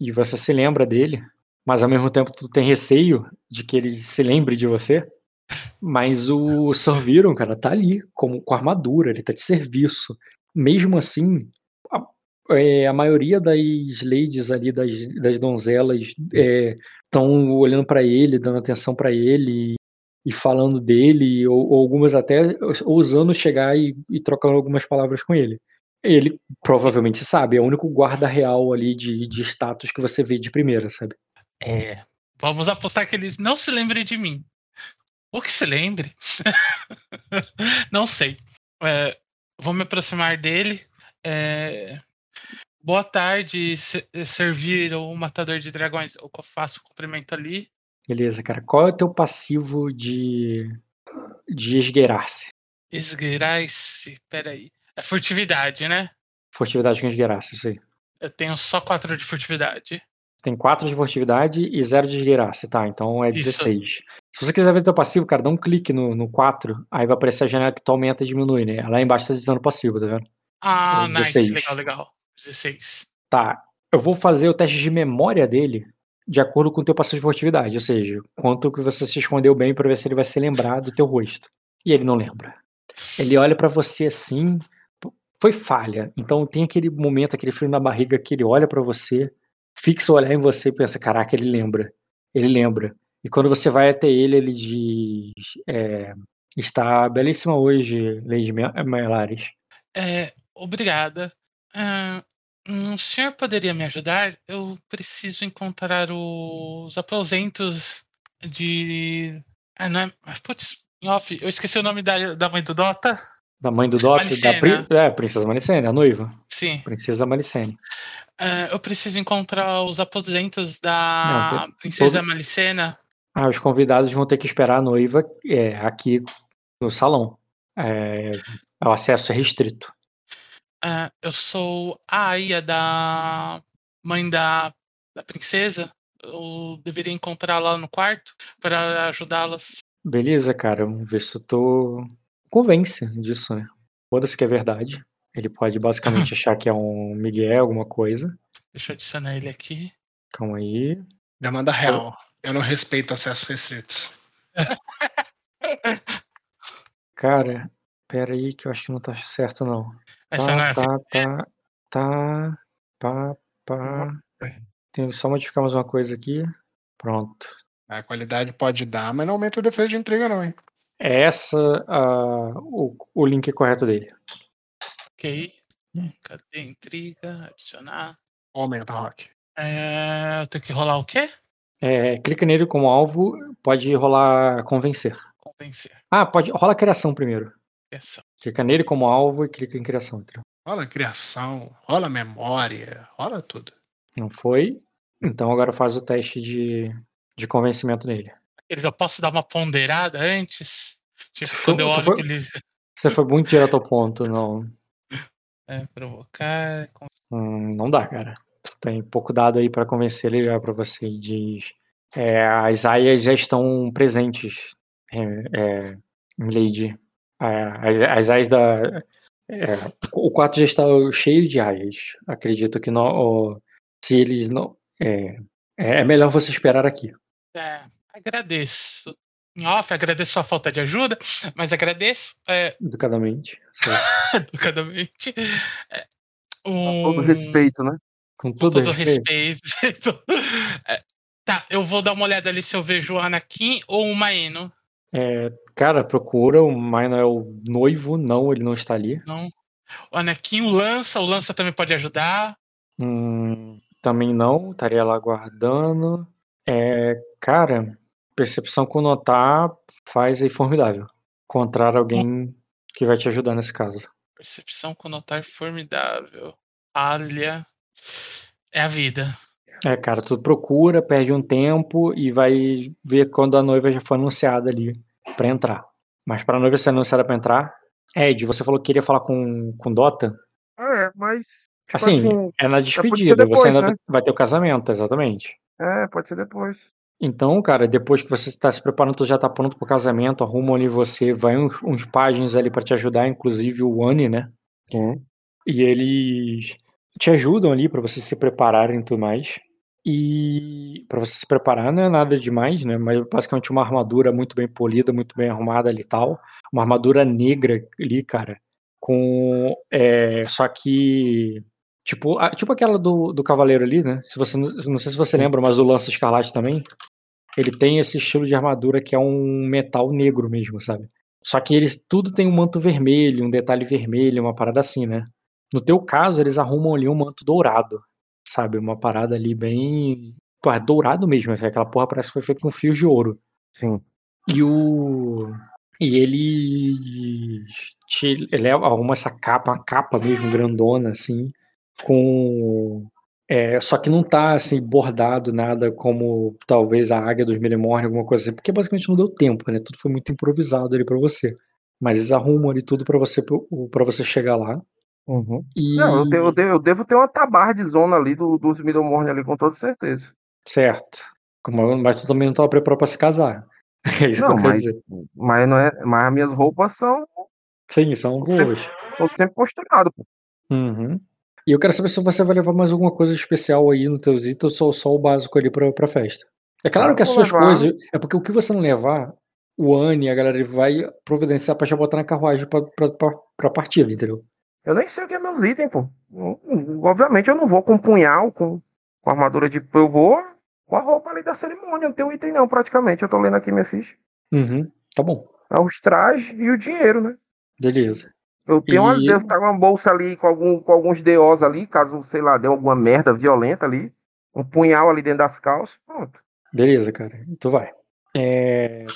E você se lembra dele, mas ao mesmo tempo tu tem receio de que ele se lembre de você. Mas o Sir Viron, cara, tá ali, como, com armadura, ele tá de serviço. Mesmo assim, a- é, a maioria das ladies ali, das, das donzelas, estão olhando pra ele, dando atenção pra ele e falando dele, ou, ou algumas até ousando chegar e, e algumas palavras com ele. Ele provavelmente sabe, é o único guarda real ali de, de status que você vê de primeira, sabe? É. Vamos apostar que eles não se lembrem de mim. Ou que se lembre. não sei. É, vou me aproximar dele. É, boa tarde, se- servir o matador de dragões. Eu faço o cumprimento ali. Beleza, cara. Qual é o teu passivo de, de esgueirar-se? Esgueirar-se. Peraí. É furtividade, né? Furtividade com esgueirar-se, isso aí. Eu tenho só quatro de furtividade. Tem 4 de furtividade e 0 de esgueirar-se, tá? Então é Isso. 16. Se você quiser ver teu passivo, cara, dá um clique no, no 4, aí vai aparecer a janela que tu aumenta e diminui, né? Lá embaixo tá dizendo passivo, tá vendo? Ah, É nice. 16. Legal, legal. 16. Tá, eu vou fazer o teste de memória dele de acordo com o teu passivo de furtividade, ou seja, quanto que você se escondeu bem pra ver se ele vai se lembrar do teu rosto. E ele não lembra. Ele olha pra você assim, foi falha. Então tem aquele momento, aquele frio na barriga que ele olha pra você, fixa o olhar em você e pensa, caraca, ele lembra. Ele lembra. E quando você vai até ele, ele diz, é, está belíssima hoje, Lady Me- Melares. É, obrigada. Ah, hum, o senhor poderia me ajudar? Eu preciso encontrar os aposentos de. Ah, não é. Putz, off, eu esqueci o nome da, da mãe do Dota. Da mãe do da Malicena. pri- é, Princesa Malicene, a noiva. Sim. Princesa Malicene. Ah, eu preciso encontrar os aposentos da Não, Princesa todo- Malicena. Ah, os convidados vão ter que esperar a noiva é, aqui no salão. É, o acesso é restrito. Ah, eu sou a Aya da mãe da, da princesa. Eu deveria encontrá-la no quarto para ajudá-las. Beleza, cara. Vamos ver se tu convence disso, né? Foda-se que é verdade. Ele pode basicamente achar que é um Miguel, alguma coisa. Deixa eu adicionar ele aqui. Calma aí. Demanda real. Eu não respeito acessos restritos. Cara, pera aí que eu acho que não tá certo, não. Essa é Tá, a tá, tá, tá, pá, pá. Tem só modificar mais uma coisa aqui. Pronto. A qualidade pode dar, mas não aumenta a defesa de intriga, não, hein? É essa a, o, o link correto dele. Ok. Cadê intriga? Adicionar. Aumenta, Rock. É, eu tenho que rolar o quê? É, clica nele como alvo, pode rolar convencer. Convencer. Ah, pode rola criação primeiro. Essa. Clica nele como alvo e clica em criação. entendeu? Rola criação, rola memória, rola tudo. Não foi? Então agora faz o teste de, de convencimento nele. Eu já posso dar uma ponderada antes? Tipo, quando eu olho foi- que eles. Você foi muito direto ao ponto, não. É, provocar. Hum, não dá, cara. Tu tem pouco dado aí pra convencer ele olhar pra você e diz. É, as aias já estão presentes, é, é, Lady. É, as, as aias da. é, o quarto já está cheio de aias. Acredito que não, se eles não. É, é melhor você esperar aqui. É, agradeço. Em off, agradeço sua falta de ajuda, mas agradeço é, Educadamente. educadamente. É, Com todo respeito, né? Com Com todo, todo respeito. respeito. É, tá, eu vou dar uma olhada ali se eu vejo o Anakin ou o Maeno. É, cara, procura. O Maino é o noivo. Não, ele não está ali. Não. O Anakin, o Lança, o Lança também pode ajudar. Hum, também não, estaria lá guardando. É, cara, percepção com notar faz aí formidável. Encontrar alguém que vai te ajudar nesse caso. Percepção com notar formidável. Alha. É a vida. É, cara, tu procura, perde um tempo e vai ver quando a noiva já foi anunciada ali pra entrar. Mas pra noiva ser anunciada pra entrar, Ed, você falou que queria falar com, com Dota? É, mas. tipo Assim, assim, é na ser despedida, depois, você ainda né? vai ter o casamento, exatamente. É, pode ser depois. Então, cara, depois que você está se preparando, tu já tá pronto pro casamento, arrumam ali você, vai uns, uns páginas ali pra te ajudar, inclusive o Wani, né? E eles te ajudam ali pra vocês se prepararem e tudo mais. E pra você se preparar não é nada demais, né? Mas basicamente uma armadura muito bem polida, muito bem arrumada ali e tal. Uma armadura negra ali, cara. Com. É, só que. Tipo, tipo aquela do, do cavaleiro ali, né? Se você, não não sei se você lembra, mas o Lança Escarlate também. Ele tem esse estilo de armadura que é um metal negro mesmo, sabe? Só que eles tudo tem um manto vermelho, um detalhe vermelho, uma parada assim, né? No teu caso, eles arrumam ali um manto dourado, sabe? Uma parada ali bem. Pô, é dourado mesmo, assim, aquela porra parece que foi feita com fios de ouro. Sim. E o. E ele. Te, ele arruma essa capa, uma capa mesmo grandona, assim, com. É, só que não tá assim bordado nada como talvez a águia dos Milimorne, alguma coisa assim, porque basicamente não deu tempo, né? Tudo foi muito improvisado ali pra você. Mas eles arrumam ali tudo pra você para você chegar lá. Uhum. E Não, eu, de- eu de- eu devo ter uma tabarra de zona ali do, dos Middlemorne ali, com toda certeza. certo. Como- Mas tu também não tava preparado pra se casar. É isso Não, que eu quero mas, dizer. mas, não é, mas as minhas roupas são, Sim, são boas. são sempre posturadas, pô. Uhum. E eu quero saber se você vai levar mais alguma coisa especial aí no teus itens ou só, o básico ali pra, pra festa. É claro Ah, que as suas levar. coisas. É porque o que você não levar, o Anne e a galera vai providenciar pra já botar na carruagem pra, pra, pra, pra partida, entendeu? Eu nem sei o que é meus itens, pô. Obviamente eu não vou com um punhal, com, com armadura de. Eu vou com a roupa ali da cerimônia. Não tenho item, não, praticamente. Eu tô lendo aqui minha ficha. Uhum. Tá bom. É os trajes e o dinheiro, né? Beleza. Eu tenho uma, E- devo estar com uma bolsa ali com, algum, com alguns DOs ali, caso, sei lá, dê alguma merda violenta ali. Um punhal ali dentro das calças. Pronto. Beleza, cara. Tu vai. É,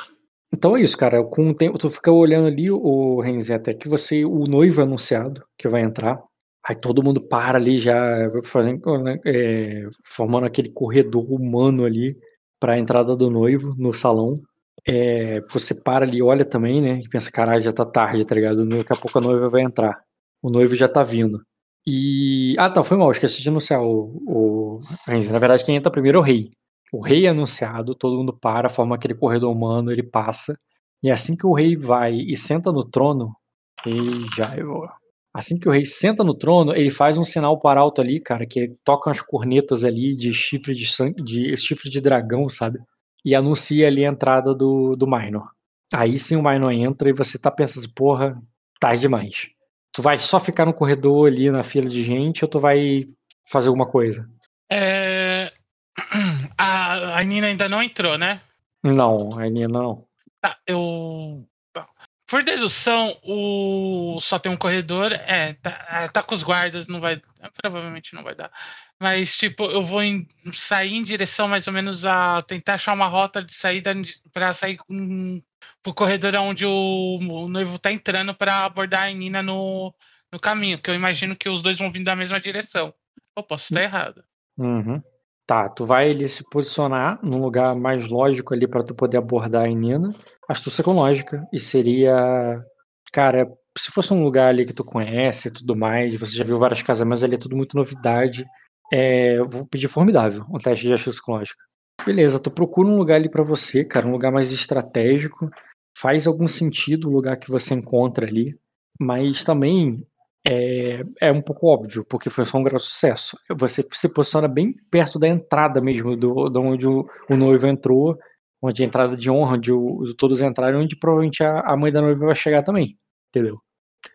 Então é isso, cara. Com o tempo, tu fica olhando ali, o Renzi, até que você, o noivo é anunciado que vai entrar. Aí todo mundo para ali já, fazendo, né, é, formando aquele corredor humano ali para a entrada do noivo no salão. É, você para ali, olha também, né? E pensa, caralho, já tá tarde, tá ligado? Daqui a pouco a noiva vai entrar. O noivo já tá vindo. E. Ah, tá, foi mal, esqueci de anunciar o, o. Na verdade, quem entra primeiro é o rei. O rei é anunciado, todo mundo para, forma aquele corredor humano, ele passa. E assim que o rei vai e senta no trono, e já eu. Assim que o rei senta no trono, ele faz um sinal para alto ali, cara, que toca umas cornetas ali de chifre de sangue, de chifre de dragão, sabe? E anuncia ali a entrada do, do Minor. Aí sim o Minor entra e você tá pensando, porra, tarde demais. Tu vai só ficar no corredor ali na fila de gente ou tu vai fazer alguma coisa? É, A, a Nina ainda não entrou, né? Não, a Nina não. Tá, eu. Por dedução, o só tem um corredor. É, tá, é, tá com os guardas, não vai. Provavelmente não vai dar. Mas, tipo, eu vou em- sair em direção mais ou menos a tentar achar uma rota de saída para sair um, pro corredor onde o, o noivo tá entrando para abordar a Nina no, no caminho. Que eu imagino que os dois vão vir da mesma direção. Eu posso estar errado. Uhum. Tá, tu vai ali se posicionar num lugar mais lógico ali pra tu poder abordar a Nina. Astúcia com lógica. E seria. Cara, se fosse um lugar ali que tu conhece e tudo mais, você já viu várias casas, mas ali é tudo muito novidade. É, vou pedir formidável, um teste de astúcia com lógica. Beleza, tu procura um lugar ali pra você, cara, um lugar mais estratégico. Faz algum sentido o lugar que você encontra ali, mas também é, é um pouco óbvio, porque foi só um grande sucesso. Você se posiciona bem perto da entrada mesmo, do, de onde o, o noivo entrou, onde a entrada de honra, onde o- todos entraram, onde provavelmente a, a mãe da noiva vai chegar também, entendeu?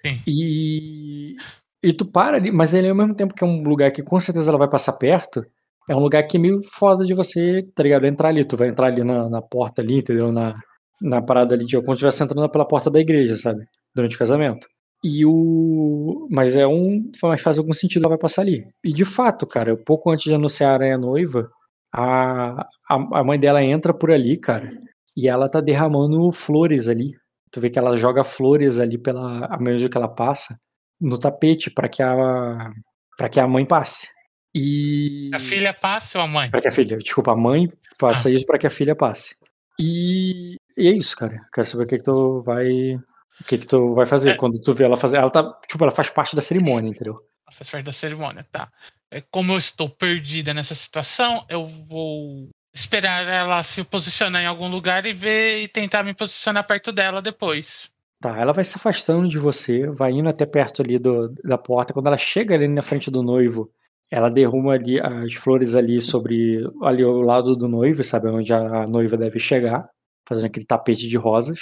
Sim. E, e tu para ali, mas ele ao mesmo tempo que é um lugar que com certeza ela vai passar perto, é um lugar que é meio foda de você, tá ligado? Entrar ali, tu vai entrar ali na, na porta ali, entendeu? Na, na parada ali de quando estivesse entrando pela porta da igreja, sabe? Durante o casamento. E o. Mas é um. Mas faz algum sentido ela vai passar ali. E de fato, cara, pouco antes de anunciarem a noiva, a, a, a mãe dela entra por ali, cara. E ela tá derramando flores ali. Tu vê que ela joga flores ali pela. A medida que ela passa, no tapete, para que a. para que a mãe passe. E. A filha passa ou a mãe? Para que a filha, desculpa, a mãe faça isso para que a filha passe. E, e é isso, cara. Quero saber o que que tu vai, o que que tu vai fazer É. quando tu vê ela fazer. Ela tá, tipo, ela faz parte da cerimônia, entendeu? Ela faz parte da cerimônia, tá. É, Como eu estou perdida nessa situação, eu vou esperar ela se posicionar em algum lugar e ver e tentar me posicionar perto dela depois. Tá, ela vai se afastando de você, vai indo até perto ali do, da porta. Quando ela chega ali na frente do noivo, ela derruma ali as flores ali sobre ali ao lado do noivo, sabe onde a noiva deve chegar, fazendo aquele tapete de rosas,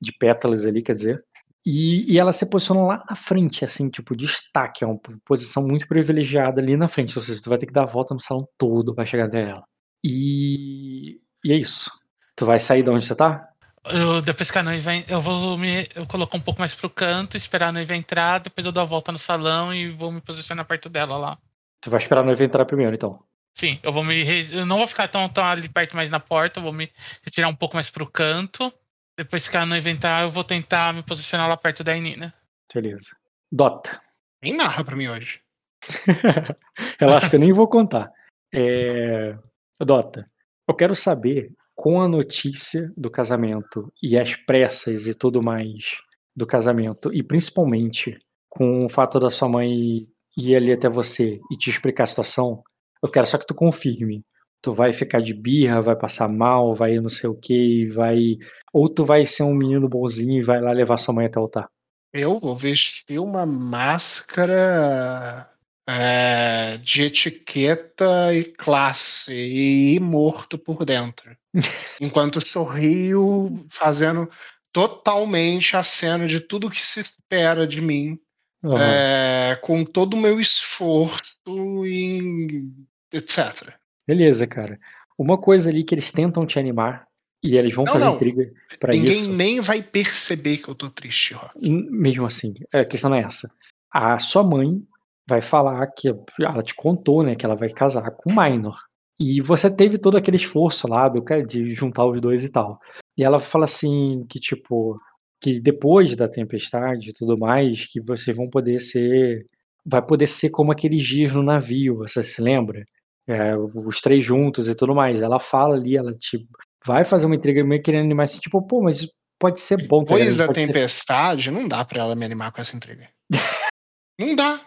de pétalas ali, quer dizer. E, e ela se posiciona lá na frente, assim, tipo, destaque, é uma posição muito privilegiada ali na frente, ou seja, tu vai ter que dar a volta no salão todo pra chegar até ela. E, e é isso. Tu vai sair de onde você tá? Eu, depois que a noiva. Eu vou me. Eu colocar um pouco mais pro canto, esperar a noiva entrar, depois eu dou a volta no salão e vou me posicionar perto dela lá. Tu vai esperar a noiva entrar primeiro, então. Sim, eu vou me. Eu não vou ficar tão, tão ali perto mais na porta, eu vou me retirar um pouco mais pro canto. Depois que a noiva entrar, eu vou tentar me posicionar lá perto da Enina. Beleza. Dota. Nem narra pra mim hoje. Relaxa que eu nem vou contar. É... Dota, eu quero saber, com a notícia do casamento e as pressas e tudo mais do casamento, e principalmente com o fato da sua mãe ir ali até você e te explicar a situação, eu quero só que tu confirme. Tu vai ficar de birra, vai passar mal, vai não sei o que, vai. Ou tu vai ser um menino bonzinho e vai lá levar sua mãe até o altar. Eu vou vestir uma máscara é, de etiqueta e classe e ir morto por dentro. Enquanto sorrio, fazendo totalmente a cena de tudo que se espera de mim, Aham. é, com todo o meu esforço e etc. Beleza, cara. Uma coisa ali que eles tentam te animar e eles vão Não, fazer não. intriga pra Ninguém isso. nem vai perceber que eu tô triste, Rock. Mesmo assim, a questão não é essa. A sua mãe vai falar que ela te contou, né, que ela vai casar com o Minor. E você teve todo aquele esforço lá do cara de juntar os dois e tal. E ela fala assim que tipo que depois da tempestade e tudo mais, que vocês vão poder ser vai poder ser como aqueles dias no navio, você se lembra? É, os três juntos e tudo mais. Ela fala ali, ela tipo vai fazer uma intriga meio querendo animar assim, tipo, pô, mas pode ser bom, tá Depois da pode ser tempestade, não dá pra ela me animar com essa intriga. não dá.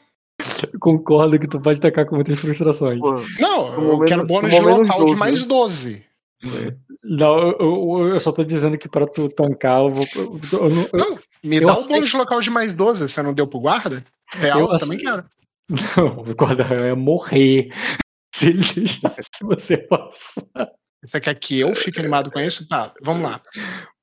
Concordo que tu pode tacar com muitas frustrações. Pô, Não, eu quero menos- bônus de local de 12, mais né? 12. Não, eu, eu- eu só tô dizendo que pra tu tancar, eu vou. eu- eu não- Não, me eu dá um aceito. bônus de local de mais 12. Você não deu pro guarda? Real, Eu eu também aceito. quero. Não, o guarda é morrer se ele deixasse você passar. Você quer que eu fique animado com isso? Tá, vamos lá.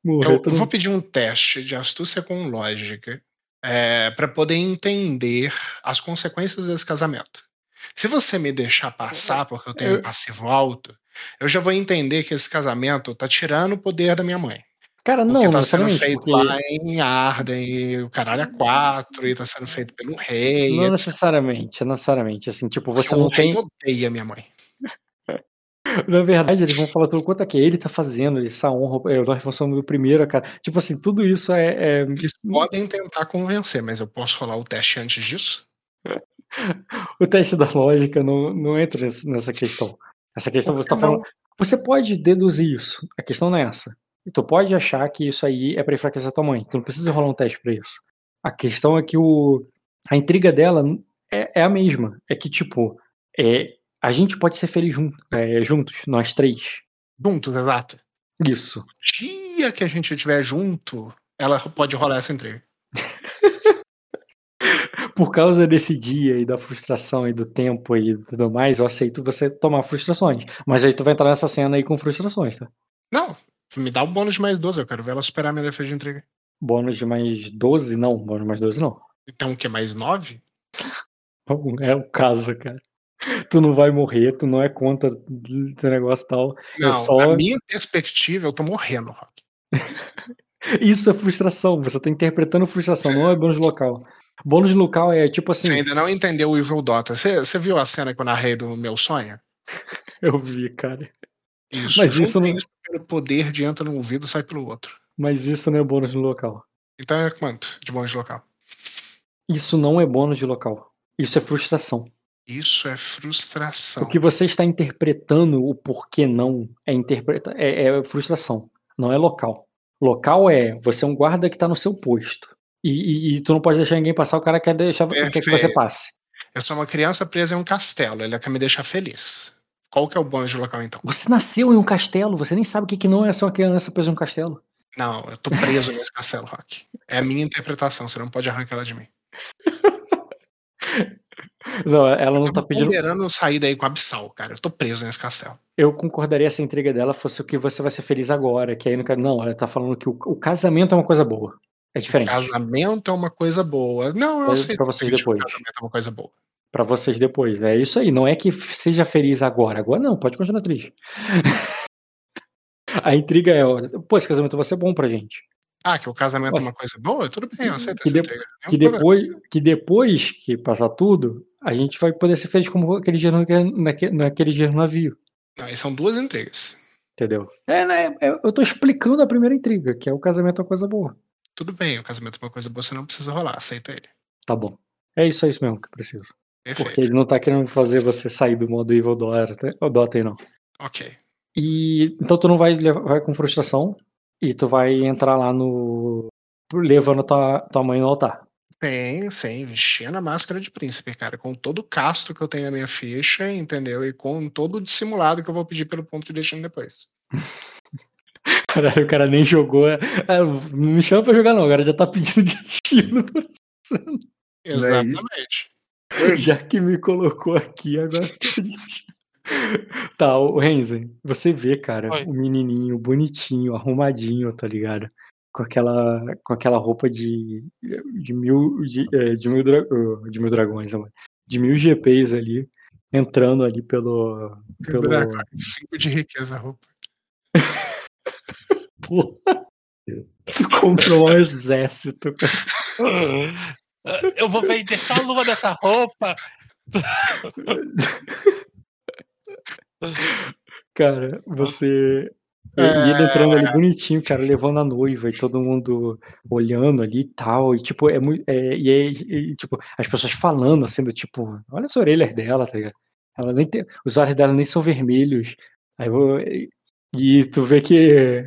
Morrer Eu todo vou pedir um teste de astúcia com lógica é, para poder entender as consequências desse casamento. Se você me deixar passar porque eu tenho Eu- um passivo alto, eu já vou entender que esse casamento tá tirando o poder da minha mãe. Cara, Porque não, tá sendo feito Porque, lá em Arden, e o caralho é quatro, e tá sendo feito pelo rei. não etc. necessariamente, necessariamente. Assim, tipo, você não tem. odeia minha mãe. Na verdade, eles vão falar tudo quanto é que ele tá fazendo, essa honra, é, nós somos o primeiro, cara. Tipo assim, tudo isso é. é- Eles podem tentar convencer, mas eu posso rolar o teste antes disso? o teste da lógica não, não entra nessa questão. Essa questão você tá falando. Você pode deduzir isso. A questão não é essa. E tu pode achar que isso aí é pra enfraquecer a tua mãe. Tu não precisa rolar um teste pra isso. A questão é que o, a intriga dela é, é a mesma. É que, tipo, é, a gente pode ser feliz jun- é, juntos, nós três. Juntos, exato. Isso. dia que a gente estiver junto, ela pode rolar essa intriga. Por causa desse dia e da frustração e do tempo e tudo mais, eu aceito você tomar frustrações. Mas aí tu vai entrar nessa cena aí com frustrações, tá? Não, me dá o bônus de mais 12, eu quero ver ela superar minha defesa de intriga. Bônus de mais 12? Não, bônus de mais 12 não. Então o que? Mais 9? Não é o caso, cara. Tu não vai morrer, tu não é contra esse negócio e tal. Não, é só. a minha perspectiva, eu tô morrendo, Rock. Isso é frustração. Você tá interpretando frustração, não é bônus local. Bônus local é tipo Você assim. ainda não entendeu o Evil Dota. Você, você viu a cena que eu narrei do meu sonho? Eu vi, cara. Isso. Mas isso não- pelo poder de entra no ouvido sai pelo outro. Mas isso não é bônus no local. Então é quanto de bônus de local? Isso não é bônus de local. Isso é frustração. Isso é frustração. O que você está interpretando o porquê não é, interpreta é, é frustração, não é local. Local é você é um guarda que está no seu posto. E, e- e tu não pode deixar ninguém passar, o cara quer, deixar, quer que você passe. Eu sou uma criança presa em um castelo, ele quer me deixar feliz. Qual que é o bônus de local então? Você nasceu em um castelo, você nem sabe o que, que não é ser uma criança presa em um castelo. Não, eu tô preso nesse castelo, Rock. É a minha interpretação, você não pode arrancar ela de mim. Não, ela não Eu tá tô pedindo. ponderando sair daí com a Abissal, cara. Eu tô preso nesse castelo. Eu concordaria se a intriga dela fosse o que você vai ser feliz agora, que aí não quero. Não, ela tá falando que o, o casamento é uma coisa boa. É diferente. Casamento é uma coisa boa. Não, eu É aceito. pra vocês depois. Casamento é uma coisa boa. Pra vocês depois. É isso aí. Não é que seja feliz agora. Agora não, pode continuar triste. A intriga é, pô, esse casamento vai ser bom pra gente. Ah, que o casamento Nossa. é uma coisa boa? Tudo bem, eu aceito Que de- Que problema. depois, que depois que passar tudo, a gente vai poder ser feliz como aquele dia no, naque- naquele dia no navio. E são duas intrigas. Entendeu? É, né, é- eu tô explicando a primeira intriga, que é o casamento é uma coisa boa. Tudo bem, o casamento é uma coisa boa, você não precisa rolar, aceita ele. Tá bom. É isso, é isso mesmo que eu preciso. Perfeito. Porque ele não tá querendo fazer você sair do modo Evil Dota, Dota não. Ok. E então tu não vai, com frustração e tu vai entrar lá no. levando tua, tua mãe no altar. Sim, sim, vestindo a máscara de príncipe, cara, com todo o casto que eu tenho na minha ficha, entendeu? E com todo o dissimulado que eu vou pedir pelo ponto de destino depois. Caralho, o cara nem jogou. é, não me chama pra jogar, não. Agora já tá pedindo destino. É. Exatamente. Já que me colocou aqui, agora. Tá, o Renzen, você vê, cara, Oi. o menininho bonitinho, arrumadinho, tá ligado? Com aquela, com aquela roupa de, de mil, de, é, de mil, dra- de mil dragões, amor. de mil GPs ali, entrando ali pelo, pelo, Cinco de riqueza, roupa. Pô, tu comprou um exército. Eu vou vender só a luva dessa roupa. Cara, você. E e ele entrando ali bonitinho, cara, levando a noiva e todo mundo olhando ali e tal. E tipo, é muito. É, e, aí, e, tipo, as pessoas falando assim, do tipo, olha as orelhas dela, tá ligado? Ela nem tem, os olhos dela nem são vermelhos. Aí, eu- e, e tu vê que.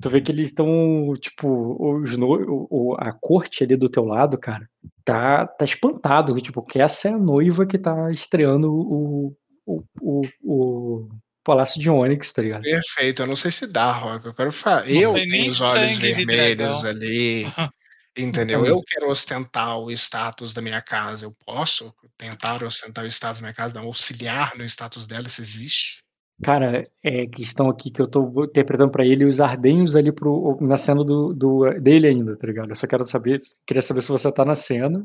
Tu vê que eles estão, tipo, os no, o, a corte ali do teu lado, cara, tá, tá espantado. que, Tipo, que essa é a noiva que tá estreando o, o, o, o Palácio de Onyx, tá ligado? Perfeito, eu não sei se dá, Rock. Eu quero falar. Não Eu tem tenho nem os olhos vermelhos ali. Entendeu? Eu quero ostentar o status da minha casa. Eu posso tentar ostentar o status da minha casa, não auxiliar no status dela, se existe. Cara, é questão aqui que eu tô interpretando pra ele os ardenhos ali pro, na cena do, do, dele ainda, tá ligado? Eu só quero saber, queria saber se você tá na cena.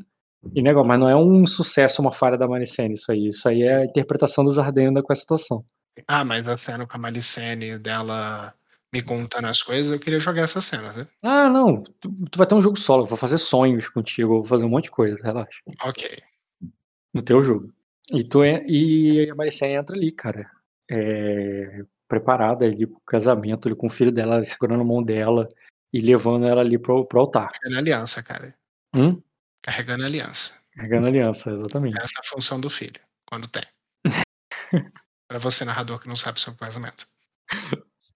E negócio, mas não é um sucesso, uma falha da Maricene, isso aí. Isso aí é a interpretação dos ardenhos com a situação. Ah, mas a cena com a Malicene dela me contando as coisas, eu queria jogar essa cena, né? Ah, não, tu, tu vai ter um jogo solo, eu vou fazer sonhos contigo, vou fazer um monte de coisa, relaxa. Ok. no teu jogo. E, tu é, e a Maricene entra ali, cara. É, preparada ali pro casamento, ali, com o filho dela segurando a mão dela e levando ela ali pro, pro altar. Carregando aliança, cara. Hum? Carregando aliança. Carregando a aliança, exatamente. Essa é a função do filho, quando tem. Pra você, narrador, que não sabe sobre o casamento.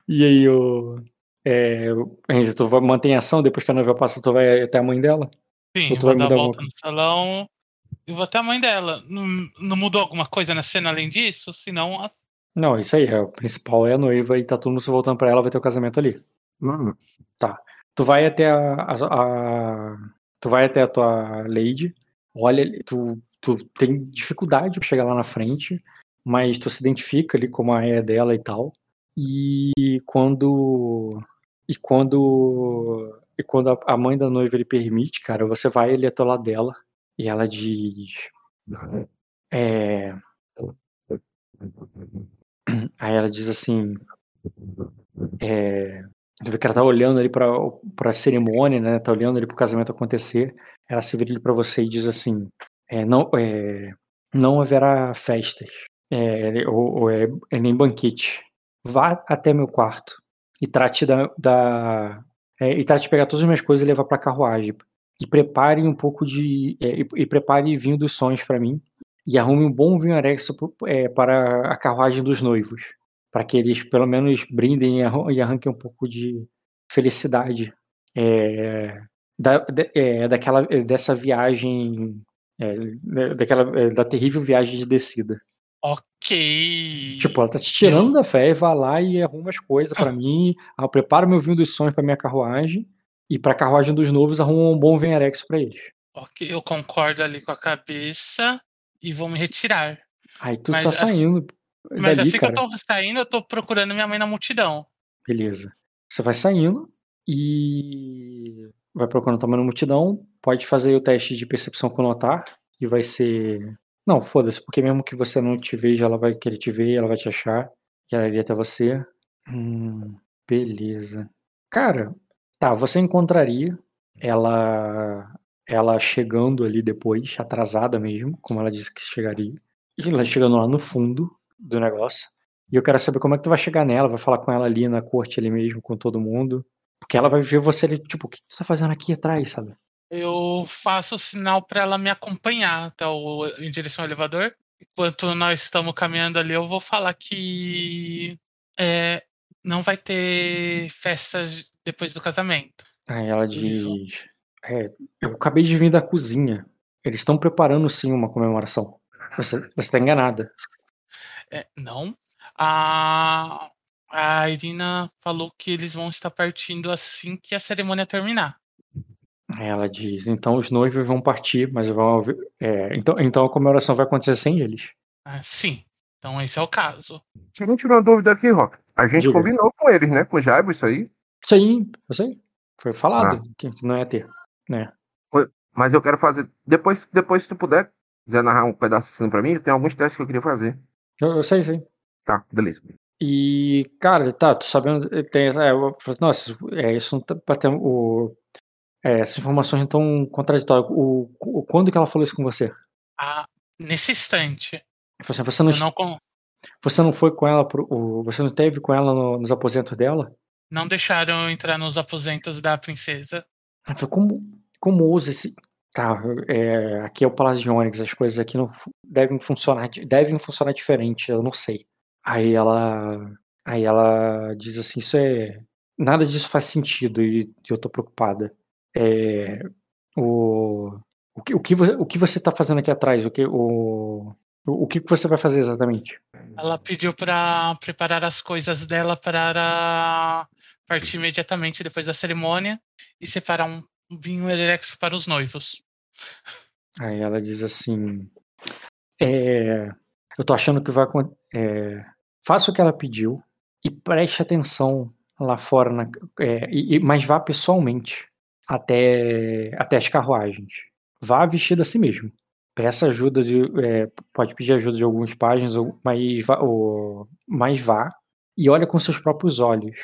E aí, o. É, o- Renzi, tu vai manter em ação depois que a noiva passa, tu vai até a mãe dela? Sim, Ou tu vou vai dar a volta alguma no salão e vou até a mãe dela. Não, não mudou alguma coisa na cena além disso? Senão, a- Não, isso aí, é, o principal é a noiva e tá todo mundo se voltando pra ela, vai ter o casamento ali. Mano, Tu vai até a, a- a- tu vai até a tua lady, olha, tu, tu tem dificuldade pra chegar lá na frente, mas tu se identifica ali como a é dela e tal. E quando e quando e quando a, a mãe da noiva ele permite, cara, você vai ali até o lado dela e ela diz é, aí ela diz assim, é, Tu vê que ela tá olhando ali pra, pra cerimônia, né? Tá olhando ali pro casamento acontecer. Ela se vira ali você e diz assim: é, não, é, não haverá festas, é, ou, ou é, é nem banquete. Vá até meu quarto e trate da. da é, e trate de pegar todas as minhas coisas e levar pra carruagem. E prepare um pouco de. é, e, e prepare vinho dos sonhos pra mim. E arrume um bom vinho arexo é, para a carruagem dos noivos para que eles pelo menos brindem e arran- arranquem um pouco de felicidade é, da, é, daquela, dessa viagem, é, né, daquela, é, da terrível viagem de descida. ok. Tipo, ela tá te tirando da fé, vai lá e arruma as coisas pra mim, ah, prepara meu vinho dos sonhos pra minha carruagem, e pra carruagem dos novos arruma um bom Venarexo pra eles. Ok, eu concordo ali com a cabeça e vou me retirar. Aí tu Mas tá assim- saindo Mas dali, assim cara. que eu tô saindo, eu tô procurando minha mãe na multidão. Beleza. Você vai saindo e vai procurando tamanho multidão, pode fazer o teste de percepção com notar, e vai ser. Não, foda-se, porque mesmo que você não te veja, ela vai querer te ver, ela vai te achar, que ela iria até você. Hum, beleza. Cara, tá, você encontraria ela ela chegando ali depois, atrasada mesmo, como ela disse que chegaria. E ela chegando lá no fundo do negócio. E eu quero saber como é que tu vai chegar nela, vai falar com ela ali na corte ali mesmo, com todo mundo. Porque ela vai ver você ali, tipo, o que tu tá fazendo aqui atrás, sabe? Eu faço o sinal para ela me acompanhar até o, em direção ao elevador. Enquanto nós estamos caminhando ali, eu vou falar que é, não vai ter festas depois do casamento. Aí ela diz: é, Eu acabei de vir da cozinha. Eles estão preparando sim uma comemoração. Você, você tá enganada. É, não. A, a Irina falou que eles vão estar partindo assim que a cerimônia terminar. Ela diz: Então os noivos vão partir, mas vão. É, então, então a comemoração vai acontecer sem eles. Ah, sim. Então esse é o caso. Se não tiver uma dúvida aqui, Rock. A gente Diga. combinou com eles, né? Com o Jaibo, isso aí. Sim, eu sei. Foi falado que, que não ia ter. Né? Mas eu quero fazer. Depois, depois se tu puder, quiser narrar um pedacinho pra mim, tem alguns testes que eu queria fazer. Eu, eu sei, sei. Tá, beleza. E, cara, tá, tô sabendo. Tem, é, eu falei, nossa, é, isso não tá batendo. O, é, essas informações estão contraditórias. O, o, quando que ela falou isso com você? Ah, nesse instante. Eu falei assim, você não, não, con- você não foi com ela pro. o- você não teve com ela no- nos aposentos dela? não deixaram eu entrar nos aposentos da princesa. Como, como usa esse. Tá, é, aqui é o Palácio de Onyx, as coisas aqui não devem funcionar, devem funcionar diferente, eu não sei. Aí ela. Aí ela diz assim, isso é. Nada disso faz sentido e eu tô preocupada. É, o, o, que, o, que você, o que você tá fazendo aqui atrás? O que, o, o, que você vai fazer exatamente? Ela pediu para preparar as coisas dela para partir imediatamente depois da cerimônia e separar um vinho erexo para os noivos. Aí ela diz assim: é, Eu tô achando que vai. É, faça o que ela pediu e preste atenção lá fora, na- é, e- mas vá pessoalmente até, até as carruagens. Vá vestido a si mesmo. Peça ajuda de. é, pode pedir ajuda de algumas páginas, mas, vá, ou- mas vá e olha com seus próprios olhos.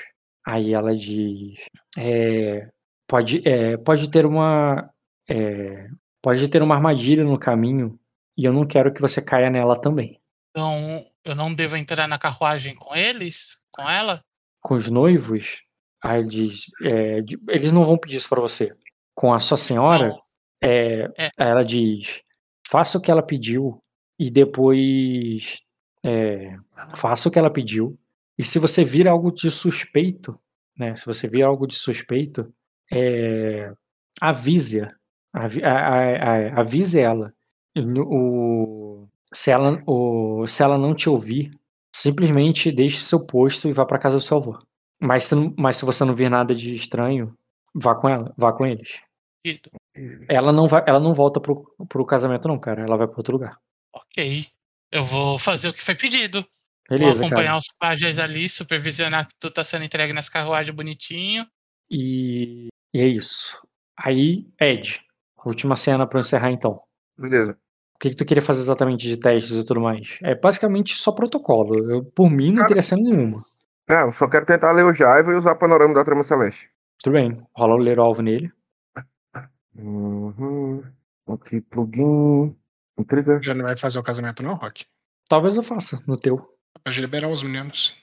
Aí ela diz: é, pode, é, pode ter uma. é, Pode ter uma armadilha no caminho e eu não quero que você caia nela também. Então, eu não devo entrar na carruagem com eles? Com ela? Com os noivos, aí ele diz, é, eles não vão pedir isso pra você. Com a sua senhora, é, É. ela diz, faça o que ela pediu e depois é, faça o que ela pediu. E se você vir algo de suspeito, né? Se você vir algo de suspeito, é, avise-a. Avi- a- avise ela. O, se, ela, o, se ela não te ouvir, simplesmente deixe seu posto e vá para casa do seu avô. Mas se, mas se você não vir nada de estranho, vá com ela, vá com eles. Ela não vai, ela não volta pro, pro casamento não, cara. Ela vai para outro lugar. Ok. Eu vou fazer o que foi pedido. Beleza, vou acompanhar cara. os pajés ali, supervisionar que tudo tá sendo entregue nas carruagens bonitinho. E, e é isso. Aí, Ed, última cena para encerrar então. Beleza. O que, que tu queria fazer exatamente de testes e tudo mais? É basicamente só protocolo. Eu, por mim, não Cara- teria cena nenhuma. É, eu só quero tentar ler o Jaiva e usar o panorama da trama celeste. Tudo bem. Rola o ler o alvo nele. Uhum. Aqui, plugin. Intriga. Já não vai fazer o casamento, não, Rock? Talvez eu faça no teu. Pode liberar os meninos.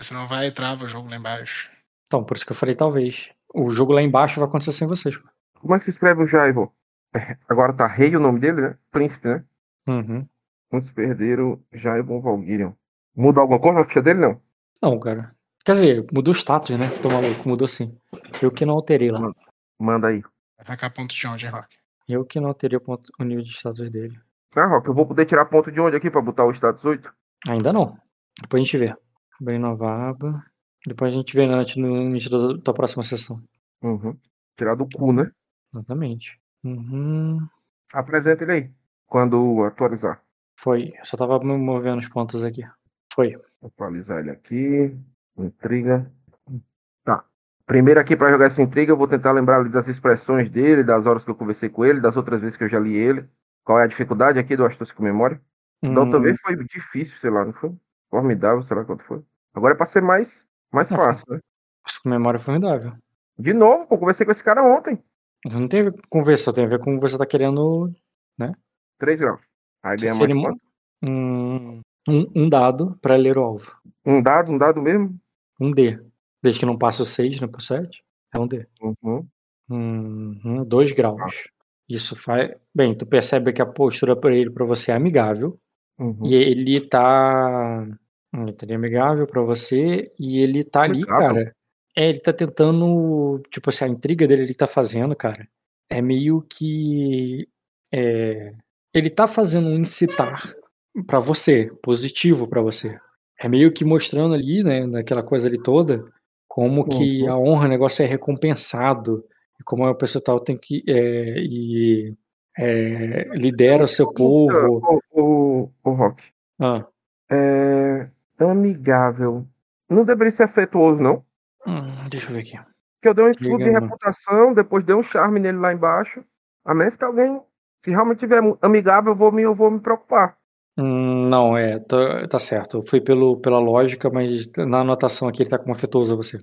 Senão vai e trava o jogo lá embaixo. Então, por isso que eu falei talvez. O jogo lá embaixo vai acontecer sem vocês. pô. Como é que se escreve o Jaivo? É, Agora tá rei o nome dele, né? Príncipe, né? Uhum. Muitos perderam Jaivo Valguirion. Muda alguma coisa na ficha dele, não? Não, cara. Quer dizer, mudou o status, né? Tô maluco, mudou sim. Eu que não alterei lá. Manda aí. Vai arrancar ponto de onde, Rock? Eu que não alterei o, ponto- o nível de status dele. Ah, Rock, eu vou poder tirar ponto de onde aqui pra botar o status 8? Ainda não. Depois a gente vê. Bem nova aba. Depois a gente vê antes no início da, da próxima sessão. Uhum. Tirar do cu, né? Exatamente. Uhum. Apresenta ele aí. Quando atualizar. Foi. Eu só tava me movendo os pontos aqui. Foi. Atualizar ele aqui. Intriga. Tá. Primeiro aqui para jogar essa intriga, eu vou tentar lembrar das expressões dele, das horas que eu conversei com ele, das outras vezes que eu já li ele. Qual é a dificuldade aqui do Astúcia com Memória? Hum, vez foi difícil, sei lá, não foi? Formidável, sei lá quanto foi. Agora é pra ser mais, mais Não, foi. fácil, né? acho que memória formidável. De novo, pô, conversei com esse cara ontem. Não tem a ver com conversa, tem a ver com você tá querendo 3 graus. Aí ganha mais um, um, dado pra ler o alvo. Um dado, um dado mesmo? Um D. Desde que não passe o 6, né, por 7, é um D. Uhum. Uhum, dois graus. Isso faz. Bem, tu percebe que a postura para ele para você é amigável. Uhum. E ele tá. Ele tá amigável pra você. E ele tá ali, Amigável? cara. É, ele tá tentando. Tipo assim, a intriga dele ele tá fazendo, cara. É meio que. É, ele tá fazendo um incitar pra você, positivo pra você. É meio que mostrando ali, né, naquela coisa ali toda, como que Uhum. a honra, o negócio é recompensado. E como a pessoa tal tem que. é, e é, lidera o seu povo. O, o, o Rock. Ah. É. Amigável. Não deveria ser afetuoso, não? Hum, deixa eu ver aqui. Porque eu dei um estudo de Diga, mano. reputação, depois dei um charme nele lá embaixo. A menos que alguém. Se realmente tiver amigável, eu vou me, eu vou me preocupar. Hum, não, é, tá, tá certo. Eu fui pelo, pela lógica, mas na anotação aqui ele tá como afetuoso a você.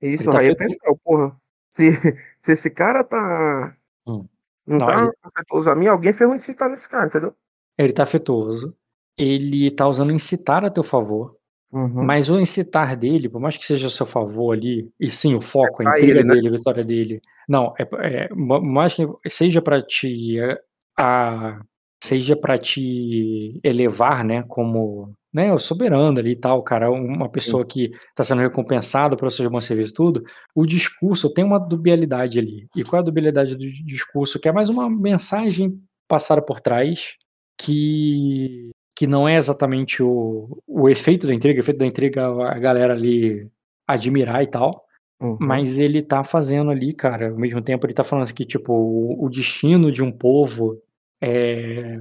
Isso, Ele tá aí é pensar, porra. Se, se esse cara tá. Hum. Não, Não, tá ele- afetuoso a mim, alguém fez um incitar nesse cara, entendeu? Ele tá afetuoso. Ele tá usando incitar a teu favor. Uhum. Mas o incitar dele, por mais que seja a seu favor ali, e sim, o foco, a pra intriga ele, né? dele, a vitória dele. Não, é, é ma- mais que seja pra te é, a seja para te elevar, né, como, né, o soberano ali e tal, cara, uma pessoa que tá sendo recompensada pelo seu bom serviço e tudo. O discurso tem uma dubialidade ali. E qual é a dubialidade do discurso? Que é mais uma mensagem passada por trás que que não é exatamente o, o efeito da intriga, o efeito da intriga a galera ali admirar e tal, Uhum. mas ele tá fazendo ali, cara, ao mesmo tempo ele tá falando assim que, tipo, o, o destino de um povo é,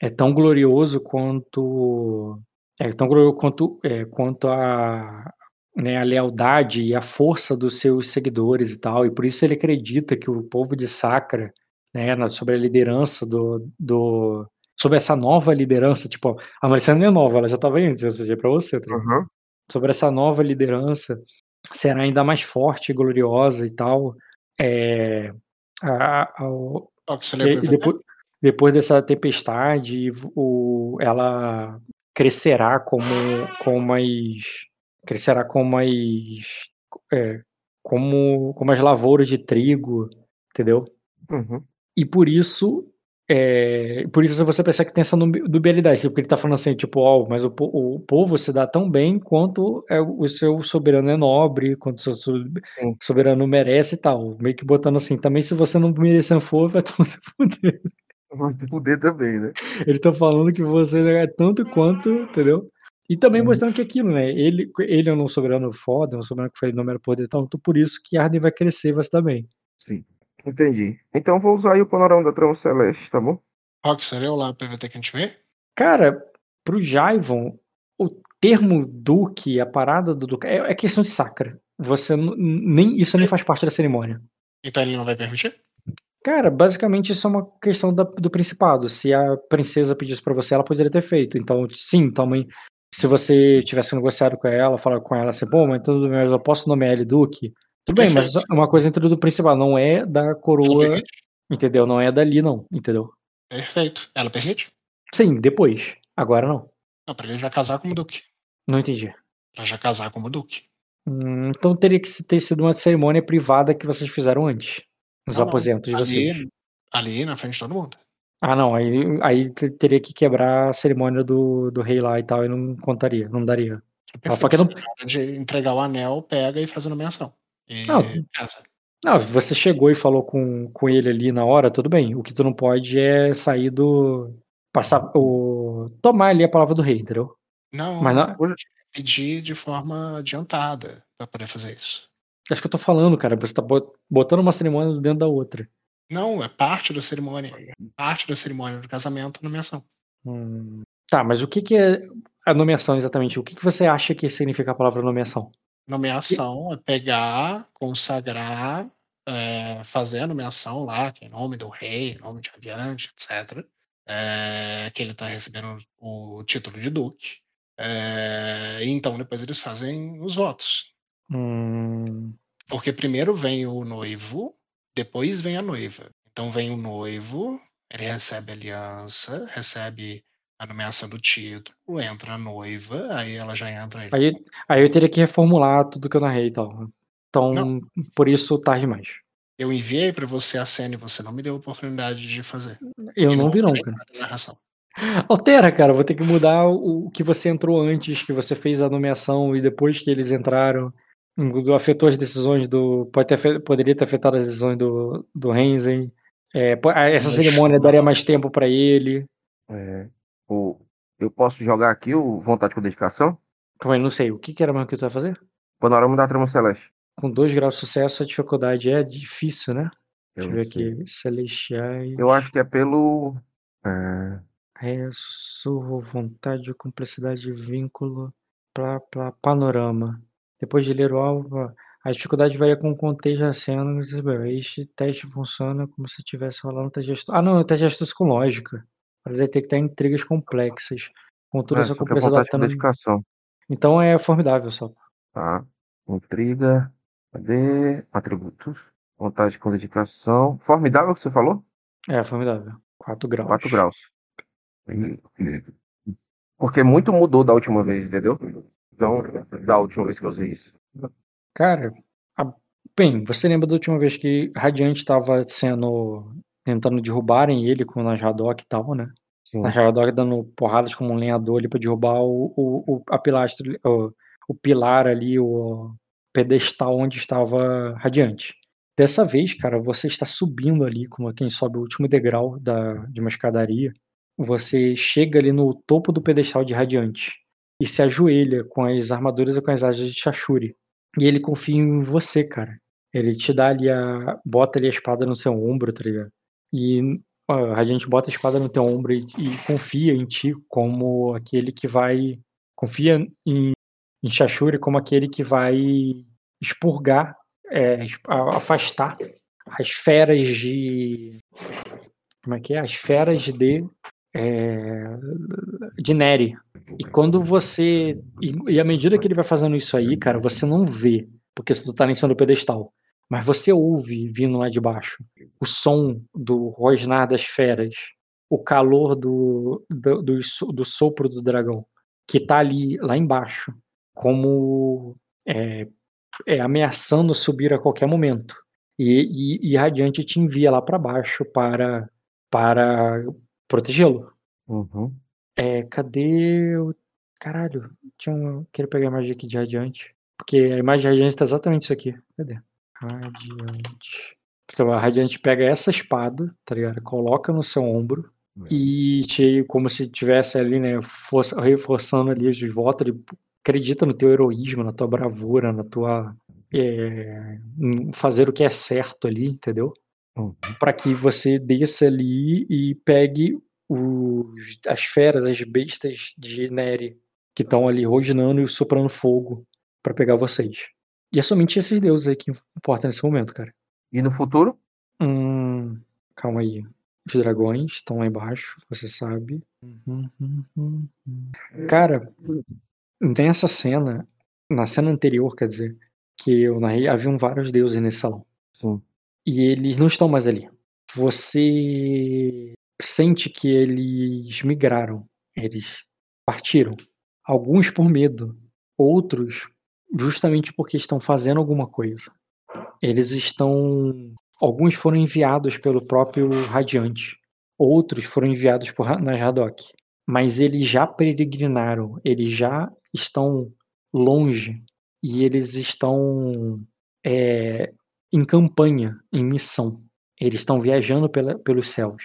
é tão glorioso quanto é tão glorioso quanto, é, quanto a, né, a lealdade e a força dos seus seguidores e tal, e por isso ele acredita que o povo de Sacra, né, na- sobre a liderança do, do sobre essa nova liderança, tipo, a Maricela não é nova, ela já tava antes, ou seja, pra você, tá? Uhum. sobre essa nova liderança será ainda mais forte e gloriosa e tal. É, a- a- o- e- depois, depois dessa tempestade, o, ela crescerá como, com mais crescerá com mais é, como, como as lavouras de trigo, entendeu? Uhum. E por isso, é, por isso você percebe que tem essa dubialidade, porque ele tá falando assim, tipo, ó, mas o, o povo se dá tão bem quanto é, o seu soberano é nobre, quanto o seu soberano merece e tal. Meio que botando assim, também se você não merecer for, vai todo se fuder. Vai se fuder também, né? Ele tá falando que você é tanto quanto, entendeu? E também Uhum. mostrando que aquilo, né? Ele, ele é um soberano foda, um soberano que foi número poder então por isso que Arden vai crescer e vai se dar bem. Sim. Entendi. Então vou usar aí o panorama da trama celeste, tá bom? Rock, leu lá o PVT que a gente vê? Cara, pro Jaivon, o termo Duque, a parada do Duque, é, é questão de sacra. Você nem isso nem faz parte da cerimônia. Então ele não vai permitir? Cara, basicamente isso é uma questão da- do principado. Se a princesa pedisse pra você, ela poderia ter feito. Então, sim, também. Se você tivesse negociado com ela, falar com ela assim, pô, mas tudo bem, mas eu posso nomear ele Duque? Tudo bem, mas é uma coisa entre do principado, não é da coroa, entendeu? Não é dali, não, entendeu? Perfeito. Ela permite? Sim, depois. Agora não. Não, pra ele já casar como Duque. Não entendi. Pra já casar como Duque. Hum, então teria que ter sido uma cerimônia privada que vocês fizeram antes. Nos Não, não. aposentos de vocês. Ali, ali na frente de todo mundo. Ah, não. Aí, aí te- teria que quebrar a cerimônia do, do rei lá e tal, e não contaria, não daria. Eu pensei que não. de entregar o anel, pega e faz a Não. casa. Não, você chegou e falou com, com ele ali na hora, tudo bem. O que tu não pode é sair do. Passar. O, tomar ali a palavra do rei, entendeu? Não, Mas não, pedir de forma adiantada pra poder fazer isso. acho que eu tô falando, cara. Você tá bot- botando uma cerimônia dentro da outra. Não, é parte da cerimônia. Parte da cerimônia do casamento, nomeação. Hum, Tá, mas o que, que é a nomeação exatamente? O que, que você acha que significa a palavra nomeação? Nomeação é pegar, consagrar, é, fazer a nomeação lá, que é nome do rei, nome de adiante, etc. É, que ele está recebendo o título de duque. É, e então depois eles fazem os votos. Hum, Porque primeiro vem o noivo, depois vem a noiva. Então vem o noivo, ele recebe a aliança, recebe a nomeação do título, entra a noiva, aí ela já entra. aí, aí eu teria que reformular tudo que eu narrei e tal. Então, Não. por isso, tarde demais. Eu enviei para você a cena e você não me deu a oportunidade de fazer. Eu E não vi, não, cara. narração. Altera, cara. Vou ter que mudar o que você entrou antes, que você fez a nomeação e depois que eles entraram. Afetou as decisões do. Pode ter, poderia ter afetado as decisões do, do Renzen. É, essa cerimônia daria mais tempo pra ele. É, o, eu posso jogar aqui o Vontade com Dedicação? Calma aí, não sei. O que, que era mesmo que tu vai fazer? Panorama da Trama Celeste. Com dois graus de sucesso, a dificuldade é difícil, né? Deixa eu ver sei. aqui. Celestiais. Eu acho que é pelo. é, É, sussurro, vontade, complexidade, vínculo, plá, plá, panorama. Depois de ler o alvo, a dificuldade varia com o contexto da cena. Este teste funciona como se estivesse rolando um teste de. Ah, não, é teste de com lógica. Para detectar intrigas complexas. Contudo, é, essa é complexidade com no... dedicação. Então é formidável só. Tá. Intriga. Cadê? Atributos. Vontade com dedicação. Formidável que você falou? É formidável. 4 graus. 4 graus. Porque muito mudou da última vez, entendeu? Então, da última vez que eu usei isso. Cara, a- bem, você lembra da última vez que Radiante estava sendo. Tentando derrubarem ele com o Najadok e tal, né? Sim. Najadok dando porradas como um lenhador ali pra derrubar o, o, o- a pilastra, o, o pilar ali, o pedestal onde estava Radiante. Dessa vez, cara, você está subindo ali, como quem sobe o último degrau da, de uma escadaria. Você chega ali no topo do pedestal de Radiante e se ajoelha com as armaduras e com as asas de Shashuri. E ele confia em você, cara. Ele te dá ali a. bota ali a espada no seu ombro, tá ligado? E a Radiante bota a espada no teu ombro e, e confia em ti como aquele que vai. Confia em, em Shashuri como aquele que vai expurgar, é, afastar as feras de. Como é que é? As feras de. É, de Neri. E quando você. E, e à medida que ele vai fazendo isso aí, cara, você não vê, porque você tá em cima do pedestal. Mas você ouve vindo lá de baixo o som do rosnar das feras, o calor do, do, do, do sopro do dragão, que tá ali, lá embaixo, como é, é, ameaçando subir a qualquer momento. E, e, e Radiante te envia lá para baixo para, para protegê-lo. Uhum. É, cadê o. Caralho, tinha um. Quero pegar a imagem aqui de Radiante. Porque a imagem de Radiante tá exatamente isso aqui. Cadê? Radiante. Então, a Radiante pega essa espada, tá ligado? Coloca no seu ombro e te, como se tivesse ali, né, força- reforçando ali de volta, ele acredita no teu heroísmo, na tua bravura, na tua é, fazer o que é certo ali, entendeu? Uhum. Para que você desça ali e pegue os, as feras, as bestas de Neri que estão ali rosnando e soprando fogo para pegar vocês. E é somente esses deuses aí que importam nesse momento, cara. E no futuro? Hum, calma aí. Os dragões estão lá embaixo, você sabe. Uhum, uhum, uhum. Cara, nessa cena, na cena anterior, quer dizer, que eu narrei, haviam vários deuses nesse salão. Sim. E eles não estão mais ali. Você sente que eles migraram, eles partiram. Alguns por medo, outros justamente porque estão fazendo alguma coisa. Eles estão. Alguns foram enviados pelo próprio Radiante, outros foram enviados por Nasradok. Mas eles já peregrinaram, eles já estão longe e eles estão é, em campanha, em missão. Eles estão viajando pela- pelos céus.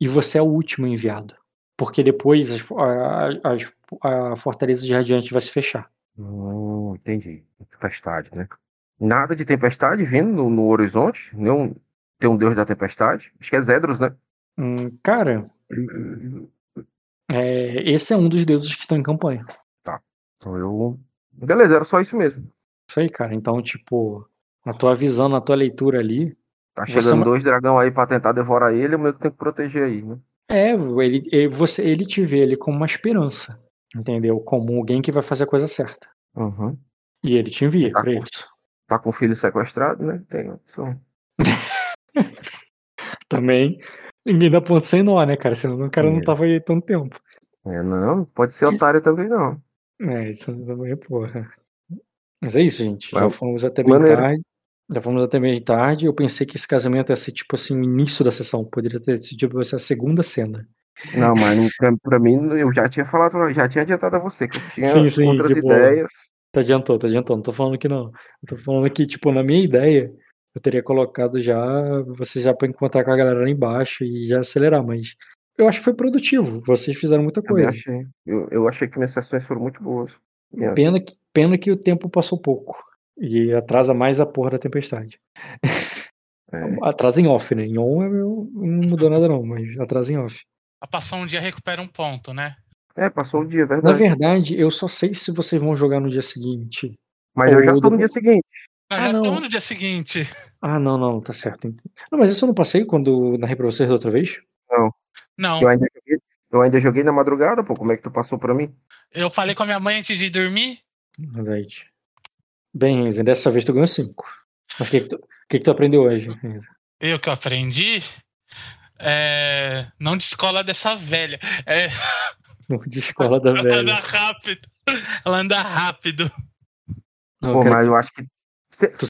E você é o último enviado. Porque depois as- a, a- a fortaleza de Radiante vai se fechar. Hum, entendi. Tempestade, né? Nada de tempestade vindo no, no horizonte? Nenhum, tem um deus da tempestade? Acho que é Zedros, né? Hum, cara, é, esse é um dos deuses que estão em campanha. Então eu. Beleza, era só isso mesmo. Isso aí, cara. Então, tipo, na tua visão, na tua leitura ali. Tá Você chegando ma- dois dragão aí pra tentar devorar ele, o meu que tem que proteger aí, né? É, ele, ele, você, ele te vê ele como uma esperança. Entendeu? Como alguém que vai fazer a coisa certa. Uhum. E ele te envia Tá pra com- isso. Tá com o filho sequestrado, né? Tem opção. Também. Ninguém dá ponto sem nó, né, cara? Senão o cara não É. tava aí tanto tempo. É, não, pode ser otário também, não. É, isso também é porra. Mas é isso, gente. Já Mas- fomos até bem maneiro. tarde. Já fomos até bem tarde. Eu pensei que esse casamento ia ser tipo assim, o início da sessão. Poderia ter sido tipo, essa segunda cena. Não, mas pra, pra mim, eu já tinha falado, já tinha adiantado a você que eu tinha Sim, sim, outras tipo, ideias. Tá adiantou, tá adiantou. Não tô falando que não. Eu tô falando que, tipo, na minha ideia, eu teria colocado já vocês já pra encontrar com a galera lá embaixo e já acelerar, mas eu acho que foi produtivo. Vocês fizeram muita coisa. achei. Eu, eu achei que minhas sessões foram muito boas. Pena que, pena que o tempo passou pouco. E atrasa mais a porra da tempestade. É. Atrasa em off, né? Em on eu- não mudou nada não, mas atrasa em off. A passar um dia recupera um ponto, né? É, passou o dia, é Na verdade. verdade, eu só sei se vocês vão jogar no dia seguinte. Mas eu já tô no dia seguinte. Nós Ah, já não. estamos no dia seguinte. Ah, não, não, tá certo. Não, mas isso eu não passei quando narrei pra vocês da outra vez? Não, Eu ainda, joguei, eu ainda joguei na madrugada, pô. Como é que tu passou pra mim? eu falei com a minha mãe antes de dormir. Verdade. Bem, Renzo, dessa vez tu ganhou 5. Mas o que, que, tu, que, que tu aprendeu hoje? Eu que aprendi. É, não descola dessa velha. É, No de escola da ela velha. anda rápido. Ela anda rápido. Não, Pô, mas eu acho que. Se, tu